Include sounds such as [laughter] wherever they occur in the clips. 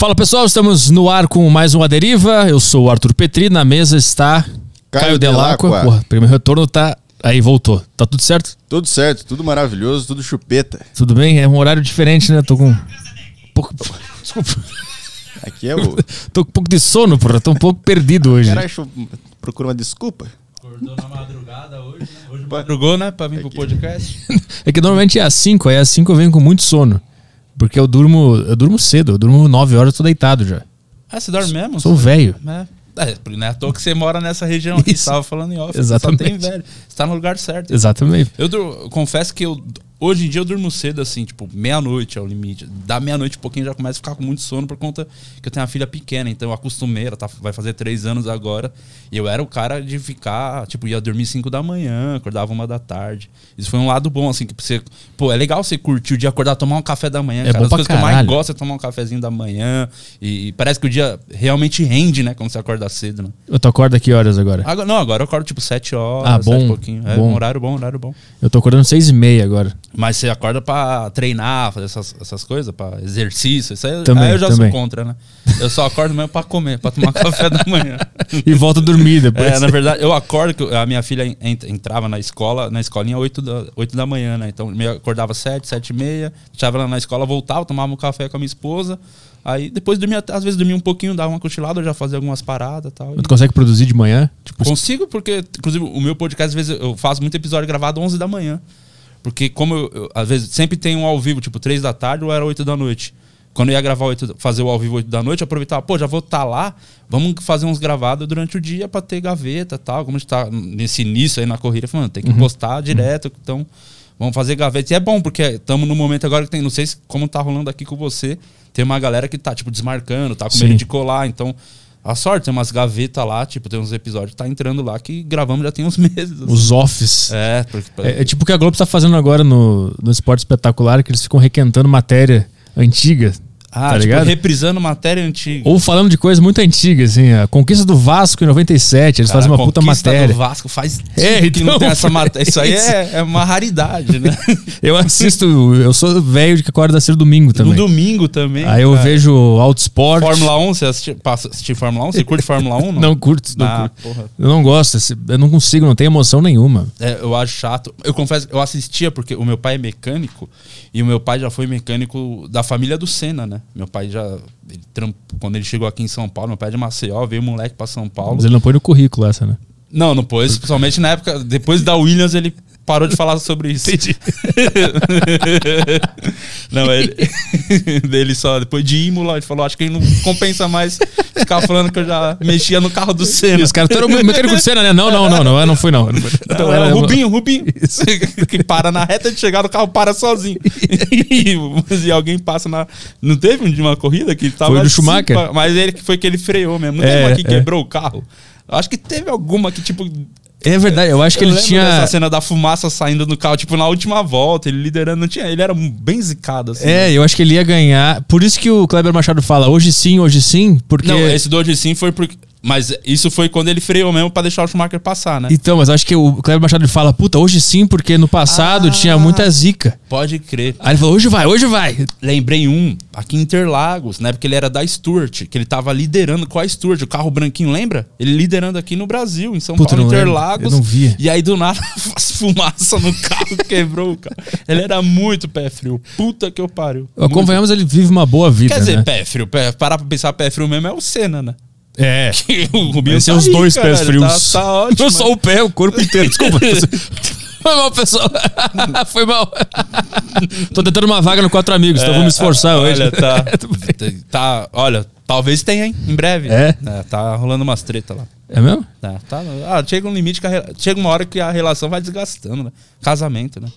Fala pessoal, estamos no ar com mais um A Deriva. Eu sou o Arthur Petri, na mesa está Caio, Caio Delacqua. Delacqua. Porra, primeiro retorno tá. Aí voltou. Tá tudo certo? Tudo certo, tudo maravilhoso, tudo chupeta. Tudo bem? É um horário diferente, né? Tô com. Pouco... Desculpa. Aqui é o. [laughs] Tô com um pouco de sono, porra. Tô um pouco perdido hoje. Caralho, procura uma desculpa. Acordou na madrugada hoje, né? Hoje madrugou, né? Pra vir é pro podcast. [laughs] é que normalmente é às 5, aí às 5 eu venho com muito sono. Porque eu durmo, eu durmo cedo, eu durmo 9 horas, eu tô deitado já. Ah, você dorme mesmo? Sou velho. É. É, não é à toa que você mora nessa região que você estava falando em off. Exatamente. Você só tem velho. Você tá no lugar certo. Exatamente. Eu, eu confesso que eu Hoje em dia eu durmo cedo, assim, tipo, meia-noite é o limite. Da meia-noite um pouquinho já começa a ficar com muito sono por conta que eu tenho uma filha pequena, então eu acostumei, ela tá, vai fazer três anos agora. E eu era o cara de ficar, tipo, ia dormir cinco da manhã, acordava uma da tarde. Isso foi um lado bom, assim, que você. Pô, é legal você curtir o dia, acordar, tomar um café da manhã, é cara. Bom As coisas caralho. que eu mais gosto é tomar um cafezinho da manhã. E, e, parece que o dia realmente rende, né? Quando você acorda cedo, né? Eu tô acorda que horas agora? agora não, agora eu acordo tipo sete horas, ah, bom, pouquinho. É bom. um horário bom, horário bom. Eu tô acordando seis e meia agora. Mas você acorda pra treinar, fazer essas, essas coisas, pra exercício. Isso aí, também, aí eu já também. sou contra, né? Eu só acordo mesmo pra comer, pra tomar [laughs] café da manhã. e volto a dormir [laughs] depois. É, na verdade, eu acordo que a minha filha entrava na escola, na escolinha 8 da, 8 da manhã, né? Então eu acordava 7, 7 e meia, deixava ela na escola, voltava, tomava um café com a minha esposa. Aí depois dormia, às vezes dormia um pouquinho, dava uma cochilada, eu já fazia algumas paradas e tal. Tu consegue produzir de manhã? Tipo, Consigo, porque, inclusive, o meu podcast, às vezes, eu faço muito episódio gravado 11 da manhã. Porque como eu, eu, às vezes sempre tem um ao vivo, tipo 3 da tarde ou era 8 da noite. Quando eu ia gravar 8, fazer o ao vivo 8 da noite, eu aproveitava, pô, já vou estar tá lá, vamos fazer uns gravados durante o dia para ter gaveta tal. Como a gente tá nesse início aí na corrida, falando, tem que uhum. postar direto, uhum. então vamos fazer gaveta. E é bom, porque estamos no momento agora que tem, não sei se, como tá rolando aqui com você, tem uma galera que tá, tipo, desmarcando, tá com medo de colar, então a sorte, tem umas gavetas lá, tipo, tem uns episódios que tá entrando lá que gravamos já tem uns [laughs] meses. Assim. Os offs. É, porque... é, é, tipo o que a Globo tá fazendo agora no, no Esporte Espetacular, que eles ficam requentando matéria antiga. Ah, tá tipo, ligado? reprisando matéria antiga. Ou falando de coisa muito antiga, assim, a conquista do Vasco em 97, eles Cara, fazem uma puta matéria. do Vasco faz é, então, que não tem essa matéria. Isso aí é, é, uma raridade, né? [laughs] eu assisto, eu sou velho de que acorda cedo domingo também. No domingo também. Aí eu cara. vejo Auto Sport. Fórmula 1, você assiste, passa, Fórmula 1? Você curte Fórmula 1? Não, [laughs] não curto, não ah, curto. Eu não gosto, eu não consigo, não tenho emoção nenhuma. É, eu acho chato. Eu confesso, eu assistia porque o meu pai é mecânico e o meu pai já foi mecânico da família do Senna, né? Meu pai já ele tramp... quando ele chegou aqui em São Paulo, meu pai é de Maceió, veio moleque pra São Paulo. Mas ele não põe no currículo essa, né? Não, não pôs. Principalmente na época, depois da Williams, ele parou de falar sobre isso. Entendi. [laughs] não, ele, [laughs] ele só, depois de Imola, ele falou, acho que não compensa mais ficar falando que eu já mexia no carro do Senna. E os caras, tu era o mecânico do Senna, né? Não, não, não, não, não fui não. Então, não, era, Rubinho, Rubinho. Isso. [laughs] que para na reta de chegar, o carro para sozinho. e, e, alguém passa na... Não teve uma corrida que tava... Foi do Schumacher. Assim, mas ele foi que ele freou mesmo. Não é, teve uma que é. quebrou o carro. Acho que teve alguma que, tipo, é verdade, eu acho que eu ele tinha. Essa cena da fumaça saindo do carro, tipo, na última volta, ele liderando, não tinha. Ele era bem zicado, assim. É, né? eu acho que ele ia ganhar. Por isso que o Kleber Machado fala, hoje sim, hoje sim, porque. Não, esse do hoje sim foi porque. Mas isso foi quando ele freou mesmo para deixar o Schumacher passar, né? Então, mas acho que o Cleber Machado fala, puta, hoje sim, porque no passado ah, tinha muita zica. Pode crer. Aí ele falou, hoje vai, hoje vai. Lembrei um, aqui em Interlagos, né? Porque ele era da Stuart, que ele tava liderando com a Stuart, o carro branquinho, lembra? Ele liderando aqui no Brasil, em São puta, Paulo, Interlagos. Eu não via. E aí do nada, [laughs] fumaça no carro, quebrou o carro. Ele era muito pé frio. Puta que eu pariu. Convenhamos, ele vive uma boa vida. Quer dizer, né? pé frio. Pé, parar pra pensar pé frio mesmo é o Senna, né? É. [laughs] o Rubinho Vai ser tá os dois aí, pés cara, frios. Tá, tá ótimo. Não só o pé, o corpo inteiro. Desculpa. [laughs] Foi mal, pessoal. [laughs] Foi mal. Tô tentando uma vaga no Quatro Amigos, é, então vou me esforçar olha, hoje. Olha, tá, tá. Olha, talvez tenha, hein? Em breve. É? é tá rolando umas tretas lá. É mesmo? Tá, tá. Ah, chega um limite que a, chega uma hora que a relação vai desgastando, né? Casamento, né?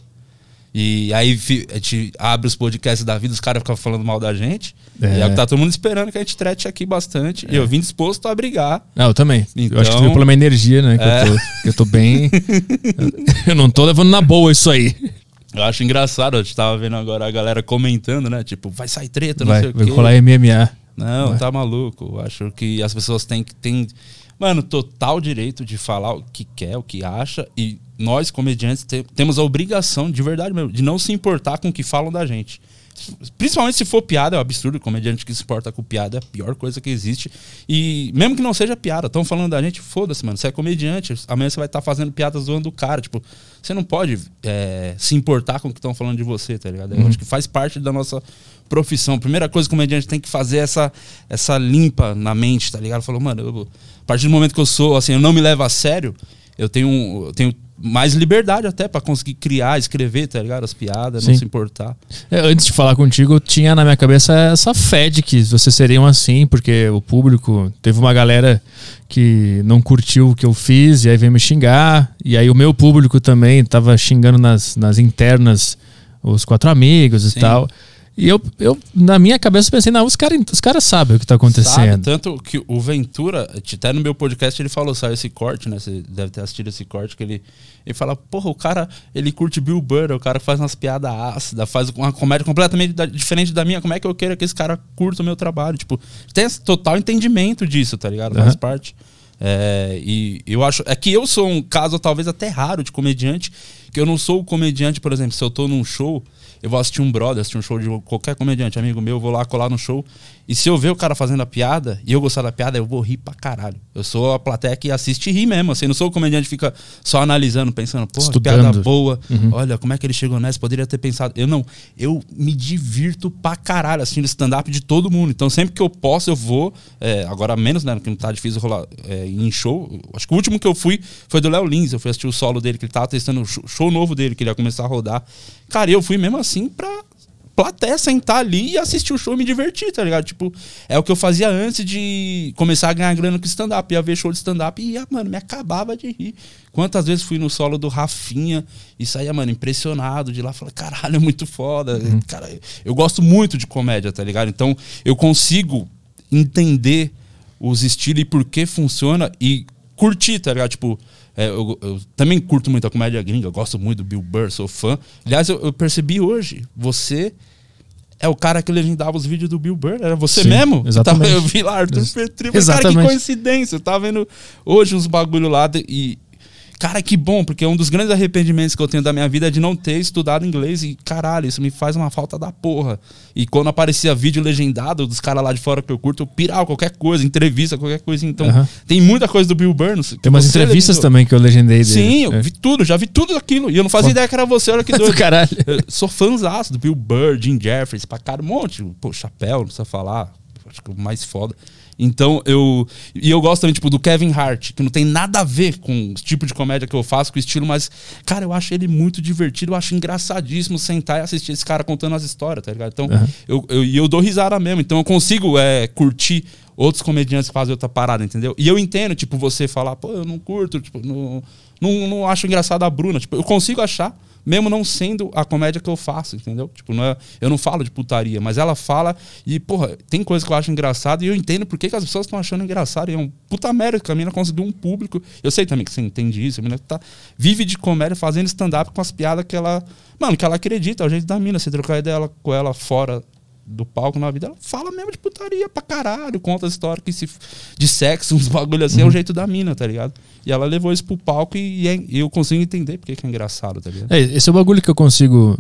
E aí a gente abre os podcasts da vida, os caras ficam falando mal da gente. É. E é tá todo mundo esperando que a gente trete aqui bastante. É. E eu vim disposto a brigar. Não, eu também. Então, eu acho que veio pela minha energia, né? Que, é. eu, tô, que eu tô bem. [laughs] eu não tô levando na boa isso aí. Eu acho engraçado, a gente tava vendo agora a galera comentando, né? Tipo, vai sair treta, não vai, sei o quê. Vai rolar MMA. Não, vai. tá maluco. Eu acho que as pessoas têm que. Têm, mano, total direito de falar o que quer, o que acha. E nós, comediantes, te, temos a obrigação, de verdade mesmo, de não se importar com o que falam da gente. Principalmente se for piada, é um absurdo. Comediante que se importa com piada é a pior coisa que existe. E mesmo que não seja piada, estão falando da gente, foda-se, mano. Você é comediante, amanhã você vai estar tá fazendo piada zoando o cara. Tipo, você não pode é, se importar com o que estão falando de você, tá ligado? Eu uhum. acho que faz parte da nossa profissão. Primeira coisa que o comediante tem que fazer é essa, essa limpa na mente, tá ligado? Falou, mano, eu, a partir do momento que eu sou, assim, eu não me levo a sério, eu tenho, eu tenho mais liberdade até para conseguir criar, escrever, tá ligado? As piadas, Sim. não se importar. É, antes de falar contigo, eu tinha na minha cabeça essa fé de que vocês seriam assim, porque o público. Teve uma galera que não curtiu o que eu fiz e aí veio me xingar. E aí o meu público também tava xingando nas, nas internas os quatro amigos Sim. e tal. E eu, eu, na minha cabeça, pensei, não, os caras os cara sabem o que tá acontecendo. Sabe, tanto que o Ventura, até no meu podcast, ele falou, saiu esse corte, né? Você deve ter assistido esse corte, que ele, ele fala, porra, o cara, ele curte Bill Burr, o cara faz umas piadas ácidas, faz uma comédia completamente da, diferente da minha, como é que eu quero que esse cara curta o meu trabalho? Tipo, tem esse total entendimento disso, tá ligado? Faz uhum. parte. É, e eu acho. É que eu sou um caso talvez até raro de comediante, que eu não sou o comediante, por exemplo, se eu tô num show eu vou assistir um brother, assistir um show de qualquer comediante, amigo meu, vou lá colar no show. E se eu ver o cara fazendo a piada e eu gostar da piada, eu vou rir pra caralho. Eu sou a plateia que assiste e ri mesmo. Assim, não sou o comediante que fica só analisando, pensando, porra, que piada boa. Uhum. Olha, como é que ele chegou nessa? Poderia ter pensado. Eu não. Eu me divirto pra caralho assistindo stand-up de todo mundo. Então, sempre que eu posso, eu vou. É, agora menos, né? Porque não tá difícil rolar é, em show. Acho que o último que eu fui foi do Léo Lins. Eu fui assistir o solo dele, que ele tava testando o show novo dele, que ele ia começar a rodar. Cara, eu fui mesmo assim pra plateia sentar ali e assistir o show e me divertir, tá ligado? Tipo, é o que eu fazia antes de começar a ganhar grana com stand-up. Ia ver show de stand-up e ia, mano, me acabava de rir. Quantas vezes fui no solo do Rafinha e saía, mano, impressionado de lá. Falei, caralho, é muito foda. Uhum. Cara, eu gosto muito de comédia, tá ligado? Então, eu consigo entender os estilos e por que funciona e curtir, tá ligado? Tipo, é, eu, eu, também curto muito a comédia gringa, gosto muito do Bill Burr, sou fã. Aliás, eu, eu percebi hoje, você é o cara que legendava os vídeos do Bill Burr. Era você Sim, mesmo? [laughs] Exatamente. eu vi lá, Arthur Petri. Cara, que coincidência. Eu tava vendo hoje uns bagulho lá de, e Cara, que bom, porque um dos grandes arrependimentos que eu tenho da minha vida é de não ter estudado inglês. E, caralho, isso me faz uma falta da porra. E quando aparecia vídeo legendado dos caras lá de fora que eu curto, eu pirava qualquer coisa, entrevista, qualquer coisa. Então, tem muita coisa do Bill Burns. Tem umas entrevistas legendou. também que eu legendei dele. Sim, eu é. vi tudo, já vi tudo aquilo. E eu não fazia Pô. ideia que era você, olha que [laughs] doido. caralho. Eu sou fãzaço do Bill Burr, Jim Jeffries, pra cara, um monte. Pô, chapéu, não precisa falar. Acho que o mais foda. Então eu. E eu gosto também, tipo, do Kevin Hart, que não tem nada a ver com o tipo de comédia que eu faço, com o estilo, mas, cara, eu acho ele muito divertido, eu acho engraçadíssimo sentar e assistir esse cara contando as histórias, tá ligado? Então, uhum. eu, eu, e eu dou risada mesmo. Então eu consigo é, curtir outros comediantes que fazem outra parada, entendeu? E eu entendo, tipo, você falar, pô, eu não curto, tipo, não, não, não acho engraçado a Bruna. Tipo, eu consigo achar mesmo não sendo a comédia que eu faço, entendeu? Tipo, não é, eu não falo de putaria, mas ela fala e, porra, tem coisa que eu acho engraçada e eu entendo por que, que as pessoas estão achando engraçado. E é um puta merda que a mina conseguiu um público. Eu sei também que você entende isso, a mina tá, vive de comédia fazendo stand-up com as piadas que ela. Mano, que ela acredita, é o jeito da mina. Você trocar ideia com ela fora do palco na vida, ela fala mesmo de putaria pra caralho, conta a história que se, de sexo, uns bagulho assim, uhum. é o uhum. jeito da mina, tá ligado? E ela levou isso pro palco e, e é, eu consigo entender porque que é engraçado, tá ligado? É, esse é o bagulho que eu consigo.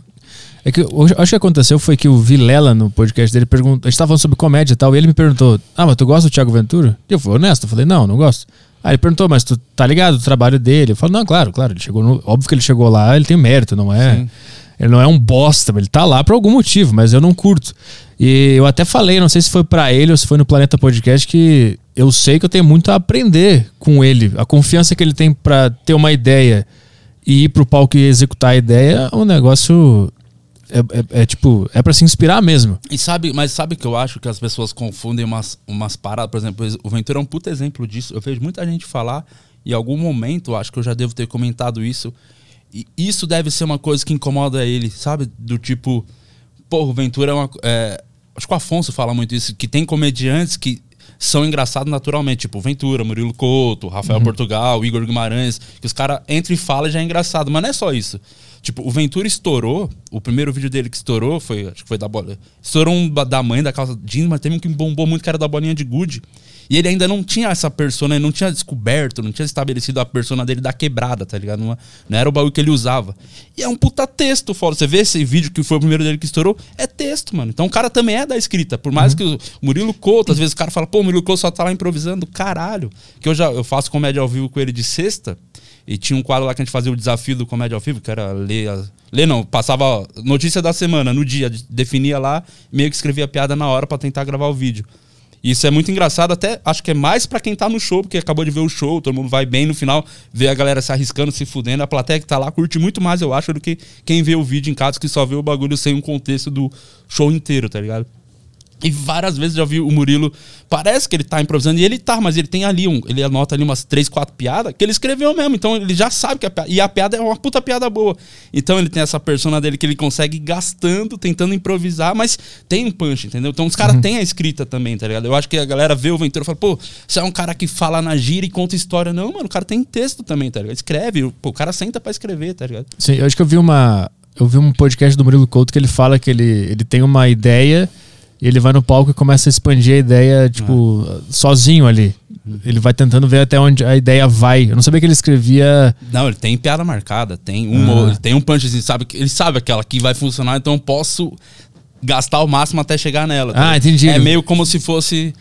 É que eu acho que aconteceu foi que o Vilela, no podcast dele, perguntou. A gente tava falando sobre comédia e tal, e ele me perguntou: Ah, mas tu gosta do Thiago Ventura? E eu fui honesto, eu falei, não, não gosto. Aí ele perguntou, mas tu tá ligado do trabalho dele? Eu falei, não, claro, claro, ele chegou no, Óbvio que ele chegou lá, ele tem mérito, não é? Sim. Ele não é um bosta, ele tá lá por algum motivo, mas eu não curto. E eu até falei, não sei se foi para ele ou se foi no Planeta Podcast, que eu sei que eu tenho muito a aprender com ele. A confiança que ele tem para ter uma ideia e ir pro palco e executar a ideia é um negócio. É, é, é tipo, é para se inspirar mesmo. E sabe, mas sabe que eu acho que as pessoas confundem umas, umas paradas, por exemplo, o Ventura é um puta exemplo disso. Eu vejo muita gente falar, e em algum momento, acho que eu já devo ter comentado isso. E isso deve ser uma coisa que incomoda ele, sabe? Do tipo, pô, o Ventura é uma. É, acho que o Afonso fala muito isso, que tem comediantes que são engraçados naturalmente, tipo Ventura, Murilo Couto, Rafael uhum. Portugal, Igor Guimarães, que os caras entram e falam e já é engraçado. Mas não é só isso. Tipo, o Ventura estourou, o primeiro vídeo dele que estourou foi, acho que foi da bola. Estourou um da da mãe da calça jeans, mas teve um que bombou muito que era da bolinha de gude. E ele ainda não tinha essa persona, ele não tinha descoberto, não tinha estabelecido a persona dele da quebrada, tá ligado? Não, não era o bagulho que ele usava. E é um puta texto, fora. Você vê esse vídeo que foi o primeiro dele que estourou, é texto, mano. Então o cara também é da escrita. Por mais que o Murilo Couto, às vezes o cara fala, pô, o Murilo Couto só tá lá improvisando. Caralho. Que eu já eu faço comédia ao vivo com ele de sexta. E tinha um quadro lá que a gente fazia o desafio do comédia ao vivo, que era ler. As... Ler não, passava notícia da semana no dia, definia lá, meio que escrevia piada na hora pra tentar gravar o vídeo. Isso é muito engraçado, até acho que é mais pra quem tá no show, porque acabou de ver o show, todo mundo vai bem no final, vê a galera se arriscando, se fudendo. A plateia que tá lá curte muito mais, eu acho, do que quem vê o vídeo em casa que só vê o bagulho sem um contexto do show inteiro, tá ligado? E várias vezes já vi o Murilo. Parece que ele tá improvisando, e ele tá, mas ele tem ali um. Ele anota ali umas três, quatro piadas que ele escreveu mesmo. Então ele já sabe que a piada. E a piada é uma puta piada boa. Então ele tem essa persona dele que ele consegue ir gastando, tentando improvisar, mas tem um punch, entendeu? Então os caras têm a escrita também, tá ligado? Eu acho que a galera vê o Ventura e fala, pô, você é um cara que fala na gira e conta história. Não, mano, o cara tem texto também, tá ligado? Escreve, pô, o cara senta pra escrever, tá ligado? Sim, eu acho que eu vi uma. Eu vi um podcast do Murilo Couto que ele fala que ele, ele tem uma ideia e ele vai no palco e começa a expandir a ideia, tipo, sozinho ali. Ele vai tentando ver até onde a ideia vai. Eu não sabia que ele escrevia. Não, ele tem piada marcada, tem um, Ah. ele tem um punchzinho, sabe? que- Ele sabe aquela que vai funcionar, então eu posso gastar o máximo até chegar nela. Ah, ligado? entendi. É meio como se fosse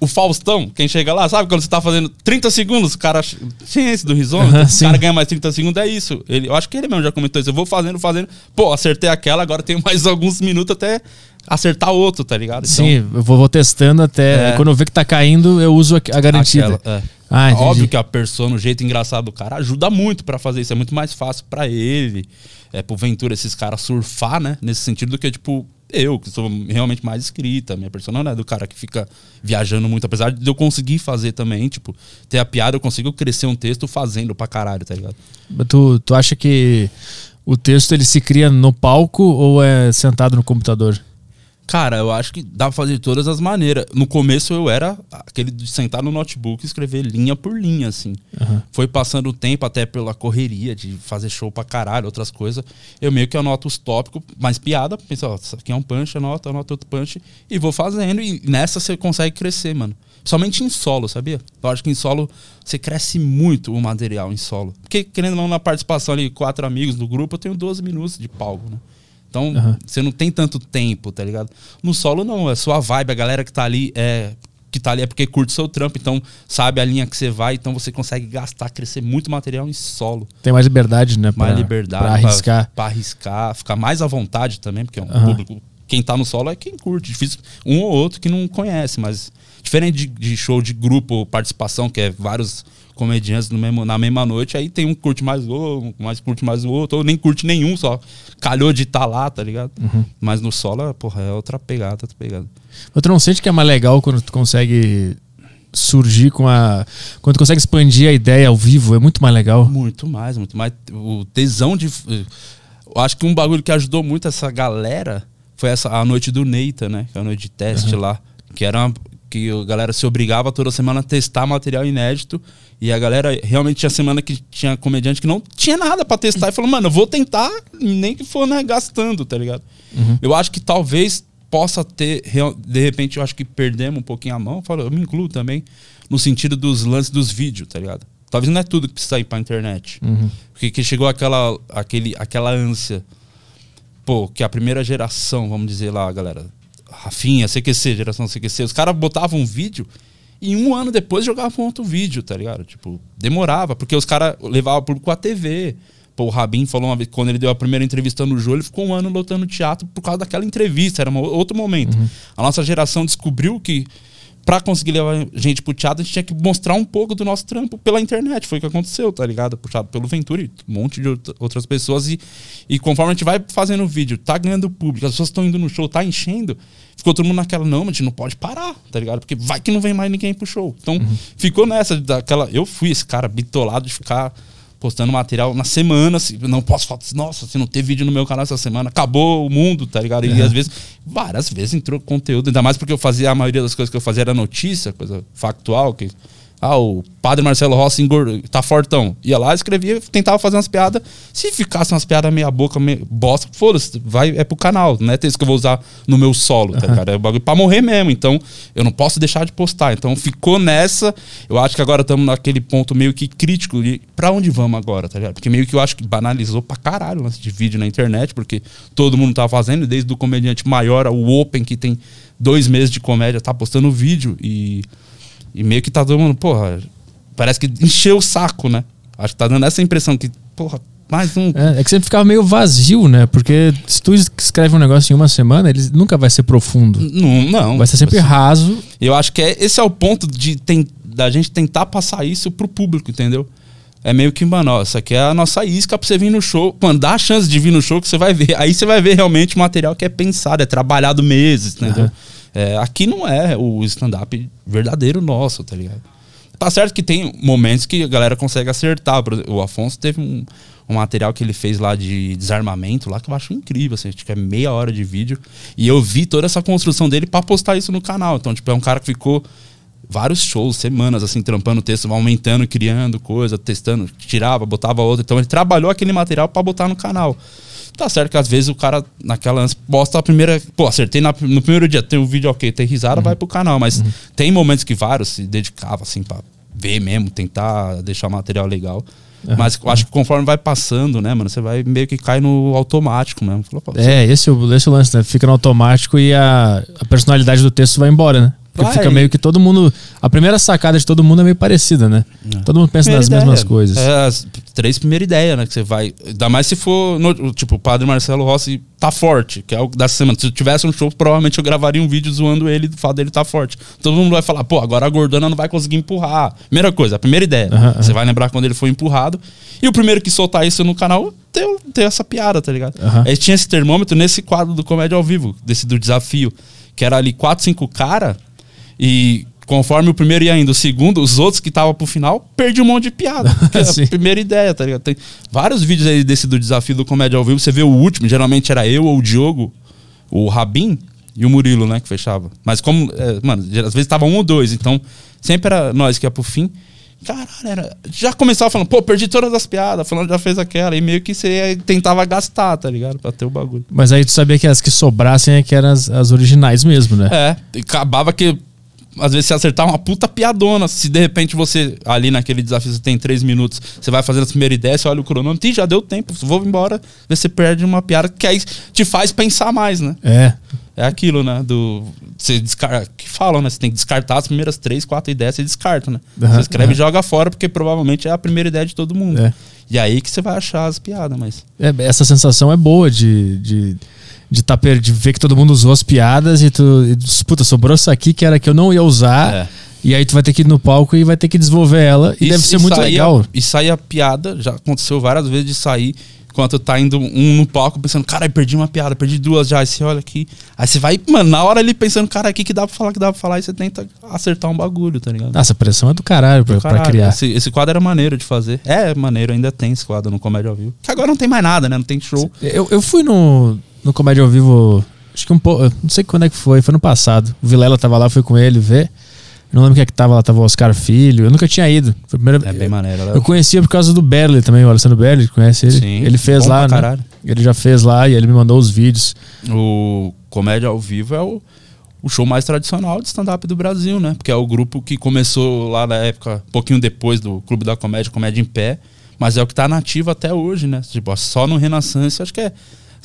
o Faustão, quem chega lá, sabe? Quando você tá fazendo 30 segundos, o cara. Tinha esse do Aham, o cara ganha mais 30 segundos, é isso. Ele, eu acho que ele mesmo já comentou isso. Eu vou fazendo, fazendo. Pô, acertei aquela, agora tenho mais [laughs] alguns minutos até acertar outro, tá ligado? Então, Sim, eu vou, vou testando até. É. Quando eu ver que tá caindo, eu uso a, a garantida. Aquela, é. Ah. Óbvio que a persona, o jeito engraçado do cara, ajuda muito pra fazer isso. É muito mais fácil pra ele, é, pro Ventura, esses caras surfar, né? Nesse sentido do que, tipo, eu, que sou realmente mais escrita. Minha persona não é do cara que fica viajando muito. Apesar de eu conseguir fazer também, tipo, ter a piada, eu consigo crescer um texto fazendo pra caralho, tá ligado? Tu, tu acha que o texto ele se cria no palco ou é sentado no computador? Cara, eu acho que dá pra fazer de todas as maneiras. No começo eu era aquele de sentar no notebook e escrever linha por linha, assim. Aham. Foi passando o tempo até pela correria de fazer show pra caralho, outras coisas. Eu meio que anoto os tópicos, mais piada, pensa, ó, isso aqui é um punch, anoto, anoto outro punch e vou fazendo. E nessa você consegue crescer, mano. Somente em solo, sabia? Eu acho que em solo você cresce muito o material em solo. Porque, querendo ou não, na participação ali, quatro amigos do grupo, eu tenho 12 minutos de palco, né? Então, Aham. você não tem tanto tempo, tá ligado? No solo, não, é sua vibe, a galera que tá ali é. Que tá ali é porque curte seu trampo, então sabe a linha que você vai, então você consegue gastar, crescer muito material em solo. Tem mais liberdade, né? Mais pra- liberdade. Pra arriscar. Pra, arriscar, ficar mais à vontade também, porque é um público. Quem tá no solo é quem curte. Difícil um ou outro que não conhece, mas diferente de, de show de grupo participação, que é vários comediantes mesmo, na mesma noite, aí tem um que curte mais o um mais curte mais o outro, ou nem curte nenhum, só calhou de estar lá, tá ligado? Uhum. Mas no solo, porra, é outra pegada, outra pegada. Mas tu não sente que é mais legal quando tu consegue surgir com a. Quando tu consegue expandir a ideia ao vivo, é muito mais legal. Muito mais, muito mais. O tesão de. Eu acho que um bagulho que ajudou muito essa galera foi essa a noite do Neita, né? Que é a noite de teste lá. Que era uma- que a galera se obrigava toda semana a testar material inédito. E a galera realmente tinha semana que tinha comediante que não tinha nada pra testar e falou, mano, eu vou tentar, nem que for, né, gastando, tá ligado? Eu acho que talvez possa ter, de repente, eu acho que perdemos um pouquinho a mão. Eu, falo, eu me incluo também, no sentido dos lances dos vídeos, tá ligado? Talvez não é tudo que precisa ir pra internet. Uhum. Porque que chegou aquela, aquele, aquela ânsia. Pô, que a primeira geração, vamos dizer lá, galera. Rafinha, CQC, geração CQC, os caras botavam um vídeo e um ano depois jogavam outro vídeo, tá ligado? Tipo, demorava, porque os caras levavam público à TV. Pô, o Rabin falou uma vez, quando ele deu a primeira entrevista no Jô, ele ficou um ano lotando teatro por causa daquela entrevista, era um outro momento. A nossa geração descobriu que pra conseguir levar gente pro teatro, a gente tinha que mostrar um pouco do nosso trampo pela internet. Foi o que aconteceu, tá ligado? Puxado pelo Ventura e um monte de outra- outras pessoas. E, e conforme a gente vai fazendo o vídeo, tá ganhando público, as pessoas estão indo no show, tá enchendo, ficou todo mundo naquela, não, mas a gente não pode parar, tá ligado? Porque vai que não vem mais ninguém pro show. Então, ficou nessa, daquela. Eu fui esse cara bitolado de ficar postando material na semana, assim, não posso falar, nossa, se não ter vídeo no meu canal essa semana, acabou o mundo, tá ligado? E às vezes, várias vezes entrou conteúdo, ainda mais porque eu fazia, a maioria das coisas que eu fazia era notícia, coisa factual, que Ah, o padre Marcelo Rossi engord... tá fortão. Ia lá, escrevia, tentava fazer umas piadas. Se ficasse umas piadas meia boca, meia bosta, foda-se, vai, é pro canal. Não é isso que eu vou usar no meu solo, tá ligado? É um bagulho pra morrer mesmo. Então, eu não posso deixar de postar. Então, ficou nessa. Eu acho que agora estamos naquele ponto meio que crítico de pra onde vamos agora, tá ligado? Porque meio que eu acho que banalizou pra caralho o lance de vídeo na internet, porque todo mundo tá fazendo, desde o comediante maior ao Open, que tem dois meses de comédia, tá postando vídeo e. E meio que tá todo mundo, porra, parece que encheu o saco, né? Acho que tá dando essa impressão que, porra, mais um. É, é que sempre ficava meio vazio, né? Porque se tu escreve um negócio em uma semana, ele nunca vai ser profundo. Não, não. Vai ser sempre raso. Eu acho que é, esse é o ponto de tem, da gente tentar passar isso pro público, entendeu? É meio que, mano, ó, isso aqui é a nossa isca pra você vir no show. Mano, dá a chance de vir no show que você vai ver. Aí você vai ver realmente o material que é pensado, é trabalhado meses, entendeu? Aham. É, aqui não é o stand-up verdadeiro nosso, tá ligado? Tá certo que tem momentos que a galera consegue acertar. O Afonso teve um, um material que ele fez lá de desarmamento lá que eu acho incrível, assim, que é meia hora de vídeo. E eu vi toda essa construção dele pra postar isso no canal. Então, tipo, é um cara que ficou vários shows, semanas, assim, trampando o texto, aumentando, criando coisa, testando, tirava, botava outra. Então ele trabalhou aquele material pra botar no canal. Tá certo que às vezes o cara, naquela antes, posta a primeira. Pô, acertei na- no primeiro dia, tem o vídeo ok, tem risada, vai pro canal. Mas tem momentos que vários se dedicavam, assim, pra ver mesmo, tentar deixar o material legal. Mas eu acho que conforme vai passando, né, mano, você vai meio que cai no automático mesmo. É, esse, é o- esse é o lance, né? Fica no automático e a, a personalidade do texto vai embora, né? Porque fica meio que todo mundo. A primeira sacada de todo mundo é meio parecida, né? Todo mundo pensa Primeira nas ideia. mesmas coisas. É, três primeiras ideias, né? Que você vai. Ainda mais se for. no- tipo, o padre Marcelo Rossi tá forte, que é o da semana. Se eu tivesse um show, provavelmente eu gravaria um vídeo zoando ele do fato dele tá forte. Todo mundo vai falar, pô, agora a gordona não vai conseguir empurrar. Primeira coisa, a primeira ideia. Aham, Você vai lembrar quando ele foi empurrado. E o primeiro que soltar isso no canal deu, deu essa piada, tá ligado? Aham. Aí tinha esse termômetro nesse quadro do Comédia ao Vivo, desse do desafio, que era ali quatro, cinco cara e conforme o primeiro ia indo, o segundo, os outros que estavam pro final, perdi um monte de piada. [laughs] É a primeira ideia, tá ligado? Tem vários vídeos aí desse do desafio do Comédia ao Vivo, você vê o último, geralmente era eu ou o Diogo, o Rabin e o Murilo, né, que fechava. Mas como, é, mano, às vezes tava um ou dois, então sempre era nós que ia pro fim. Caralho, era. Já começava falando, pô, perdi todas as piadas, falando já fez aquela. E meio que você tentava gastar, tá ligado? Pra ter o bagulho. Mas aí tu sabia que as que sobrassem é que eram as, as originais mesmo, né? É, e acabava que às vezes você acertava uma puta piadona. Se de repente você, ali naquele desafio, você tem três minutos, você vai fazendo as primeiras ideias, você olha o cronômetro e já deu tempo. Vou embora, você perde uma piada que aí te faz pensar mais, né? É. É aquilo, né? Do. Você descarta. Que falam, né? Você tem que descartar as primeiras três, quatro ideias, você descarta, né? Aham, você escreve aham. e joga fora, porque provavelmente é a primeira ideia de todo mundo. É. E aí que você vai achar as piadas, mas. É, essa sensação é boa de, de, de, tá per- de ver que todo mundo usou as piadas e tu, e. Puta, sobrou essa aqui que era que eu não ia usar. É. E aí tu vai ter que ir no palco e vai ter que desenvolver ela. E, deve ser muito legal. E sair a piada, já aconteceu várias vezes de sair enquanto tá indo um no palco pensando, cara, perdi uma piada, perdi duas já. Aí você olha aqui. Aí você vai, mano, na hora ali pensando, cara, aqui que dá pra falar, que dá pra falar, e você tenta acertar um bagulho, tá ligado? Nossa, a pressão é do caralho pra, pra Caralho, criar. Esse, esse quadro era maneiro de fazer. É maneiro, ainda tem esse quadro no Comédia ao Vivo. Que agora não tem mais nada, né? Não tem show. Eu, eu fui no, no Comédia ao Vivo, acho que um pouco, não sei quando é que foi, foi no passado. O Vilela tava lá, fui com ele ver. Eu não lembro quem é que tava lá, tava o Oscar Filho. Eu nunca tinha ido. Foi a primeira É bem maneiro. Eu conhecia por causa do Berli também, o Alessandro Berli, conhece ele? Sim, ele fez lá, né? Ele já fez lá e ele me mandou os vídeos. O Comédia ao Vivo é o, o show mais tradicional de stand-up do Brasil, né? Porque é o grupo que começou lá na época, um pouquinho depois do Clube da Comédia, Comédia em Pé, mas é o que tá nativo até hoje, né? Tipo, só no Renaissance, acho que é.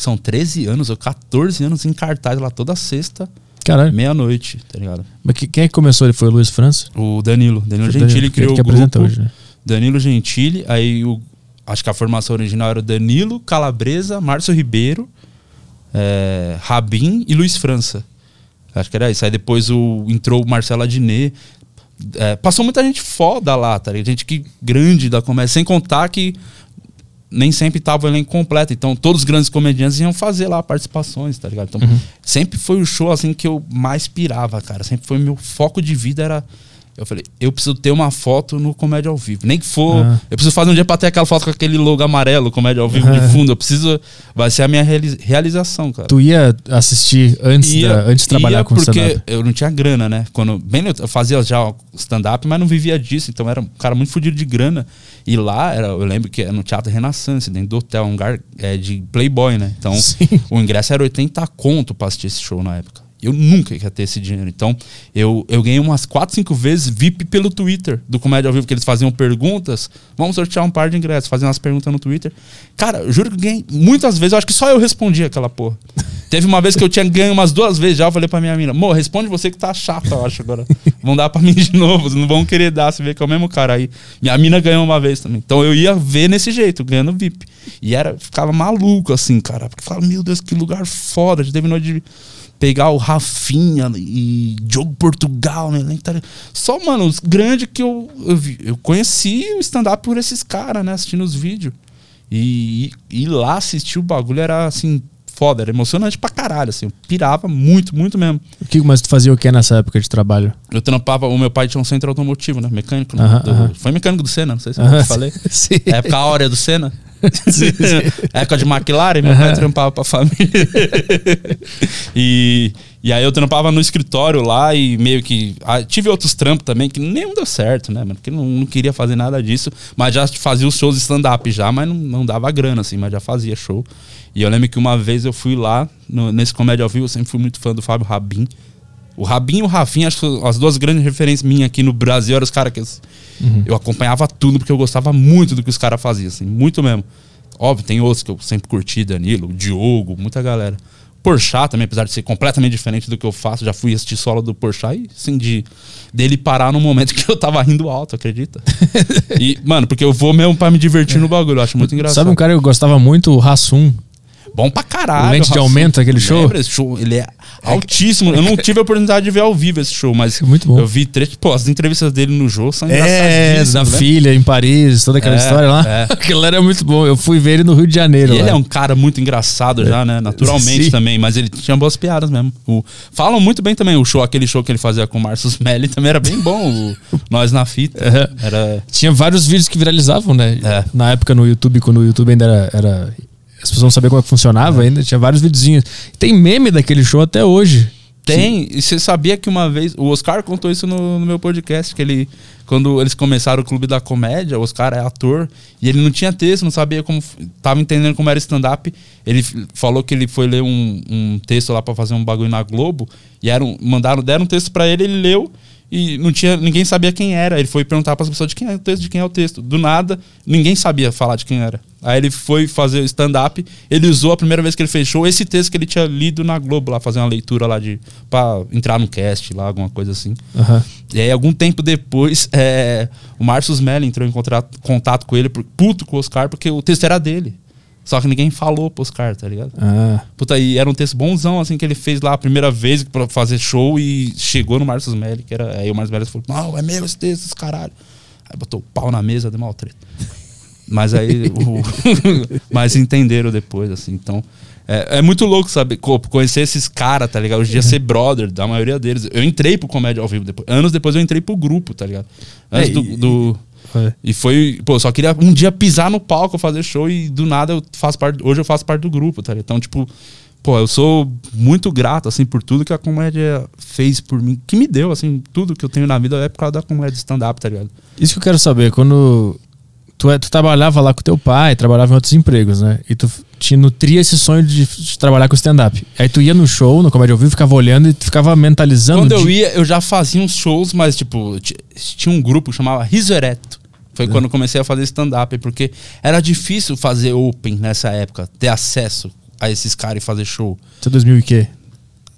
São 13 anos ou 14 anos em cartaz lá toda sexta, Caralho. meia-noite, tá ligado? Mas que- quem é que começou? Ele foi o Luiz França? O Danilo, Danilo Foi Gentili Danilo, criou ele que o grupo. hoje, né? Danilo Gentili, aí o, acho que a formação original era o Danilo, Calabresa, Márcio Ribeiro, é, Rabin e Luiz França. Acho que era isso. Aí depois o, entrou o Marcelo Adnet. É, passou muita gente foda lá, tá ligado? Gente que grande da comédia. Sem contar que nem sempre tava o elenco completo. Então todos os grandes comediantes iam fazer lá participações, tá ligado? Então Uhum. sempre foi o show assim que eu mais pirava, cara. Sempre foi meu foco de vida era Eu falei, eu preciso ter uma foto no Comédia ao Vivo. Nem que for. Ah. Eu preciso fazer um dia pra ter aquela foto com aquele logo amarelo, Comédia ao Vivo de fundo. Eu preciso. Vai ser a minha reali- realização, cara. Tu ia assistir antes, Ia- da, antes de trabalhar ia com porque stand-up? eu não tinha grana, né? Quando, bem, eu fazia já stand-up, mas não vivia disso. Então era um cara muito fodido de grana. E lá, era, eu lembro que era no Teatro Renaissance, dentro do hotel, um lugar é, de playboy, né? Então [laughs] Sim. o ingresso era 80 conto pra assistir esse show na época. Eu nunca ia ter esse dinheiro. Então, eu, eu ganhei umas 4, 5 vezes VIP pelo Twitter do Comédia ao Vivo, que eles faziam perguntas. Vamos sortear um par de ingressos, faziam umas perguntas no Twitter. Cara, eu juro que ganhei muitas vezes, eu acho que só eu respondi aquela porra. [laughs] Teve uma vez que eu tinha ganho umas duas vezes já, eu falei pra minha mina, amor, responde você que tá chato, eu acho, agora. Vão dar pra mim de novo, não vão querer dar, você vê que é o mesmo cara aí. Minha mina ganhou uma vez também. Então eu ia ver nesse jeito, ganhando VIP. E era, ficava maluco assim, cara. Porque falava, meu Deus, que lugar foda. Já teve noite de pegar o Rafinha e Diogo Portugal, né? Só, mano, os grandes que eu, eu, vi- eu conheci o stand-up por esses caras, né? Assistindo os vídeos. E, e ir lá assistir o bagulho era assim, foda, era emocionante pra caralho, assim. Eu pirava muito, muito mesmo. O que, mas tu fazia o que nessa época de trabalho? Eu trampava, o meu pai tinha um centro automotivo, né? Mecânico. né? Aham, Do- aham. Foi mecânico do Senna, não sei se eu Aham, falei. [laughs] Sim. Época áurea do Senna. [laughs] Sim, sim. [laughs] Época de McLaren, meu pai trampava pra família. [laughs] e, e aí eu trampava no escritório lá e meio que. ah, tive outros trampos também que nenhum deu certo, né, mano? Porque não, não queria fazer nada disso. Mas já fazia os shows de stand-up já, mas não, não dava grana, assim, mas já fazia show. E eu lembro que uma vez eu fui lá, no- nesse Comédia ao Vivo, eu sempre fui muito fã do Fábio Rabin. O Rabin e o Rafinha, acho que as duas grandes referências minhas aqui no Brasil eram os caras que eu, eu acompanhava tudo, porque eu gostava muito do que os caras faziam, assim, muito mesmo. Óbvio, tem outros que eu sempre curti, Danilo, Diogo, muita galera. Porchat também, apesar de ser completamente diferente do que eu faço, já fui assistir solo do Porchat e, assim, de, dele parar no momento [laughs] que eu tava rindo alto, acredita? e, mano, porque eu vou mesmo pra me divertir no bagulho, eu acho muito engraçado. Sabe um cara que eu gostava muito, o Rassum. Bom pra caralho. Lente de aumento, aquele show? Lembra esse show? Ele é altíssimo. Eu não tive a oportunidade de ver ao vivo esse show, mas Muito bom. eu vi trecho. Pô, as entrevistas dele no jogo são É, da né? filha em Paris, toda aquela É, história lá. é. [laughs] Aquilo era muito bom. Eu fui ver ele no Rio de Janeiro. Ele é um cara muito engraçado já, né? Naturalmente Sim. também, mas ele tinha boas piadas mesmo. O- falam muito bem também. O show, aquele show que ele fazia com o Márcio Smelly também era bem bom. o [laughs] Nós na fita. É. Era. Tinha vários vídeos que viralizavam, né? É. Na época no YouTube, quando o YouTube ainda era. era- as pessoas não sabiam como é que funcionava ainda, tinha vários videozinhos. Tem meme daquele show até hoje. Tem, e você sabia que uma vez. O Oscar contou isso no, no meu podcast, que ele. Quando eles começaram o Clube da Comédia, o Oscar é ator, e ele não tinha texto, não sabia como. Tava entendendo como era stand-up. Ele falou que ele foi ler um, um texto lá pra fazer um bagulho na Globo, e era um, mandaram, deram um texto pra ele, ele leu, e não tinha. Ninguém sabia quem era. Ele foi perguntar pras pessoas de quem é o texto, de quem é o texto. Do nada, ninguém sabia falar de quem era. Aí ele foi fazer o stand-up, ele usou a primeira vez que ele fechou esse texto que ele tinha lido na Globo lá, fazer uma leitura lá de. pra entrar no cast lá, alguma coisa assim. Aham. E aí, algum tempo depois, é, o Márcio Smelly entrou em contato, contato com ele, por- puto com o Oscar, porque o texto era dele. Só que ninguém falou pro Oscar, tá ligado? Ah, Puta, e era um texto bonzão, assim, que ele fez lá a primeira vez pra fazer show e chegou no Márcio Smelly, que era. Aí o Márcio Smelly falou: Não, é meu esse texto, esse caralho. Aí botou o pau na mesa, deu mal treta. Mas aí. o- [laughs] mas entenderam depois, assim. Então. É, é muito louco, sabe? co- Conhecer esses caras, tá ligado? Hoje em dia ser brother da maioria deles. Eu entrei pro comédia ao vivo depois. Anos depois eu entrei pro grupo, tá ligado? Antes É, do- do é. e foi, pô, eu só queria um dia pisar no palco, fazer show e do nada eu faço parte, hoje eu faço parte do grupo, tá ligado? Então, tipo, pô, eu sou muito grato, assim, por tudo que a comédia fez por mim, que me deu, assim, tudo que eu tenho na vida é por causa da comédia stand-up, tá ligado? Isso que eu quero saber, quando tu, é- tu trabalhava lá com teu pai, trabalhava em outros empregos, né? E tu te nutria esse sonho de, de trabalhar com stand-up. Aí tu ia no show, no Comédia ao Vivo, ficava olhando e tu ficava mentalizando. Quando eu de- ia, eu já fazia uns shows, mas, tipo, ti- tinha um grupo que chamava Riso Ereto. Foi quando eu comecei a fazer stand-up, porque era difícil fazer open nessa época, ter acesso a esses caras e fazer show. Isso é 2000 e quê?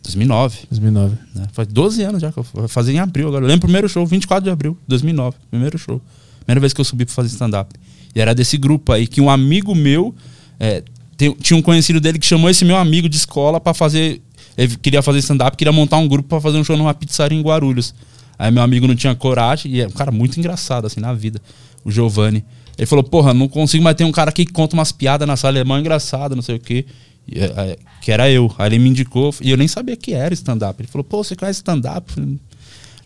2009. 2009. né? Faz 12 anos já que eu fazer em abril agora. Eu lembro o primeiro show, 24 de abril, 2009. Primeiro show. Primeira vez que eu subi pra fazer stand-up. E era desse grupo aí que um amigo meu é, tem- tinha um conhecido dele que chamou esse meu amigo de escola pra fazer. Ele queria fazer stand-up, queria montar um grupo pra fazer um show numa pizzaria em Guarulhos. Aí meu amigo não tinha coragem, e é um cara muito engraçado, assim, na vida, o Giovanni. Ele falou, porra, não consigo mais ter um cara que conta umas piadas na sala, é mó engraçado, não sei o quê. E, é, é, que era eu. Aí ele me indicou, e eu nem sabia que era stand-up. Ele falou, pô, você conhece stand-up?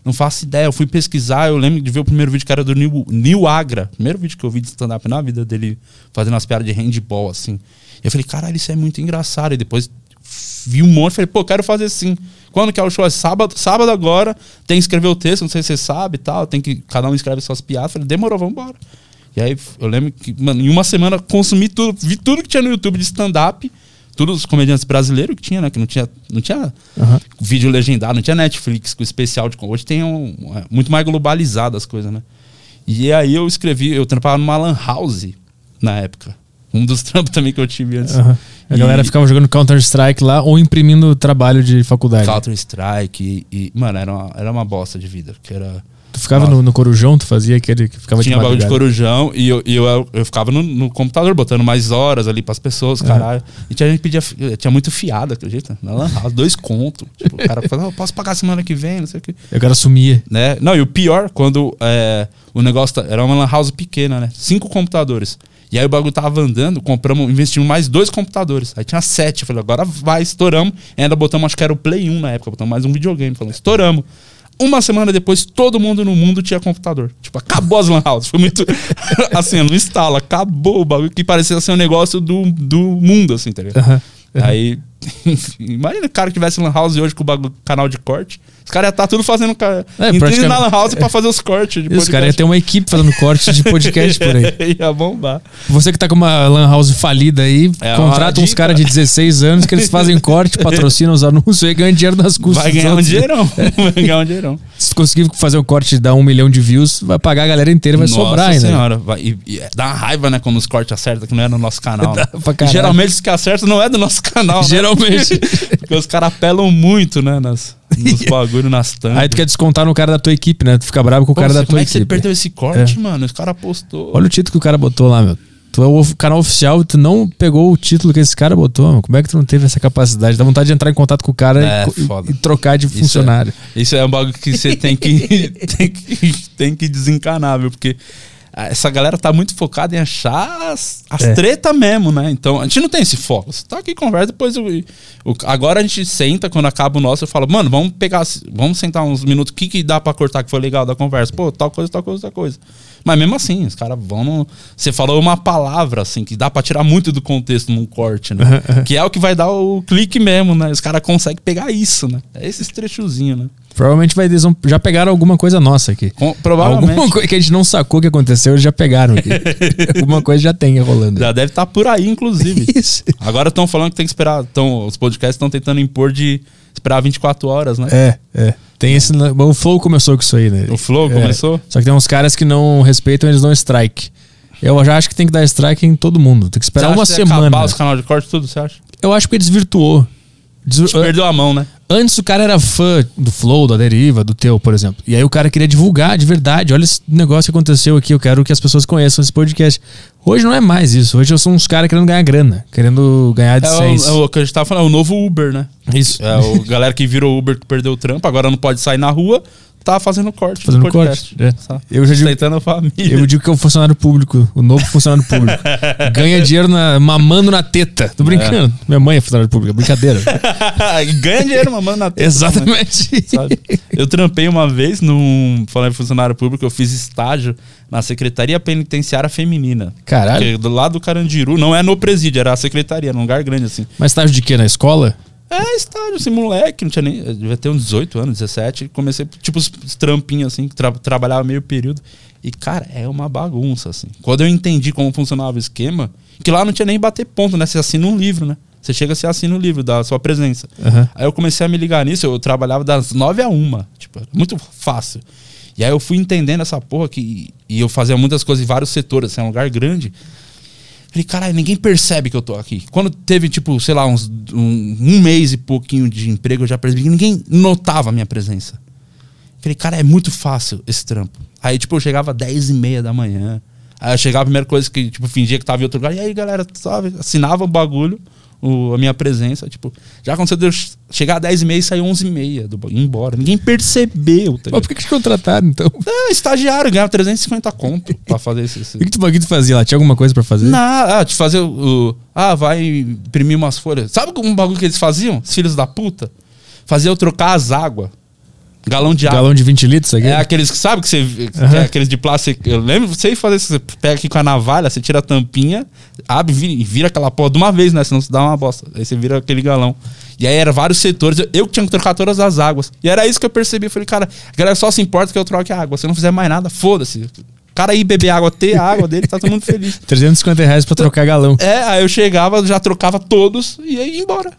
Não faço ideia. Eu fui pesquisar, eu lembro de ver o primeiro vídeo que era do Nil, Nil Agra. Primeiro vídeo que eu vi de stand-up na vida dele, fazendo umas piadas de handball, assim. Eu falei, caralho, isso é muito engraçado. E depois vi um monte, falei, pô, quero fazer assim. Quando que é o show? É sábado, sábado agora, tem que escrever o texto, não sei se você sabe e tal, tem que, cada um escreve suas piadas. Falei, demorou, vamos embora. E aí eu lembro que, mano, em uma semana consumi tudo, vi tudo que tinha no YouTube de stand-up, todos os comediantes brasileiros que tinha, né? Que não tinha, não tinha Aham. vídeo legendado, não tinha Netflix com especial de hoje tem um, é, muito mais globalizado as coisas, né? E aí eu escrevi, eu trampava numa lan house na época. Um dos [laughs] trampos também que eu tive antes. Aham. A galera ficava jogando Counter-Strike lá ou imprimindo trabalho de faculdade. Counter Strike e, e, mano, era uma, era uma bosta de vida, que era Tu ficava no, no Corujão, tu fazia aquele que ficava tinha de bagulho de corujão e eu, e eu, eu ficava no, no computador botando mais horas ali pras pessoas, caralho. E tinha gente pedia, tinha muito fiado, acredita? Na lan house, dois contos. Tipo, o cara falava, "Oh, posso pagar semana que vem, não sei o que. E o cara sumia. né? Não, e o pior, quando é, o negócio tá- era uma lan house pequena, né? Cinco computadores. E aí o bagulho tava andando, compramos, investimos mais dois computadores. Aí tinha sete. Eu falei, agora vai, estouramos. E ainda botamos, acho que era o Play 1 na época, botamos mais um videogame. Falei, estouramos. Uma semana depois, todo mundo no mundo tinha computador. Tipo, acabou as lan houses. Foi muito. [laughs] assim, não instala, acabou o bagulho que parecia ser um negócio do, do mundo, assim, tá ligado? Aham. Aí, [laughs] imagina o cara que tivesse lan house hoje com o bagulho, canal de corte. Os caras iam estar tudo fazendo. Ca... É, praticamente- na lan house pra [laughs] fazer os cortes. De os caras iam ter uma equipe fazendo corte de podcast por aí. [laughs] ia bombar. Você que tá com uma lan house falida aí, É contrata uns caras de 16 anos que eles fazem corte, patrocinam os anúncios e ganham dinheiro das custas. Vai ganhar um dinheirão. Vai ganhar um dinheirão. Se conseguir fazer o corte e dar um milhão de views, vai pagar a galera inteira, vai Nossa sobrar ainda. senhora. Vai, e, e dá uma raiva, né, quando os cortes acertam, que não é no nosso canal. né? Geralmente os que acertam não é do nosso canal. né? Geralmente. [laughs] Porque os caras apelam muito, né, nas, nos [laughs] bagulho, nas tampas. Aí tu quer descontar no cara da tua equipe, né? Tu fica bravo com o Pô, cara você- da como tua é que você equipe. perdeu esse corte, mano? Os caras postou. Olha o título que o cara botou lá, meu. Tu é o canal oficial, tu não pegou o título que esse cara botou, meu. Como é que tu não teve essa capacidade? Dá vontade de entrar em contato com o cara É, e e, trocar de Isso funcionário. Isso é um bagulho que você tem que, [laughs] tem que tem que desencanar, viu? Porque essa galera tá muito focada em achar as, as É. treta mesmo, né? Então, a gente não tem esse foco. Você tá aqui, conversa, depois... o- o- agora a gente senta, quando acaba o nosso, eu falo, mano, vamos pegar... Vamos sentar uns minutos, o que que dá pra cortar que foi legal da conversa? Pô, tal coisa, tal coisa, tal coisa. Mas mesmo assim, os caras vão no... Você falou uma palavra, assim, que dá pra tirar muito do contexto num corte, né? [laughs] que é o que vai dar o clique mesmo, né? Os caras conseguem pegar isso, né? É esses trechozinhos, né? Provavelmente vai, eles já pegaram alguma coisa nossa aqui. Com- provavelmente. Alguma [laughs] coisa que a gente não sacou que aconteceu, eles já pegaram aqui. [laughs] alguma coisa já tem rolando. Já deve estar por aí, inclusive. Isso. Agora estão falando que tem que esperar. Tão, os podcasts estão tentando impor de esperar 24 horas, né? É, é. Tem esse. O Flow começou com isso aí, né? O Flow É. começou? Só que tem uns caras que não respeitam, eles dão strike. Eu já acho que tem que dar strike em todo mundo. Tem que esperar uma que semana. acabar os canais de corte, tudo, você acha? Eu acho que desvirtuou. Desvir- Te perdeu a mão, né? Antes o cara era fã do Flow, da Deriva, do teu, por exemplo. E aí o cara queria divulgar de verdade. Olha esse negócio que aconteceu aqui. Eu quero que as pessoas conheçam esse podcast. Hoje não é mais isso. Hoje são uns caras querendo ganhar grana, querendo ganhar É AdSense. o, é o que a gente tava falando, é o novo Uber, né? Isso. É o galera que virou Uber que perdeu o trampo, agora não pode sair na rua, tá fazendo corte. Fazendo podcast. corte, é. Eu já digo- a família. Eu digo que é o funcionário público, o novo funcionário público. [laughs] Ganha dinheiro na- mamando na teta. Tô brincando. Minha mãe é funcionária pública, brincadeira. [laughs] Ganha dinheiro, mamando na teta. Exatamente. sabe? Eu trampei uma vez num. Falando em funcionário público, eu fiz estágio na Secretaria Penitenciária Feminina. Caralho. Que é do lado do Carandiru, não é no presídio, era a secretaria, num lugar grande assim. Mas estágio de quê? Na escola? É, estágio, assim, moleque, não tinha nem. Devia ter uns 18 anos, 17. Comecei, tipo, os os trampinhos, assim, que tra- trabalhava meio período. E, cara, é uma bagunça, assim. Quando eu entendi como funcionava o esquema, que lá não tinha nem bater ponto, né? Você assina um livro, né? Você chega, você assina o livro da sua presença. Aham. Aí eu comecei a me ligar nisso, eu trabalhava das 9 a 1. Tipo, muito fácil. E aí eu fui entendendo essa porra que. E eu fazia muitas coisas em vários setores, assim, é um lugar grande. Falei, caralho, ninguém percebe que eu tô aqui. Quando teve, tipo, sei lá, uns, um, um mês e pouquinho de emprego, eu já percebi que ninguém notava a minha presença. Falei, cara, é muito fácil esse trampo. Aí, tipo, eu chegava às 10 e meia da manhã. Aí eu chegava, a primeira coisa que, tipo, fingia que tava em outro lugar. E aí, galera, sabe? Assinava o bagulho, o- a minha presença. Tipo, já aconteceu de eu chegar às 10 e meia e sair 11 e meia do, embora. Ninguém percebeu, tá Mas por que, que te contrataram, então? O É, estagiário, ganhava 350 conto pra fazer esse... esse... que, que tu, o que tu fazia lá? Tinha alguma coisa pra fazer? Não, ah, de fazer o, o- Ah, vai imprimir umas folhas. Sabe um bagulho que eles faziam? Os filhos da puta? Fazia eu trocar as águas. Galão de água. Galão de 20 litros aqui? É aqueles que sabe que você. Aham. é aqueles de plástico. Eu lembro, sei fazer isso. Você pega aqui com a navalha, você tira a tampinha, abre e vira aquela porra de uma vez, né? Senão você dá uma bosta. Aí você vira aquele galão. E aí era vários setores. Eu, que tinha que trocar todas as águas. E era isso que eu percebi. Eu falei, cara, a galera só se importa que eu troque a água. Se eu não fizer mais nada, foda-se. O cara ir beber água, ter a água dele, tá todo mundo feliz. [laughs] 350 reais pra trocar galão. É, aí eu chegava, já trocava todos e aí ia embora.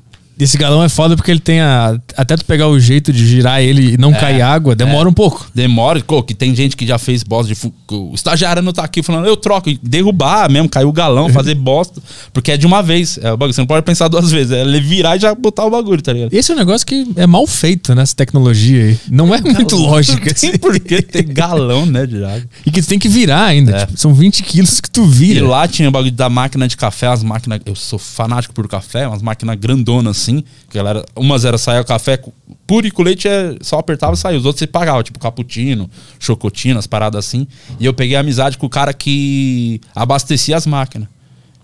Esse galão é foda porque ele tem a. Até tu pegar o jeito de girar ele e não cair água, demora um pouco. Demora, pô, que tem gente que já fez bosta de. O estagiário não tá aqui falando, eu troco, e derrubar mesmo, cair o galão, [laughs] fazer bosta. Porque é de uma vez. É o bagulho, você não pode pensar duas vezes. É virar e já botar o bagulho, tá ligado? Esse é um negócio que é mal feito nessa tecnologia aí. Não é muito [laughs] lógico. Não assim. tem por que ter galão, né, de água. E que tu tem que virar ainda. É. tipo, são 20 quilos que tu E vira. lá tinha o bagulho da máquina de café, as máquinas. Eu sou fanático por café, umas máquinas grandonas assim. Que a galera, umas era sair o café puro e com leite é só apertava e saía. Os outros você pagava, tipo cappuccino, chocotino, as paradas assim. E eu peguei amizade com o cara que abastecia as máquinas.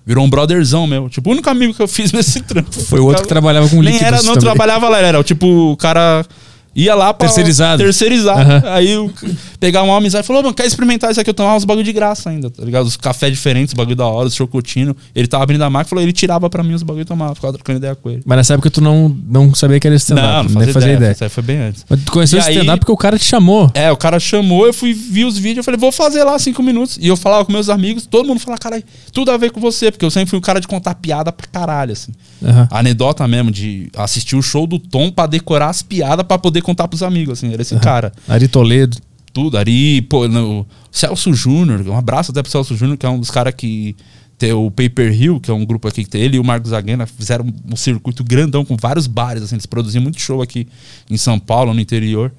Virou um brotherzão meu. Tipo, o único amigo que eu fiz [laughs] nesse trampo. Foi o outro que trabalhava com Nem líquidos era, não também. trabalhava lá, era tipo, o cara ia lá pra. Terceirizado. Terceirizado. Aham. Aí eu pegar uma amizade e falou, mano, quer experimentar isso aqui? Eu tomava uns bagulho de graça ainda, tá ligado? Os cafés diferentes, os bagulho da hora, os chocotino. Ele tava abrindo a máquina, falou, ele tirava pra mim os bagulho e tomava, ficava trocando ideia com ele. Mas nessa época tu não, não sabia que era stand-up. não, não nem fazia, fazia ideia. ideia. Isso aí foi bem antes. Mas tu conheceu E aí- stand-up porque o cara te chamou. É, o cara chamou, eu fui vi os vídeos, eu falei, vou fazer lá cinco minutos. E eu falava com meus amigos, todo mundo falava, cara, tudo a ver com você, porque eu sempre fui um cara de contar piada pra caralho, assim. Aham. Anedota mesmo, de assistir o show do Tom pra decorar as piadas pra poder contar pros amigos, assim. Era esse cara. Ari Toledo. Tudo. Ari, pô, no, Celso Júnior, um abraço até pro Celso Júnior, que é um dos caras que tem o Paper Hill, que é um grupo aqui que tem ele e o Marcos Zaguena, fizeram um circuito grandão com vários bares, assim, eles produziam muito show aqui em São Paulo, no interior.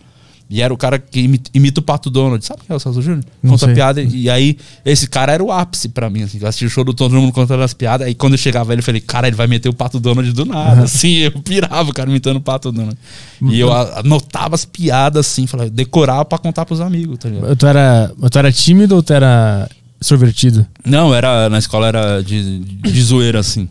E era o cara que imita, imita o Pato Donald. Sabe quem é o Celso Júnior? Conta sei. piada. E aí, esse cara era o ápice pra mim. Assim. Eu assisti o show do todo mundo contando as piadas. Aí quando eu chegava ele, eu falei, cara, ele vai meter o Pato Donald do nada. [laughs] Assim, eu pirava o cara imitando o Pato Donald. E eu anotava as piadas, assim, falava, decorava pra contar pros amigos, tá ligado? Tu era, tu era tímido ou tu era extrovertido? Não, era na escola era de, de zoeira, assim.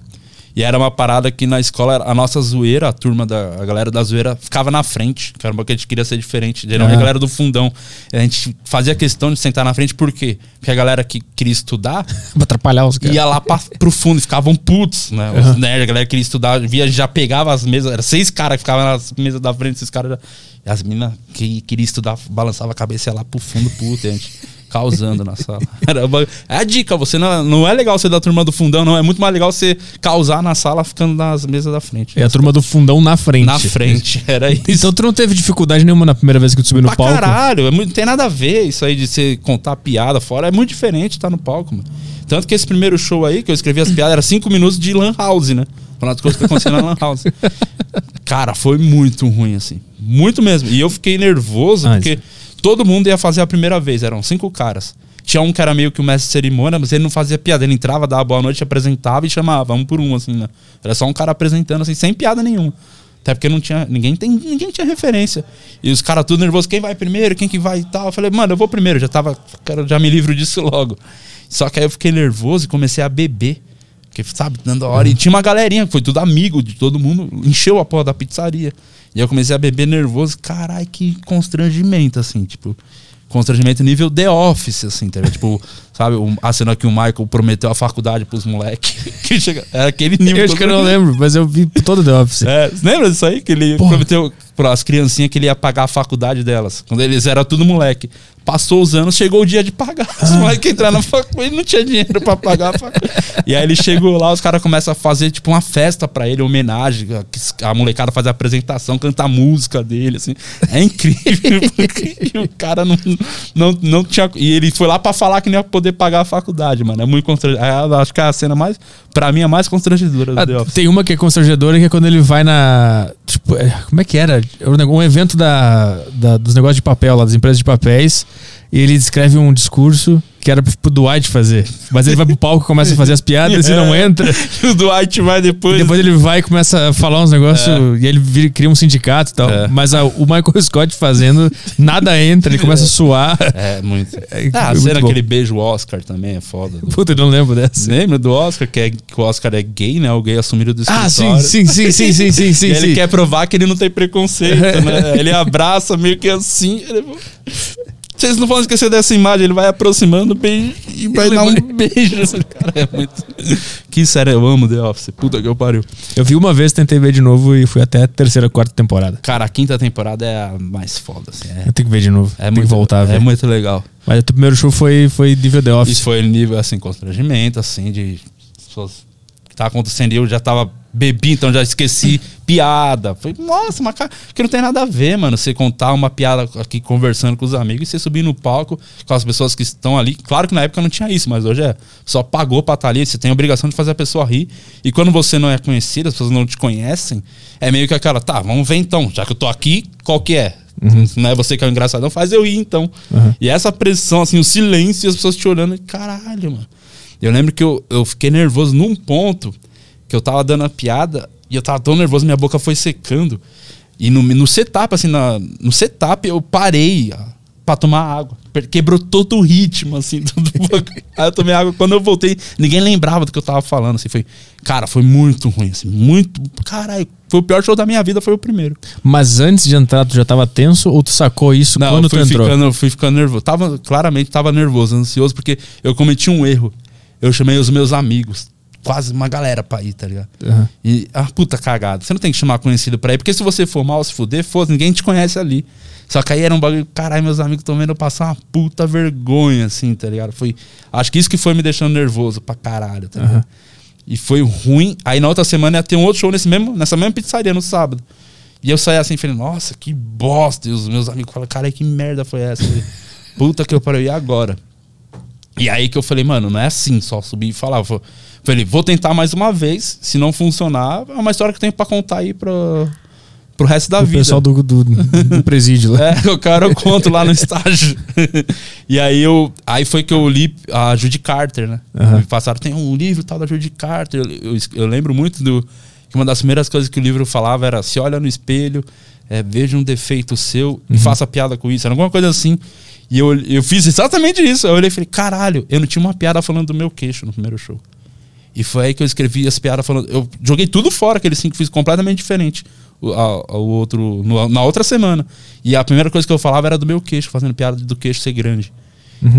E era uma parada que na escola, a nossa zoeira, a turma da a galera da zoeira, ficava na frente. Uma que a gente queria ser diferente. Geralmente a galera do fundão. A gente fazia questão de sentar na frente, por quê? Porque a galera que queria estudar [laughs] Pra atrapalhar os caras. ia lá pra, pro fundo e ficavam putos, né? Os nerds, a galera que queria estudar, via, já pegava as mesas, era seis caras que ficavam nas mesas da frente, esses caras já. E as meninas que queriam estudar balançava a cabeça ia lá pro fundo puto, e gente causando na sala. [laughs] É a dica, você não, não é legal ser da turma do fundão, não. É muito mais legal você causar na sala ficando nas mesas da frente. É a turma do fundão na frente. Na frente, era isso. Então tu não teve dificuldade nenhuma na primeira vez que tu subiu no Pra palco? caralho, é muito- não tem nada a ver isso aí de você contar piada fora. É muito diferente estar no palco, mano. Tanto que esse primeiro show aí, que eu escrevi as piadas, era cinco minutos de Lan House, né? Falando as coisas que aconteciam na Lan House. [laughs] Cara, foi muito ruim, assim. Muito mesmo. E eu fiquei nervoso, Ah, porque todo mundo ia fazer a primeira vez. Eram cinco caras. Tinha um que era meio que o mestre de cerimônia, mas ele não fazia piada. Ele entrava, dava boa noite, apresentava e chamava um por um, assim, né? Era só um cara apresentando, assim, sem piada nenhuma. Até porque não tinha. Ninguém, tem, ninguém tinha referência. E os caras tudo nervosos, quem vai primeiro, quem que vai e tal. Eu falei, mano, eu vou primeiro, já tava. Cara, já me livro disso logo. Só que aí eu fiquei nervoso e comecei a beber. Porque, sabe, dando a hora. E tinha uma galerinha, foi tudo amigo de todo mundo, encheu a porra da pizzaria. E eu comecei a beber nervoso. Caralho, que constrangimento, assim, tipo. Constrangimento nível The Office, assim, tá? Tipo, [laughs] sabe, o- a cena que o Michael prometeu a faculdade pros moleques. [laughs] Que chega, era aquele nível. Eu acho que eu não lembro, mas eu vi todo The Office. É, lembra disso aí? Que ele Porra. prometeu para as criancinhas que ele ia pagar a faculdade delas. Quando eles eram tudo moleque. Passou os anos, chegou o dia de pagar. Os moleques entraram na faculdade, ele não tinha dinheiro pra pagar a faculdade. E aí ele chegou lá, os caras começam a fazer tipo uma festa pra ele, homenagem. A, molecada faz a apresentação, canta a música dele, assim. É incrível. [laughs] e o cara não, não, não tinha. E ele foi lá pra falar que não ia poder pagar a faculdade, mano. É muito constrangedor. Acho que é a cena mais. Pra mim, a mais constrangedora do Ah, tem uma que é constrangedora, que é quando ele vai na. Tipo, é, como é que era? Um nego- um evento da, da- dos negócios de papel lá, das empresas de papéis. E ele escreve um discurso que era pro Dwight fazer. Mas ele vai pro palco e começa a fazer as piadas e não [laughs] entra. [laughs] o Dwight vai E depois. depois ele vai e começa a falar uns negócios e aí ele vira- cria um sindicato e tal. É. Mas a- o Michael Scott fazendo, nada entra, ele começa a suar. [laughs] É, muito. É, Ah, muito cena bom. que ele beija o Oscar também é foda. Puta, eu não lembro dessa. Lembra do Oscar, que, é, que o Oscar é gay, né? O gay assumido do Ah, escritório. sim, sim, sim, sim, sim, sim, sim. e ele sim. quer provar que ele não tem preconceito, né? Ele abraça meio que assim. ele- Vocês não vão esquecer dessa imagem, ele vai aproximando bem e vai Ele dar um vai- [laughs] beijo. Cara, é muito. [laughs] Que sério, eu amo The Office. Puta que eu pariu. Eu vi uma vez, tentei ver de novo e fui até a terceira, quarta temporada. Cara, a quinta temporada é a mais foda, assim. É, Eu tenho que ver de novo. é muito, que voltar. É muito legal. Mas o teu primeiro show foi, foi nível The Office. Isso foi nível, assim, constrangimento, assim, de pessoas tá acontecendo. E eu já tava bebi, então já esqueci piada. Falei, nossa, mas cara, que não tem nada a ver, mano. Você contar uma piada aqui conversando com os amigos e você subir no palco com as pessoas que estão ali. Claro que na época não tinha isso, mas hoje é. Só pagou pra estar ali, você tem a obrigação de fazer a pessoa rir. E quando você não é conhecido, as pessoas não te conhecem, é meio que aquela, tá, vamos ver então, já que eu tô aqui, qual que é? Não é você que é o engraçadão, faz eu ir então. Uhum. E essa pressão, assim, o silêncio e as pessoas te olhando, caralho, mano. Eu lembro que eu, eu fiquei nervoso num ponto que eu tava dando a piada e eu tava tão nervoso, minha boca foi secando. E no, no setup, assim, na, no setup eu parei ó, pra tomar água. Quebrou todo o ritmo, assim. [laughs] Tudo Aí eu tomei água. Quando eu voltei, ninguém lembrava do que eu tava falando, assim. Foi, cara, foi muito ruim, assim. Muito. Caralho, foi o pior show da minha vida, foi o primeiro. Mas antes de entrar, tu já tava tenso ou tu sacou isso Não, quando tu entrou? ficando, eu fui ficando nervoso. Tava, claramente tava nervoso, ansioso, porque eu cometi um erro. Eu chamei os meus amigos. Quase uma galera pra ir, tá ligado? Uhum. E, ah, puta cagada. Você não tem que chamar conhecido pra ir, porque se você for mal, se fuder, foda, ninguém te conhece ali. Só que aí era um bagulho, caralho, meus amigos estão vendo eu passar uma puta vergonha, assim, tá ligado? Foi, acho que isso que foi me deixando nervoso pra caralho, tá ligado? E foi ruim. Aí na outra semana ia ter um outro show nesse mesmo, nessa mesma pizzaria, no sábado. E eu saí assim, falei, nossa, que bosta. E os meus amigos falaram, cara, que merda foi essa? Puta que eu parei, e agora? E aí que eu falei, mano, não é assim, só subir e falar. Eu Falei, vou tentar mais uma vez. Se não funcionar, é uma história que eu tenho pra contar aí pro, pro resto da O vida. pessoal do, do, do presídio lá. [laughs] É, o cara eu conto lá no estágio. [laughs] e aí eu. Aí foi que eu li a Judy Carter, né? Aham. Me passaram, tem um livro tal da Judy Carter. Eu, eu- eu lembro muito do. Que uma das primeiras coisas que o livro falava era se olha no espelho, é, veja um defeito seu e faça piada com isso. Era alguma coisa assim. E eu, eu fiz exatamente isso. Eu olhei e falei, caralho, eu não tinha uma piada falando do meu queixo no primeiro show. E foi aí que eu escrevi as piadas falando. Eu joguei tudo fora, aquele cinco, fiz completamente diferente. O, a- o outro, no- na outra semana. E a primeira coisa que eu falava era do meu queixo, fazendo piada do queixo ser grande.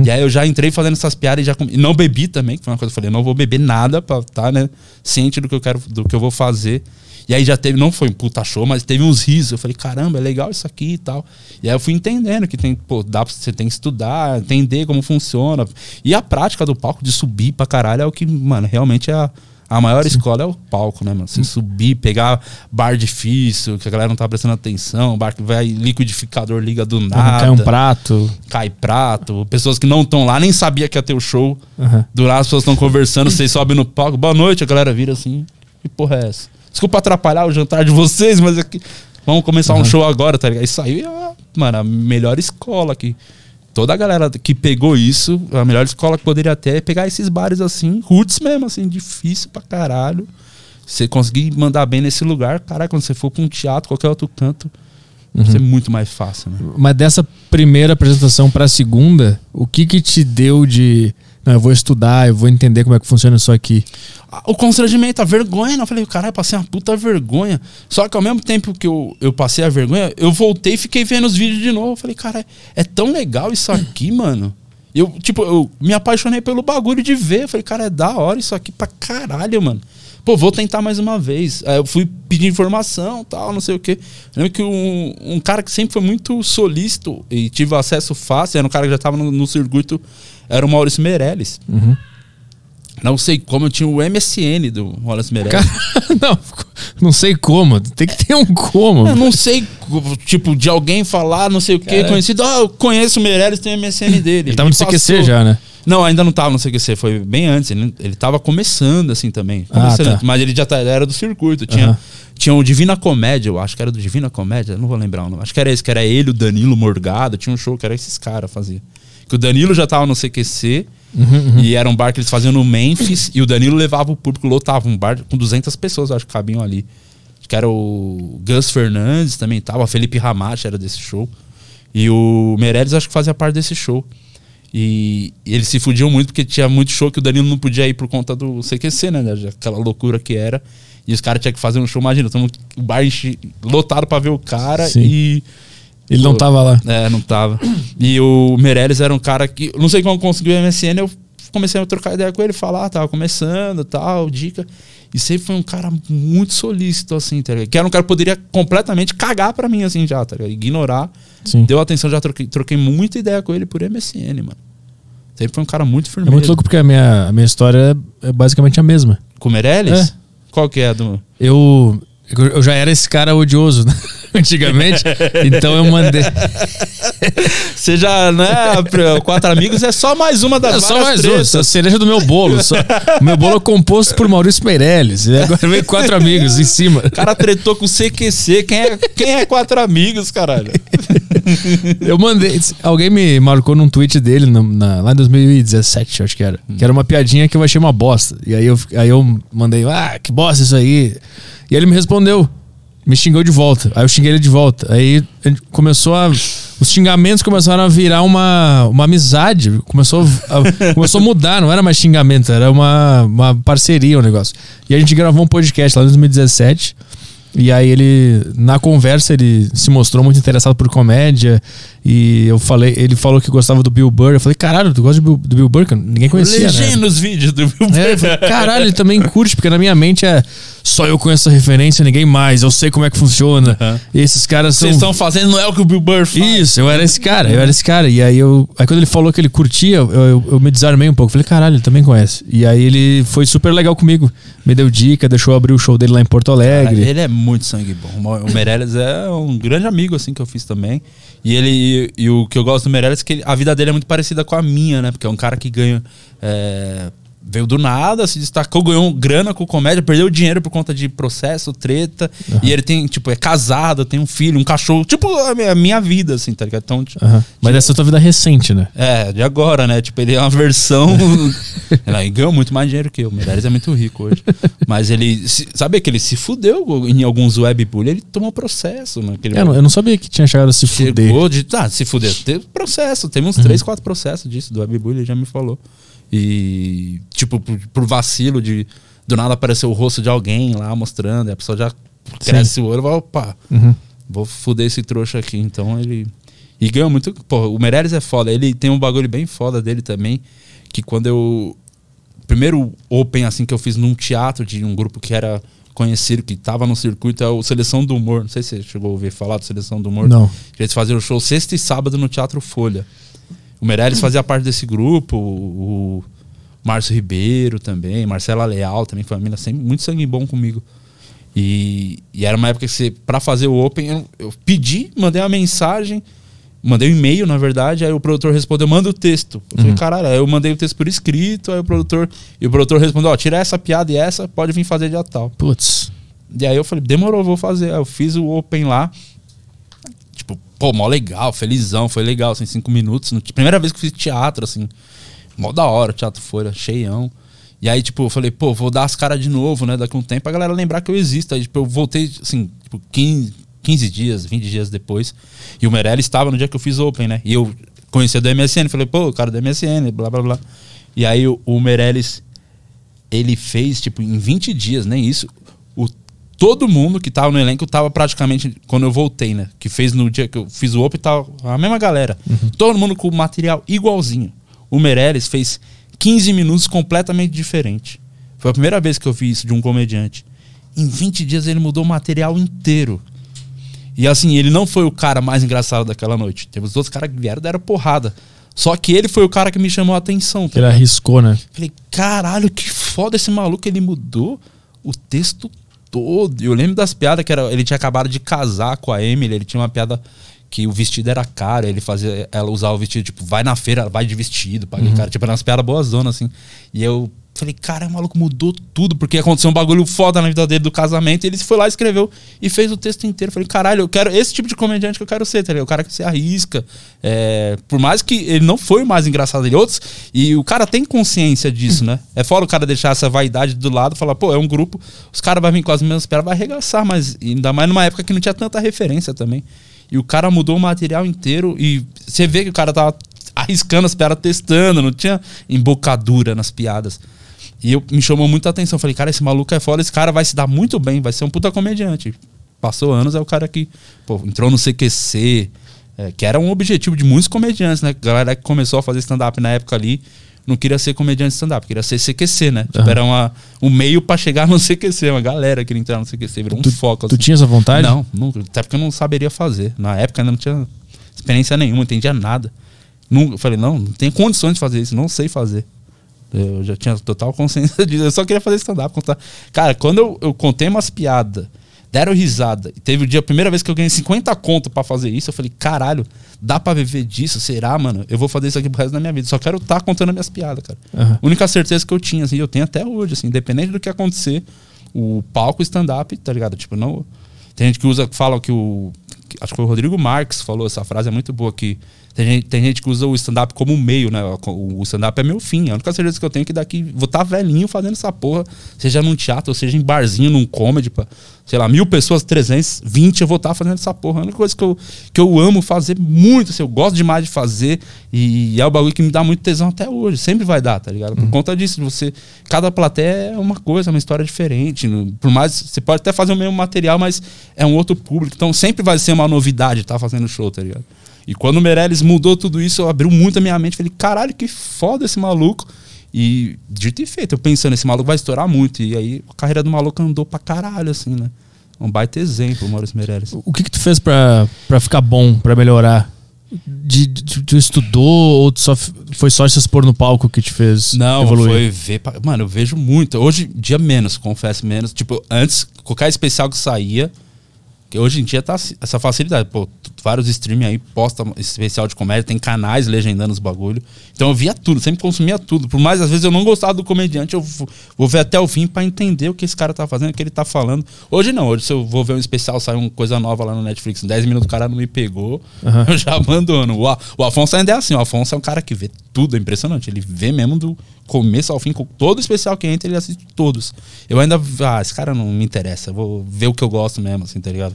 E aí eu já entrei fazendo essas piadas e já e não bebi também, que foi uma coisa que eu falei, não vou beber nada pra estar, né, ciente do que eu quero, do que eu vou fazer. E aí já teve, não foi um puta show, mas teve uns risos. Eu falei, caramba, é legal isso aqui e tal. E aí eu fui entendendo que tem, pô, dá pra, você tem que estudar, entender como funciona. E a prática do palco de subir pra caralho é o que, mano, realmente é a, a maior escola é o palco, né, mano? Você subir, pegar bar difícil, que a galera não tá prestando atenção, bar que vai liquidificador liga do nada. Cai um prato. Cai prato, pessoas que não estão lá, nem sabia que ia ter o show. Do lado as pessoas estão conversando, vocês sobem no palco, boa noite, a galera vira assim, que porra é essa? Desculpa atrapalhar o jantar de vocês, mas aqui, vamos começar um show agora, tá ligado? Isso aí é, mano, a melhor escola aqui. Toda a galera que pegou isso, a melhor escola que poderia ter é pegar esses bares assim, roots mesmo, assim, difícil pra caralho. Você conseguir mandar bem nesse lugar, caralho, quando você for pra um teatro, qualquer outro canto, vai ser muito mais fácil, né? Mas dessa primeira apresentação pra segunda, o que que te deu de. Eu vou estudar, eu vou entender como é que funciona isso aqui. Ah, O constrangimento, a vergonha, eu falei, caralho, passei uma puta vergonha. Só que ao mesmo tempo que eu, eu passei a vergonha, eu voltei e fiquei vendo os vídeos de novo. Eu falei, cara, é tão legal isso aqui, mano. Eu, tipo, eu me apaixonei pelo bagulho de ver. Eu falei, cara, é da hora isso aqui pra caralho, mano. Pô, vou tentar mais uma vez. Aí eu fui pedir informação tal, não sei o quê. Eu lembro que um, um cara que sempre foi muito solícito e tive acesso fácil, era um cara que já tava no, no circuito, era o Maurício Meirelles. Não sei como, eu tinha o MSN do Wallace Meirelles. Cara, [laughs] não, não sei como. Tem que ter um como. Eu não sei, tipo, de alguém falar, não sei o que, conhecido. Ah, eu conheço o Meirelles, tem o MSN [laughs] dele. Ele tava no Me CQC passou. já, né? Não, ainda não tava no CQC, foi bem antes. Ele, ele tava começando, assim, também. Ah, Começando, tá. Mas ele já tá- era do circuito. Tinha, tinha o Divina Comédia, eu acho que era do Divina Comédia, não vou lembrar o nome. Acho que era esse, que era ele, o Danilo Morgado. Tinha um show que era esses caras faziam. Que o Danilo já tava no CQC. Uhum, E era um bar que eles faziam no Memphis. e o Danilo levava o público, lotava um bar com 200 pessoas, acho que cabiam ali. Acho que era o Gus Fernandes também tava. Felipe Ramache era desse show. E o Meirelles acho que fazia parte desse show. E, e eles se fudiam muito porque tinha muito show que o Danilo não podia ir por conta do CQC, né? Aquela loucura que era. E os caras tinham que fazer um show, imagina, o bar lotado pra ver o cara Sim. e. Ele não Pô, tava lá. É, não tava. E o Meirelles era um cara que. Não sei como conseguiu o MSN, eu comecei a trocar ideia com ele, falar, tava começando, tal, dica. E sempre foi um cara muito solícito, assim, tá ligado? Que era um cara que poderia completamente cagar pra mim, assim, já, tá ligado? Ignorar. Sim. Deu atenção, já troquei, troquei muita ideia com ele por MSN, mano. Sempre foi um cara muito É firme. muito louco porque a minha, a minha história é basicamente a mesma. Com o Meirelles? É. Qual que é a do. Eu, eu já era esse cara odioso, né? [laughs] Antigamente. então eu mandei. [laughs] Você já, né? Quatro Amigos é só mais uma das É só mais um, tretas. a cereja do meu bolo. Só- o meu bolo é composto por Maurício Meirelles. E agora vem quatro amigos em cima. O cara tretou com CQC. Quem é, quem é Quatro Amigos, caralho? Eu mandei. Alguém me marcou num tweet dele no- na- lá em 2017, acho que era. Que era uma piadinha que eu achei uma bosta. E aí eu, aí eu mandei, ah, que bosta isso aí. E ele me respondeu. Me xingou de volta. Aí eu xinguei ele de volta. Aí começou a. Os xingamentos começaram a virar uma, uma amizade. Começou a, [laughs] começou a mudar, não era mais xingamento, era uma, uma parceria o negócio. E a gente gravou um podcast lá em 2017. E aí ele, na conversa, ele se mostrou muito interessado por comédia. E eu falei, ele falou que gostava do Bill Burr. Eu falei, caralho, tu gosta do Bill, do Bill Burr? Ninguém conhecia, né? Legenda os vídeos do Bill É, eu falei, caralho, ele também curte, porque na minha mente é só eu conheço essa referência, ninguém mais, eu sei como é que funciona. E esses caras são. Vocês estão fazendo, não é o que o Bill Burr faz. Isso, eu era esse cara, eu era esse cara. E aí eu. Aí quando ele falou que ele curtia, eu, eu, eu me desarmei um pouco. Falei, caralho, ele também conhece. E aí ele foi super legal comigo. Me deu dica, deixou eu abrir o show dele lá em Porto Cara, Alegre. ele é muito sangue bom. O Meirelles é um grande amigo, assim, que eu fiz também. E ele e, e o que eu gosto do Meirelles é que ele- a vida dele é muito parecida com a minha, né? Porque é um cara que ganha. é, veio do nada, se destacou, ganhou grana com comédia, perdeu dinheiro por conta de processo, treta. E ele tem, tipo, é casado, tem um filho, um cachorro. Tipo, a minha, a minha vida, assim, tá ligado? Então, tipo, Aham. Mas essa é a tua vida recente, né? É, de agora, né? Tipo, ele é uma versão. [laughs] ele ganhou muito mais dinheiro que eu. O Meirelles é muito rico hoje. Mas ele. se- sabe que ele se fudeu em alguns webbullying? Ele tomou processo, mano. que ele Eu não, eu não sabia que tinha chegado a se fuder. chegou de. Ah, se fudeu. Teve processo. Teve uns três, quatro processos disso do webbullying, ele já me falou. E, tipo, por, por vacilo de. Do nada apareceu o rosto de alguém lá mostrando, e a pessoa já cresce o olho e fala, opa, Uhum. vou fuder esse trouxa aqui. Então ele. E ganhou muito. Pô, o Meirelles é foda. Ele tem um bagulho bem foda dele também. Que quando eu. Primeiro Open, assim, que eu fiz num teatro de um grupo que era conhecido, que tava no circuito, é o Seleção do Humor. Não sei se você chegou a ouvir falar do Seleção do Humor. Não. Eles faziam o show sexta e sábado no Teatro Folha. O Meirelles fazia parte desse grupo, o, o Márcio Ribeiro também, Marcela Leal também mina sempre muito sangue bom comigo. E, e era uma época que você, pra fazer o Open, eu, eu pedi, mandei uma mensagem, mandei um e-mail, na verdade, aí o produtor respondeu, manda o texto. Eu falei, caralho, aí eu mandei o texto por escrito, aí o produtor, e o produtor respondeu, ó, tira essa piada e essa, pode vir fazer dia tal. Putz. E aí eu falei, demorou, vou fazer. Aí eu fiz o Open lá. Pô, mó legal, felizão, foi legal, assim, cinco minutos. Primeira vez que fiz teatro, assim, mó da hora, teatro Folha, cheião. E aí, tipo, eu falei, pô, vou dar as caras de novo, né? Daqui a um tempo a galera lembrar que eu existo. Aí, tipo, eu voltei, assim, tipo, 15, 15 dias, 20 dias depois. E o Meirelles estava no dia que eu fiz Open, né? E eu conhecia do MSN, falei, pô, o cara do MSN, blá, blá, blá. E aí o, o Meirelles, ele fez, tipo, em 20 dias, nem isso. Todo mundo que tava no elenco tava praticamente, quando eu voltei, né? Que fez no dia que eu fiz o Open, tava a mesma galera. Todo mundo com o material igualzinho. O Meirelles fez 15 minutos completamente diferente. Foi a primeira vez que eu vi isso de um comediante. Em 20 dias ele mudou o material inteiro. E assim, ele não foi o cara mais engraçado daquela noite. Teve os outros caras que vieram deram porrada. Só que ele foi o cara que me chamou a atenção. tá Ele arriscou, né? Falei, caralho, que foda esse maluco. Ele mudou o texto todo. Eu lembro das piadas que era, ele tinha acabado de casar com a Emily. Ele tinha uma piada que o vestido era caro. Ele fazia ela usar o vestido, tipo, vai na feira, vai de vestido, paga cara. Tipo, eram umas piadas boas zonas, assim. E eu falei, cara, o maluco mudou tudo, porque aconteceu um bagulho foda na vida dele do casamento, ele foi lá, escreveu e fez o texto inteiro. falei, caralho, eu quero esse tipo de comediante que eu quero ser, tá ligado? O cara que se arrisca. É, por mais que ele não foi mais engraçado dele, outros, e o cara tem consciência disso, né? É fora o cara deixar essa vaidade do lado falar, pô, é um grupo, os caras vão vir com as mesmas piadas, vai arregaçar, mas ainda mais numa época que não tinha tanta referência também. E o cara mudou o material inteiro e você vê que o cara tava arriscando as piadas, testando, não tinha embocadura nas piadas. E eu, me chamou muita atenção. Falei, cara, esse maluco é foda, esse cara vai se dar muito bem, vai ser um puta comediante. Passou anos, é o cara que pô, entrou no CQC, é, que era um objetivo de muitos comediantes, né? A galera que começou a fazer stand-up na época ali não queria ser comediante stand-up, queria ser CQC, né? Tipo, era uma, um meio para chegar no [laughs] CQC, uma galera queria entrar no CQC, virou um Tu, foco. tu assim. tinha essa vontade? Não, nunca. Até porque eu não saberia fazer. Na época ainda não tinha experiência nenhuma, entendia nada. Nunca, eu falei, não, não tenho condições de fazer isso, não sei fazer. Eu já tinha total consciência [laughs] disso. Eu só queria fazer stand-up. Contar. Cara, quando eu, eu contei umas piadas, deram risada, e teve o dia, a primeira vez que eu ganhei 50 conto pra fazer isso, eu falei, caralho, dá pra viver disso? Será, mano? Eu vou fazer isso aqui pro resto da minha vida. Só quero estar contando minhas piadas, cara. Aham. Única certeza que eu tinha, assim, eu tenho até hoje, assim, independente do que acontecer, o palco stand-up, tá ligado? Tipo, não. Tem gente que usa, fala que o. acho que foi o Rodrigo Marques falou essa frase, é muito boa, que tem gente, tem gente que usa o stand-up como meio, né? O stand-up é meu fim. A única certeza que eu tenho é que daqui vou estar velhinho fazendo essa porra, seja num teatro, seja em barzinho, num comedy, pra, sei lá, mil pessoas, 320, eu vou estar fazendo essa porra. É a única coisa que eu, que eu amo fazer muito, assim, eu gosto demais de fazer e é o bagulho que me dá muito tesão até hoje. Sempre vai dar, tá ligado? Por conta disso, você. Cada plateia é uma coisa, é uma história diferente. Por mais. Você pode até fazer o mesmo material, mas é um outro público. Então sempre vai ser uma novidade estar fazendo show, tá ligado? E quando o Meirelles mudou tudo isso, eu abriu muito a minha mente. Falei, caralho, que foda esse maluco. E dito e feito, eu pensando, esse maluco vai estourar muito. E aí a carreira do maluco andou pra caralho, assim, né? Um baita exemplo, o Maurício Meirelles. O que que tu fez pra, pra ficar bom, pra melhorar? De, de- tu estudou ou tu só, foi só se expor no palco que te fez Não, evoluir? foi ver. Mano, eu vejo muito. Hoje dia menos, confesso menos. Tipo, antes, qualquer especial que saía. Que hoje em dia tá essa facilidade. Pô, vários streaming aí postam especial de comédia, tem canais legendando os bagulho. Então eu via tudo, sempre consumia tudo. Por mais às vezes eu não gostava do comediante, eu vou ver até o fim pra entender o que esse cara tá fazendo, o que ele tá falando. Hoje não, hoje se eu vou ver um especial, sai uma coisa nova lá no Netflix, em 10 minutos o cara não me pegou, Aham. [laughs] eu já abandono. O Afonso ainda é assim, o Afonso é um cara que vê tudo, é impressionante. Ele vê mesmo do começo ao fim, com todo especial que entra, ele assiste todos. Eu ainda, ah, esse cara não me interessa, vou ver o que eu gosto mesmo, assim, tá ligado?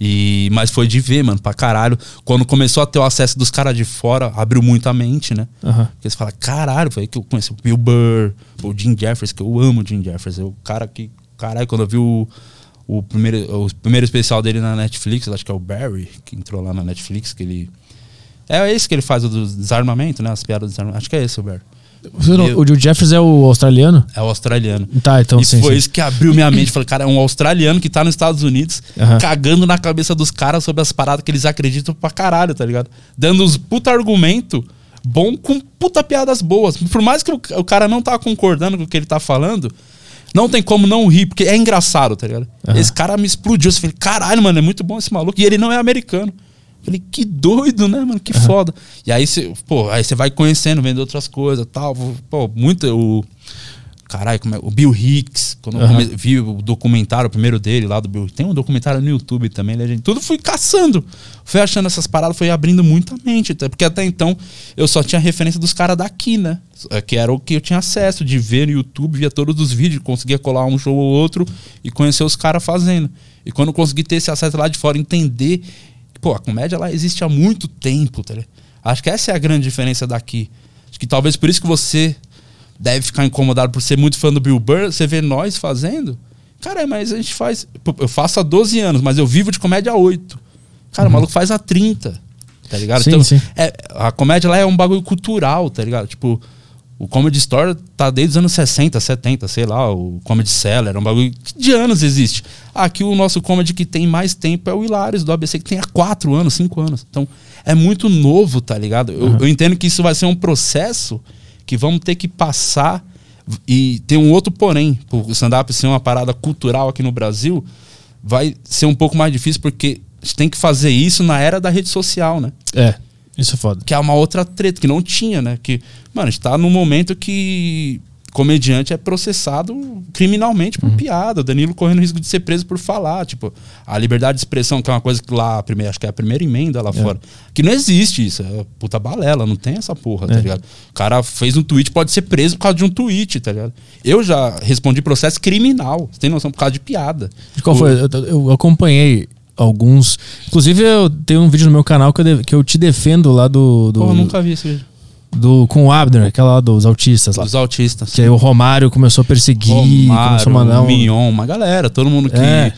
E, mas foi de ver, mano, pra caralho. Quando começou a ter o acesso dos caras de fora, abriu muito a mente, né? Aham. Porque você fala, caralho, foi aí que eu conheci o Bill Burr, o Jim Jeffers, que eu amo o Jim Jeffers. É o cara que, caralho, quando eu vi o, o, primeiro, o primeiro especial dele na Netflix, acho que é o Barry, que entrou lá na Netflix, que ele. É esse que ele faz o do desarmamento, né? As piadas do desarmamento. Acho que é esse o Barry. Você não- o Jeffers é o australiano? É o australiano. Tá, então e sim. foi sim. isso que abriu minha mente. Falei, cara, é um australiano que tá nos Estados Unidos cagando na cabeça dos caras sobre as paradas que eles acreditam pra caralho, tá ligado? Dando os puta argumento bom com puta piadas boas. Por mais que o, o cara não tá concordando com o que ele tá falando, não tem como não rir, porque é engraçado, tá ligado? Esse cara me explodiu. Eu falei, caralho, mano, é muito bom esse maluco. E ele não é americano. Falei, que doido, né, mano? Que foda. E aí você, pô, aí você vai conhecendo, vendo outras coisas tal. Pô, muito. O, caralho, como é? O Bill Hicks, quando eu Aham. come- vi o documentário, o primeiro dele lá do Bill Tem um documentário no YouTube também, né, gente? Tudo fui caçando. Fui achando essas paradas, foi abrindo muita mente. Porque até então eu só tinha referência dos caras daqui, né? É, Que era o que eu tinha acesso de ver no YouTube, via todos os vídeos, conseguia colar um show ou outro e conhecer os caras fazendo. E quando eu consegui ter esse acesso lá de fora, entender pô, a comédia lá existe há muito tempo, tá ligado? Acho que essa é a grande diferença daqui. Acho que talvez por isso que você deve ficar incomodado por ser muito fã do Bill Burr, você vê nós fazendo. Cara, mas a gente faz. Eu faço há 12 anos, mas eu vivo de comédia há 8. Cara, o maluco faz há 30. Tá ligado? Sim, sim. é- a comédia lá é um bagulho cultural, tá ligado? Tipo, o Comedy Store tá desde os anos 60, 70, sei lá, o Comedy Cellar, é um bagulho que de anos existe. Aqui o nosso comedy que tem mais tempo é o Hilários do ABC, que tem há 4 anos, 5 anos. Então, é muito novo, tá ligado? Eu, eu entendo que isso vai ser um processo que vamos ter que passar e tem um outro porém, por o stand-up ser uma parada cultural aqui no Brasil, vai ser um pouco mais difícil porque a gente tem que fazer isso na era da rede social, né? É, isso é foda. Que é uma outra treta que não tinha, né? Que, mano, a gente tá num momento que comediante é processado criminalmente por piada. O Danilo correndo risco de ser preso por falar. Tipo, a liberdade de expressão, que é uma coisa que lá, a primeira, acho que é a primeira emenda lá fora. Que não existe isso. É puta balela, não tem essa porra, tá É. ligado? O cara fez um tweet, pode ser preso por causa de um tweet, tá ligado? Eu já respondi processo criminal. Você tem noção? Por causa de piada. De qual O- foi? Eu, eu acompanhei alguns. Inclusive, eu tenho um vídeo no meu canal que eu, de- que eu te defendo lá do. do, Pô, eu nunca vi esse vídeo. do com o Abner, aquela lá dos autistas lá. Dos autistas. Que aí o Romário começou a perseguir, Romário, começou a mandar um. Mignon, uma galera, todo mundo que É.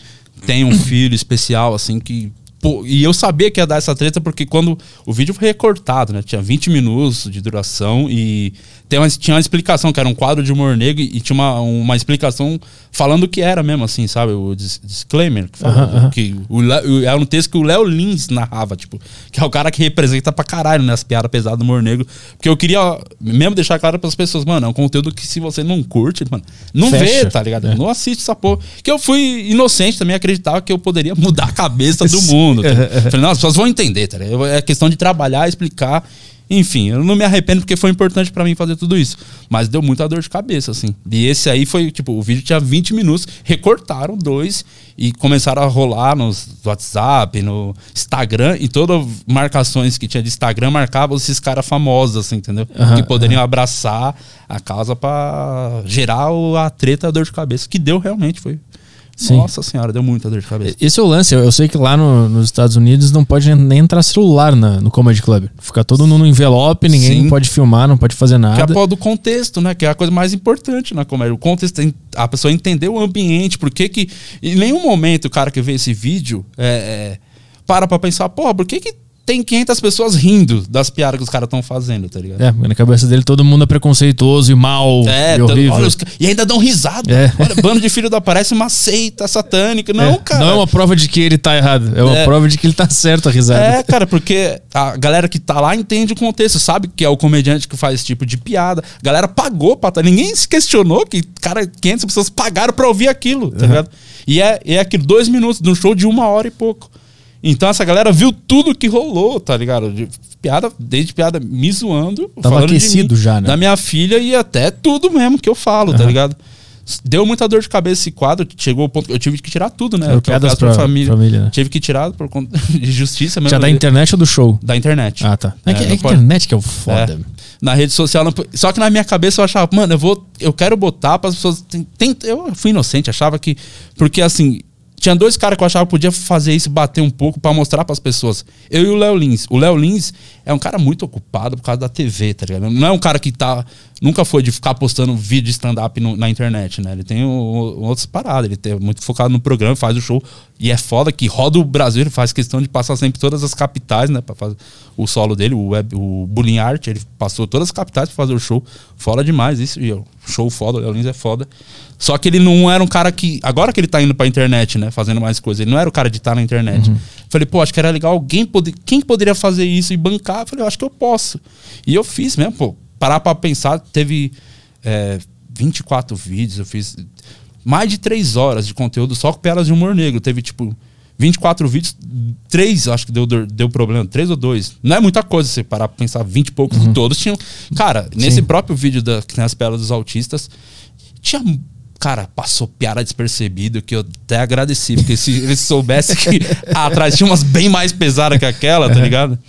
tem um filho especial, assim, que. pô, e eu sabia que ia dar essa treta porque quando o vídeo foi recortado, né? Tinha 20 minutos de duração e tem uma, tinha uma explicação, que era um quadro de humor negro e tinha uma, uma explicação falando o que era mesmo, assim, sabe? O dis- disclaimer. Que, fala, Aham, aham. que o, o- é um texto que o Léo Lins narrava, tipo, que é o cara que representa pra caralho nessa piada pesada do humor negro. Porque eu queria mesmo deixar claro pras pessoas, mano, é um conteúdo que se você não curte, mano, não Fecha. vê, tá ligado? É. Não assiste essa porra. Que eu fui inocente também, acreditava que eu poderia mudar a cabeça do [laughs] mundo. tá? [laughs] Falei, não, as pessoas vão entender, tá ligado? É questão de trabalhar, explicar. Enfim, eu não me arrependo porque foi importante pra mim fazer tudo isso. Mas deu muita dor de cabeça, assim. E esse aí foi, tipo, o vídeo tinha 20 minutos, recortaram dois e começaram a rolar nos WhatsApp, no Instagram, e todas as marcações que tinha de Instagram marcavam esses caras famosos, assim, entendeu? Aham, que poderiam abraçar a causa pra gerar a treta, a dor de cabeça. Que deu realmente, foi. Sim. Nossa senhora, deu muita dor de cabeça. Esse é o lance. Eu, eu sei que lá no- nos Estados Unidos não pode nem entrar celular na- no Comedy Club. Fica todo mundo no envelope, ninguém Sim. pode filmar, não pode fazer Que é a nada. do contexto, né? Que é a coisa mais importante na comédia. O contexto, tem- a pessoa entender o ambiente, por que que... Em nenhum momento o cara que vê esse vídeo é, é, para pra pensar, porra, por que que tem 500 pessoas rindo das piadas que os caras estão fazendo, tá ligado? É, na cabeça dele todo mundo é preconceituoso e mal É, e horrível. olha, os e ainda dão risada. É. Olha, bando de filho da parece uma seita satânica. Não, É, cara. Não é uma prova de que ele tá errado, é uma É. prova de que ele tá certo a risada. É, cara, porque a galera que tá lá entende o contexto, sabe que é o comediante que faz esse tipo de piada. A galera pagou pra tá. Ninguém se questionou que, cara, 500 pessoas pagaram pra ouvir aquilo, tá ligado? E é, é aquilo, dois minutos de um show de uma hora e pouco. Então essa galera viu tudo que rolou, tá ligado? De piada, desde piada me zoando. Tava falando aquecido mim, já, né? Da minha filha e até tudo mesmo que eu falo, tá Aham. ligado? Deu muita dor de cabeça esse quadro, chegou ao ponto que eu tive que tirar tudo, né? O piadas pra pra família, né? Tive que tirar por conta [laughs] de justiça mesmo. Já da internet ou do show? Da internet. Ah, tá. É, É, que, é a internet que é o foda. É. Na rede social. não Só que na minha cabeça eu achava, mano, eu vou. Eu quero botar para as pessoas. tem- tem- eu fui inocente, achava que. Porque assim. Tinha dois caras que eu achava que podia fazer isso, bater um pouco pra mostrar pras pessoas. Eu e o Léo Lins. O Léo Lins é um cara muito ocupado por causa da TV, tá ligado? Não é um cara que tá. Nunca foi de ficar postando vídeo de stand-up na internet, né? Ele tem o- o- outras paradas. Ele é muito focado no programa, faz o show. E é foda que roda o Brasil, ele faz questão de passar sempre todas as capitais, né? Pra fazer o solo dele, o, web, o Bullying Art. Ele passou todas as capitais pra fazer o show. Foda demais isso. E o show foda, o Léo Lins é foda. Só que ele não era um cara que. Agora que ele tá indo pra internet, né? Fazendo mais coisas. Ele não era o cara de estar na internet. Falei, pô, acho que era legal alguém poder. Quem poderia fazer isso e bancar? Eu Falei, eu acho que eu posso. E eu fiz mesmo, pô. Parar pra pensar, teve é, 24 vídeos, eu fiz mais de 3 horas de conteúdo só com piadas de humor negro. Teve, tipo, 24 vídeos, 3 acho que deu, deu problema, 3 ou 2. Não é muita coisa você parar pra pensar, 20 e poucos, todos tinham. Cara, nesse próprio vídeo da, que tem as piadas dos autistas, tinha. Cara, passou piada despercebido que eu até agradeci, porque se eles soubessem que [laughs] atrás tinha umas bem mais pesadas que aquela, tá ligado?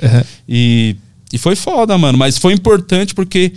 E, e foi foda, mano. Mas foi importante porque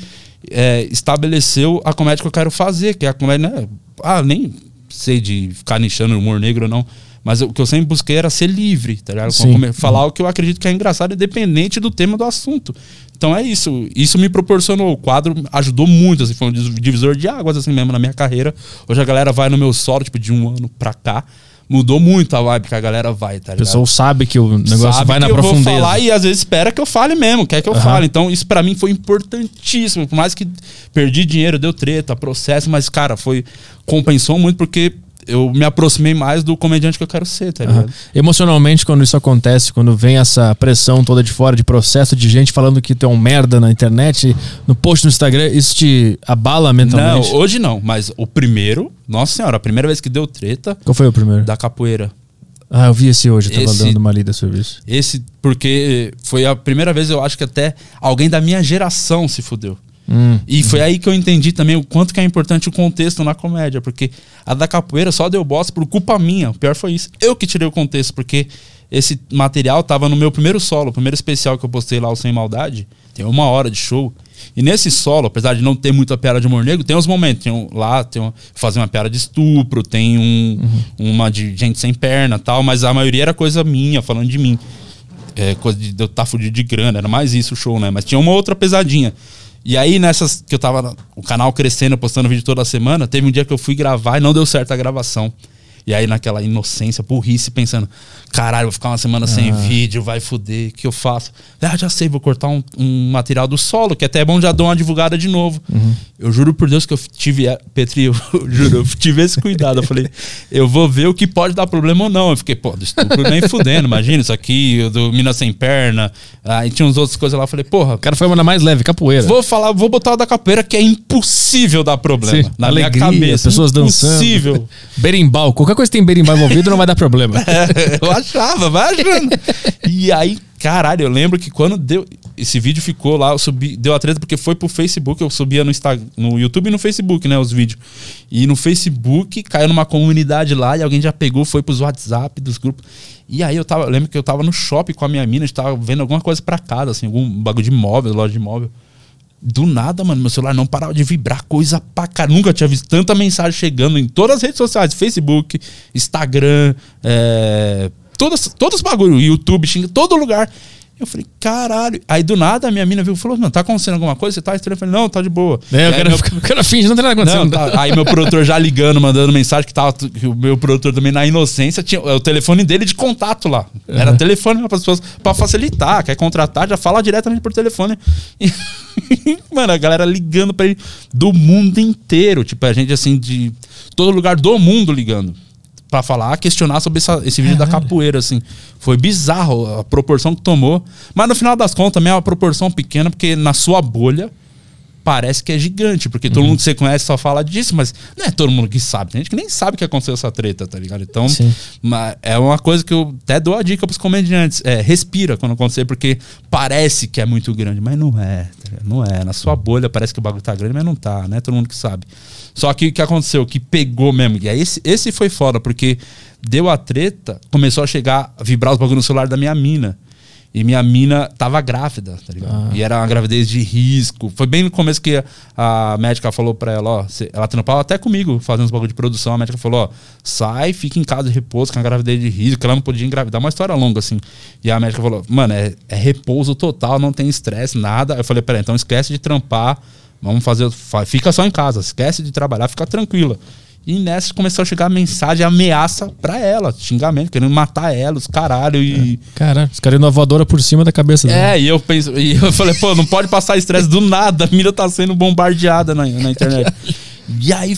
é, estabeleceu a comédia que eu quero fazer, que é a comédia, né? Ah, nem sei de ficar nichando o humor negro não. Mas o que eu sempre busquei era ser livre, tá ligado? Sim. Falar o que eu acredito que é engraçado, independente do tema do assunto. Então é isso. Isso me proporcionou. O quadro ajudou muito, assim, foi um divisor de águas, assim mesmo, na minha carreira. Hoje a galera vai no meu solo, tipo, de um ano pra cá. Mudou muito a vibe que a galera vai, tá O ligado? pessoal sabe que o negócio Sabe vai na eu profundeza. vou falar e às vezes espera que eu fale mesmo, quer que eu Aham. fale. Então isso pra mim foi importantíssimo. Por mais que perdi dinheiro, deu treta, processo, mas cara, foi compensou muito porque eu me aproximei mais do comediante que eu quero ser, tá ligado? Emocionalmente, quando isso acontece, quando vem essa pressão toda de fora, de processo de gente falando que tu é um merda na internet, no post no Instagram, isso te abala Não, mentalmente? hoje não, mas o primeiro, nossa senhora, a primeira vez que deu treta Qual foi o primeiro? da capoeira. Ah, eu vi esse hoje, eu tava Esse- dando uma lida sobre isso. Esse, porque foi a primeira vez, eu acho que até alguém da minha geração se fudeu. Hum. E foi aí que eu entendi também o quanto que é importante o contexto na comédia, porque a da capoeira só deu bosta por culpa minha. O pior foi isso. Eu que tirei o contexto, porque esse material tava no meu primeiro solo, o primeiro especial que eu postei lá, o Sem Maldade. Tem uma hora de show. E nesse solo, apesar de não ter muita piada de humor negro, tem uns momentos. Tem um, lá, tem um, fazer uma piada de estupro, tem um, uma de gente sem perna tal, mas a maioria era coisa minha, falando de mim. É, coisa de, eu estar fudido de grana, era mais isso o show, né? Mas tinha uma outra pesadinha. E aí, nessas que eu tava o canal crescendo, postando vídeo toda semana, teve um dia que eu fui gravar e não deu certo a gravação. E aí, naquela inocência, burrice, pensando: caralho, vou ficar uma semana sem vídeo, vai fuder, o que eu faço? Ah, já sei, vou cortar um, um material do solo, que até é bom já dar uma divulgada de novo. Eu juro por Deus que eu tive, é, Petri, eu [laughs] juro, eu tive esse cuidado. Eu falei: eu vou ver o que pode dar problema ou não. Eu fiquei, pô, do estupro nem fudendo, imagina isso aqui, do Mina Sem Perna. Aí tinha uns outras coisas lá. Eu falei: porra, O cara foi uma mais leve, capoeira. Vou falar, vou botar o da capoeira que é impossível dar problema. Sim, na alegria, minha cabeça. pessoas dançando. Impossível. Berimbau. Qualquer coisa que tem berimbau envolvido não vai dar problema. [laughs] É, achava, vai achando. [laughs] E aí, caralho, eu lembro que quando deu. Esse vídeo ficou lá, eu subi, deu a treta porque foi pro Facebook, eu subia no Instagram, no YouTube e no Facebook, né, os vídeos. E no Facebook caiu numa comunidade lá e alguém já pegou, foi pros WhatsApp dos grupos. E aí eu tava, eu lembro que eu tava no shopping com a minha mina, a gente tava vendo alguma coisa pra casa, assim, algum bagulho de móvel, loja de móvel. Do nada, mano, meu celular não parava de vibrar, coisa pra caralho. Nunca tinha visto tanta mensagem chegando em todas as redes sociais: Facebook, Instagram, é, todas, todos os bagulhos, YouTube, xinga, todo lugar. Eu falei, caralho. Aí do nada a minha mina viu e falou: Não, tá acontecendo alguma coisa? Você tá estranho? Eu falei: Não, tá de boa. É, o cara, meu- o cara finge, não tem nada acontecendo. não, tá- aí meu produtor já ligando, mandando mensagem que tava que o meu produtor também na inocência tinha o telefone dele de contato lá. Era telefone para as pessoas para facilitar, quer contratar, já fala diretamente por telefone. E, [laughs] mano, a galera ligando para ele do mundo inteiro, tipo a gente assim de todo lugar do mundo ligando. Pra falar, questionar sobre essa- esse vídeo da capoeira, assim. Foi bizarro a proporção que tomou. Mas no final das contas, também é uma proporção pequena, porque na sua bolha, parece que é gigante, porque Uhum. todo mundo que você conhece só fala disso, mas não é todo mundo que sabe. Tem gente que nem sabe que aconteceu essa treta, tá ligado? Então, Sim. ma- é uma coisa que eu até dou a dica pros comediantes. É, respira quando acontecer, porque parece que é muito grande, mas não é. tá? Não é. Na sua bolha parece que o bagulho tá grande, mas não tá, né? Todo mundo que sabe. Só que o que aconteceu? Que pegou mesmo. E aí esse, esse foi foda, porque deu a treta, começou a chegar, a vibrar os bagulhos no celular da minha mina. E minha mina tava grávida, tá ligado? E era uma gravidez de risco. Foi bem no começo que a médica falou pra ela, ó, ela trampava até comigo fazendo os bagulho de produção. A médica falou, ó, sai, fica em casa de repouso com a gravidez de risco, que ela não podia engravidar. Uma história longa, assim. E a médica falou, mano, é, é repouso total, não tem estresse, nada. Eu falei, peraí, então esquece de trampar, vamos fazer, fa- fica só em casa, esquece de trabalhar, fica tranquila. E nessa começou a chegar mensagem, ameaça pra ela, xingamento, querendo matar ela, os caralho. E, Caralho, os caras voadora por cima da cabeça dele. é, e eu penso, e eu [laughs] falei, pô, não pode passar estresse do nada, a mira tá sendo bombardeada na, na internet. e aí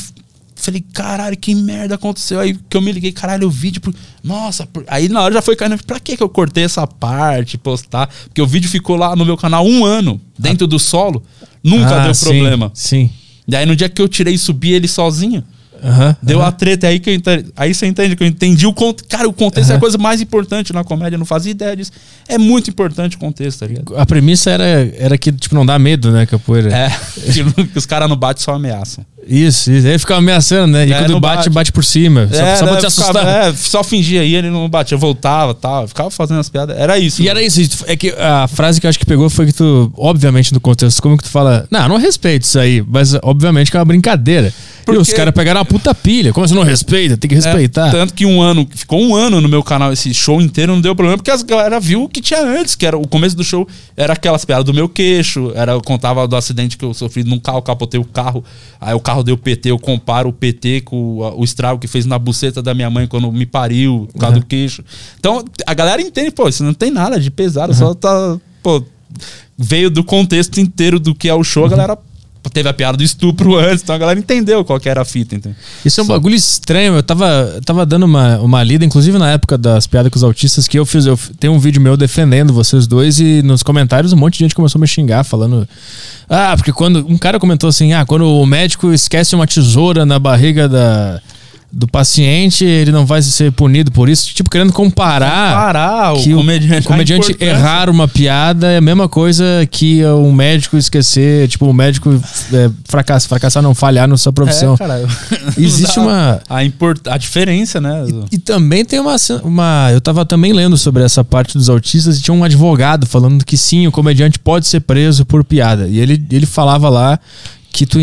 falei, caralho, que merda aconteceu? Aí que eu me liguei, caralho, o vídeo. por- Nossa, por- aí na hora já foi caindo, pra que que eu cortei essa parte, postar? Porque o vídeo ficou lá no meu canal um ano, dentro do solo, nunca Ah, deu sim, problema. Sim. E aí no dia que eu tirei e subi ele sozinho. Aham. Deu a treta, é aí que eu entendi, aí você entende que eu entendi o contexto. Cara, o contexto é a coisa mais importante na comédia, eu não fazia ideia disso. É muito importante o contexto, tá ligado? A premissa era, era que, tipo, não dá medo, né, capoeira? É, que, [laughs] que os caras não batem, só ameaçam. Isso, isso. Aí ficava ameaçando, né? E É, quando bate, bate. bate por cima. Só, é, só pra né, te assustar. é, só fingia aí, ele não batia, voltava tal. Ficava fazendo as piadas. Era isso. E era isso. É que a frase que eu acho que pegou foi que tu, obviamente, no contexto, como que tu fala, não, não respeito isso aí, mas obviamente que é uma brincadeira. Porque- E os caras pegaram uma puta pilha. Como você não respeita? Tem que É, respeitar. tanto que um ano, ficou um ano no meu canal, esse show inteiro não deu problema, porque as galera viu o que tinha antes, que era o começo do show, era aquelas piadas do meu queixo, era, eu contava do acidente que eu sofri num carro, capotei o carro, aí o carro deu PT, eu comparo o PT com o, o estrago que fez na buceta da minha mãe quando me pariu, por causa do queixo. Então, a galera entende, pô, isso não tem nada de pesado, só tá, pô, veio do contexto inteiro do que é o show, a galera teve a piada do estupro [laughs] antes, então a galera entendeu qual que era a fita, entendeu? Isso é um bagulho estranho. Eu tava, tava dando uma, uma lida, inclusive na época das piadas com os autistas, que eu fiz. Eu tem um vídeo meu defendendo vocês dois, e nos comentários um monte de gente começou a me xingar, falando. Ah, porque quando. Um cara comentou assim: ah, quando o médico esquece uma tesoura na barriga da. Do paciente, ele não vai ser punido por isso. Tipo, querendo comparar. Parar, o que comediante. o comediante a importância. errar uma piada é a mesma coisa que um médico esquecer, tipo, o médico é, fracassar, fracassar não falhar na sua profissão. É, cara, [laughs] Existe uma- A, import... a diferença, né? E também tem uma, uma. Eu tava também lendo sobre essa parte dos autistas e tinha um advogado falando que sim, o comediante pode ser preso por piada. E ele, ele falava lá que tu.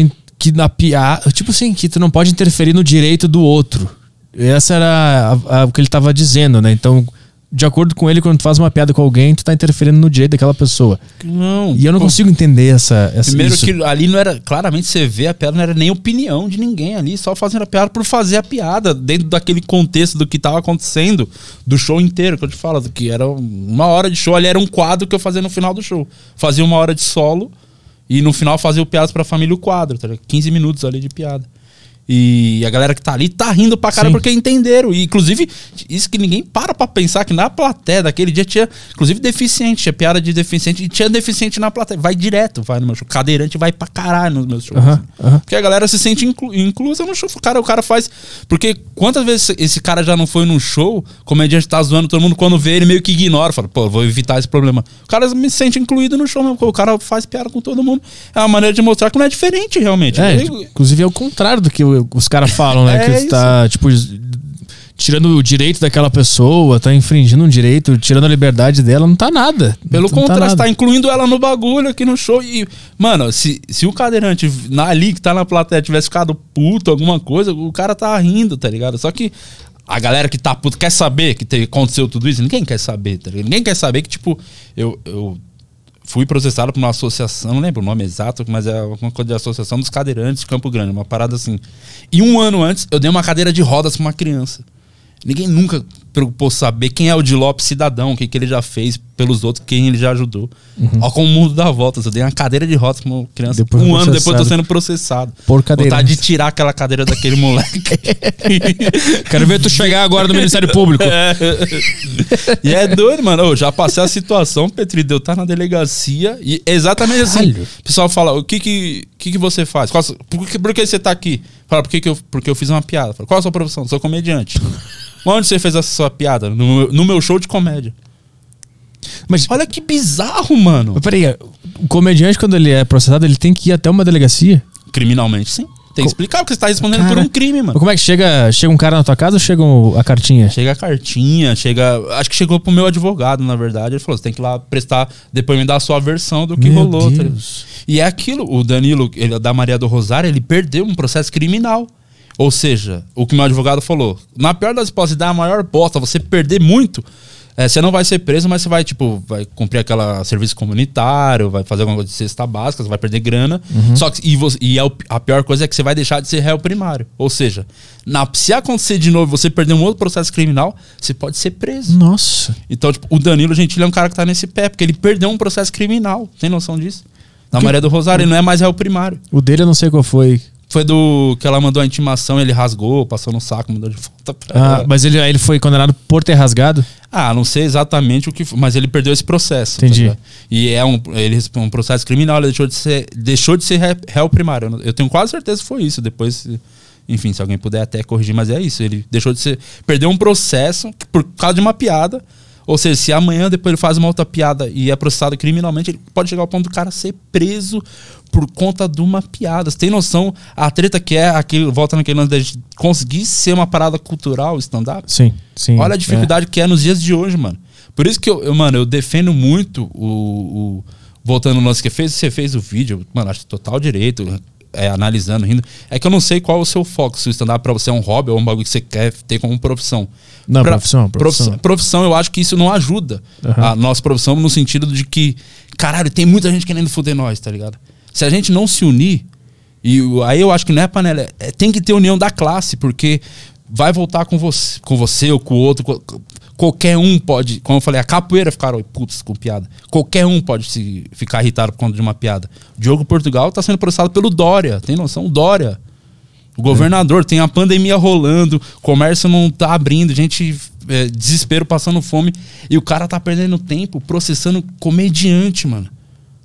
Que na piada. Tipo assim, que tu não pode interferir no direito do outro. Essa era a- a- o que ele tava dizendo, né? Então, de acordo com ele, quando tu faz uma piada com alguém, tu tá interferindo no direito daquela pessoa. Não. E eu não pô, consigo entender essa. essa Primeiro isso. que ali não era. Claramente você vê a piada, não era nem opinião de ninguém ali, só fazendo a piada por fazer a piada, dentro daquele contexto do que tava acontecendo, do show inteiro, que eu te falo, do que era uma hora de show, ali era um quadro que eu fazia no final do show. Fazia uma hora de solo e no final fazia o piadas pra família o quadro, tá ligado? 15 minutos ali de piada. E a galera que tá ali tá rindo pra cara Sim. porque entenderam. E, inclusive, isso que ninguém para pra pensar que na plateia daquele dia tinha, inclusive, deficiente, tinha piada de deficiente e tinha deficiente na plateia. Vai direto, vai no meu show. Cadeirante vai pra caralho nos meus shows. Aham. Porque a galera se sente inclu- inclusa no show. O cara, o cara faz. Porque quantas vezes esse cara já não foi num show, comediante tá zoando todo mundo, quando vê ele meio que ignora, fala, pô, vou evitar esse problema. O cara me sente incluído no show mesmo. O cara faz piada com todo mundo. É uma maneira de mostrar que não é diferente, realmente. É, Ele- inclusive é o contrário do que os caras falam, né? [laughs] É que você tá, tipo, tirando o direito daquela pessoa, tá infringindo um direito, tirando a liberdade dela, não tá nada. Pelo não contrário, você tá incluindo ela no bagulho aqui no show. E, mano, se, se o cadeirante na- ali que tá na plateia tivesse ficado puto, alguma coisa, o cara tá rindo, tá ligado? Só que a galera que tá puto quer saber que te- aconteceu tudo isso? Ninguém quer saber, tá ligado? Ninguém quer saber que, tipo, eu. eu Fui processado por uma associação, não lembro o nome exato, mas é uma coisa de associação dos cadeirantes de Campo Grande, uma parada assim. E um ano antes, eu dei uma cadeira de rodas pra uma criança. Ninguém nunca preocupou saber quem é o Di Lopes cidadão, o que, que ele já fez pelos outros, quem ele já ajudou. Olha como o mundo dá voltas. Eu dei uma cadeira de rodas pra uma criança. Depois um ano depois eu tô sendo processado. Por Vontade cadeirantes. de tirar aquela cadeira daquele moleque. [laughs] Quero ver tu chegar agora no Ministério Público. [laughs] e é doido, mano. Eu já passei a situação, Petri, de eu estar na delegacia e é exatamente assim. Caralho. O pessoal fala, o que que, que, que você faz? Qual por, que, por que você tá aqui? Fala, por que, que eu, porque eu fiz uma piada. Fala, qual a sua profissão? Sou comediante. Onde você fez essa sua piada? No, meu- no meu show de comédia. Mas, Olha que bizarro, mano. mas peraí, o comediante, quando ele é processado, ele tem que ir até uma delegacia? Criminalmente, sim. Tem que explicar, porque você tá respondendo por Cara, um crime, mano. como é que chega? Chega um cara na tua casa ou chega a cartinha? Chega a cartinha, chega. Acho que chegou pro meu advogado, na verdade. Ele falou: você tem que ir lá prestar depoimento da sua versão do que Meu rolou. tá. E é aquilo, o Danilo, ele é da Maria do Rosário, ele perdeu um processo criminal. Ou seja, o que meu advogado falou, na pior das hipóteses, dá a maior bosta, você perder muito, é, você não vai ser preso, mas você vai, tipo, vai cumprir aquela serviço comunitário, vai fazer alguma coisa de cesta básica, você vai perder grana. Só que, e, você- e é a pior coisa é que você vai deixar de ser réu primário. Ou seja, na- se acontecer de novo você perder um outro processo criminal, você pode ser preso. Nossa. Então, tipo, o Danilo Gentili é um cara que tá nesse pé, porque ele perdeu um processo criminal. Tem noção disso? Na Que- Maria do Rosário, ele não é mais réu primário. O dele eu não sei qual foi. Foi do que ela mandou a intimação, ele rasgou, passou no saco, mandou de volta pra Ah, ela. mas ele, ele foi condenado por ter rasgado? Ah, não sei exatamente o que foi, mas ele perdeu esse processo. tá Entendi. ligado? e é um, ele, um processo criminal, ele deixou de ser, deixou de ser ré- réu primário. Eu Eu tenho quase certeza que foi isso. Depois, enfim, se alguém puder até corrigir, mas é isso. Ele deixou de ser. Perdeu um processo por causa de uma piada. Ou seja, se amanhã depois ele faz uma outra piada e é processado criminalmente, ele pode chegar ao ponto do cara ser preso por conta de uma piada. Você tem noção? A treta que é aquele, volta naquele lance de conseguir ser uma parada cultural, stand-up? Sim, sim. Olha a dificuldade que é nos dias de hoje, mano. Por isso que eu, eu, mano, eu defendo muito o, o- Voltando no lance que fez, você fez o vídeo, mano, acho total direito, é, analisando, rindo. É que eu não sei qual é o seu foco, se o stand-up pra você é um hobby ou um bagulho que você quer ter como profissão. Não, Pra- profissão, profissão. profissão, eu acho que isso não ajuda Aham. a nossa profissão no sentido de que, caralho, tem muita gente querendo foder nós, tá ligado? Se a gente não se unir, e aí eu acho que não é panela, é- tem que ter união da classe, porque vai voltar com você, com você ou com o outro. co- co- Qualquer um pode, como eu falei, a capoeira ficaram, putz, com piada. Qualquer um pode se ficar irritado por conta de uma piada. Diogo Portugal tá sendo processado pelo Dória, tem noção? Dória. O governador tem a pandemia rolando, comércio não tá abrindo, gente é, desespero passando fome e o cara tá perdendo tempo processando comediante, mano.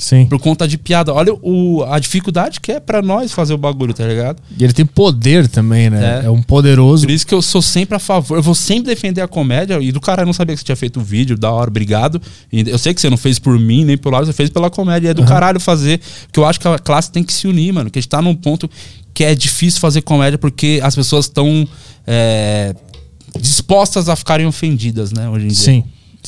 Sim. Por conta de piada. Olha o, a dificuldade que é pra nós fazer o bagulho, tá ligado? E ele tem poder também, né? É. É, um poderoso. Por isso que eu sou sempre a favor. Eu vou sempre defender a comédia. E do cara eu não sabia que você tinha feito o vídeo, da hora, obrigado. E eu sei que você não fez por mim, nem pelo lado, você fez pela comédia. É do caralho fazer. Porque eu acho que a classe tem que se unir, mano. Que a gente tá num ponto que é difícil fazer comédia porque as pessoas estão é, dispostas a ficarem ofendidas, né? Hoje em dia. Sim.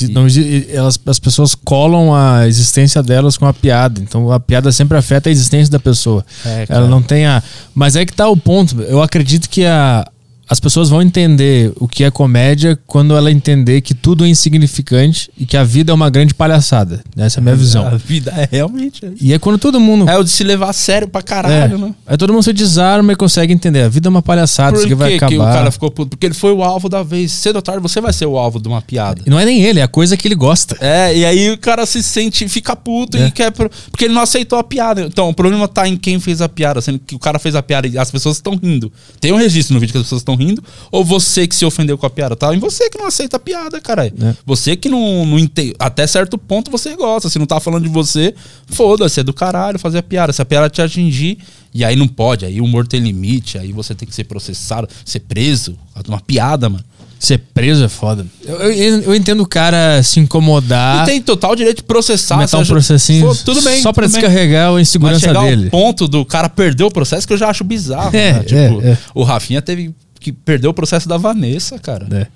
Não elas, as pessoas colam a existência delas com a piada. Então a piada sempre afeta a existência da pessoa. É. Ela não tem a. Mas é que tá o ponto. Eu acredito que a, as pessoas vão entender o que é comédia quando ela entender que tudo é insignificante e que a vida é uma grande palhaçada. Essa é a minha A visão. vida é realmente. E é quando todo mundo. É o de se levar a sério pra É, caralho, né? aí todo mundo se desarma e consegue entender. A vida é uma palhaçada, Por isso que, aqui vai acabar. que o cara ficou puto? Porque ele foi o alvo da vez. Cedo ou tarde você vai ser o alvo de uma piada. E não é nem ele, é a coisa que ele gosta. É, e aí o cara se sente, fica puto É. e quer. pro- Porque ele não aceitou a piada. Então, o problema tá em quem fez a piada, sendo que o cara fez a piada e as pessoas estão rindo. Tem um registro no vídeo que as pessoas estão rindo, ou você que se ofendeu com a piada? Tá em você que não aceita a piada, caralho. É. Você que não, não entende. Até certo ponto você gosta. Se não tá falando de você, foda-se, é do caralho fazer a piada. Se a piada te atingir, e aí não pode, aí o humor tem limite, aí você tem que ser processado, ser preso. Uma piada, mano. Ser preso é foda. Eu, eu- eu entendo o cara se incomodar, E tem total direito de processar. meter um processinho Pô, tudo bem. só pra tudo bem. descarregar a Mas insegurança chegar dele. ao ponto do cara perder o processo que eu já acho bizarro. É, né? Tipo, é, é. o Rafinha teve que perder o processo da Vanessa, cara. É.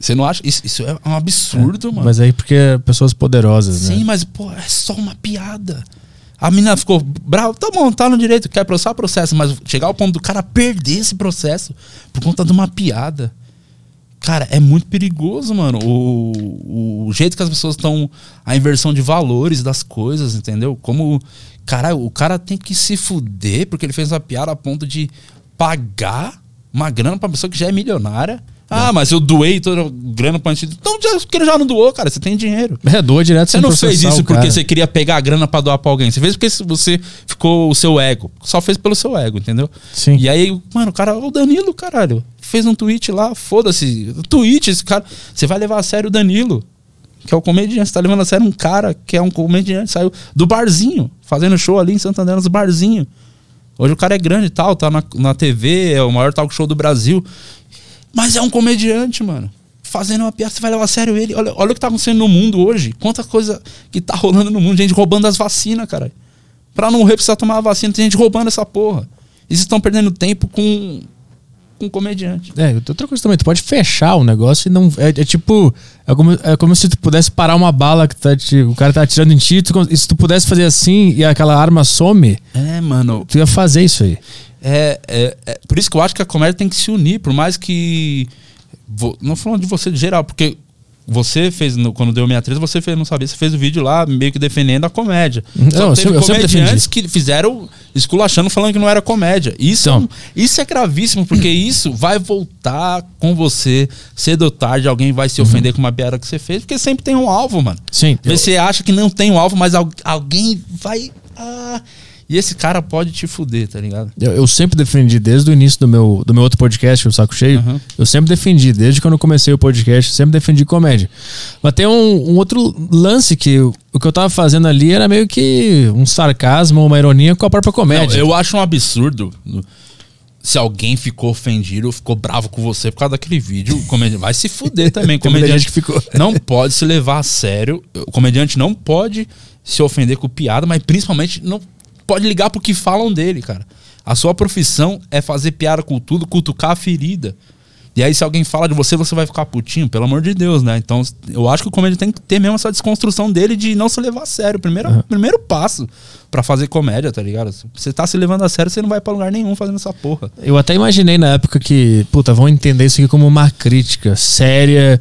Você não acha? Isso, isso é um absurdo, mano. Mas aí porque é pessoas poderosas, Sim, né? mas, pô, é só uma piada. A menina ficou brava, tá bom, tá no direito, quer processar, processo, mas chegar ao ponto do cara perder esse processo por conta de uma piada. Cara, é muito perigoso, mano. O, o jeito que as pessoas estão. A inversão de valores das coisas, entendeu? Como. Cara, o cara tem que se fuder porque ele fez uma piada a ponto de pagar uma grana pra pessoa que já é milionária. Ah, mas eu doei toda a grana pra instituição. Então, já, porque ele já não doou, cara. Você tem dinheiro. É, doa direto Você não fez isso porque cara. você queria pegar a grana pra doar pra alguém. Você fez porque você ficou o seu ego. Só fez pelo seu ego, entendeu? Sim. E aí, mano, o cara, o Danilo, caralho, fez um tweet lá, foda-se. Tweet, esse cara. Você vai levar a sério o Danilo, que é o comediante. Você tá levando a sério um cara que é um comediante. Saiu do barzinho, fazendo show ali em Santander, nos barzinhos. Hoje o cara é grande e tal, tá na, na TV, é o maior talk show do Brasil. Mas é um comediante, mano. Fazendo uma piada, você vai levar a sério ele. Olha, olha o que tá acontecendo no mundo hoje. Quanta coisa que tá rolando no mundo. Gente roubando as vacinas, cara. Pra não morrer, precisa tomar a vacina. Tem gente roubando essa porra. E vocês estão perdendo tempo com, com comediante. É, outra coisa também, tu pode fechar o negócio e não. É, é tipo. É como, é como se tu pudesse parar uma bala que tá te- o cara tá atirando em ti. tu e se tu pudesse fazer assim e aquela arma some, É, mano. tu ia fazer isso aí. É, é, é- por isso que eu acho que a comédia tem que se unir, por mais que. vo- não falando de você de geral, porque você fez, no- quando deu 63, você fez, não sabia, você fez o vídeo lá meio que defendendo a comédia. Não, Só eu teve eu comediantes que fizeram esculachando, falando que não era comédia. Isso, é Então. isso é gravíssimo, porque [clears throat] isso vai voltar com você cedo ou tarde. Alguém vai Uhum. se ofender com uma piada que você fez, porque sempre tem um alvo, mano. Sim. eu- Você acha que não tem um alvo, mas al- alguém vai. ah, e esse cara pode te fuder, tá ligado? Eu, eu sempre defendi, desde o início do meu, do meu outro podcast, o Saco Cheio, Uhum. eu sempre defendi, desde quando eu comecei o podcast, sempre defendi comédia. Mas tem um, um outro lance que o, o que eu tava fazendo ali era meio que um sarcasmo, uma ironia com a própria comédia. Não, eu acho um absurdo se alguém ficou ofendido ou ficou bravo com você por causa daquele vídeo. O comediante vai se fuder [laughs] também. Muita comediante que ficou. não pode se levar a sério. O comediante não pode se ofender com piada, mas principalmente não pode ligar pro que falam dele, cara. A sua profissão é fazer piada com tudo, cutucar a ferida. E aí, se alguém fala de você, você vai ficar putinho, pelo amor de Deus, né? Então, eu acho que o comediante tem que ter mesmo essa desconstrução dele de não se levar a sério. Primeiro, primeiro passo pra fazer comédia, tá ligado? Se você tá se levando a sério, você não vai pra lugar nenhum fazendo essa porra. Eu até imaginei na época que, puta, vão entender isso aqui como uma crítica séria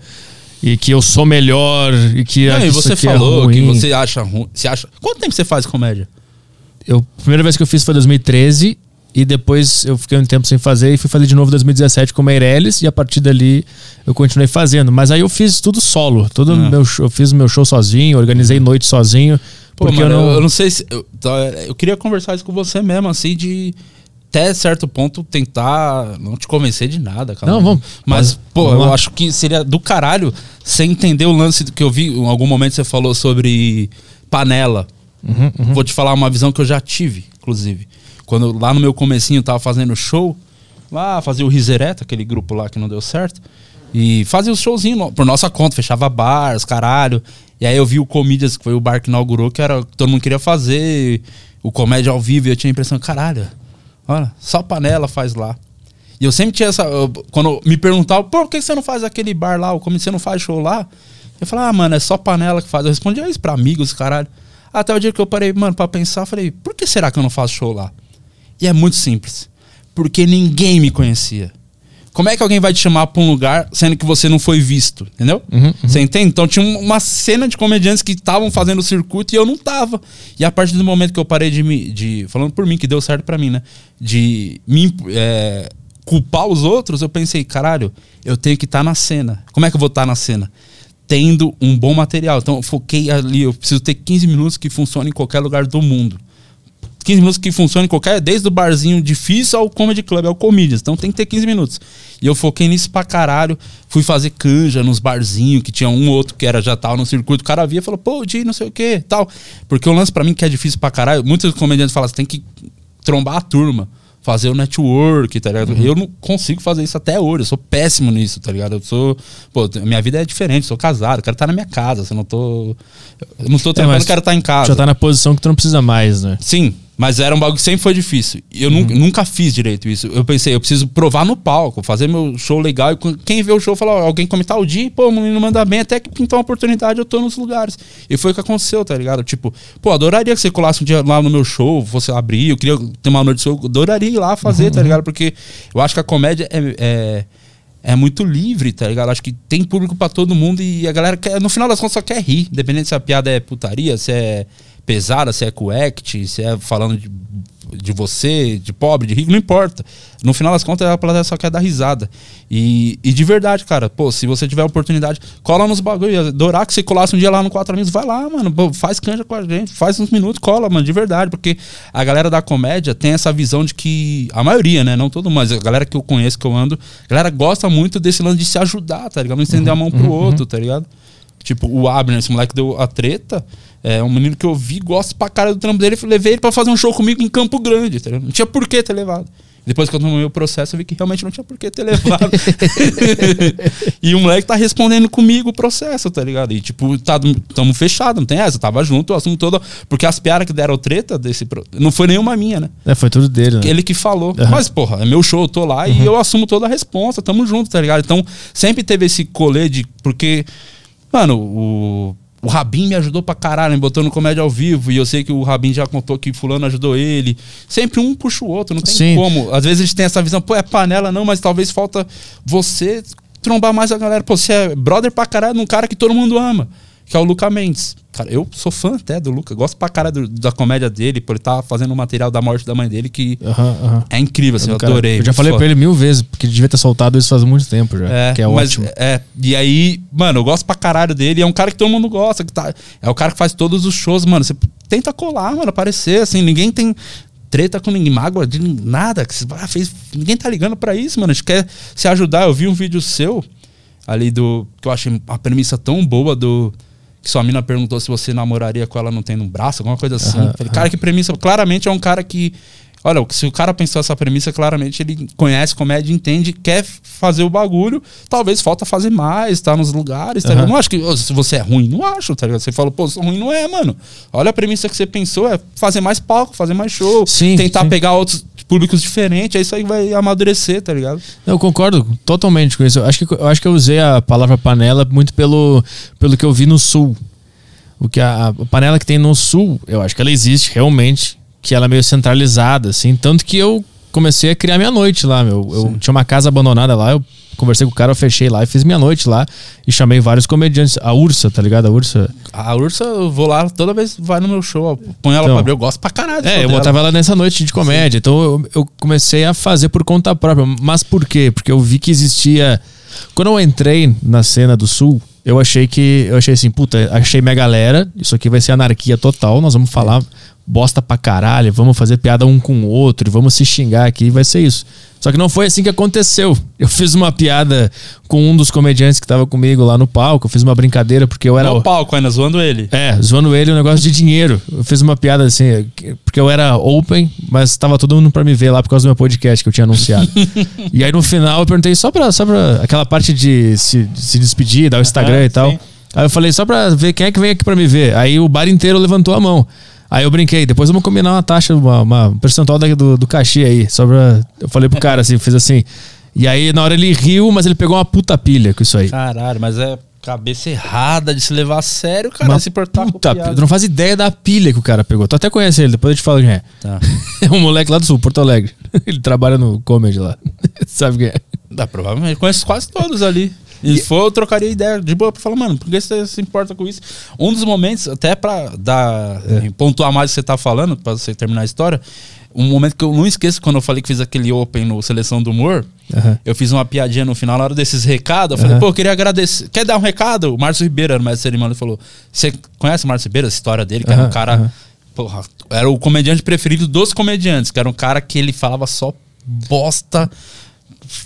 e que eu sou melhor e que Não, e você é falou que ruim. você acha ruim. Você acha. Quanto tempo você faz comédia? Eu, a primeira vez que eu fiz foi 2013 e depois eu fiquei um tempo sem fazer e fui fazer de novo em 2017 com o Meirelles e a partir dali eu continuei fazendo. Mas aí eu fiz tudo solo, todo Ah. meu eu fiz meu show sozinho, organizei noite sozinho. Pô, porque mano, eu não. eu não sei se. Eu, tá, eu queria conversar isso com você mesmo, assim, de até certo ponto tentar não te convencer de nada, cara. Não, vamos- Mas, vamos- pô, vamos eu acho que seria do caralho você entender o lance que eu vi. Em algum momento você falou sobre panela. Uhum, uhum. Vou te falar uma visão que eu já tive, inclusive. Quando lá no meu comecinho eu tava fazendo show, lá fazia o Risereta, aquele grupo lá que não deu certo. E fazia os showzinhos por nossa conta, fechava bars, caralho. E aí eu vi o Comedians, que foi o bar que inaugurou, que era todo mundo queria fazer, o comédia ao vivo, e eu tinha a impressão, caralho, olha, só panela faz lá. E eu sempre tinha essa. eu- quando me perguntavam, por que você não faz aquele bar lá, ou como você não faz show lá? Eu falava, ah, mano, é só panela que faz. Eu respondia isso pra amigos, caralho. Até o dia que eu parei, mano, pra pensar, eu falei, por que será que eu não faço show lá? E é muito simples. Porque ninguém me conhecia. Como é que alguém vai te chamar pra um lugar sendo que você não foi visto? Entendeu? Uhum, Você entende? Então tinha um- uma cena de comediantes que estavam fazendo o circuito e eu não tava. E a partir do momento que eu parei de me. De, falando por mim, que deu certo pra mim, né? De me é, culpar os outros, eu pensei, caralho, eu tenho que estar na cena. Como é que eu vou estar na cena? Tendo um bom material. Então eu foquei ali, eu preciso ter 15 minutos que funcione em qualquer lugar do mundo. 15 minutos que funciona em qualquer, desde o barzinho difícil ao comedy club, ao comedians. Então tem que ter 15 minutos. E eu foquei nisso pra caralho. Fui fazer canja nos barzinhos, que tinha um ou outro que era já tava no circuito. O cara via e falou, pô, Di, não sei o que, tal. Porque o lance pra mim que é difícil pra caralho, muitos comediantes falam, você tem que trombar a turma. Fazer o network, tá ligado? Eu não consigo fazer isso até hoje. Eu sou péssimo nisso, tá ligado? Eu sou. Pô, minha vida é diferente, sou casado, quero estar na minha casa. Se eu não tô. Eu não tô trampando, mas quero estar em casa. Já tá na posição que tu não precisa mais, né? Sim, mas era um bagulho que sempre foi difícil. E Eu Uhum. nunca, nunca fiz direito isso. Eu pensei, eu preciso provar no palco, fazer meu show legal. E quem vê o show fala, ó, alguém comentar o dia, pô, o menino manda bem, até que pintou uma oportunidade, eu tô nos lugares. E foi o que aconteceu, tá ligado? Tipo, pô, adoraria que você colasse um dia lá no meu show, fosse abrir, eu queria ter uma noite de show, eu adoraria ir lá fazer, Uhum. tá ligado? Porque eu acho que a comédia é- é é muito livre, tá ligado? Acho que tem público pra todo mundo e a galera quer, no final das contas só quer rir, independente se a piada é putaria, se é pesada, se é coact, se é falando de, de você, de pobre, de rico, não importa. No final das contas a plateia só quer dar risada. E, e de verdade, cara, pô, se você tiver oportunidade, cola nos bagulho, adorar que você colasse um dia lá no Quatro Amigos, vai lá, mano, pô, faz canja com a gente, faz uns minutos, cola, mano, de verdade, porque a galera da comédia tem essa visão de que, a maioria, né, não todo mundo, mas a galera que eu conheço, que eu ando, a galera gosta muito desse lance de se ajudar, tá ligado? Não estender a mão pro outro, tá ligado? Tipo, o Abner, esse moleque deu a treta. É um menino que eu vi, gosto pra cara do trampo dele. Levei ele pra fazer um show comigo em Campo Grande, tá? Não tinha por que ter levado. Depois que eu tomei o processo, eu vi que realmente não tinha por que ter levado. [laughs] e o moleque tá respondendo comigo o processo, tá ligado? E tipo, tá, tamo fechado, não tem essa. Tava junto, o assunto todo. Porque as piadas que deram treta desse. Não foi nenhuma minha, né? É, foi tudo dele, né? Ele que falou. Aham. Mas, porra, é meu show, eu tô lá e eu assumo toda a responsa, tamo junto, tá ligado? Então, sempre teve esse colê de. Porque, mano, o. O Rabin me ajudou pra caralho, me botou no comédia ao vivo. E eu sei que o Rabin já contou que fulano ajudou ele. Sempre um puxa o outro, não tem Sim. como. Às vezes a gente tem essa visão, pô, é panela não, mas talvez falta você trombar mais a galera. Pô, você é brother pra caralho de um cara que todo mundo ama, que é o Luca Mendes. Cara, eu sou fã até do Luca, gosto pra caralho do- da comédia dele, por ele estar fazendo o material da morte da mãe dele, que Aham, aham. é incrível, assim, eu Cara, adorei. Eu já falei foda. pra ele mil vezes, porque ele devia ter soltado isso faz muito tempo já. É, que é mas, ótimo. É, e aí, mano, eu gosto pra caralho dele. É um cara que todo mundo gosta. Que tá, é o cara que faz todos os shows, mano. Você tenta colar, mano, aparecer, assim. Ninguém tem treta com ninguém, mágoa de nada. Que você ah, fez, ninguém tá ligando pra isso, mano. A gente quer se ajudar. Eu vi um vídeo seu ali do. que eu achei uma premissa tão boa do. Que sua mina perguntou se você namoraria com ela não tendo um braço, alguma coisa assim. Aham, Falei, cara, que premissa. Claramente é um cara que. Olha, se o cara pensou essa premissa, claramente ele conhece comédia, entende, quer fazer o bagulho. Talvez falta fazer mais, tá nos lugares. Tá ligado? Não acho que se você é ruim, não acho, tá ligado? Você fala, pô, ruim, não é, mano. Olha a premissa que você pensou, é fazer mais palco, fazer mais show, Sim, tentar sim. pegar outros públicos diferentes, aí isso aí vai amadurecer, tá ligado? Eu concordo totalmente com isso. Eu acho que, eu acho que eu usei a palavra panela muito pelo, pelo que eu vi no sul. O que a, a panela que tem no sul, eu acho que ela existe realmente, que ela é meio centralizada, assim. Tanto que eu comecei a criar minha noite lá, meu. Eu tinha uma casa abandonada lá, eu conversei com o cara, eu fechei lá e fiz minha noite lá. E chamei vários comediantes. A Ursa, tá ligado? A Ursa. A Ursa, eu vou lá toda vez vai no meu show, põe ela Então. pra abrir, eu gosto pra caralho. É, eu botava ela nessa noite de comédia. Então eu, eu comecei a fazer por conta própria. Mas por quê? Porque eu vi que existia. Quando eu entrei na cena do Sul, eu achei que. Eu achei assim, puta, achei minha galera. Isso aqui vai ser anarquia total. Nós vamos falar bosta pra caralho, vamos fazer piada um com o outro, vamos se xingar aqui, vai ser isso. Só que não foi assim que aconteceu. Eu fiz uma piada com um dos comediantes que tava comigo lá no palco, eu fiz uma brincadeira porque eu era. No palco ainda, zoando ele. É, zoando ele um negócio de dinheiro. Eu fiz uma piada assim, porque eu era open, mas tava todo mundo pra me ver lá por causa do meu podcast que eu tinha anunciado. [laughs] e aí no final eu perguntei só pra, só pra aquela parte de se, de se despedir, dar o Instagram Ah, e tal. sim. Aí eu falei só pra ver quem é que vem aqui pra me ver. Aí o bar inteiro levantou a mão. Aí eu brinquei, depois vamos combinar uma taxa, uma, uma um percentual do, do cachê aí. Só pra. Eu falei pro cara assim, fez assim. E aí na hora ele riu, mas ele pegou uma puta pilha com isso aí. Caralho, mas é cabeça errada de se levar a sério, cara. Uma se portar com puta pilha. Tu não faz ideia da pilha que o cara pegou. Tu até conhece ele, depois eu te falo quem é. Tá. [laughs] É um moleque lá do sul, Porto Alegre. [laughs] Ele trabalha no comedy lá. [laughs] Sabe quem é? Dá, provavelmente. Conheço quase todos ali. E for, eu trocaria ideia de boa pra falar, mano, por que você se importa com isso? Um dos momentos, até pra dar, É. pontuar mais o que você tá falando, pra você terminar a história, um momento que eu não esqueço quando eu falei que fiz aquele Open no Seleção do Humor, Aham. eu fiz uma piadinha no final, na hora desses recados, eu falei, Aham. pô, eu queria agradecer. Quer dar um recado? O Márcio Ribeiro era o mestre cerimônia, ele falou, você conhece o Márcio Ribeiro, a história dele, que era um cara... Porra, era o comediante preferido dos comediantes, que era um cara que ele falava só bosta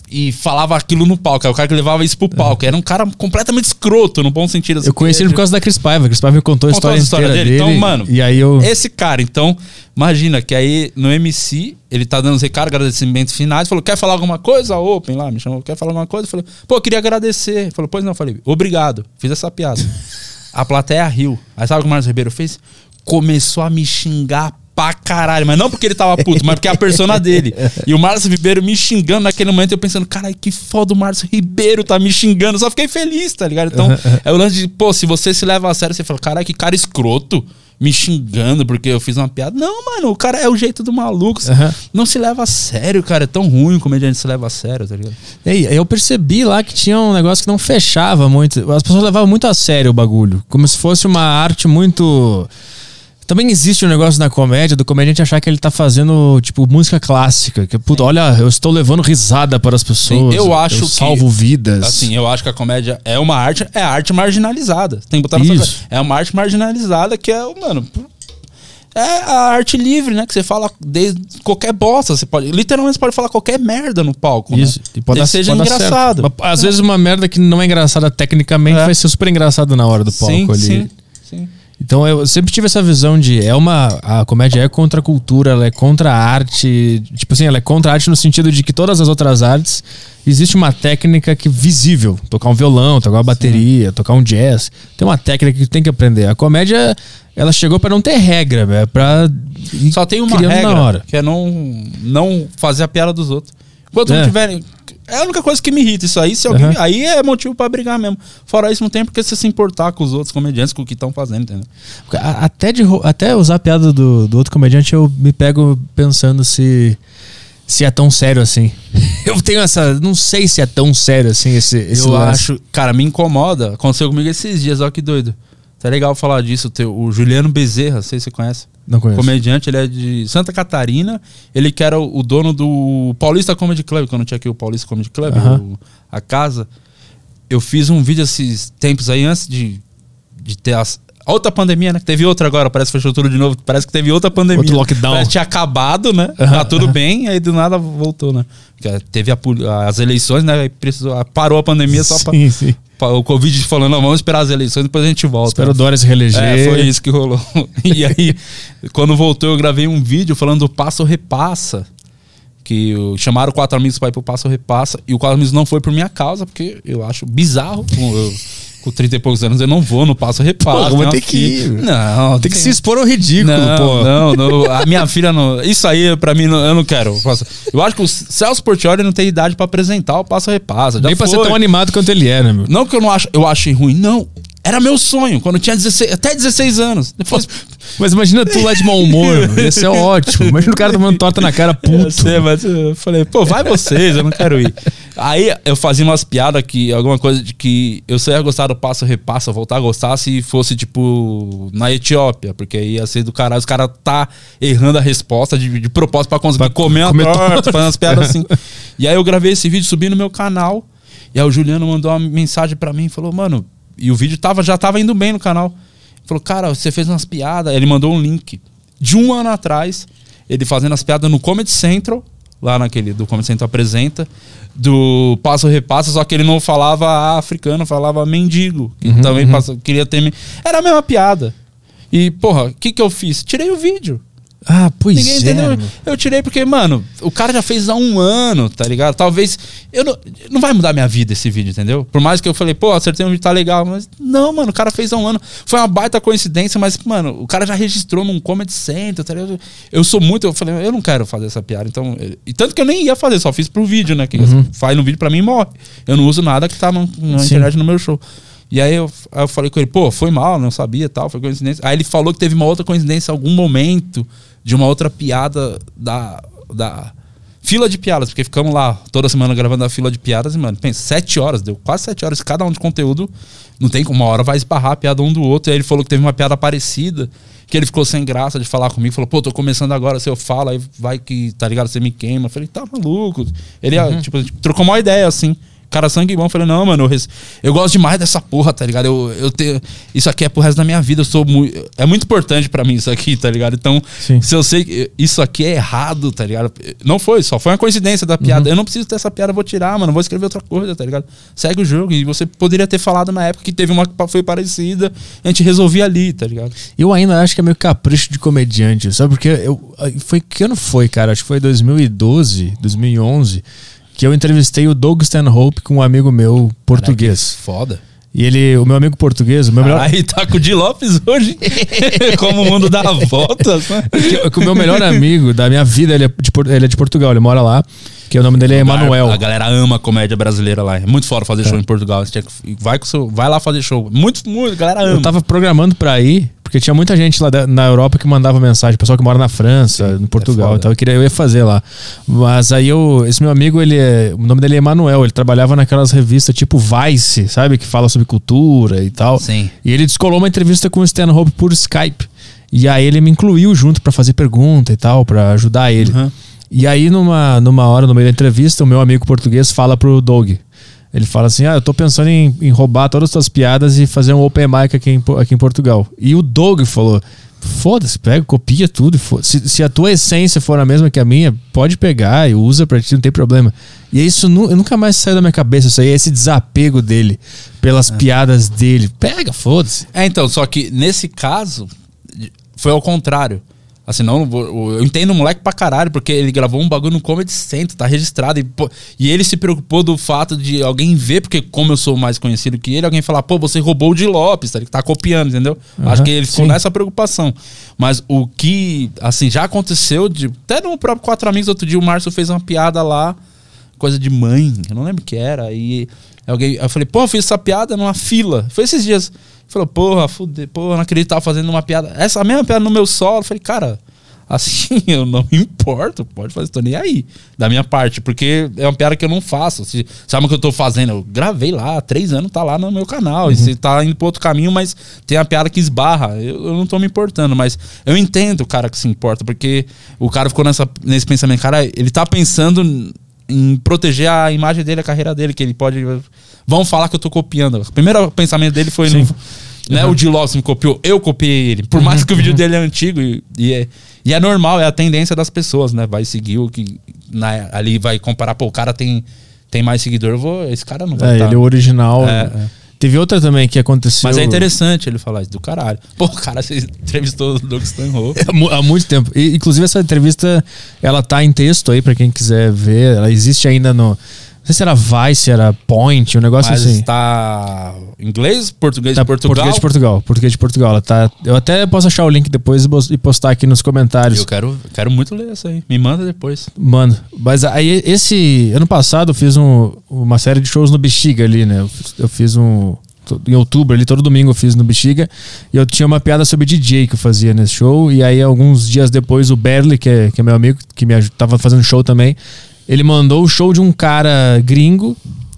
e falava aquilo no palco. Era o cara que levava isso pro palco. Era um cara completamente escroto, no bom sentido. assim, Eu conheci ele por causa da Cris Paiva. Cris Paiva me contou a história, a história dele? dele. Então, mano, E aí eu. Esse cara, então, imagina que aí no MC, ele tá dando os recados, agradecimentos finais, falou, quer falar alguma coisa? Open lá, me chamou, quer falar alguma coisa? Falei, pô, eu queria agradecer. Falou, pois não, falei, obrigado, fiz essa piada. [laughs] a plateia riu. Aí sabe o que o Marcos Ribeiro fez? Começou a me xingar pra caralho, mas não porque ele tava puto, mas porque é a persona dele. [laughs] E o Márcio Ribeiro me xingando naquele momento, eu pensando, caralho, que foda o Márcio Ribeiro tá me xingando. Eu só fiquei feliz, tá ligado? Então, [laughs] é o lance de, pô, se você se leva a sério, você fala, caralho, que cara escroto. Me xingando porque eu fiz uma piada. Não, mano, o cara é o jeito do maluco. Aham. Não se leva a sério, cara. É tão ruim o comediante se leva a sério, tá ligado? E aí, eu percebi lá que tinha um negócio que não fechava muito. As pessoas levavam muito a sério o bagulho. Como se fosse uma arte muito. Também existe um negócio na comédia do comediante achar que ele tá fazendo, tipo, música clássica. Que, puta, olha, eu estou levando risada para as pessoas. eu acho que- salvo vidas. Assim, eu acho que a comédia é uma arte, é arte marginalizada. Tem que botar na sua Isso. É uma arte marginalizada que é, mano. É a arte livre, né? Que você fala desde qualquer bosta. Você pode. Literalmente você pode falar qualquer merda no palco. Isso. Né? E pode dar, seja pode engraçado. Às vezes uma merda que não é engraçada tecnicamente É. vai ser super engraçado na hora do palco sim, ali. sim, sim. Então eu sempre tive essa visão de é uma a comédia é contra a cultura, ela é contra a arte, tipo assim, ela é contra a arte no sentido de que todas as outras artes existe uma técnica que visível, tocar um violão, tocar uma bateria, tocar um jazz, tem uma técnica que tem que aprender. A comédia ela chegou pra não ter regra, é para Só tem uma regra, na hora. que é não, não fazer a piada dos outros. Enquanto É. não tiverem. É a única coisa que me irrita isso aí. Se alguém, Aham. Aí é motivo pra brigar mesmo. Fora isso, não tem porque você se importar com os outros comediantes, com o que estão fazendo, entendeu? Até, de, até usar a piada do, do outro comediante, eu me pego pensando se, se é tão sério assim. [laughs] Eu tenho essa. Não sei se é tão sério assim esse, esse eu lance. acho. Cara, me incomoda. Aconteceu comigo esses dias, ó que doido. Tá legal falar disso. Teu, o Juliano Bezerra, não sei se você conhece. Não conheço. Comediante, ele é de Santa Catarina. Ele que era o, o dono do Paulista Comedy Club, quando tinha aqui o Paulista Comedy Club, o- a casa. Eu fiz um vídeo esses tempos aí antes de, de ter as, outra pandemia, né? Teve outra agora, parece que fechou tudo de novo. Parece que teve outra pandemia. Outro lockdown. Parece que tinha acabado, né? Tá tudo bem, aí do nada voltou, né? Porque teve a as eleições, né? Aí precisou, parou a pandemia só pra, Sim, sim. pra- o Covid falando, não, vamos esperar as eleições, depois a gente volta. Espero o Dória se reeleger. É, foi isso que rolou. [laughs] E aí, quando voltou, eu gravei um vídeo falando do Passo Repassa. Que chamaram quatro amigos para ir pro Passo Repassa. E o quatro amigos não foi por minha causa, porque eu acho bizarro. Eu, com 30 e poucos anos, eu não vou no Passo Repassa. Pô, uma tem que ir. Não, Tem que se expor ao ridículo, não, pô. não, não, a minha [laughs] filha não. Isso aí, pra mim, não- eu não quero. Eu acho que o Celso Portioli não tem idade pra apresentar o Passo Repassa. Já Nem pra ser foi. tão animado quanto ele é, né, meu? Não que eu não acho, eu achei ruim, não. Era meu sonho, quando eu tinha 16, até 16 anos. Depois. Mas imagina tu lá de mau humor, ia ser ótimo. Imagina o cara tomando torta na cara, [laughs] Eu puto. sei, mas eu falei, pô, vai vocês, eu não quero ir. Aí eu fazia umas piadas que, alguma coisa de que eu só ia gostar do passo repassa, voltar a gostar se fosse, tipo, na Etiópia, porque aí ia ser do caralho, os caras tá errando a resposta de, de propósito pra conseguir comer uma comer torta, torta. fazendo umas piadas assim. [laughs] E aí eu gravei esse vídeo, subi no meu canal, e aí o Juliano mandou uma mensagem pra mim e falou, mano, e o vídeo tava, já tava indo bem no canal. Falou, cara, você fez umas piadas, ele mandou um link. de um ano atrás, ele fazendo as piadas no Comedy Central, lá naquele do Comedy Central apresenta, do Passo Repassa, só que ele não falava africano, falava mendigo. Que Uhum, também passa- queria ter. Era a mesma piada. E, porra, o que que eu fiz? Tirei o vídeo. Ah, pois Ninguém é. entendeu. Eu tirei porque, mano, o cara já fez há um ano, tá ligado? Talvez. Eu não, não vai mudar minha vida esse vídeo, entendeu? Por mais que eu falei, pô, acertei um vídeo, tá legal. Mas não, mano, o cara fez há um ano. Foi uma baita coincidência, mas, mano, o cara já registrou num Comedy Center, tá ligado? Eu sou muito. Eu falei, eu não quero fazer essa piada. Então. E tanto que eu nem ia fazer, só fiz pro vídeo, né? Que faz no vídeo pra mim e morre. Eu não uso nada que tá na internet no meu show. E aí eu, aí eu falei com ele, pô, foi mal, não sabia tal, foi coincidência. Aí ele falou que teve uma outra coincidência em algum momento de uma outra piada da, da fila de piadas, porque ficamos lá toda semana gravando a fila de piadas e, mano, pensa, sete horas, deu quase sete horas cada um de conteúdo. Não tem como, uma hora vai esbarrar a piada um do outro. E aí ele falou que teve uma piada parecida, que ele ficou sem graça de falar comigo, falou, pô, tô começando agora, se eu falo, aí vai que, tá ligado, você me queima. Eu falei, tá maluco. Ele, ah, tipo, trocou uma ideia, assim. Cara, sangue bom. Eu falei, não, mano, eu, eu gosto demais dessa porra, tá ligado? Eu, eu. Isso aqui é pro resto da minha vida. Eu sou muito. É muito importante pra mim isso aqui, tá ligado? Então, Sim. se eu sei que isso aqui é errado, tá ligado? Não foi, só foi uma coincidência da piada. Eu não preciso ter essa piada, vou tirar, mano. Vou escrever outra coisa, tá ligado? Segue o jogo. E você poderia ter falado na época que teve uma que foi parecida, a gente resolvia ali, tá ligado? Eu ainda acho que é meio capricho de comediante, sabe? Porque eu, foi que ano foi, cara? Acho que foi 2012, 2011, que eu entrevistei o Doug Stanhope com um amigo meu português. Foda. E ele, o meu amigo português, o meu melhor, Aí tá com o Di Lopes hoje. [laughs] Como o mundo dá voltas, né? que, que o meu melhor amigo da minha vida, ele é, de, ele é de Portugal, ele mora lá, que o nome dele é Emanuel. A galera ama a comédia brasileira lá. É muito foda fazer show em Portugal. Você vai, com seu- vai lá fazer show. Muito, muito. A galera ama. Eu tava programando pra ir, porque tinha muita gente lá da- na Europa que mandava mensagem, pessoal que mora na França, no Portugal, foda. então eu queria eu ia fazer lá. Mas aí eu, esse meu amigo, ele é, o nome dele é Emanuel, ele trabalhava naquelas revistas tipo Vice, sabe, que fala sobre cultura e tal. Sim. E ele descolou uma entrevista com o Stan Hope por Skype. E aí ele me incluiu junto pra fazer pergunta e tal, pra ajudar ele. Uhum. E aí, numa, numa hora, no meio da entrevista, o meu amigo português fala pro Doug. Ele fala assim: Ah, eu tô pensando em, em roubar todas as tuas piadas e fazer um open mic aqui em, aqui em Portugal. E o Doug falou: Foda-se, pega, copia tudo. Se, se a tua essência for a mesma que a minha, pode pegar e usa pra ti, não tem problema. E isso eu nunca mais saiu da minha cabeça. Isso aí, esse desapego dele pelas piadas dele. Pega, foda-se. É, então, só que nesse caso, foi ao contrário. Assim, não, eu entendo o moleque pra caralho, porque ele gravou um bagulho no Comedy Center, tá registrado. E, pô, e ele se preocupou do fato de alguém ver, porque como eu sou mais conhecido que ele, alguém falar, pô, você roubou o de Lopes, tá? Ele tá copiando, entendeu? Aham, Acho que ele ficou sim. nessa preocupação. Mas o que, assim, já aconteceu, de, até no próprio Quatro Amigos, outro dia o Márcio fez uma piada lá, coisa de mãe, eu não lembro o que era. E alguém, eu falei, pô, eu fiz essa piada numa fila. Foi esses dias. Ele Falou, porra, fude, porra, não acredito que tava fazendo uma piada. Essa mesma piada no meu solo. Eu falei, cara, assim, [laughs] eu não me importo, pode fazer, tô nem aí, da minha parte, porque é uma piada que eu não faço. Se, sabe o que eu tô fazendo? Eu gravei lá, há três anos, tá lá no meu canal. E você tá indo pro outro caminho, mas tem a piada que esbarra. Eu, eu não tô me importando, mas eu entendo o cara que se importa, porque o cara ficou nessa, nesse pensamento, cara, ele tá pensando em proteger a imagem dele, a carreira dele, que ele pode. Vão falar que eu tô copiando. O primeiro pensamento dele foi no. Né, O de Lopes me copiou, eu copiei ele. Por mais que o vídeo dele é antigo e, e é, e é normal, é a tendência das pessoas, né? Vai seguir o que. Na, ali vai comparar, pô, o cara tem, tem mais seguidor, eu vou. Esse cara não vai É, tá. ele é o original. É, é. Teve outra também que aconteceu. Mas é interessante ele falar isso do caralho. Pô, cara, você entrevistou o Doug Stanhope. Há mu- Há muito tempo. E, inclusive, essa entrevista, ela tá em texto aí pra quem quiser ver. Ela existe ainda no. Não sei se era Vice, era Point, um negócio Mas assim. tá inglês, português Tá, de Portugal. Português de Portugal. Português de Portugal. Ela tá, eu até posso achar o link depois e postar aqui nos comentários. Eu quero, quero muito ler essa aí. Me manda depois. Mano, mas aí esse. Ano passado eu fiz um- uma série de shows no Bexiga ali, né? Eu fiz, eu fiz um. Em outubro ali, todo domingo eu fiz no Bexiga. E eu tinha uma piada sobre DJ que eu fazia nesse show. E aí, alguns dias depois, o Berli, que é, que é meu amigo, que me tava fazendo show também, ele mandou o show de um cara gringo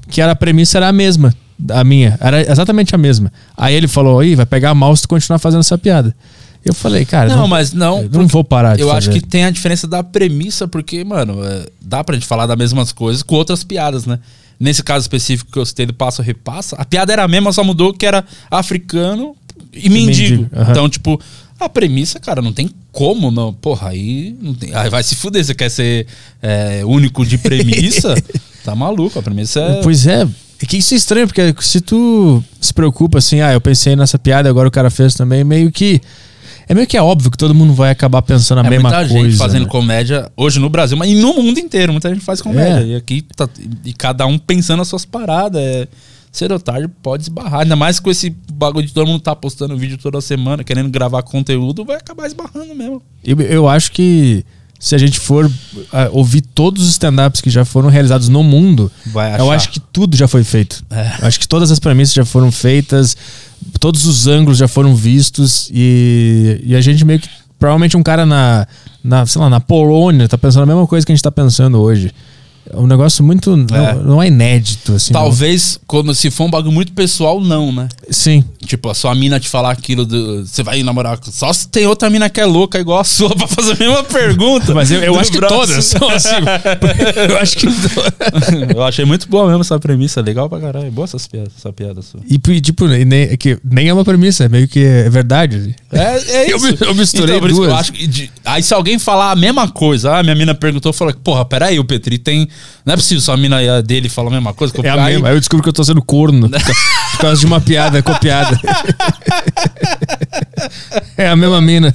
que era, a premissa era a mesma. A minha. Era exatamente a mesma. Aí ele falou: Ih, vai pegar mal se tu continuar fazendo essa piada. Eu falei, cara, Não, não, mas não. eu não vou parar de Eu fazer. acho que tem a diferença da premissa, porque, mano, é, dá pra gente falar das mesmas coisas com outras piadas, né? Nesse caso específico que eu citei do passo repassa, a piada era a mesma, só mudou que era africano e mendigo. mendigo, aham. Então, tipo, A premissa, cara, não tem como não. Porra, aí, não tem, aí vai se fuder. Você quer ser é, único de premissa? [laughs] tá maluco, a premissa é. Pois é. É que isso é estranho, porque se tu se preocupa assim, ah, eu pensei nessa piada, agora o cara fez também, meio que. É meio que é óbvio que todo mundo vai acabar pensando a é mesma muita coisa. gente fazendo né? comédia hoje no Brasil, mas e no mundo inteiro, muita gente faz comédia. É. E aqui tá, e cada um pensando as suas paradas. É, cedo ou tarde pode esbarrar. Ainda mais com esse bagulho de todo mundo tá postando vídeo toda semana, querendo gravar conteúdo, vai acabar esbarrando mesmo. Eu, eu acho que se a gente for ah, ouvir todos os stand-ups que já foram realizados no mundo, Vai eu acho que tudo já foi feito. É. Eu acho que todas as premissas já foram feitas, todos os ângulos já foram vistos e, e a gente meio que provavelmente um cara na, na sei lá, na Polônia tá pensando a mesma coisa que a gente tá pensando hoje. É um negócio muito É. não, não é inédito assim. não. Talvez, quando se for um bagulho muito pessoal, não, né? Sim. Tipo, a sua mina te falar aquilo do. Você vai namorar. Só se tem outra mina que é louca igual a sua [laughs] pra fazer a mesma pergunta. Mas eu, eu acho que braço. todas são assim. [laughs] eu acho que [laughs] eu achei muito boa mesmo essa premissa. Legal pra caralho. Boa essas piadas, essa piada sua. E tipo, nem, é que nem é uma premissa, é meio que é verdade. É, é Eu isso. mi- eu misturei então, por isso que eu duas. acho que de- aí se alguém falar a mesma coisa, ah, minha mina perguntou, eu falei, porra, peraí, o Petri tem. Não é possível mina e a dele falam a mesma coisa. É a mesma. Aí eu descubro que eu tô sendo corno por ca- por causa de uma piada copiada. [laughs] é a mesma mina.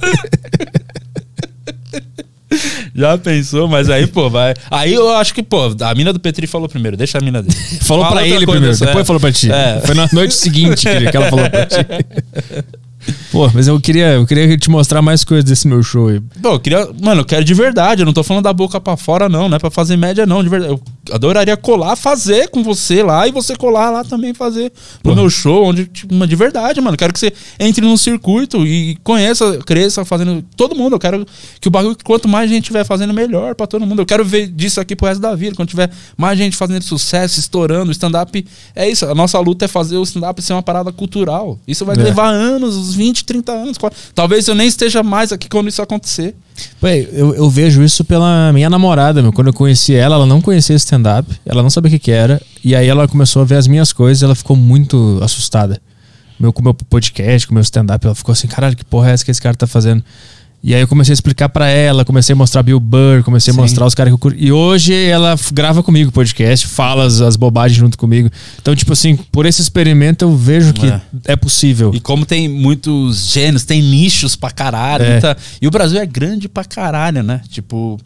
Já pensou, mas aí, pô, vai. Aí eu acho que, pô, a mina do Petri falou primeiro, deixa a mina dele. Falou Fala pra ele primeiro, é. depois falou pra ti. É. Foi na noite seguinte que, que ela falou pra ti. [laughs] Pô, mas eu queria, eu queria te mostrar mais coisas desse meu show aí. Pô, eu queria. Mano, eu quero de verdade. Eu não tô falando da boca pra fora, não. Não é pra fazer média, não. De verdade. Eu adoraria colar, fazer com você lá e você colar lá também fazer no meu show, onde, tipo, mas de verdade, mano. Quero que você entre num circuito e conheça, cresça fazendo. Todo mundo. Eu quero que o bagulho, quanto mais gente tiver fazendo, melhor pra todo mundo. Eu quero ver disso aqui pro resto da vida. Quando tiver mais gente fazendo sucesso, estourando, stand-up. É isso. A nossa luta é fazer o stand-up ser uma parada cultural. Isso vai É. levar anos, uns 20, 30 anos. Talvez eu nem esteja mais aqui quando isso acontecer. Eu, eu vejo isso pela minha namorada, meu. Quando eu conheci ela, ela não conhecia stand-up, ela não sabia o que, era. E aí ela começou a ver as minhas coisas ela ficou muito assustada. Meu, com o meu podcast, com o meu stand-up, ela ficou assim, caralho, que porra é essa que esse cara tá fazendo? E aí eu comecei a explicar pra ela, comecei a mostrar Bill Burr, comecei a Sim. mostrar os caras que eu curto. E hoje ela grava comigo o podcast, fala as, as bobagens junto comigo. Então, tipo assim, por esse experimento eu vejo que É. é, possível. E como tem muitos gêneros, tem nichos pra caralho. É. muita- E o Brasil é grande pra caralho, né? Tipo,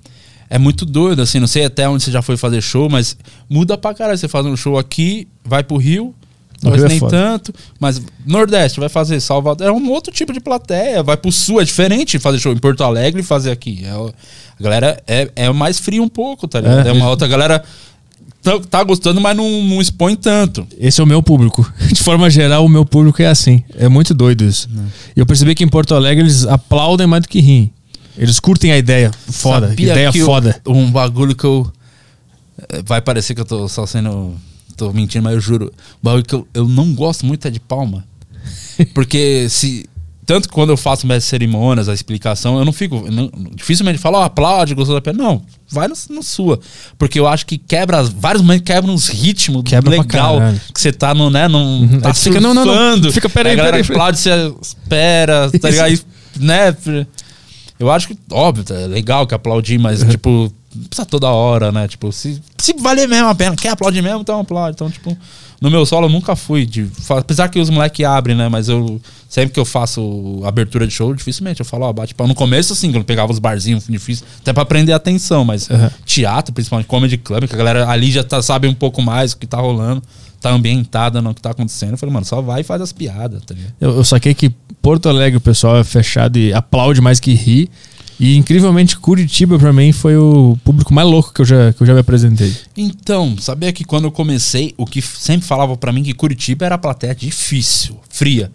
é muito doido, assim. Não sei até onde você já foi fazer show, mas muda pra caralho. Você faz um show aqui, vai pro Rio. Talvez é nem foda. tanto, mas Nordeste vai fazer Salvador, é um outro tipo de plateia, vai pro Sul, é diferente fazer show em Porto Alegre e fazer aqui. É, a galera é, é mais fria um pouco, tá ligado? É. É, uma outra galera tá, tá gostando, mas não, não expõe tanto. Esse é o meu público. [laughs] De forma geral, o meu público é assim. É muito doido isso. E eu percebi que em Porto Alegre eles aplaudem mais do que riem. Eles curtem a ideia. Foda. Sabia ideia que eu- foda. um bagulho que eu. eh, Vai parecer que eu tô só sendo. Tô mentindo, mas eu juro. Um bagulho que eu, eu não gosto muito é de palma. [laughs] Porque se. Tanto que quando eu faço minhas cerimônias, a explicação, eu não fico. eu não- dificilmente falo, ó, aplaude, gostou da pena. Não, vai na, na sua. Porque eu acho que quebra. vários momentos quebra uns ritmos Quebra legal. Que você tá no, né? Num, tá Aí você fica, não, não, não. surfando. Fica, peraí, Aí a galera peraí, peraí. aplaude, você espera, tá ligado? [laughs] Aí, né? Eu acho que, óbvio, tá, é legal que aplaudir, mas, Uhum. tipo, não precisa toda hora, né? Tipo, se, se valer mesmo a pena, quer aplaudir mesmo, então aplaude. Então, tipo, no meu solo eu nunca fui de. Apesar que os moleques abrem, né? Mas eu. Sempre que eu faço abertura de show, dificilmente eu falo, ó, bate pau. No começo, assim, quando eu pegava os barzinhos difícil, até pra prender a atenção, mas Uhum. teatro, principalmente comedy club, que a galera ali já tá, sabe um pouco mais o que tá rolando, tá ambientada no que tá acontecendo. Eu falei, mano, só vai e faz as piadas, tá ligado? Eu, eu saquei que Porto Alegre o pessoal é fechado e aplaude mais que ri. E incrivelmente Curitiba pra mim foi o público mais louco que eu já, que eu já me apresentei. Então, sabia que quando eu comecei, o que sempre falava pra mim que Curitiba era a plateia difícil, fria.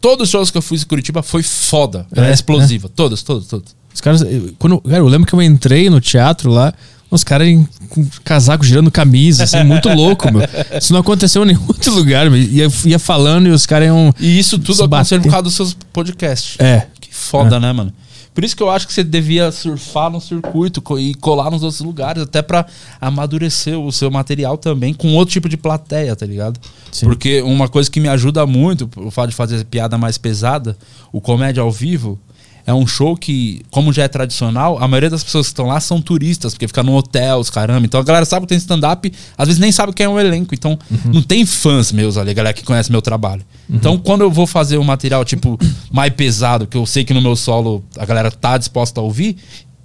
Todos os shows que eu fiz em Curitiba foi foda, era É, explosiva. Todos, todos, todos. Os caras. eu- Quando, cara, eu lembro que eu entrei no teatro lá, os caras em- com casaco girando camisa, assim, muito [laughs] louco, meu. Isso não aconteceu em nenhum [laughs] outro lugar, meu. Ia, ia falando e os caras iam. E isso tudo aconteceu por causa dos seus podcasts. É. Que foda, né, mano? Por isso que eu acho que você devia surfar no circuito e colar nos outros lugares, até pra amadurecer o seu material também com outro tipo de plateia, tá ligado? Sim. Porque uma coisa que me ajuda muito, o fato de fazer piada mais pesada, o comédia ao vivo, é um show que, como já é tradicional, a maioria das pessoas que estão lá são turistas, porque fica no hotel, os caramba. Então a galera sabe que tem stand-up, às vezes nem sabe quem é o elenco. Então não tem fãs meus ali, galera que conhece meu trabalho. Então quando eu vou fazer um material, tipo, mais pesado, que eu sei que no meu solo a galera tá disposta a ouvir,